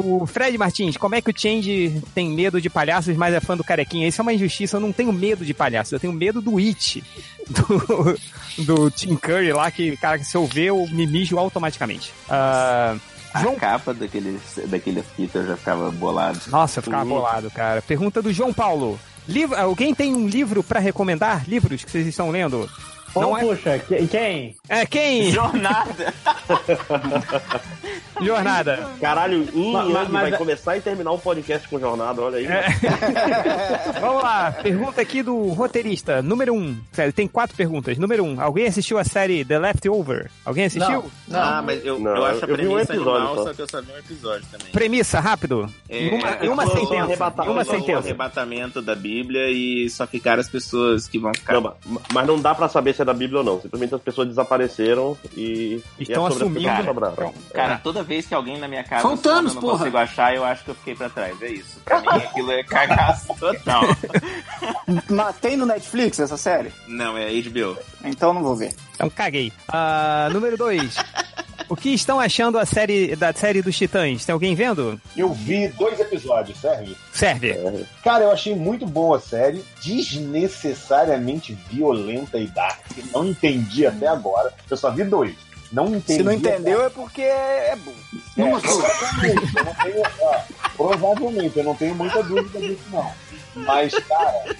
[SPEAKER 1] O Fred Martins, como é que o Change tem medo de palhaços, mas é fã do carequinha? Isso é uma injustiça, eu não tenho medo de palhaços, eu tenho medo do It, do, do Tim Curry lá, que, cara, se eu ver, eu me mijo automaticamente. Ah,
[SPEAKER 10] A capa daquele, daquele fita eu já ficava bolado.
[SPEAKER 1] Nossa, eu ficava bolado, cara. Pergunta do João Paulo. Livro, alguém tem um livro pra recomendar? Livros que vocês estão lendo?
[SPEAKER 7] Não puxa, que- quem?
[SPEAKER 1] É quem?
[SPEAKER 10] Jornada.
[SPEAKER 1] Jornada.
[SPEAKER 6] Caralho, em
[SPEAKER 7] Ma- ma-
[SPEAKER 6] Yang
[SPEAKER 7] mas
[SPEAKER 6] vai
[SPEAKER 7] é-
[SPEAKER 6] começar e terminar o podcast com jornada, olha aí.
[SPEAKER 1] Vamos lá, pergunta aqui do roteirista. Número 1. Um. Sério, tem quatro perguntas. Número 1. Um, alguém assistiu a série The Leftover? Alguém assistiu?
[SPEAKER 10] Ah, mas eu,
[SPEAKER 6] Não,
[SPEAKER 10] eu acho a
[SPEAKER 6] eu vi um
[SPEAKER 10] premissa
[SPEAKER 6] episódio
[SPEAKER 10] animal,
[SPEAKER 6] só.
[SPEAKER 10] só que eu só vi um episódio também.
[SPEAKER 1] Premissa, rápido.
[SPEAKER 10] É,
[SPEAKER 1] Em uma, em uma
[SPEAKER 10] é
[SPEAKER 1] sentença.
[SPEAKER 10] arrebatar-
[SPEAKER 1] Em uma
[SPEAKER 10] é
[SPEAKER 1] sentença.
[SPEAKER 10] arrebatamento da Bíblia e só ficaram as pessoas que vão ficar.
[SPEAKER 6] Não, ma- mas não dá pra saber se é da Bíblia ou não. Simplesmente as pessoas desapareceram e.
[SPEAKER 1] Estão
[SPEAKER 6] e é sobre as
[SPEAKER 1] assumindo-
[SPEAKER 6] pessoas que sobraram.
[SPEAKER 10] Cara, toda vez que alguém na minha casa
[SPEAKER 9] São Thanos,
[SPEAKER 10] eu não
[SPEAKER 9] porra.
[SPEAKER 10] consigo achar, eu acho que eu fiquei pra trás. É isso. Pra mim aquilo é cagaço total.
[SPEAKER 2] Mas tem no Netflix essa série?
[SPEAKER 10] Não, é HBO.
[SPEAKER 2] Então não vou ver.
[SPEAKER 1] Então caguei. Ah, número 2. O que estão achando a série, da série dos Titãs? Tem alguém vendo?
[SPEAKER 3] Eu vi dois episódios, serve?
[SPEAKER 1] Serve.
[SPEAKER 3] Cara, eu achei muito boa a série, desnecessariamente violenta e dark. Não entendi até agora. Eu só vi dois. Não entendi.
[SPEAKER 2] Se não entendeu é porque é bom.
[SPEAKER 3] É, provavelmente, eu não tenho, provavelmente, eu não tenho muita dúvida disso, não. Mas, cara,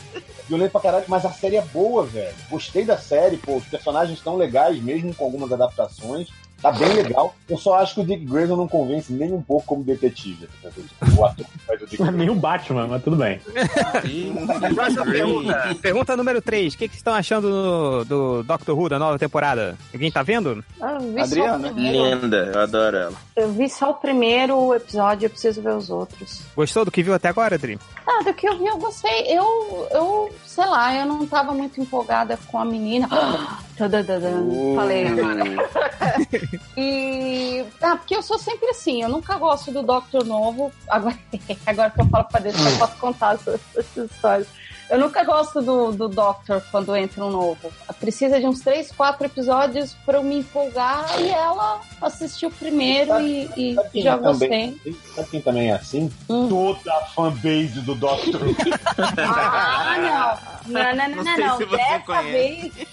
[SPEAKER 3] violento pra caralho, mas a série é boa, velho. Gostei da série, pô, os personagens estão legais, mesmo com algumas adaptações. Tá bem legal. Eu só acho que o Dick Grayson não convence nem um pouco como detetive. O ator faz o Dick Grayson.
[SPEAKER 7] Nem o Batman, mas tudo bem.
[SPEAKER 1] Próxima pergunta. Pergunta número 3. O que, que estão achando do, do Doctor Who, da nova temporada? Alguém tá vendo?
[SPEAKER 4] Ah, Eu vi, só
[SPEAKER 2] Adriana?
[SPEAKER 10] Linda, eu adoro ela.
[SPEAKER 4] eu vi só o primeiro episódio, eu preciso ver os outros.
[SPEAKER 1] Gostou do que viu até agora, Adri?
[SPEAKER 4] Ah, do que eu vi, eu gostei. Eu, eu sei lá, eu não tava muito empolgada com a menina. Falei agora. E. Ah, porque eu sou sempre assim, eu nunca gosto do Doctor novo. Agora, agora que eu falo pra deixar, eu posso contar essas, essas histórias. Eu nunca gosto do, do Doctor quando entra um novo. Precisa de uns três, quatro episódios pra eu me empolgar e ela assistiu primeiro e, e
[SPEAKER 3] Sabe
[SPEAKER 4] já
[SPEAKER 3] também-
[SPEAKER 4] gostei.
[SPEAKER 3] Sabe quem também é assim?
[SPEAKER 4] Hum.
[SPEAKER 3] Toda a fanbase do Doctor.
[SPEAKER 4] Ah, não. Não, não, não,
[SPEAKER 10] Não
[SPEAKER 4] não. Dessa
[SPEAKER 10] conhece.
[SPEAKER 4] vez,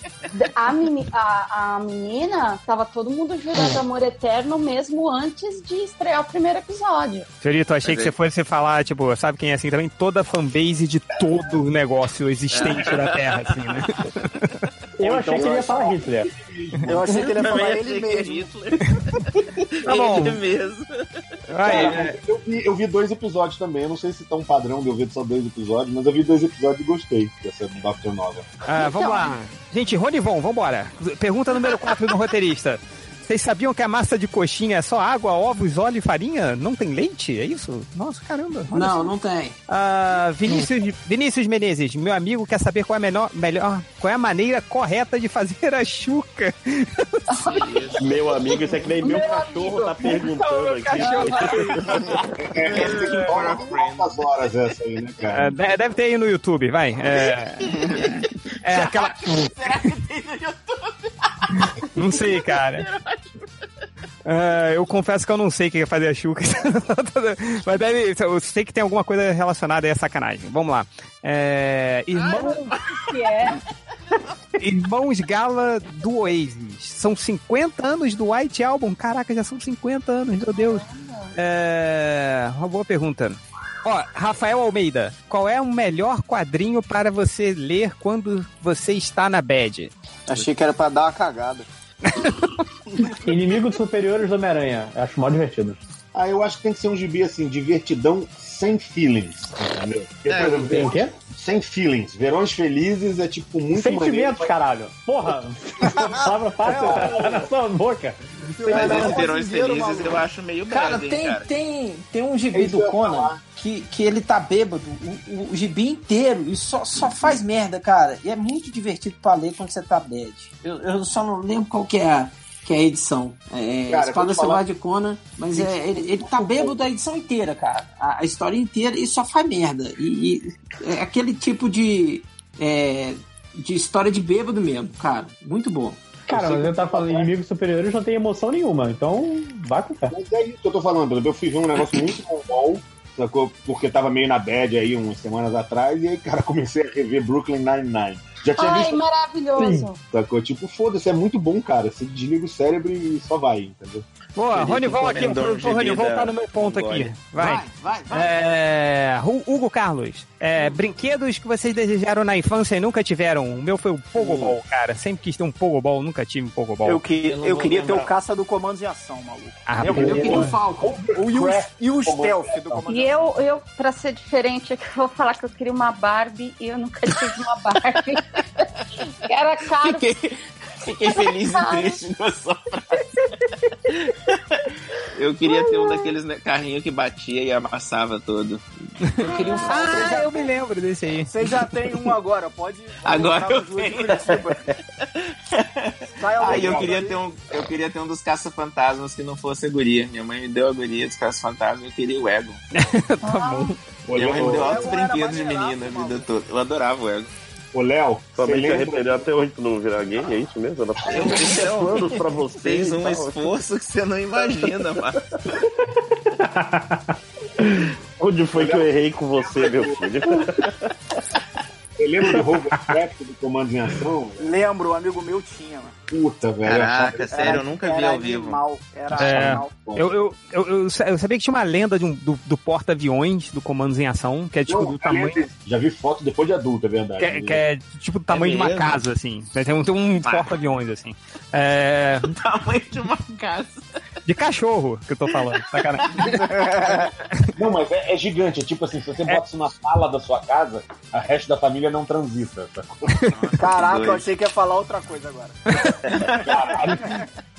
[SPEAKER 4] a, meni- a, a menina tava todo mundo jurando amor eterno mesmo antes de estrear o primeiro episódio.
[SPEAKER 1] Fiorito, achei
[SPEAKER 10] Mas
[SPEAKER 1] que
[SPEAKER 10] é-
[SPEAKER 1] você fosse falar, tipo, sabe quem é assim também? Toda a fanbase de todo o negócio existente da Terra, assim, né?
[SPEAKER 7] Eu achei
[SPEAKER 2] então
[SPEAKER 7] que ele ia
[SPEAKER 2] eu
[SPEAKER 7] falar Hitler.
[SPEAKER 2] Eu achei que ele ia falar ele
[SPEAKER 10] é
[SPEAKER 2] mesmo.
[SPEAKER 10] Hitler.
[SPEAKER 1] Tá bom.
[SPEAKER 10] Ele mesmo.
[SPEAKER 1] Aí,
[SPEAKER 3] Cara,
[SPEAKER 1] é,
[SPEAKER 3] eu, vi, eu vi dois episódios também. Eu não sei se tá um padrão de eu ver só dois episódios, mas eu vi dois episódios e gostei dessa Doctor Nova.
[SPEAKER 1] ah, vamos lá. Gente, Ronivon, vambora. Pergunta número 4 do roteirista. Vocês sabiam que a massa de coxinha é só água, ovos, óleo e farinha? Não tem leite? É isso? Nossa, caramba.
[SPEAKER 8] Não,
[SPEAKER 1] só.
[SPEAKER 8] não tem.
[SPEAKER 1] Ah, Vinícius, Vinícius Menezes, meu amigo quer saber qual é a melhor, melhor, qual é a maneira correta de fazer a chuca.
[SPEAKER 6] Meu amigo, isso é que nem meu, cachorro tá perguntando aqui.
[SPEAKER 3] Quantas horas essa aí, né, cara?
[SPEAKER 1] de- deve ter aí no YouTube, vai. É, é aquela. Não sei, cara. Ah, eu confesso que eu não sei o que é fazer a chuca. Mas deve. Eu sei que tem alguma coisa relacionada a essa sacanagem. Vamos lá. É, irmão,
[SPEAKER 4] Que é.
[SPEAKER 1] Irmãos Gala do Oasis. São 50 anos do White Album. Caraca, já são 50 anos, meu Deus. É, uma boa pergunta. Ó, Rafael Almeida, qual é o melhor quadrinho para você ler quando você está na bad?
[SPEAKER 2] Achei que era pra dar uma cagada.
[SPEAKER 7] Inimigos superiores do Homem-Aranha. Acho mó divertido.
[SPEAKER 3] Ah, eu acho que tem que ser um gibi assim, divertidão sem feelings. Entendeu? Porque, por exemplo,
[SPEAKER 7] Tem o quê?
[SPEAKER 3] Sem feelings. Verões felizes é tipo muito
[SPEAKER 7] Sentimentos,
[SPEAKER 3] maneiro.
[SPEAKER 7] caralho. Porra! Palavra fácil, tá na sua boca.
[SPEAKER 10] Mas esses verões
[SPEAKER 2] brasileiro,
[SPEAKER 10] felizes eu acho meio
[SPEAKER 8] Cara, tem,
[SPEAKER 10] cara.
[SPEAKER 8] tem, tem um
[SPEAKER 3] É
[SPEAKER 8] gibi do Conan que, que ele tá bêbado o, o, o gibi inteiro e só, só faz merda, cara. E é muito divertido pra ler quando você tá bad. Eu, eu só não lembro qual que é a, que é a edição. É,
[SPEAKER 3] Cara,
[SPEAKER 8] Espada Selvagem de Conan, mas é, ele, ele tá bêbado a edição inteira, cara. A, a história inteira e só faz merda. E, e é aquele tipo de. é, de história de bêbado mesmo, cara. Muito bom.
[SPEAKER 7] Cara, mas eu tava falando inimigos superiores não tem emoção nenhuma, então vai com fé.
[SPEAKER 3] Mas é isso que eu tô falando, eu fui ver um negócio muito bom, sacou? Porque tava meio na bad aí umas semanas atrás, e aí, cara, comecei a rever Brooklyn Nine-Nine. Já tinha
[SPEAKER 4] Ai,
[SPEAKER 3] visto,
[SPEAKER 4] maravilhoso.
[SPEAKER 3] sacou? Tipo, foda-se, é muito bom, cara. Você desliga o cérebro e só vai, entendeu?
[SPEAKER 1] Boa,
[SPEAKER 10] Felipe
[SPEAKER 1] Ronival aqui, o
[SPEAKER 10] da
[SPEAKER 1] tá no meu ponto aqui.
[SPEAKER 10] Mongólia.
[SPEAKER 1] Vai.
[SPEAKER 8] vai, vai.
[SPEAKER 1] É, Hu- Hugo Carlos, é, brinquedos que vocês desejaram na infância e nunca tiveram. O meu foi o Pogobol, cara. Sempre quis ter um Pogobol, nunca tive um Pogobol.
[SPEAKER 2] Eu, que,
[SPEAKER 8] Eu
[SPEAKER 2] eu queria ter
[SPEAKER 8] lembrar.
[SPEAKER 2] o caça do comandos em ação, maluco.
[SPEAKER 1] Ah,
[SPEAKER 2] eu, eu
[SPEAKER 8] queria o Falcon.
[SPEAKER 2] O, e, o, e o stealth do comando
[SPEAKER 4] E eu, eu, pra ser diferente, aqui, eu vou falar que eu queria uma Barbie e eu nunca tive uma Barbie. Era caro.
[SPEAKER 10] Fiquei, fiquei feliz e triste com a sua frase. Eu queria ter um daqueles né, carrinhos que batia e amassava todo.
[SPEAKER 8] Eu queria um.
[SPEAKER 1] Ah, eu me lembro desse aí.
[SPEAKER 2] Você já tem um agora, pode.
[SPEAKER 10] Agora eu tenho. Ah, e eu queria ter um, eu queria ter um dos caça-fantasmas que não fosse a guria. Minha mãe me deu a guria dos caça-fantasmas e eu queria o Ego.
[SPEAKER 1] tá bom.
[SPEAKER 10] Minha mãe me deu altos brinquedos de menina a vida toda. Eu adorava o Ego.
[SPEAKER 3] Ô, Léo,
[SPEAKER 6] Sua
[SPEAKER 3] você
[SPEAKER 6] mente
[SPEAKER 3] lembra...
[SPEAKER 6] arrependeu até hoje tu não virar gay, é isso mesmo? Ela
[SPEAKER 10] Eu
[SPEAKER 6] tinha planos pra você.
[SPEAKER 10] Fez um
[SPEAKER 6] tal.
[SPEAKER 10] esforço que você não imagina, mano.
[SPEAKER 6] Onde foi que eu errei com você, meu filho?
[SPEAKER 3] Você lembra do Robocraft do Comandos em Ação?
[SPEAKER 2] Lembro, um amigo meu tinha, mano.
[SPEAKER 3] Puta, velho.
[SPEAKER 10] Caraca, sério, eu nunca vi
[SPEAKER 2] era
[SPEAKER 10] ao vivo.
[SPEAKER 2] Animal, era
[SPEAKER 1] É.
[SPEAKER 2] animal.
[SPEAKER 1] Eu, eu, eu, eu sa- eu sabia que tinha uma lenda de um, do, do porta-aviões do Comandos em Ação, que é tipo
[SPEAKER 3] Não,
[SPEAKER 1] do tamanho.
[SPEAKER 3] Já vi foto depois de adulto, é verdade.
[SPEAKER 1] Que, é- que é tipo do tamanho de uma casa, assim. Tem um, tem um
[SPEAKER 10] Ah.
[SPEAKER 1] porta-aviões, assim. É,
[SPEAKER 10] Tamanho de uma casa.
[SPEAKER 1] De cachorro que eu tô falando. Sacanagem.
[SPEAKER 3] Não, mas é, é gigante. É tipo assim, se você bota isso na sala da sua casa, a resto da família não transita.
[SPEAKER 2] Caraca, eu achei que ia falar outra coisa agora.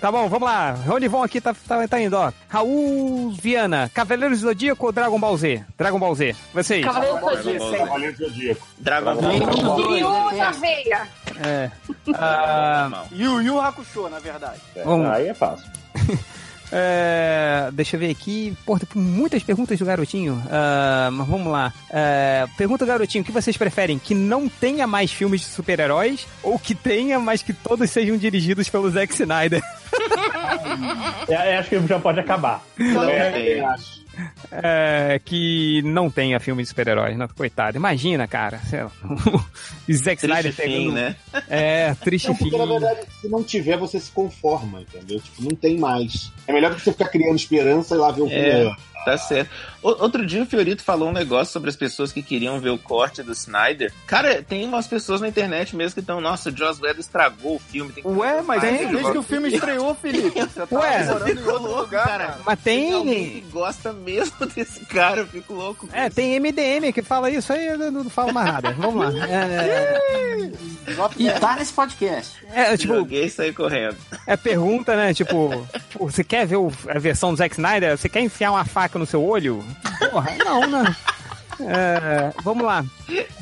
[SPEAKER 1] Tá bom, vamos lá. Ronivon aqui tá, tá, tá indo, ó. Raul Viana, Cavaleiros do Zodíaco ou Dragon Ball Z? Dragon Ball Z. Vocês.
[SPEAKER 4] Cavaleiro
[SPEAKER 10] Dragon
[SPEAKER 4] Zodíaco.
[SPEAKER 10] Ball Z.
[SPEAKER 3] Cavaleiro Zodíaco.
[SPEAKER 10] Dragon Ball.
[SPEAKER 8] Nenhum dos dois,
[SPEAKER 4] Ryu
[SPEAKER 8] né?
[SPEAKER 4] na veia.
[SPEAKER 1] É. Ah.
[SPEAKER 2] Yu Yu Hakusho, na verdade.
[SPEAKER 1] Vamos.
[SPEAKER 6] Aí é fácil.
[SPEAKER 1] É, deixa eu ver aqui. Pô, tem muitas perguntas do garotinho. Ah, mas vamos lá. É, pergunta garotinho: o que vocês preferem? Que não tenha mais filmes de super-heróis ou que tenha, mas que todos sejam dirigidos pelo Zack Snyder?
[SPEAKER 7] Eu acho que já pode acabar.
[SPEAKER 3] É, eu acho.
[SPEAKER 1] É, que não tenha filme de super-heróis. Não, coitado. Imagina, cara. Sei lá. o Zack Snyder pegando-
[SPEAKER 10] né?
[SPEAKER 1] É, triste
[SPEAKER 3] Não,
[SPEAKER 1] fim.
[SPEAKER 3] porque na verdade, se não tiver, você se conforma, entendeu? Tipo, não tem mais. É melhor do que você ficar criando esperança e lá ver o
[SPEAKER 10] É.
[SPEAKER 3] filme.
[SPEAKER 10] Tá certo. O- Outro dia o Fiorito falou um negócio sobre as pessoas que queriam ver o corte do Snyder. Cara, tem umas pessoas na internet mesmo que estão, nossa, o Joss Whedon estragou o filme. Tem que
[SPEAKER 2] Ué, mas
[SPEAKER 10] Tem,
[SPEAKER 2] desde que o filme estreou, Felipe. Você tá
[SPEAKER 1] Ué,
[SPEAKER 2] morando em outro lugar,
[SPEAKER 10] cara.
[SPEAKER 2] cara.
[SPEAKER 1] Mas
[SPEAKER 10] Tem alguém
[SPEAKER 1] tem.
[SPEAKER 10] que gosta mesmo desse cara, eu fico louco.
[SPEAKER 1] É,
[SPEAKER 10] isso.
[SPEAKER 1] tem MDM que fala isso aí, eu não, falo mais nada. Vamos lá. É,
[SPEAKER 8] E tá nesse podcast.
[SPEAKER 1] é, tipo,
[SPEAKER 10] Joguei e saí correndo.
[SPEAKER 1] é pergunta, né? Tipo, você quer ver o- a versão do Zack Snyder? Você quer enfiar uma faca no seu olho? Porra, não, né? É, vamos lá.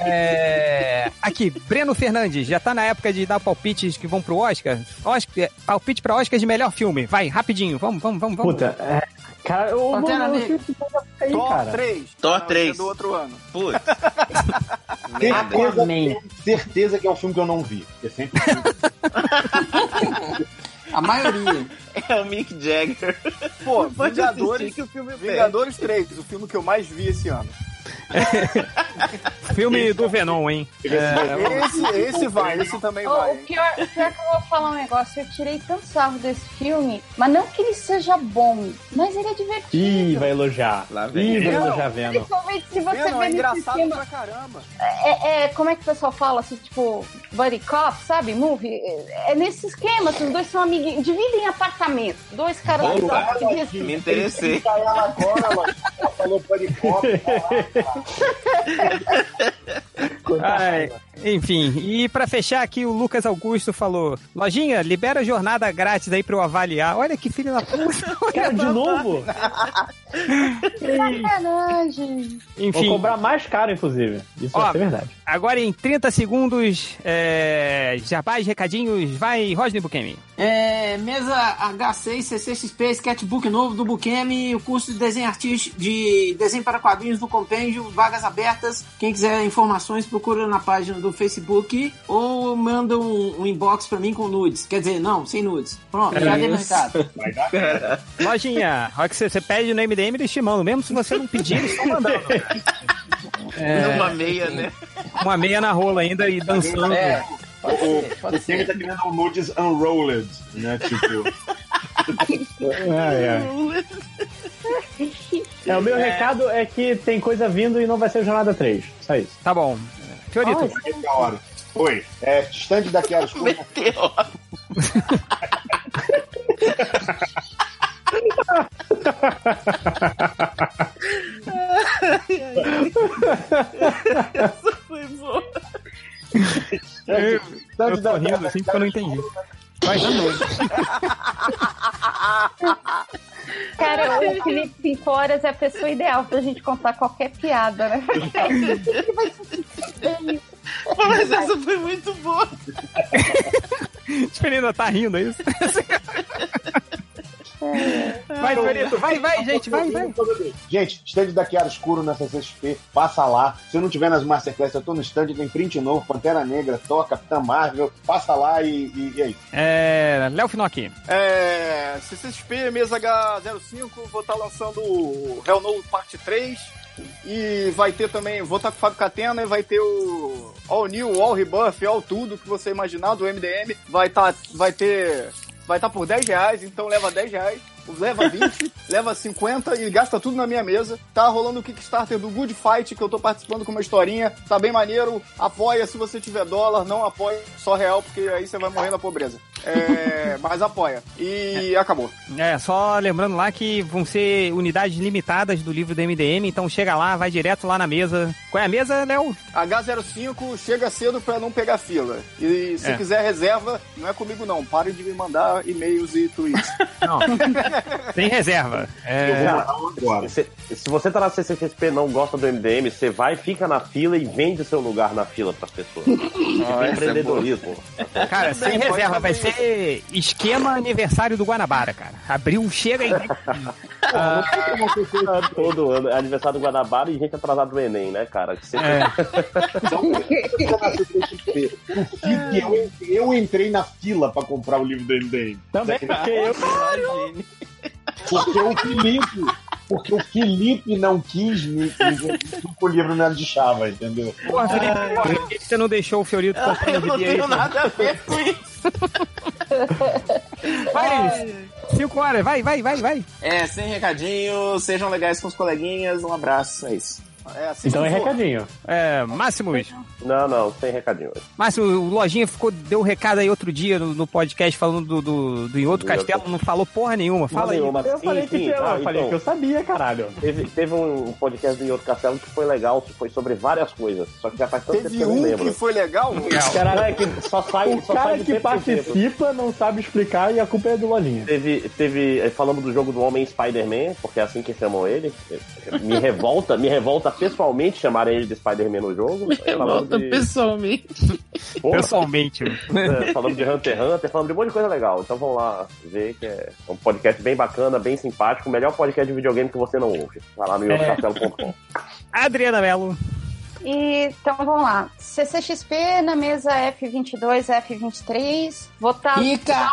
[SPEAKER 1] É, aqui, Breno Fernandes, já tá na época de dar palpites que vão pro Oscar? Oscar palpite pra Oscar de melhor filme. Vai, rapidinho. Vamos, vamos, vamos. vamos.
[SPEAKER 7] Puta, é, cara, eu vou fico aí,
[SPEAKER 2] Thor
[SPEAKER 7] cara.
[SPEAKER 2] 3.
[SPEAKER 10] Thor
[SPEAKER 2] Não,
[SPEAKER 10] 3.
[SPEAKER 2] é do outro ano.
[SPEAKER 10] Putz.
[SPEAKER 3] Certeza, certeza que é um filme que eu não vi. É sempre
[SPEAKER 8] A maioria.
[SPEAKER 10] É o Mick Jagger.
[SPEAKER 2] Pô, Vingadores,
[SPEAKER 10] que o filme
[SPEAKER 2] Vingadores 3, o filme que eu mais vi esse ano.
[SPEAKER 1] Filme do Venom, hein? É,
[SPEAKER 2] Esse, esse vai, esse também
[SPEAKER 4] Oh,
[SPEAKER 2] vai.
[SPEAKER 4] o, pior, o pior que eu vou falar um negócio, eu tirei tanto sarro desse filme, mas não que ele seja bom, mas ele é divertido.
[SPEAKER 7] Ih, vai elogiar.
[SPEAKER 10] Lá vem
[SPEAKER 7] Ih, vai elogiar Venom.
[SPEAKER 4] Principalmente se você
[SPEAKER 2] Venom
[SPEAKER 4] vê
[SPEAKER 2] é
[SPEAKER 4] nesse
[SPEAKER 2] engraçado
[SPEAKER 4] filme.
[SPEAKER 2] pra caramba.
[SPEAKER 4] É, é, como é que o pessoal fala assim, tipo, buddy cop, sabe? Movie. É, é nesse esquema, assim, os dois são amiguinhos, dividem apartamento. Dois caras
[SPEAKER 10] Opa,
[SPEAKER 4] gostam de dividir.
[SPEAKER 10] Me interessei.
[SPEAKER 3] ela agora, ela falou pode
[SPEAKER 1] Ai, Enfim, e pra fechar aqui, o Lucas Augusto falou: Lojinha, libera a jornada grátis aí pra eu avaliar. Olha que filho da puta.
[SPEAKER 7] Cara, de novo?
[SPEAKER 4] Sacanagem.
[SPEAKER 1] Enfim.
[SPEAKER 7] Vou cobrar mais caro, inclusive. Isso
[SPEAKER 1] Ó,
[SPEAKER 7] vai ser verdade.
[SPEAKER 1] Agora em 30 segundos, é... jabás, recadinhos, vai, Rodney Bukemi.
[SPEAKER 8] É, mesa H6 CCXP, sketchbook novo do Bukemi, o curso de desenho artístico de desenho para quadrinhos do compêndio, vagas abertas. Quem quiser informações, procura na página do Facebook ou manda um, um inbox pra mim com nudes. Quer dizer, não, sem nudes. Pronto,
[SPEAKER 1] É
[SPEAKER 8] já dei meu
[SPEAKER 1] isso.
[SPEAKER 8] recado.
[SPEAKER 3] Vai dar.
[SPEAKER 1] Lojinha, a hora que você, você pede no MDM, eles te mandam. Mesmo se você não pedir, eles estão mandando. É,
[SPEAKER 10] Numa meia, né?
[SPEAKER 1] uma meia na rola ainda e dançando.
[SPEAKER 8] É.
[SPEAKER 3] O, o, o Kemi tá querendo um nudes unrolled, né? Tipo,
[SPEAKER 7] É, é. É, o meu recado é que tem coisa vindo e não vai ser o Jornada 3. Só isso.
[SPEAKER 1] Tá bom. Fiorito.
[SPEAKER 3] da hora. Oi, é, stand daqui a horas.
[SPEAKER 10] Essa foi boa.
[SPEAKER 1] Eu, eu tô rindo assim porque eu não entendi. Vai,
[SPEAKER 4] Cara, o Felipe 5 horas é a pessoa ideal pra gente contar qualquer piada, né?
[SPEAKER 10] Mas essa foi muito boa.
[SPEAKER 1] Esperando tá rindo, é isso? Vai, Fiorito, vai, vai, gente, vai, vai.
[SPEAKER 3] Gente, stand da Chiara Escuro na CCXP, passa lá. Se eu não tiver nas Masterclass, eu tô no stand, tem print novo, Pantera Negra, Thor, Capitã Marvel, passa lá e, e, e aí.
[SPEAKER 1] É. Léo Finocchi.
[SPEAKER 2] É, CCXP, mesa H05, vou estar lançando o Hell No Parte 3. E vai ter também, vou estar com o Fábio Catena e vai ter o All New, All Rebuff, All Tudo que você imaginar do MDM. Vai, tá, vai ter. Vai estar por 10 reais, então leva 10 reais. Leva 20, leva 50 e gasta tudo na minha mesa. Tá rolando o Kickstarter do Good Fight, que eu tô participando com uma historinha. Tá bem maneiro. Apoia se você tiver dólar, não apoia só real, porque aí você vai morrer na pobreza. É, mas apoia. E acabou.
[SPEAKER 1] É, só lembrando lá que vão ser unidades limitadas do livro do MDM, então chega lá, vai direto lá na mesa. Qual é a mesa, Léo?
[SPEAKER 2] H05 chega cedo pra não pegar fila. E se
[SPEAKER 1] É.
[SPEAKER 2] quiser reserva, não é comigo não. Pare de me mandar e-mails e tweets.
[SPEAKER 1] Não. Tem reserva. É,
[SPEAKER 3] agora.
[SPEAKER 6] Se, se você tá na CCXP e não gosta do MDM, você vai, fica na fila e vende seu lugar na fila pras pessoas. Tipo,
[SPEAKER 10] essa é
[SPEAKER 6] empreendedorismo.
[SPEAKER 1] Cara, sem reserva, vai ser esquema aniversário do Guanabara, cara. Abriu, chega e.
[SPEAKER 6] Ah, todo ano. É aniversário do Guanabara e gente atrasada do Enem, né, cara? Que sempre-
[SPEAKER 3] O FIC, eu, eu entrei na fila pra comprar o livro do MDM.
[SPEAKER 7] Também, porque eu.
[SPEAKER 10] Imagine.
[SPEAKER 3] Porque o Felipe. Porque o Felipe não quis me, me o livro não era de chava, entendeu?
[SPEAKER 1] Porra, Felipe, porra, por que você não deixou o Fiorito comprar
[SPEAKER 10] Eu não
[SPEAKER 1] gibi aí?
[SPEAKER 10] tenho nada a ver com isso.
[SPEAKER 1] Vai, cinco horas, vai, vai, vai, vai.
[SPEAKER 10] É, sem recadinho, sejam legais com os coleguinhas, um abraço, é isso.
[SPEAKER 2] É assim
[SPEAKER 7] Então é
[SPEAKER 2] for.
[SPEAKER 7] recadinho.
[SPEAKER 1] É, Máximos.
[SPEAKER 6] Não, não, sem recadinho hoje.
[SPEAKER 1] Máximo, o Lojinha ficou, deu um recado aí outro dia no, no podcast falando do, do, do em outro castelo, não falou porra nenhuma. Fala aí.
[SPEAKER 6] nenhuma.
[SPEAKER 7] Eu
[SPEAKER 6] Sim,
[SPEAKER 7] falei que
[SPEAKER 6] sim,
[SPEAKER 7] eu,
[SPEAKER 6] ah,
[SPEAKER 7] falei
[SPEAKER 6] então.
[SPEAKER 7] que eu sabia, caralho.
[SPEAKER 6] Teve, teve um podcast do Outro Castelo que foi legal, que foi sobre várias coisas. Só que já faz tanto tempo que
[SPEAKER 2] Teve
[SPEAKER 6] eu não
[SPEAKER 2] um
[SPEAKER 6] lembro.
[SPEAKER 2] que foi legal.
[SPEAKER 7] Caralho,
[SPEAKER 6] É que só sai,
[SPEAKER 7] o
[SPEAKER 6] só
[SPEAKER 7] cara
[SPEAKER 6] sai de
[SPEAKER 7] que
[SPEAKER 6] tempo tempo.
[SPEAKER 7] participa não sabe explicar e a culpa é do Lojinha.
[SPEAKER 6] Teve, teve, eh, falando do jogo do Homem Spider-Man, porque é assim que chamam ele. eh, Me revolta, me revolta pessoalmente chamarem ele de Spider-Man no jogo. Falando
[SPEAKER 10] Volta
[SPEAKER 6] de,
[SPEAKER 10] pessoalmente.
[SPEAKER 6] Porra,
[SPEAKER 1] Pessoalmente.
[SPEAKER 6] é, falando de Hunter x Hunter, falando de um monte de coisa legal. Então vamos lá ver que é um podcast bem bacana, bem simpático, o melhor podcast de videogame que você não ouve. Vai lá no
[SPEAKER 1] É.
[SPEAKER 6] youtubecastelo.com.
[SPEAKER 1] Adriana Mello.
[SPEAKER 4] E, então vamos lá. CCXP na mesa F22, F23. Vou estar.
[SPEAKER 8] Rica!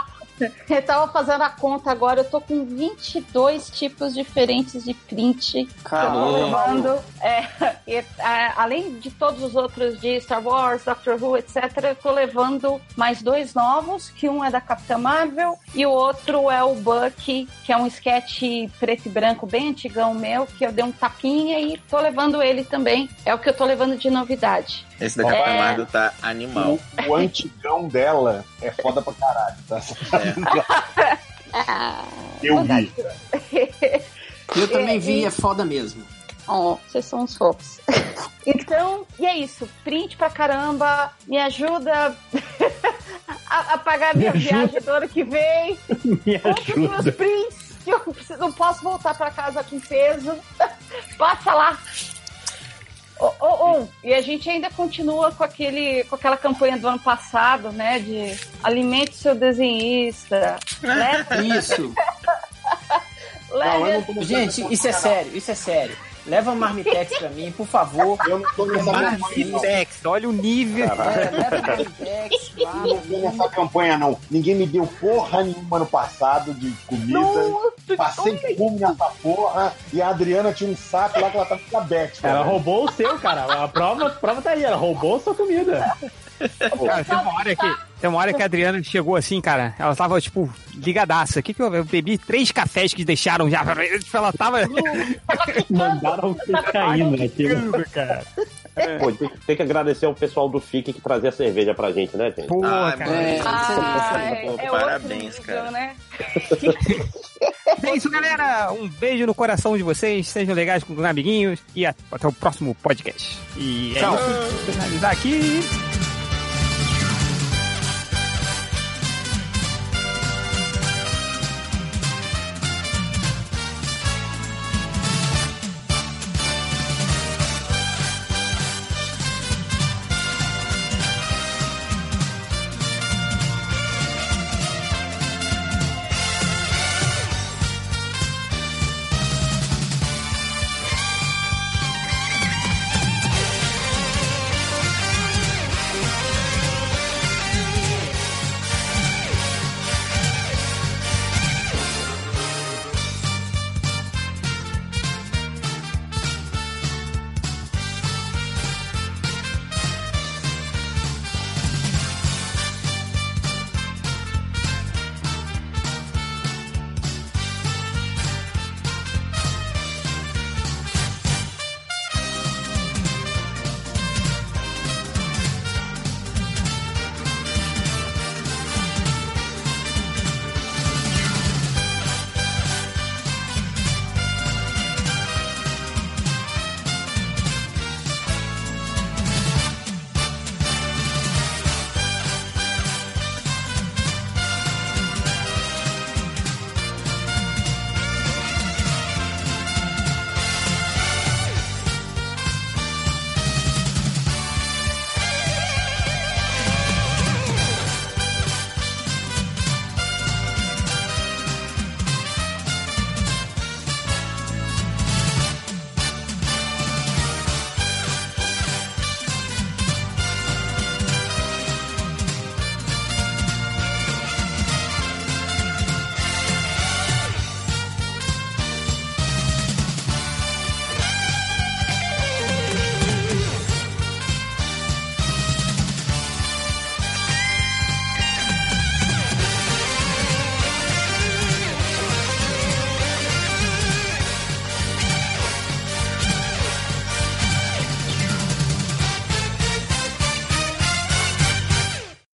[SPEAKER 4] Eu tava fazendo a conta agora, eu tô com 22 tipos diferentes de print.
[SPEAKER 2] Caramba.
[SPEAKER 4] Eu tô levando, é, e, a- além de todos os outros de Star Wars, Doctor Who, etc., eu tô levando mais dois novos, que um é da Capitã Marvel e o outro é o Bucky, que é um sketch preto e branco bem antigão meu, que eu dei um tapinha e tô levando ele também. É o que eu tô levando de novidade.
[SPEAKER 10] Esse da
[SPEAKER 4] É.
[SPEAKER 10] Marvel tá animal.
[SPEAKER 3] O, o antigão dela é foda pra caralho, tá?
[SPEAKER 4] Ah,
[SPEAKER 3] Eu vi.
[SPEAKER 8] Eu também vi,
[SPEAKER 4] e-
[SPEAKER 8] é foda mesmo.
[SPEAKER 4] Oh, vocês são uns fofos. Então, e é isso. Print pra caramba. Me ajuda a, a pagar minha
[SPEAKER 7] Me ajuda.
[SPEAKER 4] viagem do ano que vem.
[SPEAKER 7] Me
[SPEAKER 4] Compra os meus
[SPEAKER 7] ajuda.
[SPEAKER 4] prints. Que eu preciso- não posso voltar pra casa com peso. Passa lá. Oh, oh, oh, E a gente ainda continua com, aquele, com aquela campanha do ano passado, né? De alimente seu desenhista. Leve,
[SPEAKER 8] Isso.
[SPEAKER 4] leve
[SPEAKER 8] Gente, isso é sério, isso é sério. Leva Marmitex pra mim, por favor.
[SPEAKER 3] Eu não tô nessa não.
[SPEAKER 1] Marmitex, olha o nível.
[SPEAKER 8] É, leva Marmitex lá.
[SPEAKER 3] Eu não tô nessa campanha, não. Ninguém me deu porra nenhuma no passado de comida. Passei fome nessa porra. E a Adriana tinha um saco lá que ela tava diabética.
[SPEAKER 7] Ela
[SPEAKER 3] né?
[SPEAKER 7] roubou o seu, cara. A prova, a prova tá aí. Ela roubou a sua comida.
[SPEAKER 1] Cara, tem uma hora que, tem uma hora que a Adriana chegou assim, cara. Ela tava, tipo, ligadaça. O que que eu, eu bebi? Três cafés que deixaram já. Ela tava.
[SPEAKER 7] Mandaram cocaína aqui.
[SPEAKER 1] cara.
[SPEAKER 6] Pô, tem, tem que agradecer ao pessoal do FIC que trazia cerveja pra gente, né, gente?
[SPEAKER 1] Pô,
[SPEAKER 10] Ah,
[SPEAKER 1] cara.
[SPEAKER 4] Ah, é, é
[SPEAKER 10] Parabéns, cara.
[SPEAKER 4] né?
[SPEAKER 1] É isso, galera. Um beijo no coração de vocês. Sejam legais com os amiguinhos. E até o próximo podcast. E é
[SPEAKER 10] Tchau.
[SPEAKER 1] isso. Vou finalizar aqui.